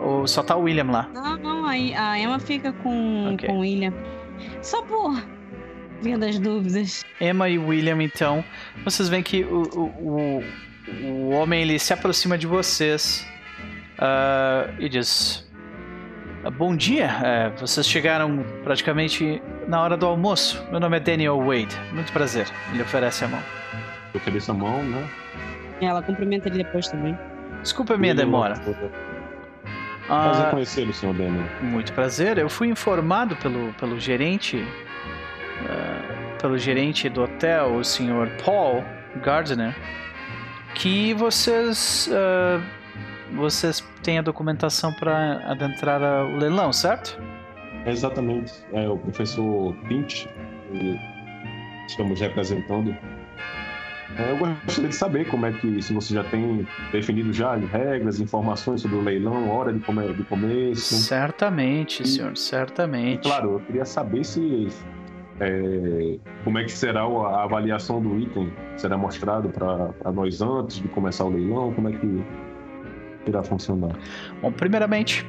Speaker 1: Ou só tá o William lá?
Speaker 6: Não, não, aí a Emma fica com,
Speaker 1: Ok.
Speaker 6: com o William. Só por via das dúvidas.
Speaker 1: Emma e William, então, vocês veem que o, o, o, o homem ele se aproxima de vocês ah, e diz: "Ah, Bom dia, eh, vocês chegaram praticamente na hora do almoço. Meu nome é Daniel Wade, muito prazer. Ele oferece a mão.
Speaker 3: Eu queria essa mão, né?
Speaker 6: Ela cumprimenta ele depois também.
Speaker 1: Desculpa a minha demora.
Speaker 3: Prazer
Speaker 1: Ah,
Speaker 3: conhecê-lo, senhor Daniel.
Speaker 1: Muito prazer. Eu fui informado pelo, pelo gerente, ah, pelo gerente do hotel, o senhor Paul Gardner, que vocês ah, vocês têm a documentação para adentrar o leilão, certo?
Speaker 3: Exatamente. É o professor Pint, que estamos representando. É, eu gostaria de saber como é que, se você já tem definido já as regras, informações sobre o leilão, hora de, come, de começo.
Speaker 1: Certamente,
Speaker 3: E-
Speaker 1: senhor,
Speaker 3: E,
Speaker 1: certamente.
Speaker 3: claro, eu queria saber se é, como é que será a avaliação do item. Será mostrado para nós antes de começar o leilão? Como é que irá funcionar?
Speaker 1: Bom, primeiramente,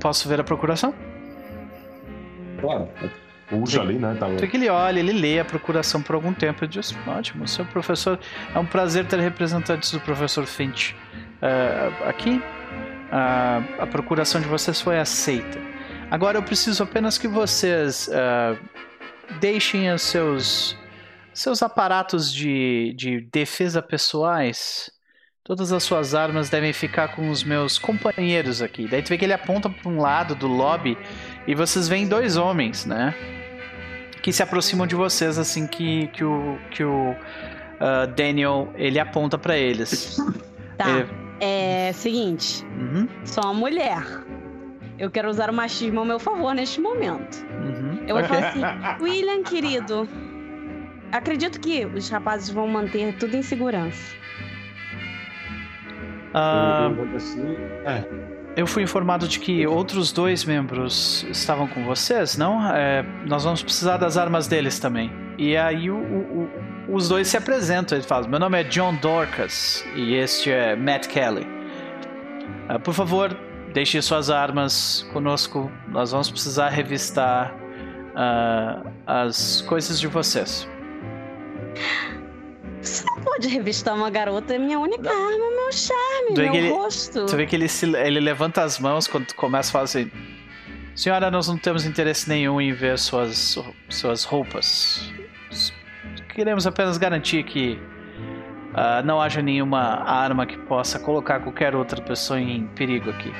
Speaker 1: posso ver a procuração?
Speaker 3: Claro, puxa ali, né? Tá,
Speaker 1: Então que ele olha, ele lê a procuração por algum tempo e diz: Ótimo, seu professor. É um prazer ter representantes do professor Finch eh, aqui. Ah, a procuração de vocês foi aceita. Agora eu preciso apenas que vocês ah, deixem os seus, seus aparatos de, de defesa pessoais. Todas as suas armas devem ficar com os meus companheiros aqui. Daí tu vê que ele aponta para um lado do lobby e vocês veem dois homens, né? que se aproximam de vocês assim que, que o, que o ah, Daniel ele aponta pra eles. (laughs)
Speaker 6: Tá.
Speaker 1: Ele-
Speaker 6: É seguinte,
Speaker 1: Uhum,
Speaker 6: sou uma mulher. Eu quero usar o machismo ao meu favor neste momento.
Speaker 1: uhum.
Speaker 6: Eu vou falar (laughs) assim, William, querido, acredito que os rapazes vão manter tudo em segurança.
Speaker 1: Ah,
Speaker 3: assim, é,
Speaker 1: eu fui informado de que outros dois membros estavam com vocês, não? É, nós vamos precisar das armas deles também. E aí o- o- os dois se apresentam. Ele fala: Meu nome é John Dorcas e este é Matt Kelly. Ah, por favor, deixe suas armas conosco. Nós vamos precisar revistar ah, as coisas de vocês.
Speaker 6: Você não pode revistar uma garota, é minha única arma, meu charme,
Speaker 1: Tu
Speaker 6: meu
Speaker 1: ele-
Speaker 6: rosto.
Speaker 1: Tu vê que ele, se- ele levanta as mãos quando tu começa a falar assim: Senhora, nós não temos interesse nenhum em ver suas, suas roupas. Queremos apenas garantir que ah, não haja nenhuma arma que possa colocar qualquer outra pessoa em perigo aqui.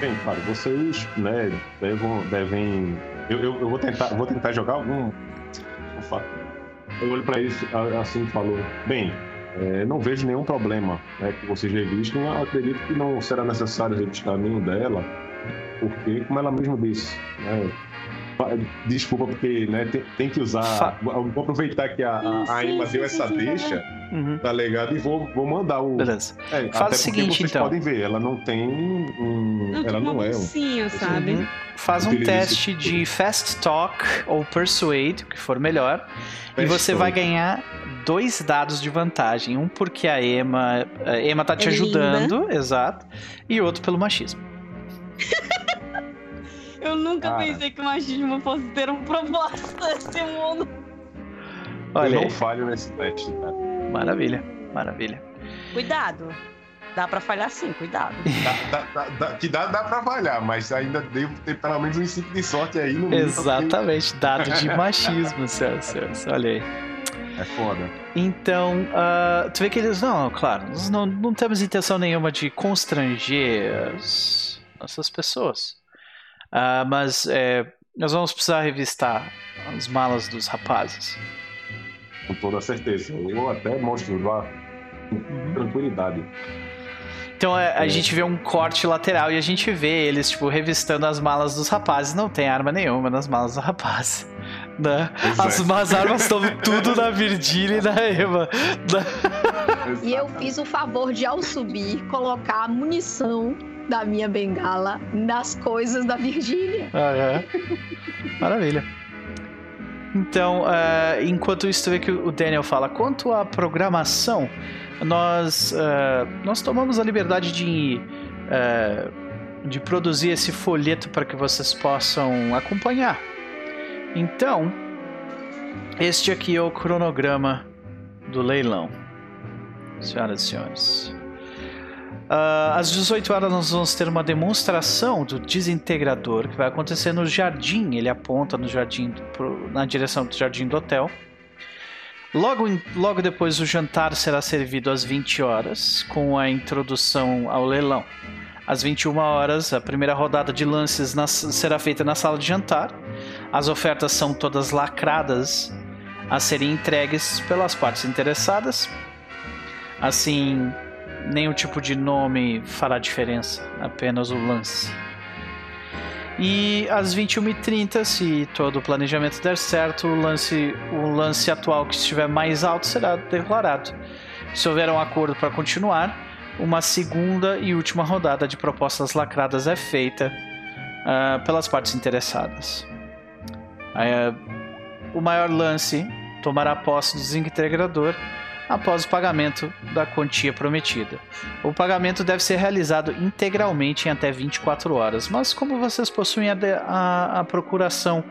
Speaker 3: Bem, claro, vocês, né, devem. devem eu, eu, eu vou tentar, vou tentar jogar algum. Eu olho pra ele a- assim e falo: Bem, é, não vejo nenhum problema né, que vocês revistem. Eu acredito que não será necessário revistar nenhum dela, porque, como ela mesma disse, né, Desculpa, porque né, tem, tem que usar.
Speaker 1: Fa-
Speaker 3: Vou aproveitar que a, a, a
Speaker 6: Sim,
Speaker 3: Emma
Speaker 6: sim,
Speaker 3: deu
Speaker 6: sim,
Speaker 3: essa
Speaker 6: sim, sim,
Speaker 3: deixa,
Speaker 1: Uhum,
Speaker 3: tá ligado? E vou, vou mandar o.
Speaker 1: beleza.
Speaker 3: É,
Speaker 1: Faz
Speaker 3: até
Speaker 1: o seguinte,
Speaker 3: vocês
Speaker 1: então.
Speaker 3: podem ver, ela não tem um.
Speaker 6: Não,
Speaker 3: ela
Speaker 6: tipo
Speaker 3: não é um.
Speaker 6: bolsinho, sabe?
Speaker 1: Uhum. Faz um teste de Fast Talk ou Persuade, que for melhor. E
Speaker 3: Fast
Speaker 1: você vai
Speaker 3: talk.
Speaker 1: ganhar dois dados de vantagem. Um porque a Emma, a Emma tá te
Speaker 6: É
Speaker 1: ajudando, exato. E outro pelo machismo. (laughs)
Speaker 6: Eu nunca
Speaker 3: Cara.
Speaker 6: pensei que o machismo fosse ter um propósito nesse mundo.
Speaker 1: Olha
Speaker 3: eu não falho nesse teste, cara.
Speaker 1: Maravilha, maravilha.
Speaker 5: Cuidado. Dá pra falhar sim, cuidado. (laughs)
Speaker 3: Dá, dá, dá, dá- que dá, dá pra falhar, mas ainda devo ter pelo menos uns 5 de sorte aí no mínimo,
Speaker 1: Exatamente, dado de machismo, senhoras e senhores. Olha aí.
Speaker 3: É foda.
Speaker 1: Então, ah, tu vê que eles. Não, claro, nós não, não temos intenção nenhuma de constranger as, essas pessoas. Ah, mas é, nós vamos precisar revistar as malas dos rapazes.
Speaker 3: Com toda certeza. Eu até mostro lá com tranquilidade.
Speaker 1: Então a, a gente vê um corte lateral e a gente vê eles, tipo, revistando as malas dos rapazes. Não tem arma nenhuma nas malas do rapaz. (laughs) Né? As, as armas estão (laughs) tudo na Virgínia e na Eva. né?
Speaker 2: E eu fiz o favor de, ao subir, colocar a munição da minha bengala nas coisas da Virgínia.
Speaker 1: Aham. Maravilha. Então, eh, enquanto isso, tu vê que o Daniel fala, quanto à programação, nós, eh, nós tomamos a liberdade de, eh, de produzir esse folheto para que vocês possam acompanhar. Então, este aqui é o cronograma do leilão, senhoras e senhores. Ah, às 18 horas nós vamos ter uma demonstração do desintegrador que vai acontecer no jardim. Ele aponta no jardim pro- na direção do jardim do hotel. Logo, em- logo depois o jantar será servido às 20 horas com a introdução ao leilão. Às 21 horas, a primeira rodada de lances na- será feita na sala de jantar. As ofertas são todas lacradas a serem entregues pelas partes interessadas. Assim, nenhum tipo de nome fará diferença, apenas o lance. E às 21h30, se todo o planejamento der certo, o lance, o lance atual que estiver mais alto será declarado. Se houver um acordo para continuar, uma segunda e última rodada de propostas lacradas é feita ah, pelas partes interessadas. Ah, o maior lance tomará posse do desintegrador após o pagamento da quantia prometida. O pagamento deve ser realizado integralmente em até 24 horas, mas como vocês possuem a, de- a- a procuração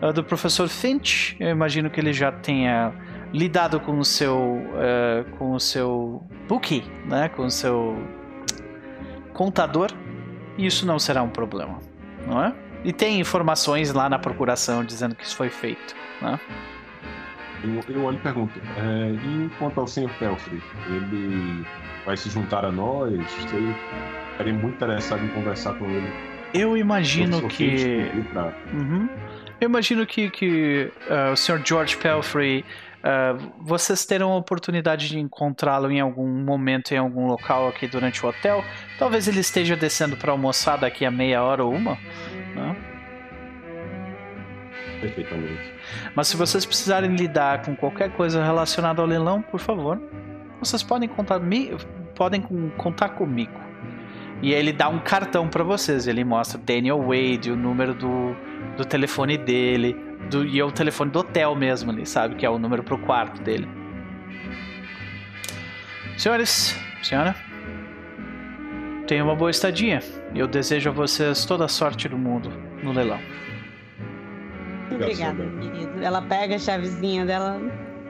Speaker 1: ah, do professor Finch, eu imagino que ele já tenha lidado com o seu eh, com o seu bookie, né, com o seu contador, isso não será um problema, não é? E tem informações lá na procuração dizendo que isso foi feito, né?
Speaker 3: Eu, eu olho e pergunto, é, e quanto ao Sr. Pelfrey, ele vai se juntar a nós? Sei, ficaria muito interessado em conversar com ele.
Speaker 1: Eu imagino que
Speaker 3: pra-
Speaker 1: Uhum. Eu imagino que, que ah, o Sr. George Pelfrey, ah, vocês terão a oportunidade de encontrá-lo em algum momento, em algum local aqui durante o hotel. Talvez ele esteja descendo para almoçar daqui a meia hora ou uma. né?
Speaker 3: Perfeitamente.
Speaker 1: Mas se vocês precisarem lidar com qualquer coisa relacionada ao leilão, por favor, vocês podem contar, mi- podem contar comigo. E ele dá um cartão para vocês. Ele mostra Daniel Wade, o número do, do telefone dele, do, e é o telefone do hotel mesmo ali, sabe? Que é o número pro quarto dele. Senhores, senhora, tenham uma boa estadia. Eu desejo a vocês toda a sorte do mundo no leilão.
Speaker 6: Obrigada, querido. Ela pega a chavezinha dela.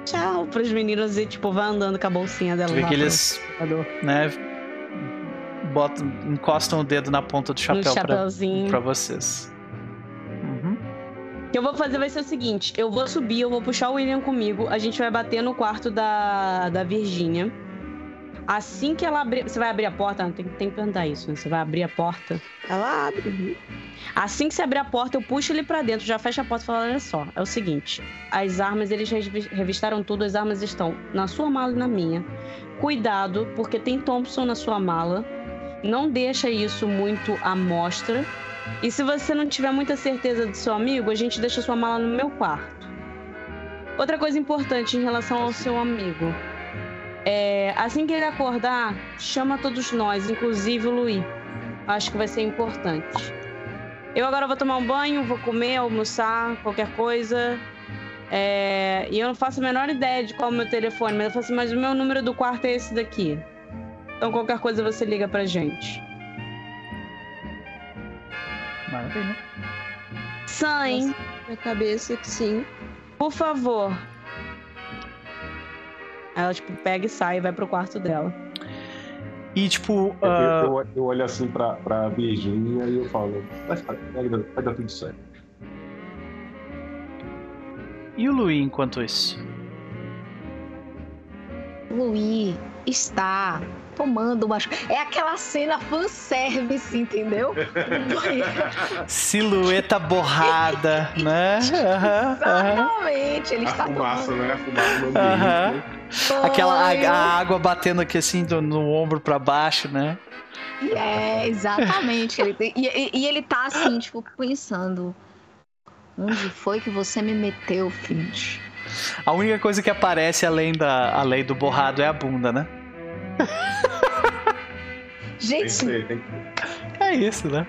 Speaker 6: Tchau pros meninos e, tipo, vai andando com a bolsinha dela.
Speaker 1: Tu vê que eles né, botam, encostam o dedo na ponta do chapéu pra, pra vocês. Uhum.
Speaker 6: O que eu vou fazer vai ser o seguinte: eu vou subir, eu vou puxar o William comigo, a gente vai bater no quarto da, da Virgínia. Assim que ela abrir. Você vai abrir a porta? Não, tem, tem que perguntar isso, né? Você vai abrir a porta.
Speaker 4: Ela abre. uhum.
Speaker 6: Assim que você abrir a porta, eu puxo ele pra dentro, já fecha a porta e falo: olha só, é o seguinte: as armas, eles revi- revistaram tudo, as armas estão na sua mala e na minha. Cuidado, porque tem Thompson na sua mala. Não deixa isso muito à mostra. E se você não tiver muita certeza do seu amigo, a gente deixa sua mala no meu quarto. Outra coisa importante em relação ao seu amigo. É, assim que ele acordar, chama todos nós, inclusive o Luiz. Acho que vai ser importante. Eu agora vou tomar um banho, vou comer, almoçar, qualquer coisa. É, e eu não faço a menor ideia de qual é o meu telefone, mas eu faço, mas o meu número do quarto é esse daqui. Então qualquer coisa você liga pra gente.
Speaker 1: Maravilha.
Speaker 6: Sam,
Speaker 4: Na cabeça que sim.
Speaker 6: por favor. Ela, tipo, pega e sai e vai pro quarto dela.
Speaker 1: E tipo,
Speaker 3: Eu,
Speaker 1: ah,
Speaker 3: eu- eu olho assim pra, pra Virgínia e eu falo, vai, vai dar- vai dar tudo certo.
Speaker 1: e o Louis enquanto isso?
Speaker 2: Louis está tomando umas. É aquela cena fanservice, entendeu?
Speaker 1: Silhueta borrada, né?
Speaker 2: Exatamente. Ele
Speaker 3: A
Speaker 2: está
Speaker 3: fumaça,
Speaker 2: tomando
Speaker 3: né? A fumaça no ambiente.
Speaker 1: Aquela
Speaker 2: banho.
Speaker 1: a, a água batendo aqui assim do- no ombro pra baixo, né?
Speaker 2: É, exatamente. Ele e, e- e ele tá assim, tipo, pensando. Onde foi que você me meteu, Finch?
Speaker 1: A única coisa que aparece além, da, além do borrado é a bunda, né? (laughs)
Speaker 3: Tem que
Speaker 2: Gente,
Speaker 3: ser, tem que ser.
Speaker 1: É isso, né?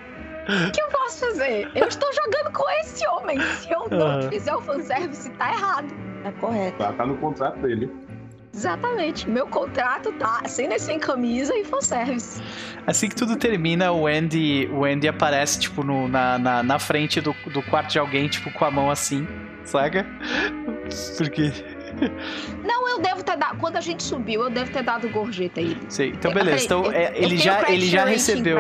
Speaker 2: o que eu posso fazer? Eu estou jogando com esse homem. Se eu não
Speaker 1: Aham.
Speaker 2: fizer o fanservice, tá errado.
Speaker 4: Tá correto.
Speaker 3: Tá, tá no contrato dele.
Speaker 2: Exatamente. Meu contrato tá sem e sem camisa e fanservice.
Speaker 1: Assim que tudo termina, o Andy, o Andy aparece, tipo, no- na, na, na frente do, do quarto de alguém, tipo, com a mão assim, saca? Porque.
Speaker 2: Não, eu devo ter dado. Quando a gente subiu, eu devo ter dado gorjeta a ele.
Speaker 1: Sei. Então, beleza. Então,
Speaker 2: eu-
Speaker 1: é,
Speaker 2: eu
Speaker 1: ele, já, ele já recebeu.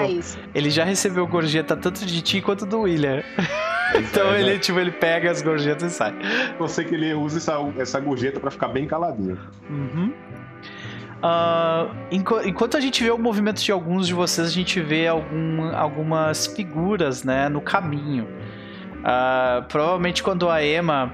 Speaker 1: Ele já recebeu gorjeta tanto de ti quanto do William. (laughs) Então
Speaker 3: É,
Speaker 1: ele,
Speaker 3: né?
Speaker 1: tipo, ele pega as gorjetas e sai.
Speaker 3: Eu sei que ele usa essa, essa gorjeta pra ficar bem caladinho.
Speaker 1: Uhum. Enqu- enquanto a gente vê o movimento de alguns de vocês, a gente vê algum- algumas figuras né, no caminho. Ah, provavelmente quando a Emma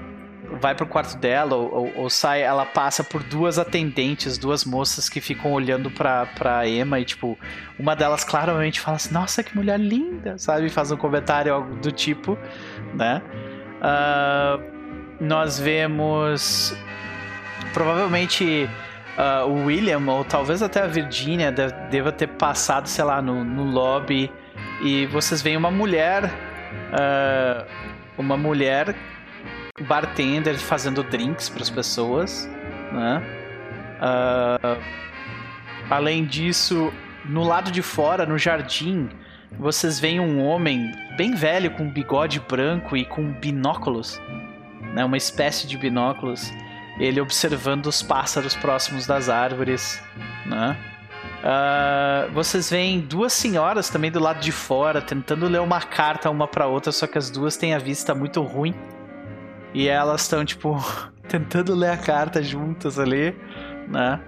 Speaker 1: vai pro quarto dela ou, ou- ou sai, ela passa por duas atendentes, duas moças que ficam olhando pra, pra Emma e, tipo, uma delas claramente fala assim: Nossa, que mulher linda, sabe? Faz um comentário algo do tipo, né? Ah, nós vemos provavelmente ah, o William, ou talvez até a Virginia, de- deva ter passado, sei lá, no, no lobby e vocês veem uma mulher, ah, uma mulher bartender fazendo drinks para as pessoas, né? Ah, além disso, no lado de fora, no jardim, vocês veem um homem bem velho com bigode branco e com binóculos, né? Uma espécie de binóculos ele observando os pássaros próximos das árvores, né? Ah, vocês veem duas senhoras também do lado de fora tentando ler uma carta uma para outra, só que as duas têm a vista muito ruim e elas estão tipo (laughs) tentando ler a carta juntas ali, né?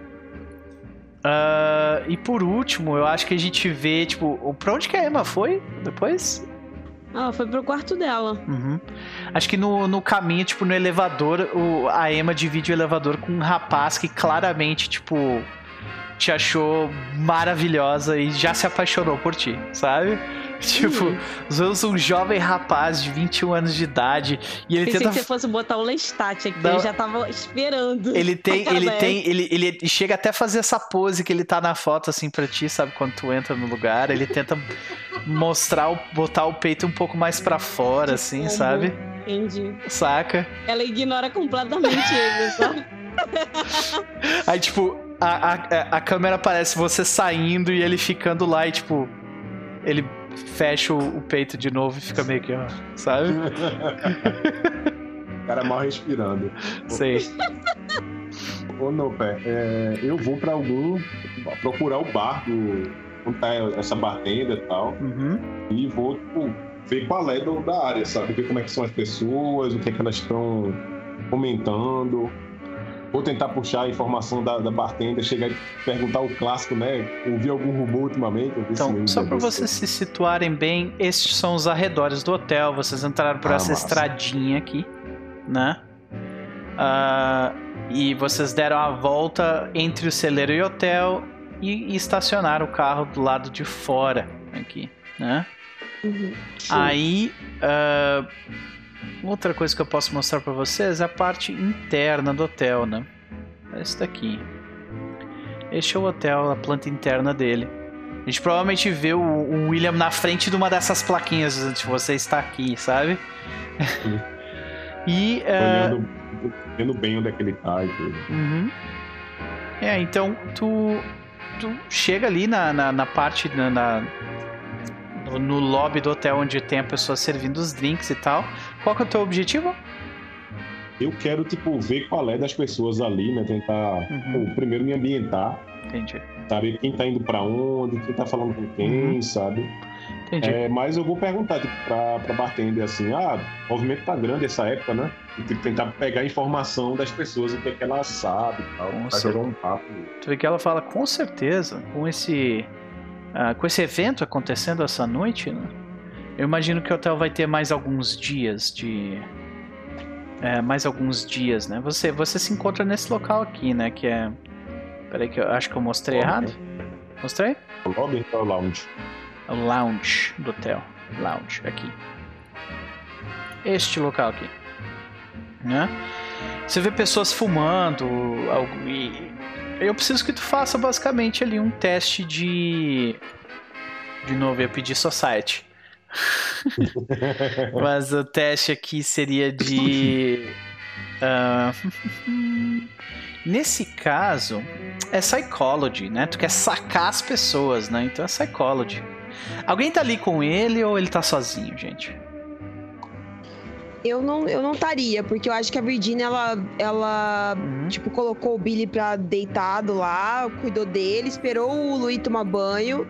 Speaker 1: Ah, e por último, eu acho que a gente vê tipo, pra onde que a Emma foi depois?
Speaker 6: Ela foi pro quarto dela.
Speaker 1: Uhum. Acho que no, no caminho, tipo, no elevador, o, a Emma divide o elevador com um rapaz que claramente, tipo, te achou maravilhosa e já se apaixonou por ti, sabe? (laughs) Tipo, os outros um jovem rapaz de 21 anos de idade e ele
Speaker 6: Pensei
Speaker 1: tenta
Speaker 6: que você fosse botar o Lestat aqui,
Speaker 1: Não.
Speaker 6: eu já tava esperando.
Speaker 1: ele tem, ele tem, ele, ele chega até a fazer essa pose que ele tá na foto assim pra ti, sabe? Quando tu entra no lugar, ele tenta mostrar, o, botar o peito um pouco mais pra fora, assim,
Speaker 6: Como?
Speaker 1: sabe?
Speaker 6: Entendi.
Speaker 1: Saca?
Speaker 6: Ela ignora completamente ele, sabe? (laughs)
Speaker 1: Aí, tipo, a, a, a câmera aparece você saindo e ele ficando lá e, tipo, ele fecha o, o peito de novo e fica meio que, ó, sabe?
Speaker 3: O cara mal respirando.
Speaker 1: Sei.
Speaker 3: Ô, não, pé, é, eu vou pra algum. procurar o bar do. onde tá essa bartender e tal.
Speaker 1: Uhum.
Speaker 3: E vou, tipo, ver qual é do, da área, sabe? Ver como é que são as pessoas, o que é que elas estão comentando. Vou tentar puxar a informação da, da bartender, chegar e perguntar o clássico, né? Ouvir algum rumor ultimamente.
Speaker 1: Então, só pra vocês se situarem bem, estes são os arredores do hotel. Vocês entraram por
Speaker 3: Ah,
Speaker 1: essa
Speaker 3: massa.
Speaker 1: estradinha aqui, né? Ah, e vocês deram a volta entre o celeiro e o hotel e, e estacionaram o carro do lado de fora aqui, né?
Speaker 4: Uhum.
Speaker 1: Aí, ah, outra coisa que eu posso mostrar pra vocês é a parte interna do hotel, né? É Esse daqui. Este é o hotel, a planta interna dele. A gente provavelmente vê o, o William na frente de uma dessas plaquinhas antes de você estar aqui, sabe?
Speaker 3: Sim. (laughs)
Speaker 1: e. ah,
Speaker 3: Olhando, vendo bem onde é que ele tá e tudo.
Speaker 1: Uhum. É, então tu, tu chega ali na, na, na parte, na, na- no lobby do hotel onde tem a pessoa servindo os drinks e tal. Qual que é o teu objetivo?
Speaker 3: Eu quero, tipo, ver qual é das pessoas ali, né? Tentar,
Speaker 1: Uhum.
Speaker 3: pô, primeiro me ambientar,
Speaker 1: Entendi.
Speaker 3: saber quem tá indo pra onde, quem tá falando com quem,
Speaker 1: Uhum.
Speaker 3: sabe?
Speaker 1: Entendi.
Speaker 3: É, mas eu vou perguntar, tipo, pra, pra bartender assim, ah, o movimento tá grande essa época, né? E tipo, tentar pegar a informação das pessoas, o que, é que elas sabem e tal,
Speaker 1: Com
Speaker 3: pra jogar um papo.
Speaker 1: Tu vê que ela fala, com certeza, com esse. ah, com esse evento acontecendo essa noite, né? Eu imagino que o hotel vai ter mais alguns dias de. É, mais alguns dias, né? Você, você se encontra nesse local aqui, né? Que é. Peraí, que eu acho que eu mostrei errado. Mostrei?
Speaker 3: O lobby ou o lounge?
Speaker 1: O lounge do hotel. Lounge, aqui. Este local aqui. Né? Você vê pessoas fumando. algo- E eu preciso que tu faça basicamente ali um teste de. De novo, eu ia pedir Society. (laughs) Mas o teste aqui seria de. ah, (laughs) Nesse caso, é psychology, né? Tu quer sacar as pessoas, né? Então é psychology. Alguém tá ali com ele ou ele tá sozinho, gente?
Speaker 4: Eu não, eu não estaria, porque eu acho que a Virginia, ela, ela
Speaker 1: Uhum.
Speaker 4: tipo, colocou o Billy pra deitado lá, cuidou dele, esperou o Luiz tomar banho.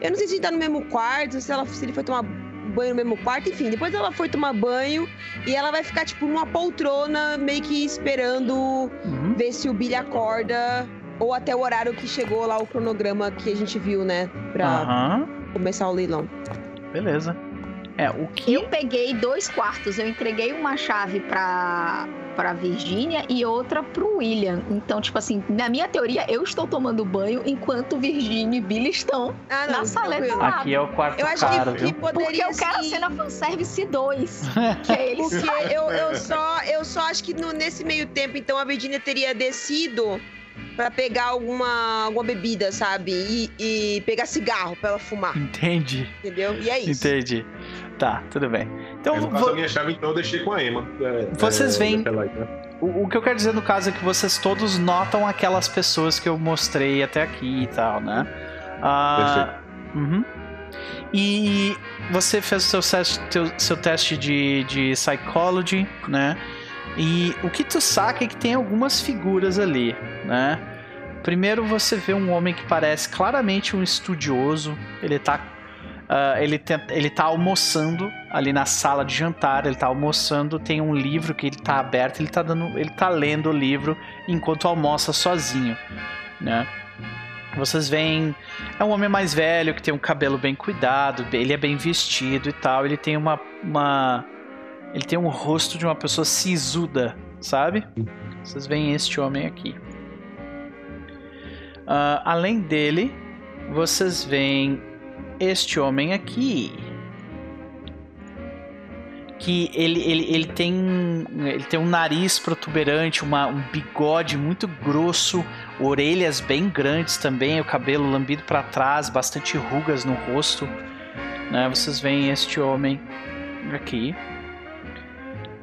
Speaker 4: Eu não sei se ele tá no mesmo quarto, se, ela, se ele foi tomar banho no mesmo quarto, enfim. Depois ela foi tomar banho e ela vai ficar, tipo, numa poltrona, meio que esperando
Speaker 1: Uhum.
Speaker 4: ver se o Billy acorda. Ou até o horário que chegou lá, o cronograma que a gente viu, né? Pra
Speaker 1: Aham.
Speaker 4: começar o leilão.
Speaker 1: Beleza. É, o que.
Speaker 2: Eu peguei dois quartos. Eu entreguei uma chave pra, pra Virgínia e outra pro William. Então, tipo assim, na minha teoria, eu estou tomando banho enquanto Virgínia e Billy estão.
Speaker 4: Ah,
Speaker 2: Na saleta.
Speaker 1: Aqui é o quarto
Speaker 4: Eu acho
Speaker 1: caro,
Speaker 4: que, que
Speaker 1: viu?
Speaker 2: Porque
Speaker 4: poderia
Speaker 2: eu quero a
Speaker 4: sim.
Speaker 2: cena fanservice 2. (laughs) que é eles
Speaker 4: Porque eu, eu, só, eu só acho que no- nesse meio tempo, então, a Virginia teria descido pra pegar alguma, alguma bebida, sabe? E, e pegar cigarro pra ela fumar,
Speaker 1: Entendi.
Speaker 4: entendeu? E é isso.
Speaker 1: Entendi. Tá, tudo bem. Então,
Speaker 3: É, no caso,
Speaker 1: vo-
Speaker 3: a minha chave, então, eu deixei com a Emma. É,
Speaker 1: Vocês
Speaker 3: é,
Speaker 1: veem-
Speaker 3: daquela aí, né?
Speaker 1: o, o que eu quero dizer no caso é que vocês todos notam aquelas pessoas que eu mostrei até aqui e tal, né? Ah, uhum. E você fez o seu, teste- teu- seu teste de, de psychology, né? E o que tu saca é que tem algumas figuras ali, né? Primeiro você vê um homem que parece claramente um estudioso. Ele tá, ah, ele, tem- ele tá almoçando ali na sala de jantar. Ele tá almoçando, tem um livro que ele tá aberto. Ele tá dando, ele tá lendo o livro enquanto almoça sozinho, né? Vocês veem é um homem mais velho que tem um cabelo bem cuidado, ele é bem vestido e tal. Ele tem uma, uma ele tem um rosto de uma pessoa sisuda, sabe? Vocês veem este homem aqui. Ah, além dele, vocês veem este homem aqui. Que ele, ele, ele, tem, ele tem um nariz protuberante, uma, um bigode muito grosso, orelhas bem grandes também, o cabelo lambido para trás, bastante rugas no rosto. Né? Vocês veem este homem aqui,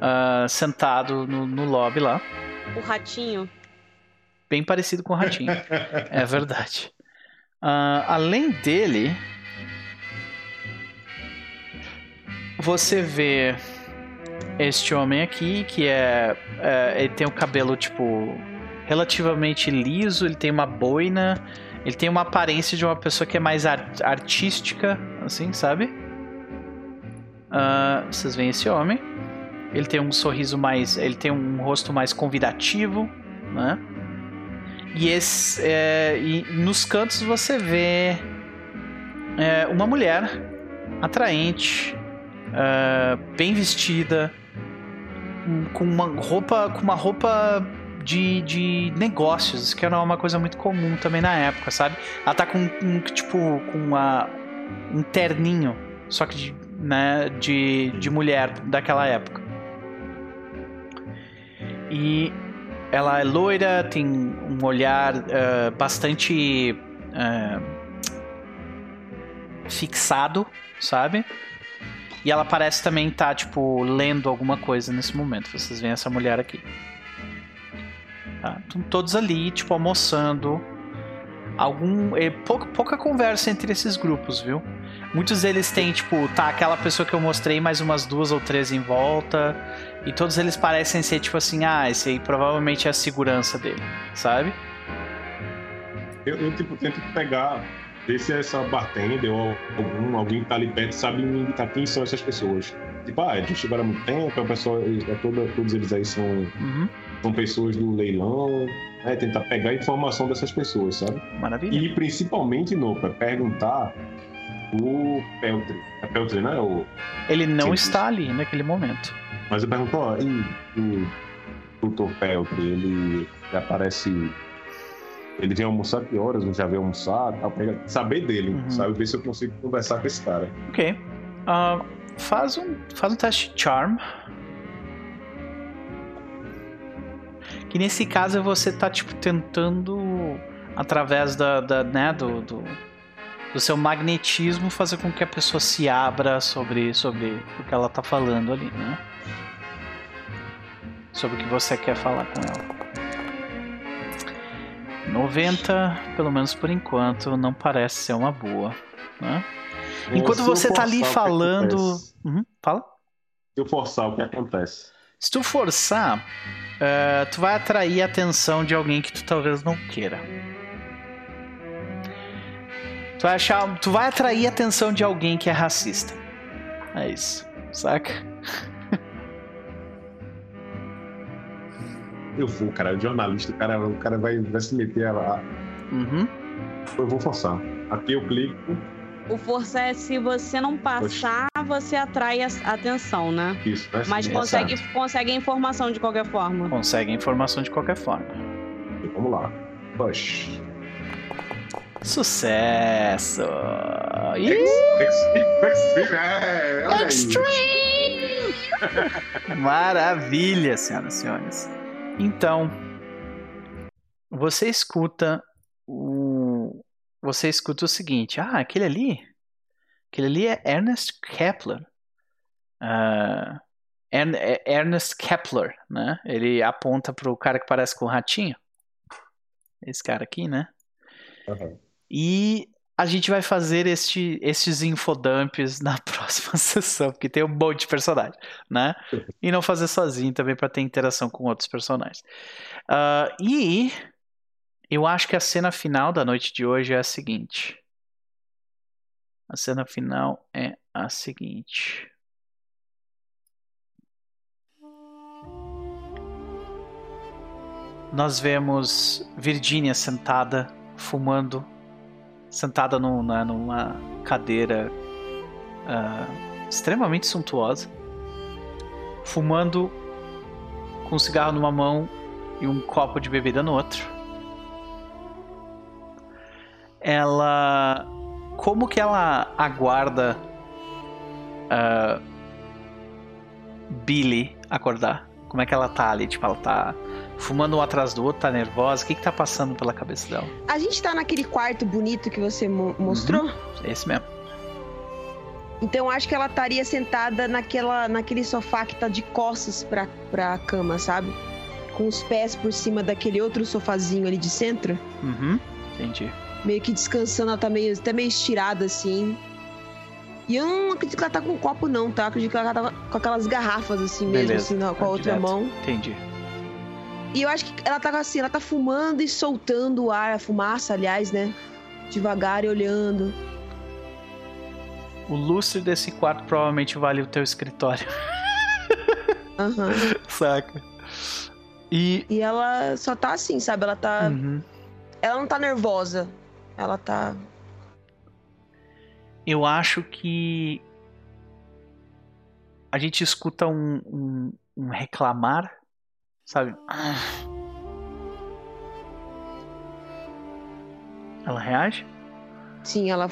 Speaker 1: ah, sentado no, no lobby lá,
Speaker 6: O ratinho.
Speaker 1: bem parecido com o ratinho. (laughs) É verdade. Ah, além dele, você vê este homem aqui que é, é, ele tem o cabelo tipo relativamente liso, ele tem uma boina, ele tem uma aparência de uma pessoa que é mais ar- artística, assim, sabe? Ah, vocês veem esse homem. Ele tem um sorriso mais, ele tem um rosto mais convidativo, né? E, esse, é, e nos cantos você vê é, uma mulher atraente, é, bem vestida, com uma roupa, com uma roupa de, de negócios, que era uma coisa muito comum também na época, sabe? Ela tá com um, tipo com uma, um terninho, só que de, né, de, de mulher daquela época. E ela é loira, tem um olhar eh, bastante eh, fixado, sabe? E ela parece também estar, tipo, lendo alguma coisa nesse momento. Vocês veem essa mulher aqui. Tá? Estão todos ali, tipo, almoçando. Algum. é, pouca, pouca conversa entre esses grupos, viu? Muitos deles têm, tipo, tá aquela pessoa que eu mostrei, mais umas duas ou três em volta. E todos eles parecem ser, tipo assim, ah, esse aí provavelmente é a segurança dele, sabe?
Speaker 3: Eu, eu, tipo, tento pegar Vê se essa bartender ou algum, alguém que tá ali perto sabe me indicar quem são essas pessoas. Tipo, ah, eles chegaram há muito tempo, a pessoa, é toda, todos eles aí são,
Speaker 1: Uhum.
Speaker 3: são pessoas do leilão. É, tentar pegar a informação dessas pessoas, sabe?
Speaker 1: Maravilha.
Speaker 3: E principalmente, Nopa, perguntar o Peltri. É Peltri, né? O...
Speaker 1: Ele não
Speaker 3: Sim.
Speaker 1: está ali naquele momento.
Speaker 3: Mas eu pergunto, ó, e o Dr. Peltri, ele já aparece. Ele vem almoçar que horas? Eu já veio almoçar? Tal, saber dele,
Speaker 1: Uhum.
Speaker 3: sabe? Ver se eu consigo conversar com esse cara.
Speaker 1: Ok. Ah, faz, um, faz um teste de charm. Que nesse caso você tá, tipo, tentando, através da, da né, do, do, do seu magnetismo, fazer com que a pessoa se abra sobre, sobre o que ela tá falando ali, né? Sobre o que você quer falar com ela. 90, pelo menos por enquanto, não parece ser uma boa, né? Enquanto você tá ali falando. Uhum, fala.
Speaker 3: Se eu forçar, o que acontece?
Speaker 1: Se tu forçar, eh, tu vai atrair a atenção de alguém que tu talvez não queira. Tu vai achar, tu vai atrair a atenção de alguém que é racista. É isso, saca?
Speaker 3: Eu vou, cara, jornalista, o cara, o cara vai, vai se meter lá.
Speaker 1: Uhum.
Speaker 3: Eu vou forçar. Aqui eu clico.
Speaker 6: O força é se você não passar, você atrai a a atenção, né?
Speaker 3: Isso, né?
Speaker 6: Mas
Speaker 3: Sim,
Speaker 6: consegue,
Speaker 3: exato.
Speaker 6: consegue a informação de qualquer forma.
Speaker 1: Consegue a informação de qualquer forma.
Speaker 3: Vamos lá. Push.
Speaker 1: Sucesso!
Speaker 3: Extreme, é, aí.
Speaker 1: Maravilha, senhoras e senhores. Então, você escuta o. Você escuta o seguinte: ah, aquele ali. Aquele ali é Ernest Kepler. É Ernest Kepler, né? Ele aponta pro cara que parece com um ratinho. Esse cara aqui, né?
Speaker 3: Aham.
Speaker 1: E a gente vai fazer este, estes infodumps na (laughs) próxima sessão, porque tem um monte de personagem, né? E não fazer sozinho também para ter interação com outros personagens. Ah, e eu acho que a cena final da noite de hoje é a seguinte. A cena final é a seguinte. Nós vemos Virginia sentada, fumando sentada num- numa cadeira ah, extremamente suntuosa, fumando com um cigarro numa mão e um copo de bebida no outro. Ela. Como que ela aguarda ah, Billy acordar? Como é que ela tá ali? Tipo, ela tá fumando um atrás do outro, tá nervosa? O que que tá passando pela cabeça dela?
Speaker 4: A gente tá naquele quarto bonito que você mo- mostrou.
Speaker 1: É esse mesmo.
Speaker 4: Então acho que ela estaria sentada naquela, naquele sofá que tá de costas pra, pra cama, sabe? Com os pés por cima daquele outro sofazinho ali de centro.
Speaker 1: Uhum, entendi.
Speaker 4: Meio que descansando, ela tá meio, até meio estirada assim. E eu não acredito que ela tá com um copo, não, tá? Eu acredito que ela tava com aquelas garrafas assim mesmo,
Speaker 1: Beleza,
Speaker 4: assim, com
Speaker 1: tá
Speaker 4: a outra
Speaker 1: direto.
Speaker 4: mão.
Speaker 1: Entendi.
Speaker 4: E eu acho que ela tá assim, ela tá fumando e soltando o ar, a fumaça, aliás, né? Devagar e olhando.
Speaker 1: O lustre desse quarto provavelmente vale o teu escritório,
Speaker 4: Aham. (laughs)
Speaker 1: saca? E.
Speaker 4: E ela só tá assim, sabe? Ela tá.
Speaker 1: Uhum.
Speaker 4: Ela não tá nervosa. Ela tá.
Speaker 1: Eu acho que. A gente escuta um, um, um reclamar, sabe? Ah. Ela reage?
Speaker 4: Sim, ela,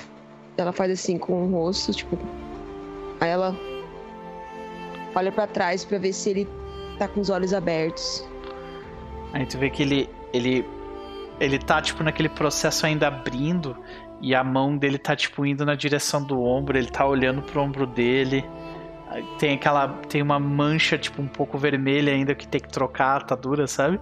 Speaker 4: ela faz assim com o rosto, tipo. Aí ela olha pra trás pra ver se ele tá com os olhos abertos.
Speaker 1: Aí tu vê que ele, ele, ele tá, tipo, naquele processo ainda abrindo e a mão dele tá, tipo, indo na direção do ombro, ele tá olhando pro ombro dele. Tem aquela, tem uma mancha, tipo, um pouco vermelha ainda que tem que trocar a atadura, sabe?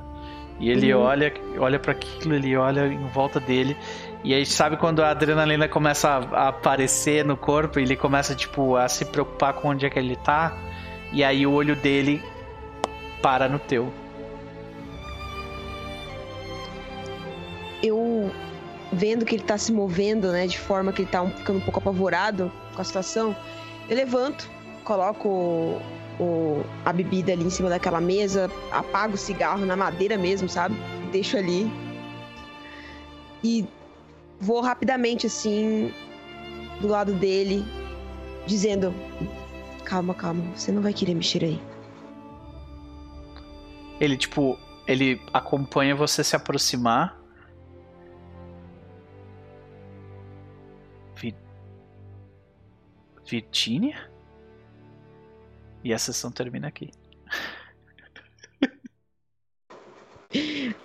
Speaker 1: E ele
Speaker 4: Uhum.
Speaker 1: olha, olha para aquilo, ele olha em volta dele. E aí, sabe quando a adrenalina começa a, a aparecer no corpo, ele começa, tipo, a se preocupar com onde é que ele tá. E aí o olho dele para no teu.
Speaker 4: Eu vendo que ele tá se movendo, né, de forma que ele tá um- ficando um pouco apavorado com a situação, eu levanto, coloco o, a bebida ali em cima daquela mesa, apago o cigarro na madeira mesmo, sabe? Deixo ali. E vou rapidamente assim do lado dele, dizendo: Calma, calma, você não vai querer mexer aí.
Speaker 1: Ele, tipo, ele acompanha você se aproximar. Vi... E a sessão termina aqui.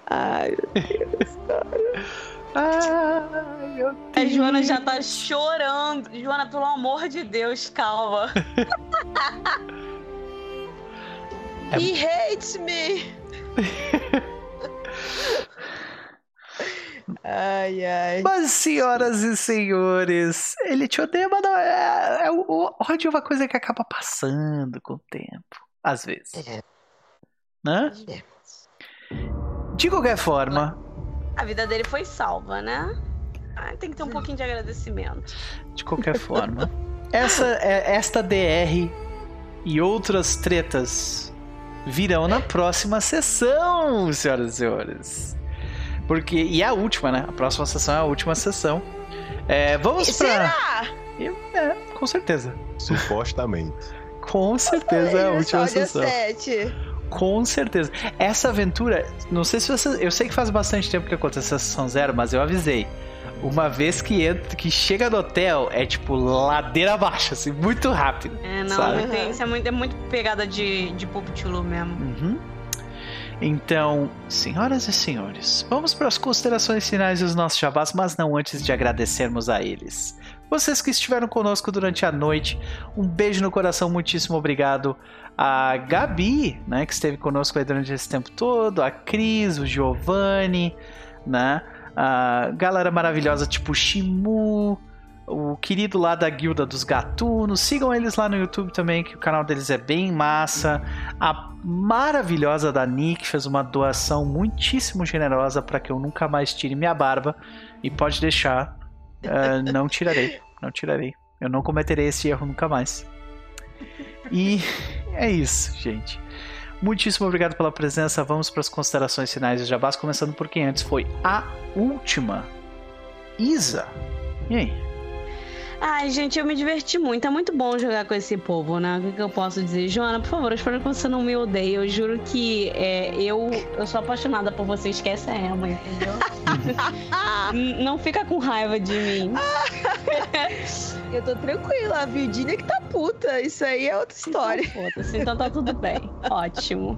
Speaker 4: Ai, (laughs)
Speaker 1: Ai, meu
Speaker 6: A Joana já tá chorando. Joana, pelo amor de Deus, calma. (laughs)
Speaker 1: É-
Speaker 4: he hates me! (laughs) ai, ai.
Speaker 1: Mas, senhoras e senhores, ele te odeia, mas não, é, é, o o ódio é uma coisa que acaba passando com o tempo. Às vezes.
Speaker 4: É.
Speaker 1: Né?
Speaker 4: É.
Speaker 1: De qualquer forma,
Speaker 6: A vida dele foi salva, né? Ah, tem que ter um pouquinho de agradecimento.
Speaker 1: de qualquer forma, essa, é- esta DR e outras tretas virão na próxima sessão, senhoras e senhores. Porque, e é a última, né? A próxima sessão é a última sessão. É, vamos pra.
Speaker 4: Será?
Speaker 1: Eu- é, com certeza.
Speaker 3: Supostamente. (laughs)
Speaker 1: Com certeza é a última sessão.
Speaker 4: sete.
Speaker 1: Com certeza. Essa aventura, não sei se você. Eu sei que faz bastante tempo que aconteceu a sessão zero, mas eu avisei. Uma vez que entra, que chega no hotel, é tipo ladeira abaixo, assim, muito rápido.
Speaker 6: É, não,
Speaker 1: Sabe?
Speaker 6: tem- isso é muito, é muito pegada de, de Pulp Chulo mesmo.
Speaker 1: Uhum. Então, senhoras e senhores, vamos para as considerações finais dos nossos jabás, mas não antes de agradecermos a eles. Vocês que estiveram conosco durante a noite, um beijo no coração, muitíssimo obrigado. A Gabi, né, que esteve conosco durante esse tempo todo, a Cris, o Giovanni, né, a galera maravilhosa tipo Shimu, o querido lá da Guilda dos Gatunos. Sigam eles lá no YouTube também, que o canal deles é bem massa. A maravilhosa da Nick fez uma doação muitíssimo generosa para que eu nunca mais tire minha barba. E pode deixar, eh, não tirarei, não tirarei. Eu não cometerei esse erro nunca mais. E é isso, gente. Muitíssimo obrigado pela presença. Vamos para as considerações finais de Jabás, começando por quem antes foi a última. Isa. E aí?
Speaker 6: Ai, gente, eu me diverti muito. É muito bom jogar com esse povo, né? O que, que eu posso dizer? Joana, por favor, eu espero que você não me odeie. Eu juro que é, eu, eu sou apaixonada por você. Esquece a Emma, entendeu? (laughs) Não fica com raiva de mim.
Speaker 4: Eu tô tranquila, a Virgínia que tá puta. Isso aí é outra história.
Speaker 6: Então. Então tá tudo bem. Ótimo.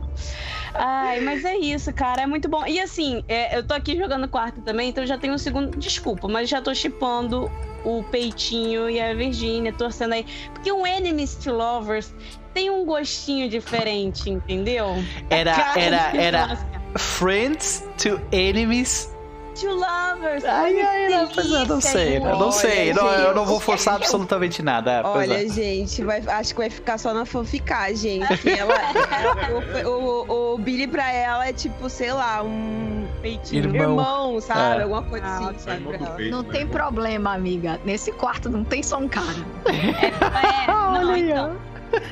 Speaker 6: Ai, mas é isso, cara. É muito bom. E assim, é, eu tô aqui jogando quarto também, então já tenho um segundo. Desculpa, mas já tô chipando o Peitinho e a Virgínia, torcendo aí. Porque o Enemies to Lovers tem um gostinho diferente, entendeu?
Speaker 1: Era,
Speaker 6: Cara,
Speaker 1: era, era. Friends to Enemies.
Speaker 6: To Lovers.
Speaker 1: Ai, ai, não, pois é, não sei, eu não sei. Não, eu não vou forçar absolutamente nada. é,
Speaker 4: Olha,
Speaker 1: é.
Speaker 4: gente, vai- acho que vai ficar só na fanficagem. que Ela, (laughs) o, o- o Billy pra ela é tipo, sei lá, um
Speaker 6: Peitinho.
Speaker 1: Irmão.
Speaker 4: irmão, sabe?
Speaker 1: É.
Speaker 4: Alguma coisa
Speaker 6: Ah,
Speaker 4: assim, sabe? pra ela.
Speaker 2: Não tem problema, amiga. Nesse quarto não tem só um cara.
Speaker 6: É, (laughs) não,
Speaker 1: Olha
Speaker 6: então.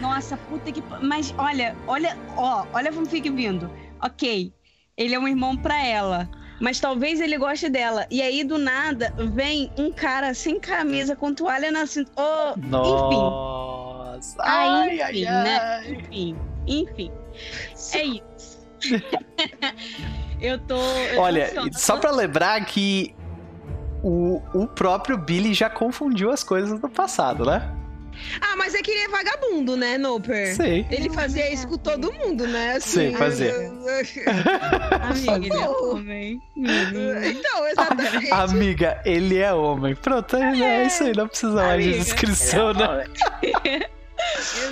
Speaker 6: Nossa, puta que. Mas olha, olha, ó, olha como fica vindo. Ok, ele é um irmão pra ela. Mas talvez ele goste dela. E aí, do nada, vem um cara sem camisa com toalha na cintura. Oh,
Speaker 1: Nossa.
Speaker 6: Ah,
Speaker 1: Ai,
Speaker 6: enfim,
Speaker 1: ai,
Speaker 6: né?
Speaker 1: ai.
Speaker 6: Enfim, enfim. É isso. (laughs) eu tô. eu tô
Speaker 1: Olha,
Speaker 6: ansiosa.
Speaker 1: só pra lembrar que o, o próprio Billy já confundiu as coisas no passado, né?
Speaker 4: Ah, mas é que ele é vagabundo, né, Noper?
Speaker 1: Sei.
Speaker 4: Ele fazia isso com todo mundo, né?
Speaker 1: Sim, fazia. (laughs)
Speaker 6: Amiga, ele é homem.
Speaker 4: então, exatamente.
Speaker 1: Amiga, ele é homem. Pronto, é, é isso aí, não precisa mais de descrição, né? (laughs)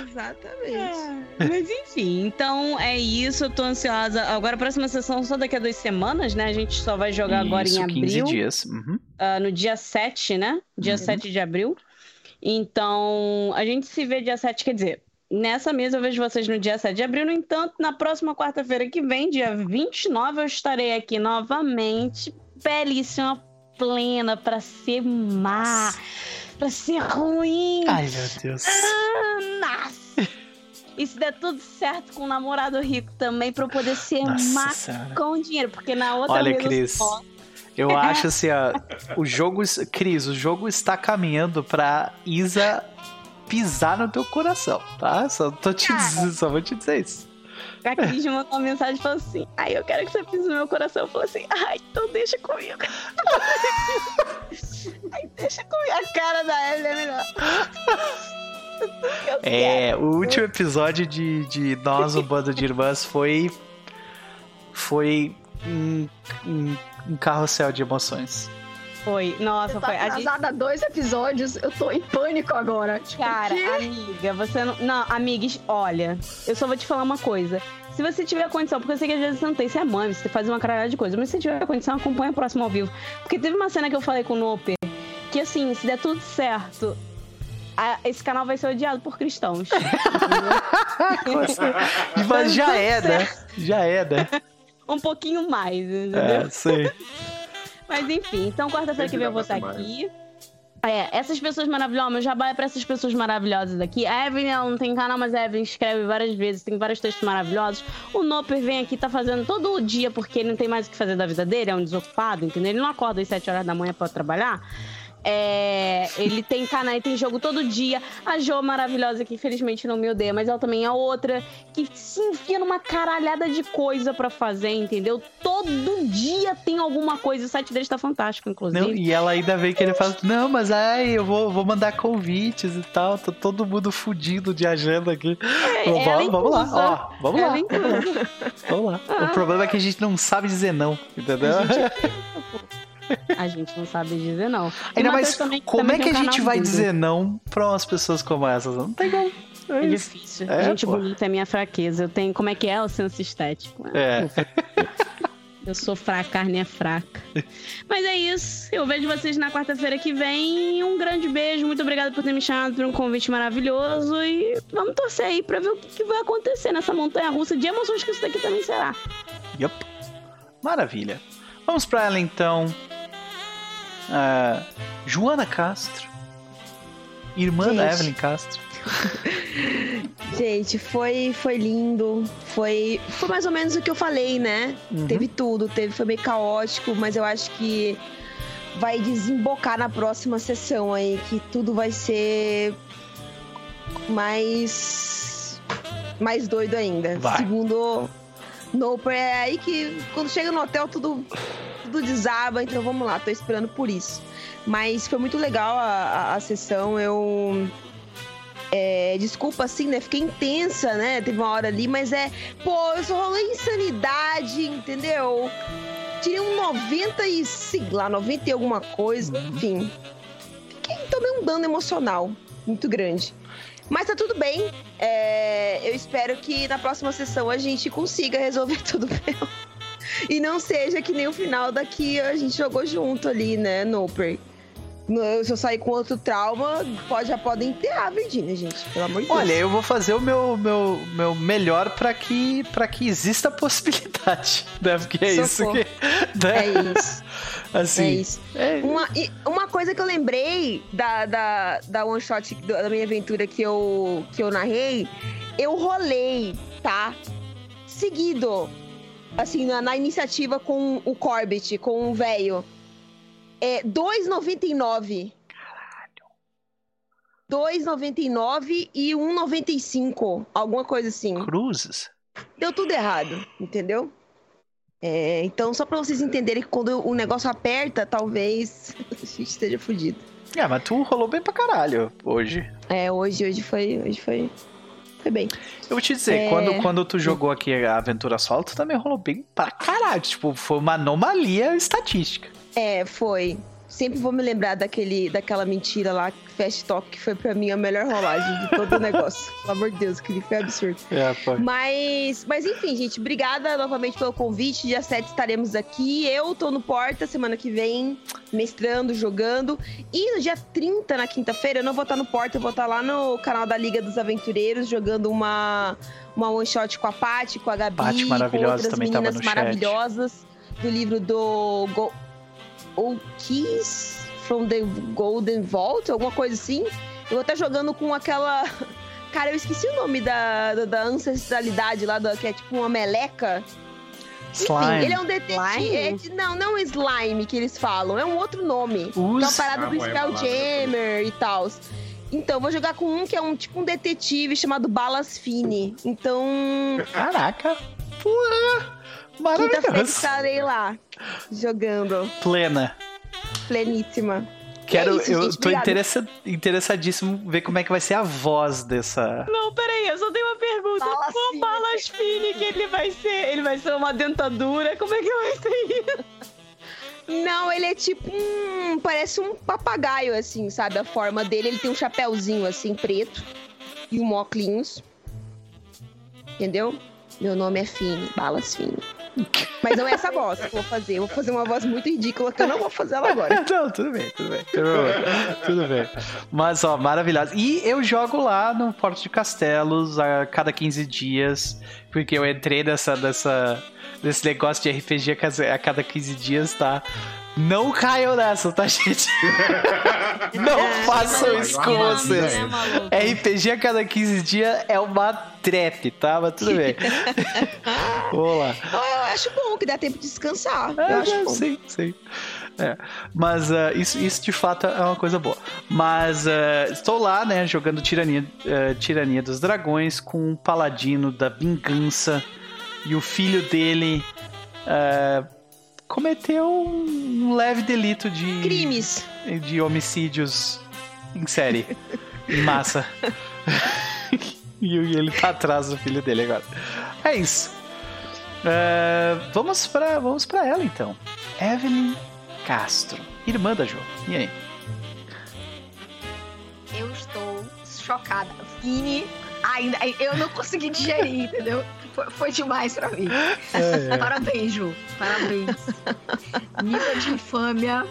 Speaker 4: Exatamente.
Speaker 6: Mas enfim, então é isso. Eu tô ansiosa. Agora a próxima sessão só daqui a duas semanas, né? A gente só vai jogar agora
Speaker 1: Isso,
Speaker 6: em
Speaker 1: 15
Speaker 6: abril.
Speaker 1: dias. Uhum.
Speaker 6: ah, no dia 7, né? Dia
Speaker 1: Uhum.
Speaker 6: 7 de abril. Então, a gente se vê dia 7, quer dizer, nessa mesa eu vejo vocês no dia 7 de abril. No entanto, na próxima quarta-feira que vem, dia 29, eu estarei aqui novamente, belíssima, plena pra ser má, pra ser ruim.
Speaker 1: Ai, meu Deus.
Speaker 6: Ah, Nossa! E se der tudo certo com um namorado rico também, pra eu poder ser má
Speaker 1: Nossa senhora.
Speaker 6: com dinheiro, porque na outra
Speaker 1: Olha,
Speaker 6: eu
Speaker 1: Cris.
Speaker 6: só-
Speaker 1: Eu (laughs) acho assim, ó, o jogo. Cris, o jogo está caminhando pra Isa pisar no teu coração, tá? Só, tô te dizendo, só vou te dizer isso.
Speaker 6: A Cris mandou uma mensagem e falou assim: Ai, eu quero que você pise no meu coração. Eu falei assim: Ai, então deixa comigo. (laughs) Ai, deixa comigo. A cara da Evelyn é melhor. Eu
Speaker 1: É, o último episódio de, de Nós, um bando de irmãs, foi. Foi um, um, um carrossel de emoções.
Speaker 6: Foi, nossa,
Speaker 2: Você tá
Speaker 6: foi. A gente
Speaker 2: dois episódios, eu tô em pânico agora. Tipo,
Speaker 6: Cara,
Speaker 2: que?
Speaker 6: amiga, você não. Não, amigas, olha, eu só vou te falar uma coisa. Se você tiver condição, porque eu sei que às vezes você não tem, você é mãe, você faz uma caralhada de coisa, mas se você tiver condição, acompanha o próximo ao vivo. Porque teve uma cena que eu falei com o Noper, que assim, se der tudo certo, a- esse canal vai ser odiado por cristãos. (laughs)
Speaker 1: Mas já é, né? Já é, né?
Speaker 6: Um pouquinho mais, entendeu?
Speaker 1: É, sei. (laughs)
Speaker 6: Mas enfim, então quarta-feira que vem eu vou estar aqui. É, essas pessoas maravilhosas, meu jabá é pra essas pessoas maravilhosas aqui. A Evelyn, ela não tem canal, mas a Evelyn escreve várias vezes, tem vários textos maravilhosos. O Noper vem aqui, tá fazendo todo o dia, porque ele não tem mais o que fazer da vida dele, é um desocupado, entendeu? Ele não acorda às 7 horas da manhã pra trabalhar. É, ele tem canal, tem jogo todo dia. A Jo maravilhosa, que infelizmente não me odeia, mas ela também é outra, que se enfia numa caralhada de coisa pra fazer, entendeu? Todo dia tem alguma coisa. O site dele tá fantástico, inclusive.
Speaker 1: Não, e ela ainda vem que ele fala, não, mas ai, eu vou, vou mandar convites e tal, tô todo mundo fudido de agenda aqui. vamos,
Speaker 6: ela
Speaker 1: vamos lá,
Speaker 6: inclusa.
Speaker 1: ó, vamos lá,
Speaker 6: inclusa.
Speaker 1: vamos lá.
Speaker 6: Ah.
Speaker 1: O problema é que a gente não sabe dizer não, entendeu? (laughs)
Speaker 6: A gente não sabe dizer não.
Speaker 1: Ainda mais,
Speaker 6: também-
Speaker 1: como
Speaker 6: também
Speaker 1: é que a gente vai dizer não pra umas pessoas como essas? Não tem como. É
Speaker 6: É difícil.
Speaker 1: É,
Speaker 6: gente
Speaker 1: pô.
Speaker 6: bonita é minha fraqueza. Eu tenho. Como é que é o senso estético?
Speaker 1: É.
Speaker 6: Eu sou fraca, a carne é fraca. Mas é isso. Eu vejo vocês na quarta-feira que vem. Um grande beijo. Muito obrigada por ter me chamado por um convite maravilhoso. E vamos torcer aí pra ver o que, que vai acontecer nessa montanha russa de emoções que isso daqui também será.
Speaker 1: Yup. Maravilha. Vamos pra ela então. Ah, Joana Castro. Irmã da
Speaker 4: Gente.
Speaker 1: Evelyn Castro. (laughs)
Speaker 4: Gente, foi, foi lindo. Foi, foi mais ou menos o que eu falei, né?
Speaker 1: Uhum.
Speaker 4: Teve tudo, teve, foi meio caótico, mas eu acho que vai desembocar na próxima sessão aí, que tudo vai ser mais. mais doido ainda.
Speaker 1: Vai.
Speaker 4: Segundo Noper, é aí que quando chega no hotel tudo, tudo desaba, então vamos lá, tô esperando por isso. Mas foi muito legal a, a, a sessão, eu. É, desculpa, assim, né? Fiquei intensa, né? Teve uma hora ali, mas é. Pô, eu só rolei insanidade, entendeu? Tirei um 90 e, sei lá, 90 e alguma coisa, enfim. Fiquei, tomei um dano emocional muito grande. Mas tá tudo bem. É, eu espero que na próxima sessão a gente consiga resolver (laughs) tudo. E não seja que nem o final daqui a gente jogou junto ali, né, Noper? No- Se eu sair com outro trauma, pode, já podem enterrar a Virginia, gente. Pelo amor de Deus.
Speaker 1: Olha, eu vou fazer o meu, meu, meu melhor pra que, pra que exista a possibilidade, (laughs) né? Porque é isso
Speaker 4: Socorro.
Speaker 1: que. né?
Speaker 4: É isso. (laughs)
Speaker 1: Assim,
Speaker 4: É isso.
Speaker 1: é-
Speaker 4: Uma, uma coisa que eu lembrei da, da, da one shot da minha aventura que eu, que eu narrei, eu rolei, tá? Seguido. Assim, na, na iniciativa com o Corbett, com o velho. É 2,99. Caralho. 2,99 e 1,95. Alguma coisa assim.
Speaker 1: Cruzes.
Speaker 4: Deu tudo errado, entendeu? É, então, só pra vocês entenderem que quando o negócio aperta, talvez (laughs) a gente esteja fudido.
Speaker 1: É, mas tu rolou bem pra caralho hoje.
Speaker 4: É, hoje, hoje foi. Hoje foi. Foi bem.
Speaker 1: Eu vou te dizer,
Speaker 4: É.
Speaker 1: quando, quando tu jogou aqui a Aventura Solo, tu também rolou bem pra caralho. Tipo, foi uma anomalia estatística.
Speaker 4: É, foi. Sempre vou me lembrar daquele, daquela mentira lá, Fast Talk, que foi pra mim a melhor rolagem de todo o negócio. (laughs) Pelo amor de Deus, que foi absurdo.
Speaker 1: É, foi.
Speaker 4: Mas, mas enfim, gente, obrigada novamente pelo convite. Dia 7 estaremos aqui. Eu tô no Porta semana que vem, mestrando, jogando. E no dia 30, na quinta-feira, eu não vou estar no Porta, eu vou estar lá no canal da Liga dos Aventureiros, jogando uma, uma one shot com a Paty, com a Gabi,
Speaker 1: Paty
Speaker 4: com outras meninas maravilhosas do livro do. Go- ou Keys from the Golden Vault, alguma coisa assim. Eu vou estar jogando com aquela. (laughs) Cara, eu esqueci o nome da, da, da ancestralidade lá, da, que é tipo uma meleca. Enfim,
Speaker 1: Slime.
Speaker 4: ele é um detetive. é de- não, não slime que eles falam, é um outro nome. Que é uma
Speaker 1: Us.
Speaker 4: parada
Speaker 3: Ah,
Speaker 4: do
Speaker 3: é a
Speaker 4: Spelljammer e tal. Então, eu vou jogar com um que é um tipo um detetive chamado Balas Fini. Então,
Speaker 1: Caraca. Porra. Maravilhoso.
Speaker 4: estarei lá jogando.
Speaker 1: Plena.
Speaker 4: Pleníssima.
Speaker 1: Quero,
Speaker 4: isso,
Speaker 1: eu
Speaker 4: gente,
Speaker 1: tô interessa- interessadíssimo ver como é que vai ser a voz dessa.
Speaker 6: Não, peraí, eu só tenho uma pergunta. Qual
Speaker 2: fine.
Speaker 6: balas fine que ele vai ser? Ele vai ser uma dentadura? Como é que vai ser isso?
Speaker 4: Não, ele é tipo um. Parece um papagaio, assim, sabe? A forma dele. Ele tem um chapéuzinho, assim, preto. E um óculos. Entendeu? Meu nome é Fini, Balas Fini. Mas não é essa voz que eu vou fazer. Eu vou fazer uma voz muito ridícula que eu não vou fazer ela agora. (laughs)
Speaker 1: Não, tudo bem, tudo bem. Tudo bem. Mas, ó, maravilhoso. E eu jogo lá no Porto de Castelos a cada 15 dias, porque eu entrei nessa, nessa, nesse negócio de RPG a cada 15 dias, tá? Não caiam nessa, tá, gente? (laughs) Não façam isso com
Speaker 3: maluco,
Speaker 1: vocês. RPG a cada 15 dias é uma trap, tá? Mas tudo bem. (laughs) Vamos lá.
Speaker 4: Eu, acho bom que dá tempo de descansar.
Speaker 1: É,
Speaker 4: eu acho
Speaker 1: é,
Speaker 4: bom.
Speaker 1: sim, sim. É. Mas ah, isso, isso de fato é uma coisa boa. Mas ah, estou lá, né, jogando Tirania, ah, Tirania dos Dragões com o Paladino da Vingança e o filho dele ah, cometeu um leve delito de,
Speaker 4: Crimes.
Speaker 1: de homicídios em série, em massa. (laughs) e ele tá atrás do filho dele agora. É isso. É, vamos para vamos para ela então. Evelyn Castro, irmã da Jo. E aí?
Speaker 2: Eu estou chocada. Vini, ainda. Eu não consegui digerir, entendeu? Foi, foi demais pra mim. (laughs) Parabéns, Ju. Parabéns. Nível de infâmia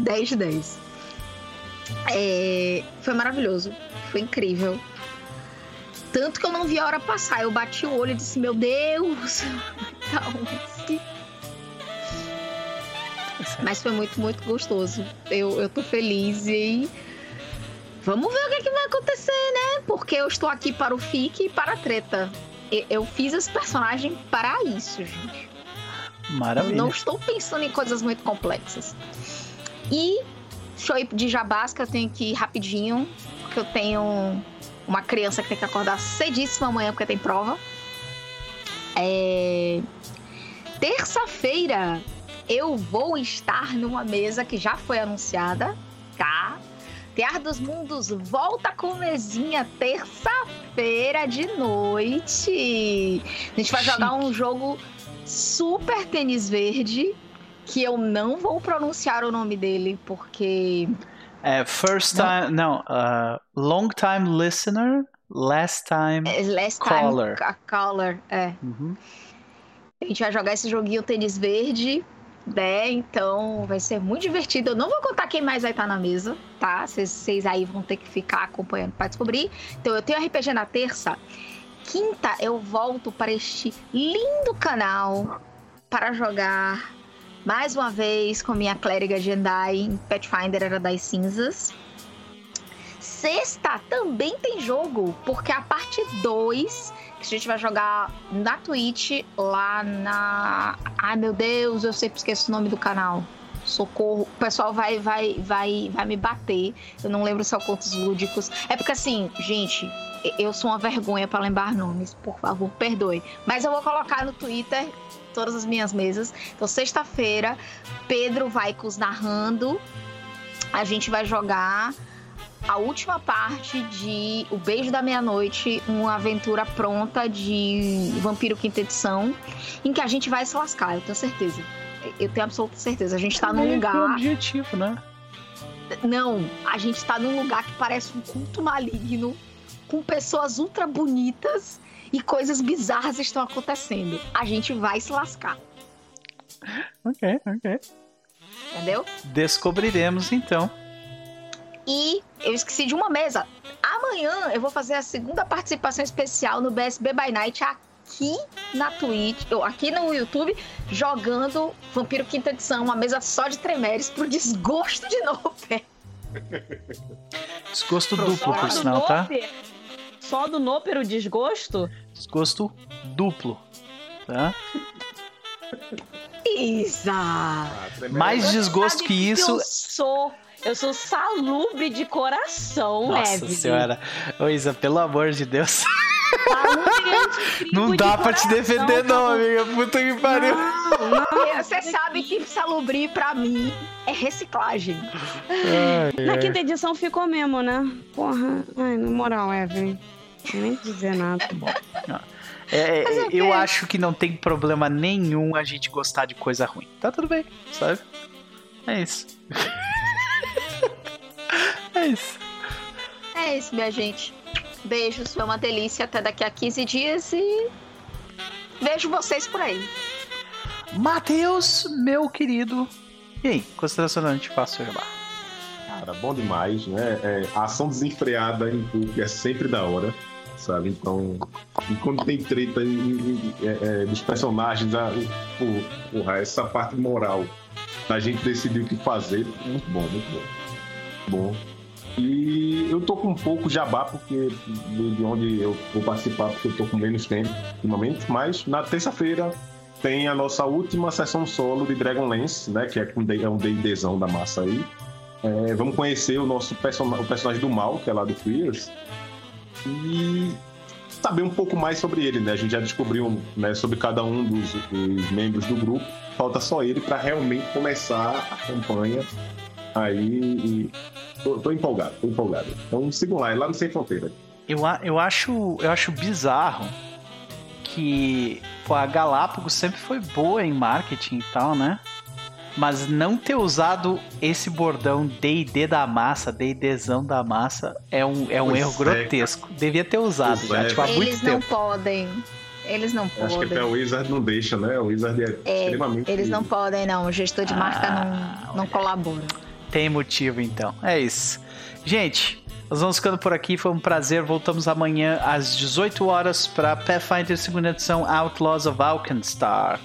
Speaker 2: 10 de 10. É, foi maravilhoso. Foi incrível. Tanto que eu não vi a hora passar. Eu bati o olho e disse: Meu Deus. (laughs) Sim. Mas foi muito, muito gostoso. Eu, eu tô feliz e. Vamos ver o que, é que vai acontecer, né? Porque eu estou aqui para o FIC e para a treta. Eu fiz esse personagem para isso, gente.
Speaker 1: Maravilha.
Speaker 2: não estou pensando em coisas muito complexas. E show de jabás que eu tenho que ir rapidinho, porque eu tenho uma criança que tem que acordar cedíssimo amanhã porque tem prova. É... Terça-feira eu vou estar numa mesa que já foi anunciada, tá? Tear dos Mundos volta com mesinha terça-feira de noite. A gente vai jogar um jogo super tênis verde que eu não vou pronunciar o nome dele porque
Speaker 1: É, first time, não, uh, long time listener, last time.
Speaker 2: é last
Speaker 1: Caller.
Speaker 2: time a caller é.
Speaker 1: Uhum.
Speaker 2: A gente vai jogar esse joguinho tênis verde, né? Então vai ser muito divertido. Eu não vou contar quem mais vai estar na mesa, tá? Vocês- aí vão ter que ficar acompanhando para descobrir. Então eu tenho RPG na terça. Quinta eu volto para este lindo canal para jogar mais uma vez com minha clériga Jendai em Pathfinder Era das Cinzas. Sexta também tem jogo, porque a parte 2 a gente vai jogar na Twitch, lá na. Ai meu Deus, eu sempre esqueço o nome do canal. Socorro. O pessoal vai, vai, vai, vai me bater. Eu não lembro se é o Contos Lúdicos. É porque assim, gente, eu sou uma vergonha para lembrar nomes. Por favor, perdoe. Mas eu vou colocar no Twitter todas as minhas mesas. Então, sexta-feira, Pedro vai cos narrando. A gente vai jogar a última parte de O Beijo da Meia-Noite, uma aventura pronta de Vampiro Quinta Edição, em que a gente vai se lascar, eu tenho certeza. Eu tenho absoluta certeza. A gente tá num
Speaker 1: que o
Speaker 2: lugar.
Speaker 1: objetivo, né?
Speaker 2: Não, a gente tá num lugar que parece um culto maligno, com pessoas ultra bonitas e coisas bizarras estão acontecendo. A gente vai se lascar,
Speaker 1: Ok, ok.
Speaker 2: entendeu?
Speaker 1: Descobriremos então.
Speaker 2: E eu esqueci de uma mesa. Amanhã eu vou fazer a segunda participação especial no BSB by Night aqui na Twitch, ou aqui no YouTube, jogando Vampiro Quinta Edição, uma mesa só de tremeres pro desgosto de Noper.
Speaker 1: Desgosto duplo, por sinal, tá?
Speaker 6: Só do Noper o desgosto?
Speaker 1: Desgosto duplo. Tá?
Speaker 2: Isa!
Speaker 3: Ah.
Speaker 1: Mais desgosto que isso.
Speaker 6: Eu sou. Eu sou salubre de coração,
Speaker 1: Nossa
Speaker 6: Evelyn.
Speaker 1: senhora. Ô Isa, pelo amor de Deus.
Speaker 6: Salubre
Speaker 1: Não
Speaker 6: de
Speaker 1: dá pra te defender, não,
Speaker 6: tá
Speaker 1: amiga. Puta que pariu.
Speaker 6: Não, não.
Speaker 2: Você sabe que salubri pra mim é reciclagem.
Speaker 6: Na quinta edição ficou mesmo, né? Porra. Ai, na moral, Evelyn. Não nem dizer nada.
Speaker 1: É,
Speaker 2: Mas é o
Speaker 1: eu
Speaker 2: quê?
Speaker 1: acho que não tem problema nenhum a gente gostar de coisa ruim. Tá tudo bem, sabe? É isso. É isso.
Speaker 2: É isso, minha gente. Beijos, foi uma delícia. Até daqui a 15 dias e vejo vocês por aí.
Speaker 1: Matheus, meu querido. E aí, consideração da gente faço jabá.
Speaker 3: Cara, bom demais, né? É, a ação desenfreada em público é sempre da hora, sabe? Então, e quando tem treta em- em- é, é, dos personagens, a, porra, essa parte moral da gente decidir o que fazer, muito bom, muito bom. Bom. E eu tô com um pouco jabá, porque de de onde eu vou participar, porque eu tô com menos tempo ultimamente, mas na terça-feira tem a nossa última sessão solo de Dragonlance, né? Que é é um D&Dzão da massa aí. É, vamos conhecer o nosso person o personagem do mal, que é lá do Queers, e saber um pouco mais sobre ele, né? A gente já descobriu né, sobre cada um dos, dos membros do grupo. Falta só ele para realmente começar a campanha aí. E tô, tô empolgado, tô empolgado. Então sigam lá, é lá no Sem Fronteira.
Speaker 1: Eu, eu, acho, eu acho bizarro que pô, a Galápagos sempre foi boa em marketing e tal, né? Mas não ter usado esse bordão D&D da massa, D&Dzão da massa, é um, é um
Speaker 3: Pois
Speaker 1: erro
Speaker 3: é.
Speaker 1: grotesco. Devia ter usado
Speaker 3: Pois
Speaker 1: já,
Speaker 3: é.
Speaker 1: tipo, há muito
Speaker 2: Eles não
Speaker 1: tempo.
Speaker 2: podem. Eles não
Speaker 3: Eu Acho que até
Speaker 2: podem.
Speaker 3: o Wizard não deixa, né? O Wizard é,
Speaker 2: É,
Speaker 3: extremamente.
Speaker 2: Eles não podem, não. O gestor de marca
Speaker 1: Ah,
Speaker 2: não, não colabora.
Speaker 1: Tem motivo, então. É isso. Gente, nós vamos ficando por aqui. Foi um prazer. Voltamos amanhã às 18 horas para Pathfinder segunda edição Outlaws of Alkenstar,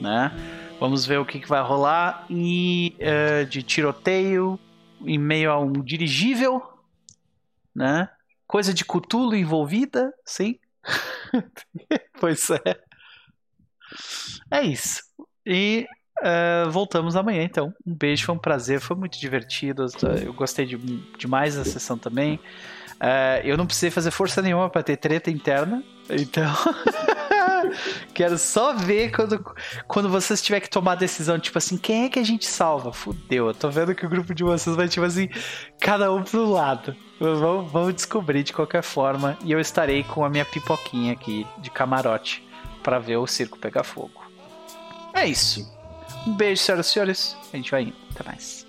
Speaker 1: né? Vamos ver o que, que vai rolar e eh, de tiroteio em meio a um dirigível, né? Coisa de Cthulhu envolvida, sim. (laughs) pois é. É isso. E Uh, voltamos amanhã, então. Um beijo, foi um prazer, foi muito divertido. Eu gostei de, demais da sessão também. Uh, eu não precisei fazer força nenhuma para ter treta interna, então. (laughs) Quero só ver quando, quando vocês tiverem que tomar a decisão, tipo assim, quem é que a gente salva? Fudeu, eu tô vendo que o grupo de vocês vai, tipo assim, cada um pro lado. Vamos, vamos descobrir de qualquer forma. E eu estarei com a minha pipoquinha aqui de camarote para ver o circo pegar fogo. É isso. Um beijo, senhoras e senhores. A gente vai indo. Até mais.